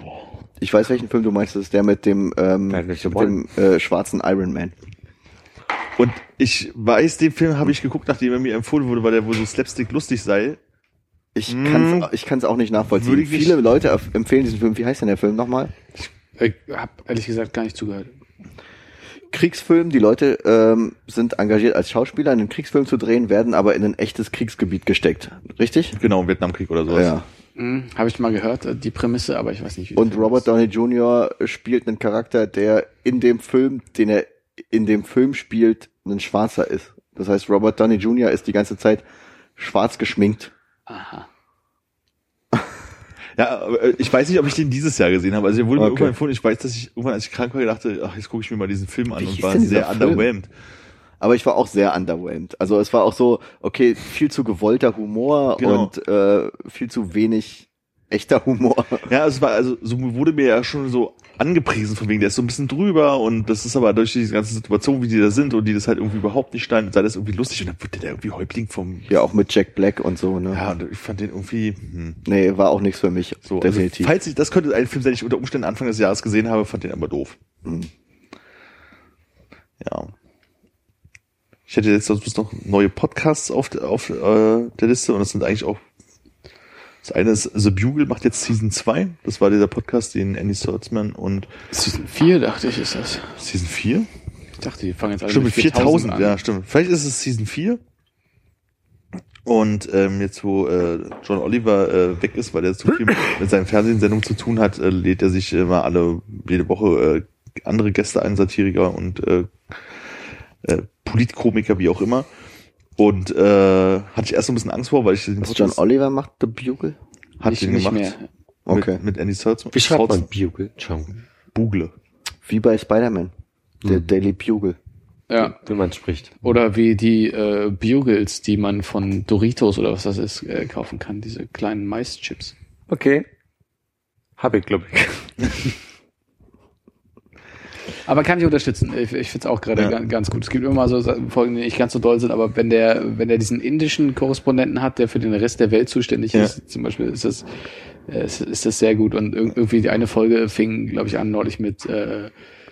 Ich weiß, welchen Film du meinst. Das ist der mit dem, ähm, mit dem äh, schwarzen Iron Man. Und ich weiß, den Film habe ich geguckt, nachdem er mir empfohlen wurde, weil der wohl so slapstick lustig sei. Ich Hm. kann's, ich kann's auch nicht nachvollziehen. Viele Leute empfehlen diesen Film. Wie heißt denn der Film nochmal? Ich habe ehrlich gesagt gar nicht zugehört. Kriegsfilm. Die Leute ähm, sind engagiert als Schauspieler, einen Kriegsfilm zu drehen, werden aber in ein echtes Kriegsgebiet gesteckt. Richtig? Genau, Vietnamkrieg oder sowas. Ja. Hm, Habe ich mal gehört, äh, die Prämisse, aber ich weiß nicht, wie Und Robert Downey Jr. spielt einen Charakter, der in dem Film, den er in dem Film spielt, ein Schwarzer ist. Das heißt, Robert Downey Jr. ist die ganze Zeit schwarz geschminkt. Aha. Ja, äh, ich weiß nicht, ob ich den dieses Jahr gesehen habe. Also, er wurde mir Okay. irgendwann empfohlen. Ich weiß, dass ich irgendwann, als ich krank war, dachte, ach, jetzt gucke ich mir mal diesen Film an Wie und war sehr Film? underwhelmed. Aber ich war auch sehr underwhelmed. Also es war auch so, okay, viel zu gewollter Humor Genau. und äh, viel zu wenig echter Humor. Ja, es war, also, so wurde mir ja schon so angepriesen von wegen, der ist so ein bisschen drüber und das ist aber durch diese ganze Situation, wie die da sind und die das halt irgendwie überhaupt nicht standen, sei das irgendwie lustig und dann wurde der irgendwie Häuptling vom, Ja, auch mit Jack Black und so, ne? ja, und ich fand den irgendwie, hm. Nee, war auch nichts für mich. So, also, definitiv. falls ich, das könnte ein Film sein, den ich unter Umständen Anfang des Jahres gesehen habe, fand den aber doof. Hm. Ja. Ich hätte jetzt sonst noch neue Podcasts auf, auf äh, der Liste und das sind eigentlich auch das eine ist The Bugle macht jetzt Season 2. Das war dieser Podcast, den Andy Saltzman und Season 4, dachte ich, ist das. Season 4? Ich dachte, die fangen jetzt alle Stimmt, mit mit 4000, an. ja, stimmt. Vielleicht ist es Season 4. Und ähm, jetzt, wo äh, John Oliver äh, weg ist, weil er zu viel mit, mit seinen Fernsehsendungen zu tun hat, äh, lädt er sich immer alle, jede Woche äh, andere Gäste ein, Satiriker und äh, äh, Politkomiker, wie auch immer. Und äh, hatte ich erst so ein bisschen Angst vor, weil ich den Was John Oliver macht, The Bugle? hat Nicht, den nicht gemacht. mehr. Okay. Mit, mit Andy Saltzman. Wie schreibt man Bugle? John. Bugle. Wie bei Spider-Man. Der Hm. Daily Bugle. Ja. Wie man spricht. Oder wie die äh, Bugles, die man von Doritos oder was das ist, äh, kaufen kann. Diese kleinen Maischips. Okay. Hab ich, glaube ich. Aber kann ich unterstützen. Ich, ich finde es auch gerade Ja. ganz, gut. Es gibt immer mal so Folgen, die nicht ganz so doll sind, aber wenn der, wenn der diesen indischen Korrespondenten hat, der für den Rest der Welt zuständig Ja. ist, zum Beispiel, ist das, ist, ist das sehr gut. Und irg- irgendwie die eine Folge fing, glaube ich, an neulich mit äh,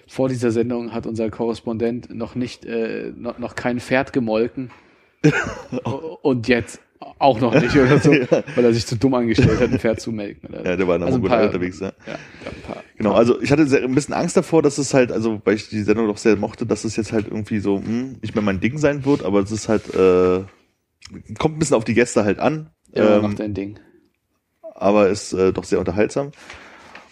vor dieser Sendung hat unser Korrespondent noch nicht, äh, noch, noch kein Pferd gemolken. Und jetzt auch noch nicht oder so, weil er sich zu dumm angestellt hat, ein Pferd zu melken. Oder? Ja, der war in der Also Mongolei paar- unterwegs, ja. Ja, ja, ein paar. Genau, also ich hatte sehr, ein bisschen Angst davor, dass es halt, also weil ich die Sendung doch sehr mochte, dass es jetzt halt irgendwie so hm, nicht mehr mein Ding sein wird, aber es ist halt, äh, kommt ein bisschen auf die Gäste halt an, Ja, ähm, macht dein Ding. aber ist äh, doch sehr unterhaltsam.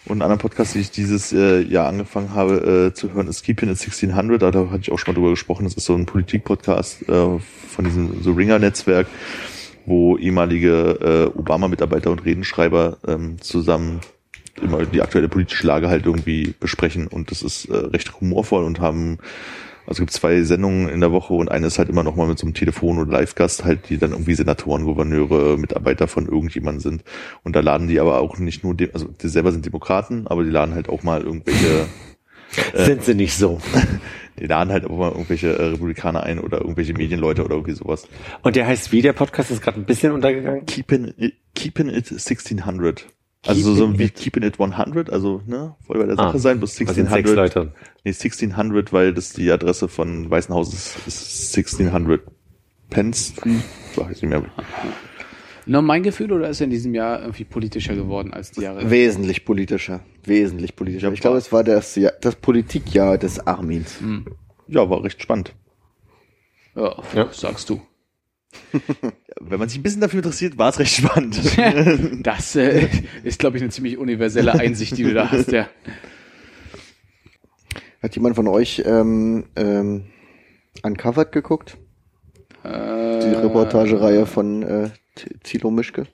Und ein anderer Podcast, den ich dieses äh, Jahr angefangen habe äh, zu hören, ist Keeping It 1600. Da hatte ich auch schon mal drüber gesprochen. Das ist so ein Politik-Podcast äh, von diesem so Ringer-Netzwerk, wo ehemalige äh, Obama-Mitarbeiter und Redenschreiber ähm, zusammen immer die aktuelle politische Lage halt irgendwie besprechen. Und das ist äh, recht humorvoll und haben also es gibt zwei Sendungen in der Woche und eine ist halt immer noch mal mit so einem Telefon- oder Live-Gast halt, die dann irgendwie Senatoren, Gouverneure, Mitarbeiter von irgendjemandem sind. Und da laden die aber auch nicht nur, also die selber sind Demokraten, aber die laden halt auch mal irgendwelche, Sind sie nicht so. die laden halt auch mal irgendwelche äh, Republikaner ein oder irgendwelche Medienleute oder irgendwie sowas. Und der heißt wie? Der Podcast ist gerade ein bisschen untergegangen. Keeping it, keeping it 1600. Also so Keeping wie Keeping it 100, also ne, voll bei der Sache Ah, sein, bis Das sind sechs 1600. Leute. Nee, 1600, weil das die Adresse von Weißen Haus ist, ist 1600 Penn Street. Weiß ich nicht mehr. Nur mein Gefühl oder ist er in diesem Jahr irgendwie politischer geworden als die Jahre? Wesentlich politischer. Wesentlich politischer. Ja, ich glaube, es war das, Jahr, das Politikjahr des Armins. Ja, war recht spannend. Ja, Ja. sagst du. Wenn man sich ein bisschen dafür interessiert, war es recht spannend. Das äh, ist, glaube ich, eine ziemlich universelle Einsicht, die du da hast, ja. Hat jemand von euch ähm, ähm, Uncovered geguckt? Die Äh, Reportagereihe von äh, Thilo Mischke?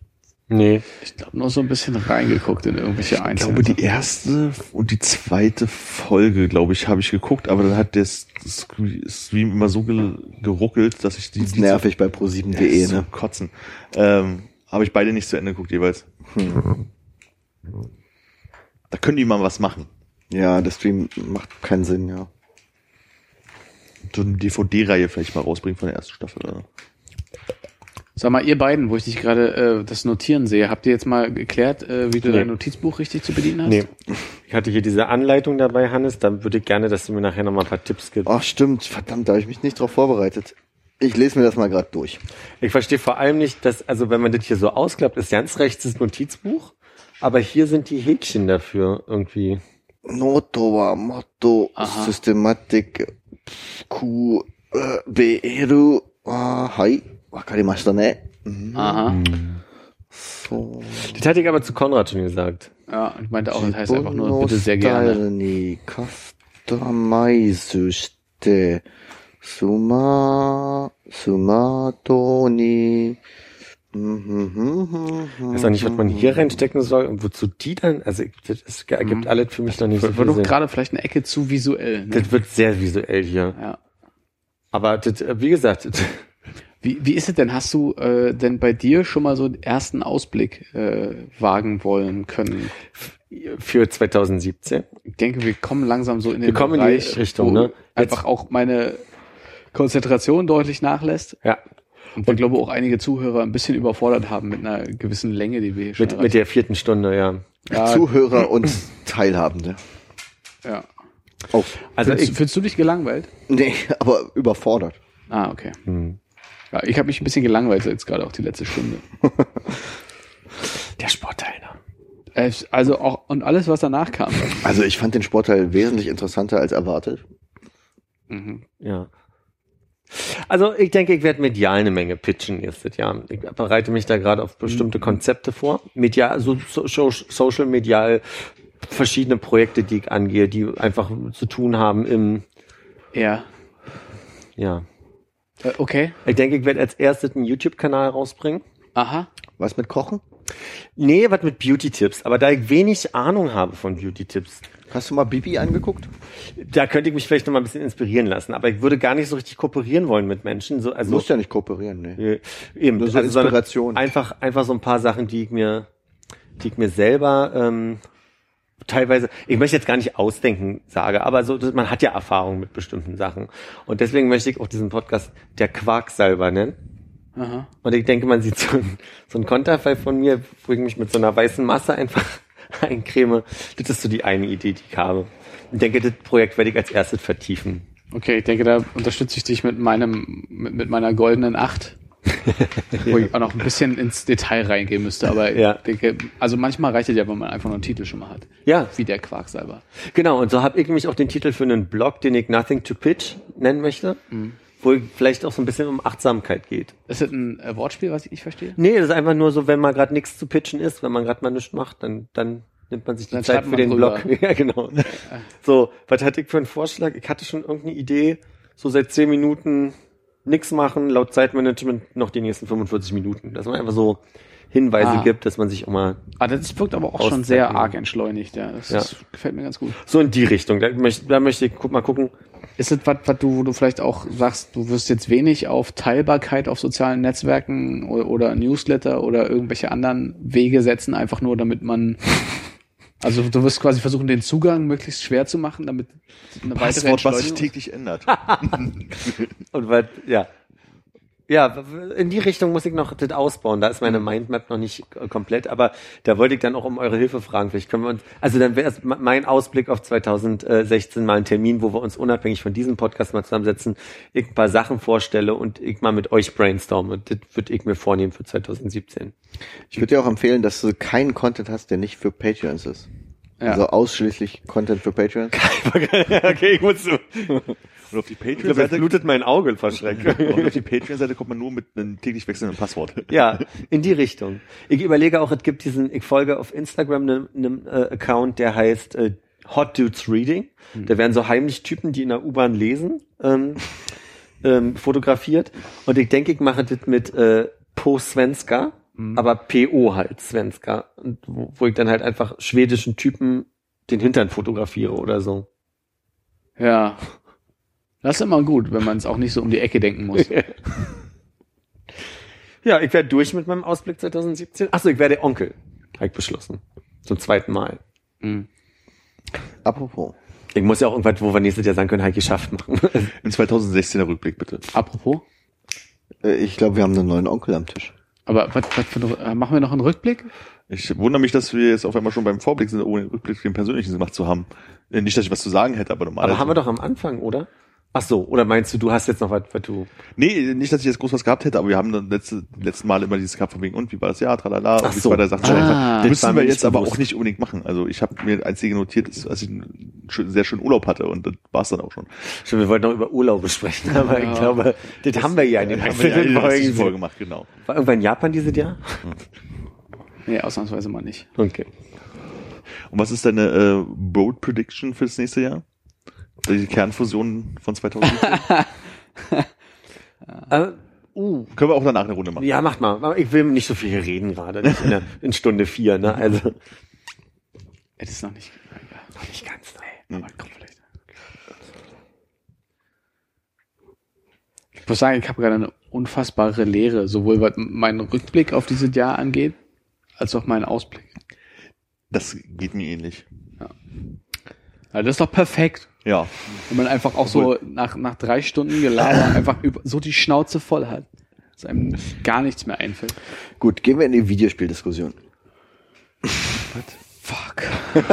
Nee. Ich glaube, nur so ein bisschen reingeguckt in irgendwelche Ich Einzelne. glaube, die erste und die zweite Folge, glaube ich, habe ich geguckt, aber dann hat der Stream immer so ge geruckelt, dass ich die, Das ist die nervig bei Ja, pro7.de, so ne? kotzen. Ähm, habe ich beide nicht zu Ende geguckt jeweils. Da können die mal was machen. Ja, der Stream macht keinen Sinn, ja. So eine DVD-Reihe vielleicht mal rausbringen von der ersten Staffel. Oder? Sag mal, ihr beiden, wo ich dich gerade äh, das Notieren sehe, habt ihr jetzt mal geklärt, äh, wie du Nee. dein Notizbuch richtig zu bedienen hast? Nee. Ich hatte hier diese Anleitung dabei, Hannes. Da würde ich gerne, dass du mir nachher noch mal ein paar Tipps gibst. Ach stimmt, verdammt, da habe ich mich nicht drauf vorbereitet. Ich lese mir das mal gerade durch. Ich verstehe vor allem nicht, dass, also wenn man das hier so ausklappt, ist ganz rechts das Notizbuch, aber hier sind die Häkchen dafür irgendwie. Noto, Motto, Aha. Systematik, Ku, äh, beeru, ah, hai, wakarimashita ne. Aha. So. Das hatte ich aber zu Konrad schon gesagt. Ja, ich meinte auch, das heißt einfach nur bitte sehr gerne. スタイルにカスタマイズして、スマ、スマートに、うんふんふんふんふんIch weiß auch nicht, was man hier reinstecken soll und wozu die dann, also das ist- ergibt alles für mich noch nicht so Wird viel doch Sinn. gerade vielleicht eine Ecke zu visuell. Ne? Das wird sehr visuell hier. Ja. Aber das, äh, wie gesagt, das, Wie, wie ist es denn? Hast du äh, denn bei dir schon mal so einen ersten Ausblick äh, wagen wollen können? für 2017. Ich denke, wir kommen langsam so in den Wir kommen in die Bereich, Richtung, wo ne? einfach auch meine Konzentration deutlich nachlässt. Ja. Und ich glaube auch einige Zuhörer ein bisschen überfordert haben mit einer gewissen Länge, die wir hier schon Mit, mit der vierten Stunde, ja. ja, Zuhörer und Teilhabende. ja. Oh, Also Fühlst, ich, fühlst du dich gelangweilt? nee, aber überfordert. Ah, okay. Hm. Ja, ich habe mich ein bisschen gelangweilt jetzt gerade auch die letzte Stunde. der Sportteilnehmer. Äh, Also auch und alles, was danach kam. Also ich fand den Sportteil wesentlich interessanter als erwartet. Mhm. Ja. Also ich denke, ich werde medial eine Menge pitchen nächstes Jahr. Ich bereite mich da gerade auf bestimmte Konzepte vor. Medial, so so- social medial verschiedene Projekte, die ich angehe, die einfach zu tun haben im, Ja. ja. Äh, okay. Ich denke, ich werde als erstes einen YouTube-Kanal rausbringen. Aha. Was mit Kochen? Nee, was mit Beauty-Tipps. Aber da ich wenig Ahnung habe von Beauty-Tipps, Hast du mal Bibi angeguckt? da könnte ich mich vielleicht noch mal ein bisschen inspirieren lassen. Aber ich würde gar nicht so richtig kooperieren wollen mit Menschen. So, Du also musst ja nicht kooperieren, nee. Äh, Eben, Nur so also Inspiration. Einfach, einfach so ein paar Sachen, die ich mir, die ich mir selber ähm, teilweise, ich möchte jetzt gar nicht ausdenken, sage, aber so, man hat ja Erfahrung mit bestimmten Sachen. Und deswegen möchte ich auch diesen Podcast der Quarksalber nennen. Aha. Und ich denke, man sieht so, ein, so einen Konterfei von mir, wo ich mich mit so einer weißen Masse einfach eincreme. Das ist so die eine Idee, die ich habe. Ich denke, das Projekt werde ich als erstes vertiefen. Okay, ich denke, da unterstütze ich dich mit meinem, mit, mit meiner goldenen Acht. Wo ich auch noch ein bisschen ins Detail reingehen müsste, aber Ja. ich denke, also manchmal reicht es ja, wenn man einfach nur einen Titel schon mal hat. Ja, Wie der Quarksalber. Genau, und so habe ich nämlich auch den Titel für einen Blog, den ich Nothing to Pitch nennen möchte, wo ich vielleicht auch so ein bisschen um Achtsamkeit geht. Ist das ein äh, Wortspiel, was ich nicht verstehe? Nee, das ist einfach nur so, wenn man gerade nichts zu pitchen ist, wenn man gerade mal nichts macht, dann, dann nimmt man sich die Dann Zeit für den drüber. Blog. Ja, genau. so, was hatte ich für einen Vorschlag? Ich hatte schon irgendeine Idee, so seit zehn Minuten nichts machen, laut Zeitmanagement noch die nächsten 45 Minuten. Dass man einfach so Hinweise Ah. gibt, dass man sich auch mal Ah, das wirkt aber auch Auszeit schon sehr arg entschleunigt, ja. Das, Ja. das gefällt mir ganz gut. so in die Richtung. Da möchte, da möchte ich guck, mal gucken. Ist das was, was du, wo du vielleicht auch sagst, du wirst jetzt wenig auf Teilbarkeit auf sozialen Netzwerken oder, oder Newsletter oder irgendwelche anderen Wege setzen, einfach nur damit man, also du wirst quasi versuchen, den Zugang möglichst schwer zu machen, damit eine weitere Passwort, was sich täglich ändert. Und weil, ja. Ja, in die Richtung muss ich noch das ausbauen. Da ist meine Mindmap noch nicht äh, komplett, aber da wollte ich dann auch um eure Hilfe fragen. Vielleicht können wir uns, also dann wäre es me- mein Ausblick auf 2016 mal ein Termin, wo wir uns unabhängig von diesem Podcast mal zusammensetzen, ich ein paar Sachen vorstelle und ich mal mit euch brainstorme. Und das würde ich mir vornehmen für 2017. Ich würde dir auch empfehlen, dass du keinen Content hast, der nicht für Patreons ist. Ja. Also ausschließlich Content für Patreons. okay, ich muss so. Und auf die Patreon-Seite blutet mein Auge vor Schreck. und auf die Patreon-Seite kommt man nur mit einem täglich wechselnden Passwort. Ja, in die Richtung. Ich überlege auch, es gibt diesen, ich folge auf Instagram einem, einem äh, Account, der heißt äh, Hot Dudes Reading. Da werden so heimlich Typen, die in der U-Bahn lesen, ähm, ähm, fotografiert. Und ich denke, ich mache das mit äh, Po Svenska, aber PO halt Svenska. Und wo, wo ich dann halt einfach schwedischen Typen den Hintern fotografiere oder so. Ja. Das ist immer gut, wenn man es auch nicht so um die Ecke denken muss. Ja, ich werde durch mit meinem Ausblick 2017. Achso, ich werde Onkel. Habe ich beschlossen. Zum zweiten Mal. Mhm. Apropos. Ich muss ja auch irgendwas, wo wir nächstes Jahr sagen können, halt geschafft machen. Ein 2016er Rückblick, bitte. Apropos, Äh, Ich glaube, wir haben einen neuen Onkel am Tisch. aber was, was für, eine- äh, machen wir noch einen Rückblick? Ich wundere mich, dass wir jetzt auf einmal schon beim Vorblick sind, ohne den Rückblick den persönlichen gemacht zu haben. Äh, Nicht, dass ich was zu sagen hätte, aber Aber normalerweise. haben wir doch am Anfang, oder? Ach so, oder meinst du, du hast jetzt noch was, was du... Nee, nicht, dass ich jetzt groß was gehabt hätte, aber wir haben dann letzte, letzten Mal immer dieses gehabt von wegen, und wie war das Jahr, tralala, Ach und wie so. Ah, schon einfach, das war müssen wir jetzt aber auch nicht unbedingt machen. Also ich habe mir einzige notiert, ist, als ich einen schön, sehr schönen Urlaub hatte und das war's dann auch schon. Schon, wir wollten noch über Urlaube sprechen, aber Ja. ich glaube, das, haben wir ja in den Haben wir ja einzelnen in der restlichen Folgen. Folge gemacht, genau. War irgendwann in Japan dieses Jahr? Nee, ausnahmsweise mal nicht. Okay. Und was ist deine äh, Bold Prediction fürs nächste Jahr? Die Kernfusion von 2017? Äh, uh, Können wir auch danach eine Runde machen. ja, macht mal. Ich will nicht so viel reden gerade, nicht in, der, in Stunde vier, ne? Also, Es ist noch nicht. Ja, nicht ganz, ne? aber kommt vielleicht. Ich muss sagen, ich habe gerade eine unfassbare Lehre, sowohl was meinen Rückblick auf dieses Jahr angeht, als auch meinen Ausblick. Das geht mir ähnlich. Also das ist doch perfekt. Ja. Wenn man einfach auch so nach, nach drei Stunden Gelaber einfach über, so die Schnauze voll hat, dass einem gar nichts mehr einfällt. Gut, gehen wir in die Videospieldiskussion. Fuck.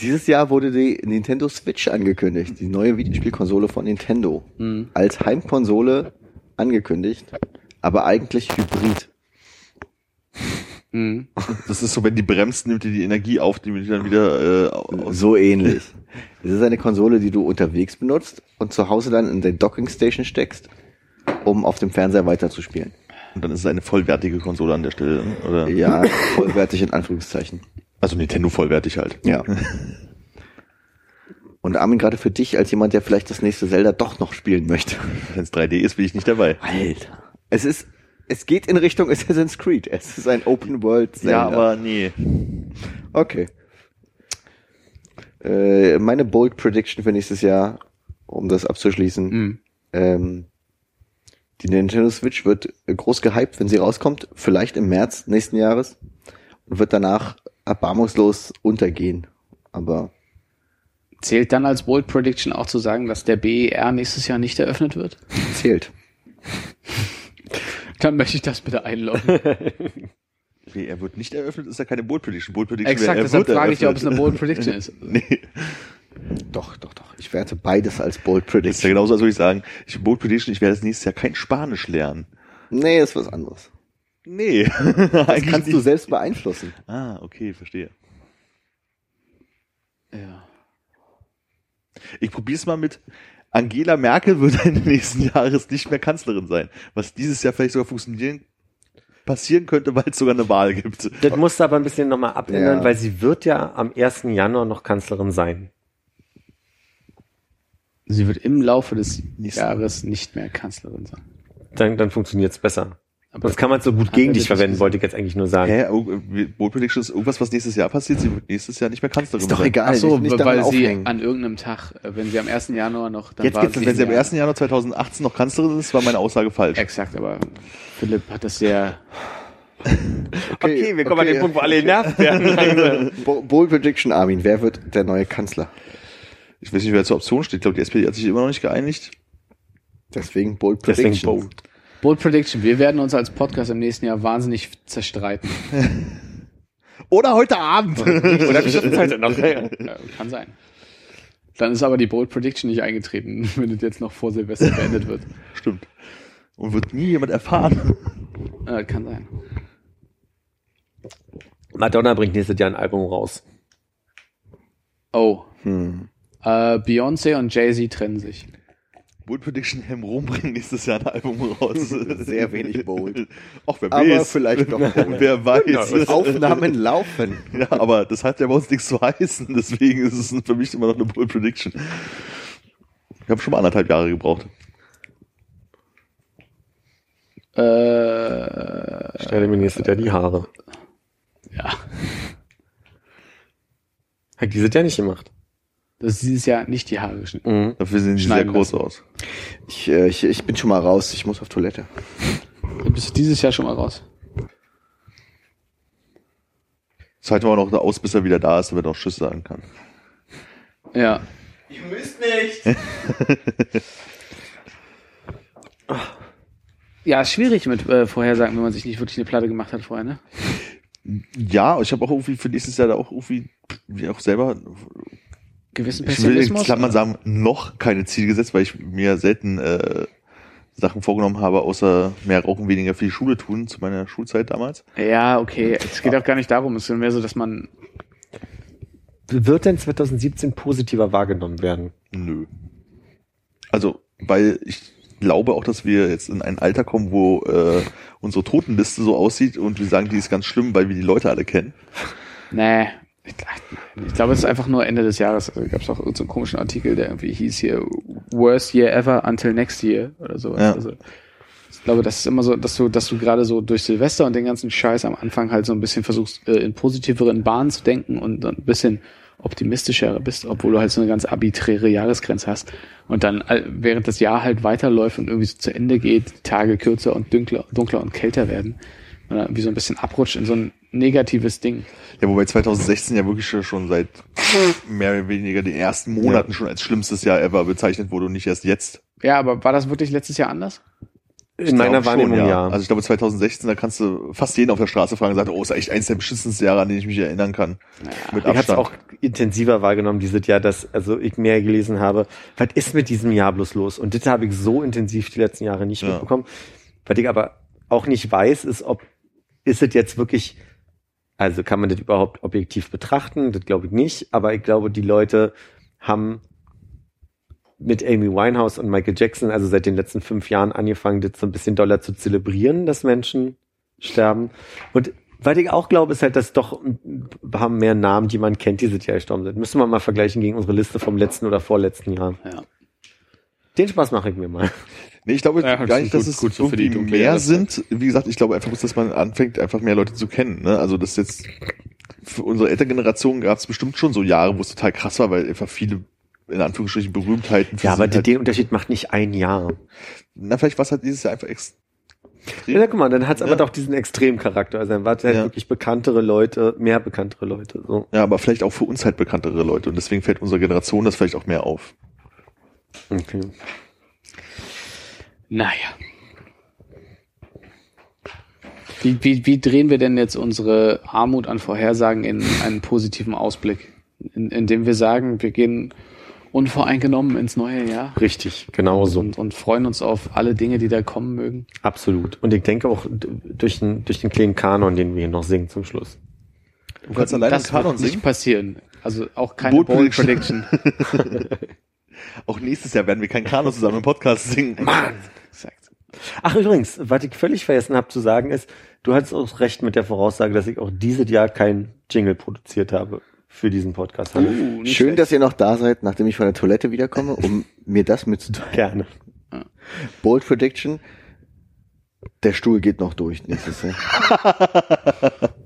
Dieses Jahr wurde die Nintendo Switch angekündigt, die neue Videospielkonsole von Nintendo. Als Heimkonsole angekündigt, aber eigentlich Hybrid. Mhm. Das ist so, wenn die bremst, nimmt die die Energie auf, die die dann wieder äh. So ähnlich. Es ist eine Konsole, die du unterwegs benutzt und zu Hause dann in der Docking Station steckst, um auf dem Fernseher weiterzuspielen. Und dann ist es eine vollwertige Konsole an der Stelle. Oder? Ja, vollwertig in Anführungszeichen. Also Nintendo vollwertig halt. Ja. Und Armin, gerade für dich als jemand, der vielleicht das nächste Zelda doch noch spielen möchte. Wenn es 3D ist, bin ich nicht dabei. Alter. Es ist, es geht in Richtung Assassin's Creed. Es ist ein Open World Zelda. Ja, aber nee. Okay. Äh, meine Bold Prediction für nächstes Jahr, um das abzuschließen. Mhm. Ähm, die Nintendo Switch wird groß gehypt, wenn sie rauskommt, vielleicht im März nächsten Jahres und wird danach erbarmungslos untergehen. Aber Zählt dann als Bold Prediction auch zu sagen, dass der BER nächstes Jahr nicht eröffnet wird? zählt. Dann möchte ich das bitte einloggen. Nee, er wird nicht eröffnet, ist ja keine Bold Prediction. Bold Prediction Exakt, deshalb frage ich dich, ob es eine Bold Prediction ist. Nee, Doch, doch, doch. Ich werte beides als Bold das ist ja Prediction. genauso, als würde ich sagen, ich Bold Prediction, ich werde das nächstes Jahr kein Spanisch lernen. Nee, ist was anderes. Nee. Das kannst du selbst beeinflussen. Ah, okay, verstehe. Ja. Ich probiere es mal mit Angela Merkel wird Ende nächsten Jahres nicht mehr Kanzlerin sein. Was dieses Jahr vielleicht sogar funktionieren, passieren könnte, weil es sogar eine Wahl gibt. Das musst du aber ein bisschen nochmal abändern, Ja. weil sie wird ja am 1. Januar noch Kanzlerin sein. Sie wird im Laufe des Nicht- Jahres nicht mehr Kanzlerin sein. Dann, dann funktioniert's besser. Aber Das kann man so gut gegen dich verwenden, wollte ich jetzt eigentlich nur sagen. Hä? Oh, Bold Prediction ist irgendwas, was nächstes Jahr passiert. Sie wird nächstes Jahr nicht mehr Kanzlerin Ist doch sein. egal. Ach so, nicht daran weil sie aufhängen. an irgendeinem Tag, äh, wenn sie am 1. Januar noch, dann Jetzt war sie wenn sie am ja- 1. Januar 2018 noch Kanzlerin ist, war meine Aussage falsch. Exakt, aber Philipp hat das sehr, Okay, wir kommen an den okay. Punkt, wo alle genervt werden. Bo- Bold Prediction, Armin. Wer wird der neue Kanzler? Ich weiß nicht, wer zur Option steht. Ich glaube, die SPD hat sich immer noch nicht geeinigt. Deswegen Bold Deswegen Prediction. Bold. Bold Prediction. Wir werden uns als Podcast im nächsten Jahr wahnsinnig zerstreiten. Oder heute Abend. Oder schaffen es heute noch. Ja, kann sein. Dann ist aber die Bold Prediction nicht eingetreten, wenn das jetzt noch vor Silvester beendet wird. Stimmt. Und wird nie jemand erfahren. Äh, kann sein. Madonna bringt nächstes Jahr ein Album raus. Oh. Hm. Äh, Beyoncé und Jay-Z trennen sich. Bold Prediction, Hem Rom bringt nächstes Jahr ein Album raus. Sehr wenig bold. Auch wer Aber weiß. vielleicht doch bold. Wer weiß. Aufnahmen laufen. Ja, aber das hat ja bei uns nichts zu heißen. Deswegen ist es für mich immer noch eine Bold Prediction. Ich habe schon mal anderthalb Jahre gebraucht. Äh, Stelle mir nächstes Jahr die Haare. ja. Hat die sind ja nicht gemacht. Das ist dieses Jahr nicht die Haare geschnitten. Mhm. Dafür sehen sie sehr groß lassen. aus. Ich, äh, ich, ich bin schon mal raus. Ich muss auf Toilette. Du bist dieses Jahr schon mal raus. Das halten wir auch noch aus, bis er wieder da ist, damit er auch Tschüss sagen kann. Ja. Ihr müsst nicht. Ja, ist schwierig mit äh, Vorhersagen, wenn man sich nicht wirklich eine Platte gemacht hat vorher, ne? Ja, ich habe auch irgendwie für nächstes Jahr da auch irgendwie wie auch selber gewissen Ich will in Pessimismus. Klammern sagen, noch keine Ziele gesetzt, weil ich mir selten äh, Sachen vorgenommen habe, außer mehr rauchen, weniger für die Schule tun, zu meiner Schulzeit damals. Ja, okay. Es geht auch gar nicht darum. Es ist mehr so, dass man. Wird denn 2017 positiver wahrgenommen werden? Nö. Also, weil ich glaube auch, dass wir jetzt in ein Alter kommen, wo äh, unsere Totenliste so aussieht und wir sagen, die ist ganz schlimm, weil wir die Leute alle kennen. Nee. Ich, ich glaube, es ist einfach nur Ende des Jahres. Also, gab es auch irgendeinen so einen komischen Artikel, der irgendwie hieß hier Worst Year Ever until next year oder sowas. Ja. Also, ich glaube, das ist immer so, dass du, dass du gerade so durch Silvester und den ganzen Scheiß am Anfang halt so ein bisschen versuchst, äh, in positiveren Bahnen zu denken und ein bisschen optimistischer bist, obwohl du halt so eine ganz arbiträre Jahresgrenze hast. Und dann, äh, während das Jahr halt weiterläuft und irgendwie so zu Ende geht, die Tage kürzer und dunkler, dunkler und kälter werden, und dann irgendwie so ein bisschen abrutscht in so ein negatives Ding. Ja, wobei 2016 ja wirklich schon- seit mehr oder weniger den ersten Monaten schon als schlimmstes Jahr ever bezeichnet wurde und nicht erst jetzt. Ja, aber war das wirklich letztes Jahr anders? In meiner Wahrnehmung schon, ja. Also ich glaube 2016, da kannst du fast jeden auf der Straße fragen und sagen, oh, ist echt eins der beschissensten Jahre, an die ich mich erinnern kann. Mit ich habe auch intensiver wahrgenommen dieses Jahr, dass also ich mehr gelesen habe, was ist mit diesem Jahr bloß los? Und das habe ich so intensiv die letzten Jahre nicht Ja. mitbekommen. Was ich aber auch nicht weiß, ist, ob ist es jetzt wirklich, also kann man das überhaupt objektiv betrachten? Das glaube ich nicht. Aber ich glaube, die Leute haben mit Amy Winehouse und Michael Jackson, also seit den letzten fünf Jahren angefangen, das so ein bisschen doller zu zelebrieren, dass Menschen sterben. Und was ich auch glaube, ist halt, dass doch haben mehr Namen, die man kennt, die dieses Jahr gestorben sind. Müssen wir mal vergleichen gegen unsere Liste vom letzten oder vorletzten Jahr. Ja. Den Spaß mache ich mir mal. Nee, ich glaube Ja, gar nicht, gut- dass es gut so für die irgendwie mehr sind. Wie gesagt, ich glaube einfach, dass man anfängt, einfach mehr Leute zu kennen. Ne? Also das jetzt für unsere Elterngeneration gab es bestimmt schon so Jahre, wo es total krass war, weil einfach viele in Anführungsstrichen Berühmtheiten Ja, aber halt, den Unterschied macht nicht ein Jahr. na vielleicht war es halt dieses Jahr einfach extrem. Ja, guck mal, dann hat es Ja. aber doch diesen Extremcharakter. Also dann war es halt Ja. wirklich bekanntere Leute, mehr bekanntere Leute. So. Ja, aber vielleicht auch für uns halt bekanntere Leute und deswegen fällt unserer Generation das vielleicht auch mehr auf. Okay. Naja. Wie, wie, wie drehen wir denn jetzt unsere Armut an Vorhersagen in einen positiven Ausblick? In, indem wir sagen, wir gehen unvoreingenommen ins neue Jahr Richtig, genau so. und, und freuen uns auf alle Dinge, die da kommen mögen. Absolut. Und ich denke auch durch den, durch den kleinen Kanon, den wir hier noch singen zum Schluss. Du kannst alleine das Kanon wird nicht passieren. Also auch keine Bold, Prediction. Auch nächstes Jahr werden wir keinen Kanon zusammen im Podcast singen. Mann! Exakt. Ach übrigens, was ich völlig vergessen habe zu sagen ist, du hattest auch recht mit der Voraussage, dass ich auch dieses Jahr kein Jingle produziert habe für diesen Podcast. Uh, nicht Schön, schlecht. dass ihr noch da seid, nachdem ich von der Toilette wiederkomme, um mir das mitzuteilen. Gerne. Bold Prediction. Der Stuhl geht noch durch nächstes Jahr.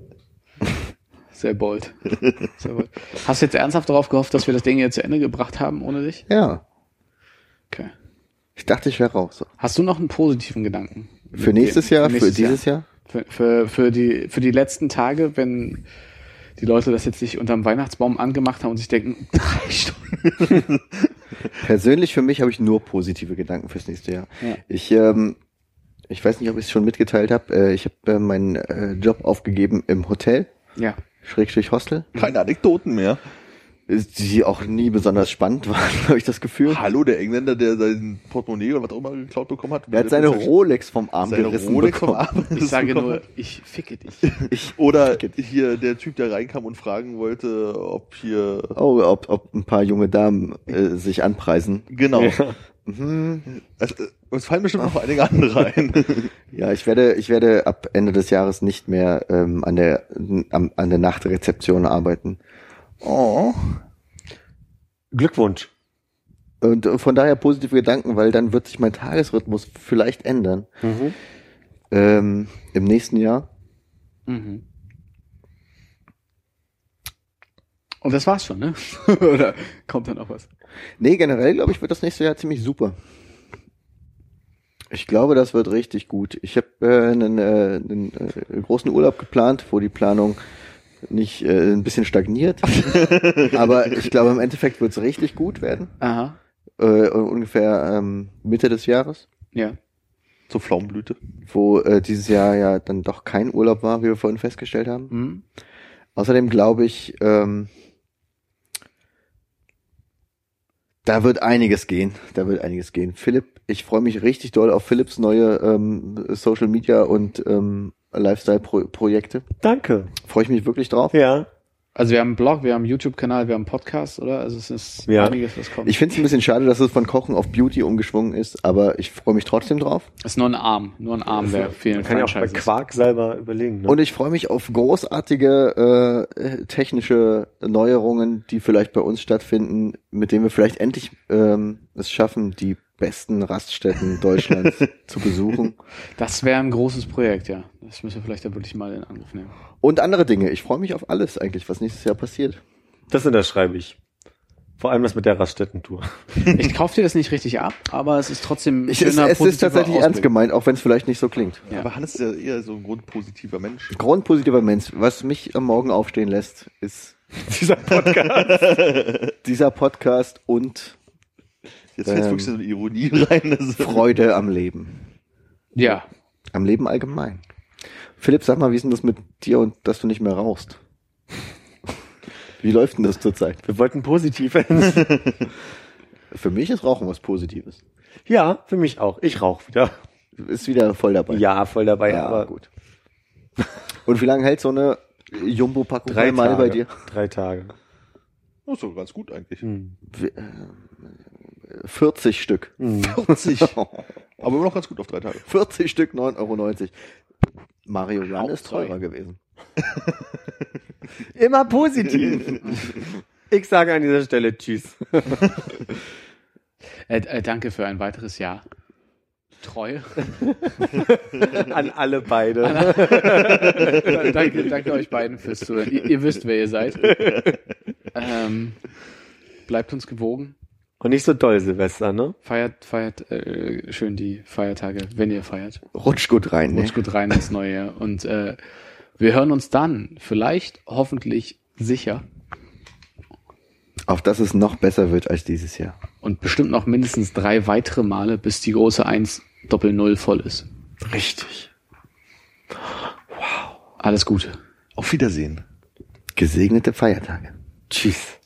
Sehr bold. Sehr bold. Hast du jetzt ernsthaft darauf gehofft, dass wir das Ding jetzt zu Ende gebracht haben ohne dich? Ja. Okay. Ich dachte, ich wäre raus. Hast du noch einen positiven Gedanken? Für nächstes Jahr, für nächstes dieses Jahr? Für, für, für, die, für die letzten Tage, wenn die Leute das jetzt nicht unterm Weihnachtsbaum angemacht haben und sich denken, drei Stunden. Persönlich für mich habe ich nur positive Gedanken fürs nächste Jahr. Ja. Ich, ähm, ich weiß nicht, ob ich es schon mitgeteilt habe. Äh, ich habe äh, meinen äh, Job aufgegeben im Hotel, Ja. Schrägstrich Hostel, Keine Anekdoten mehr. die auch nie besonders spannend waren, habe ich das Gefühl. Hallo, der Engländer, der sein Portemonnaie oder was auch immer geklaut bekommen hat. Er hat seine Rolex vom Arm seine gerissen Rolex vom bekommen. Arm Ich sage bekommen nur, ich ficke dich. Ich, Oder hier der Typ, der reinkam und fragen wollte, ob hier oh, ob, ob ein paar junge Damen äh, sich anpreisen. genau. Ja. Mhm. Also, äh, uns fallen bestimmt noch einige andere ein. Ja, ich werde, ich werde ab Ende des Jahres nicht mehr ähm, an der am, an der Nachtrezeption arbeiten. Oh. Glückwunsch. Und äh, von daher positive Gedanken, weil dann wird sich mein Tagesrhythmus vielleicht ändern. Mhm. Ähm, Im nächsten Jahr. Mhm. Und das war's schon, ne? Oder kommt da noch was? Nee, generell glaube ich, wird das nächste Jahr ziemlich super. Ich glaube, das wird richtig gut. Ich habe äh, einen, äh, einen äh, großen Urlaub geplant, wo die Planung nicht äh, ein bisschen stagniert. Aber ich glaube, im Endeffekt wird es richtig gut werden. Aha. Äh, ungefähr ähm, Mitte des Jahres, Ja. Zur Pflaumenblüte. wo äh, dieses Jahr ja dann doch kein Urlaub war, wie wir vorhin festgestellt haben. Mhm. Außerdem glaube ich, ähm, Da wird einiges gehen. Da wird einiges gehen. Philipp, ich freue mich richtig doll auf Philipps neue ähm, Social Media und ähm, Lifestyle-Projekte. Danke. Freue ich mich wirklich drauf. Ja. Also wir haben einen Blog, wir haben einen YouTube-Kanal, wir haben einen Podcast, oder? Also es ist Ja. einiges, was kommt. Ich finde es ein bisschen schade, dass es von Kochen auf Beauty umgeschwungen ist, aber ich freue mich trotzdem drauf. es ist nur ein Arm, nur ein Arm der vielen Man kann ja auch bei. Quark selber überlegen. Ne? Und ich freue mich auf großartige äh, technische Neuerungen, die vielleicht bei uns stattfinden, mit denen wir vielleicht endlich ähm, es schaffen, die besten Raststätten Deutschlands zu besuchen. Das wäre ein großes Projekt, ja. Das müssen wir vielleicht da wirklich mal in Angriff nehmen. Und andere Dinge. Ich freue mich auf alles eigentlich, was nächstes Jahr passiert. das unterschreibe ich. Vor allem das mit der Raststätten-Tour. Ich kaufe dir das nicht richtig ab, aber es ist trotzdem Ich, es, schöner, es ist positiver tatsächlich Ausblick. ernst gemeint, auch wenn es vielleicht nicht so klingt. Ja. Aber Hannes ist ja eher so ein grundpositiver Mensch. Grundpositiver Mensch. Was mich am Morgen aufstehen lässt, ist Dieser Podcast. dieser Podcast und Jetzt fällt Ähm, wirklich so eine Ironie rein. Das Freude am Leben. Ja, Am Leben allgemein. Philipp, sag mal, wie ist denn das mit dir und dass du nicht mehr rauchst? Wie läuft denn das zurzeit? Wir wollten positiv enden. Für mich ist Rauchen was Positives. ja, für mich auch. Ich rauche wieder. Ist wieder voll dabei. Ja, voll dabei. ja aber gut. Und wie lange hält so eine Jumbo-Packung drei mal Tage. bei dir? Drei Tage. Oh, so ganz gut eigentlich. Hm. Wie- äh, 40 Stück. 40. Aber immer noch ganz gut auf drei Tage. 40 Stück, 9,90 Euro. Mario Jan ist teurer gewesen. Immer positiv. ich sage an dieser Stelle Tschüss. äh, äh, danke für ein weiteres Jahr. Treu. An alle beide. danke, danke euch beiden fürs Zuhören. Ihr, ihr wisst, wer ihr seid. Ähm, bleibt uns gewogen. Und nicht so doll, Silvester, ne? Feiert, feiert äh, schön die Feiertage, wenn ihr feiert. Rutsch gut rein, ne? Rutsch gut rein ins neue Jahr. Und äh, wir hören uns dann, vielleicht, hoffentlich, sicher Auf dass es noch besser wird als dieses Jahr. und bestimmt noch mindestens drei weitere Male, bis die große 1 Doppel Null voll ist. Richtig. Alles Gute. Auf Wiedersehen. Gesegnete Feiertage. Tschüss.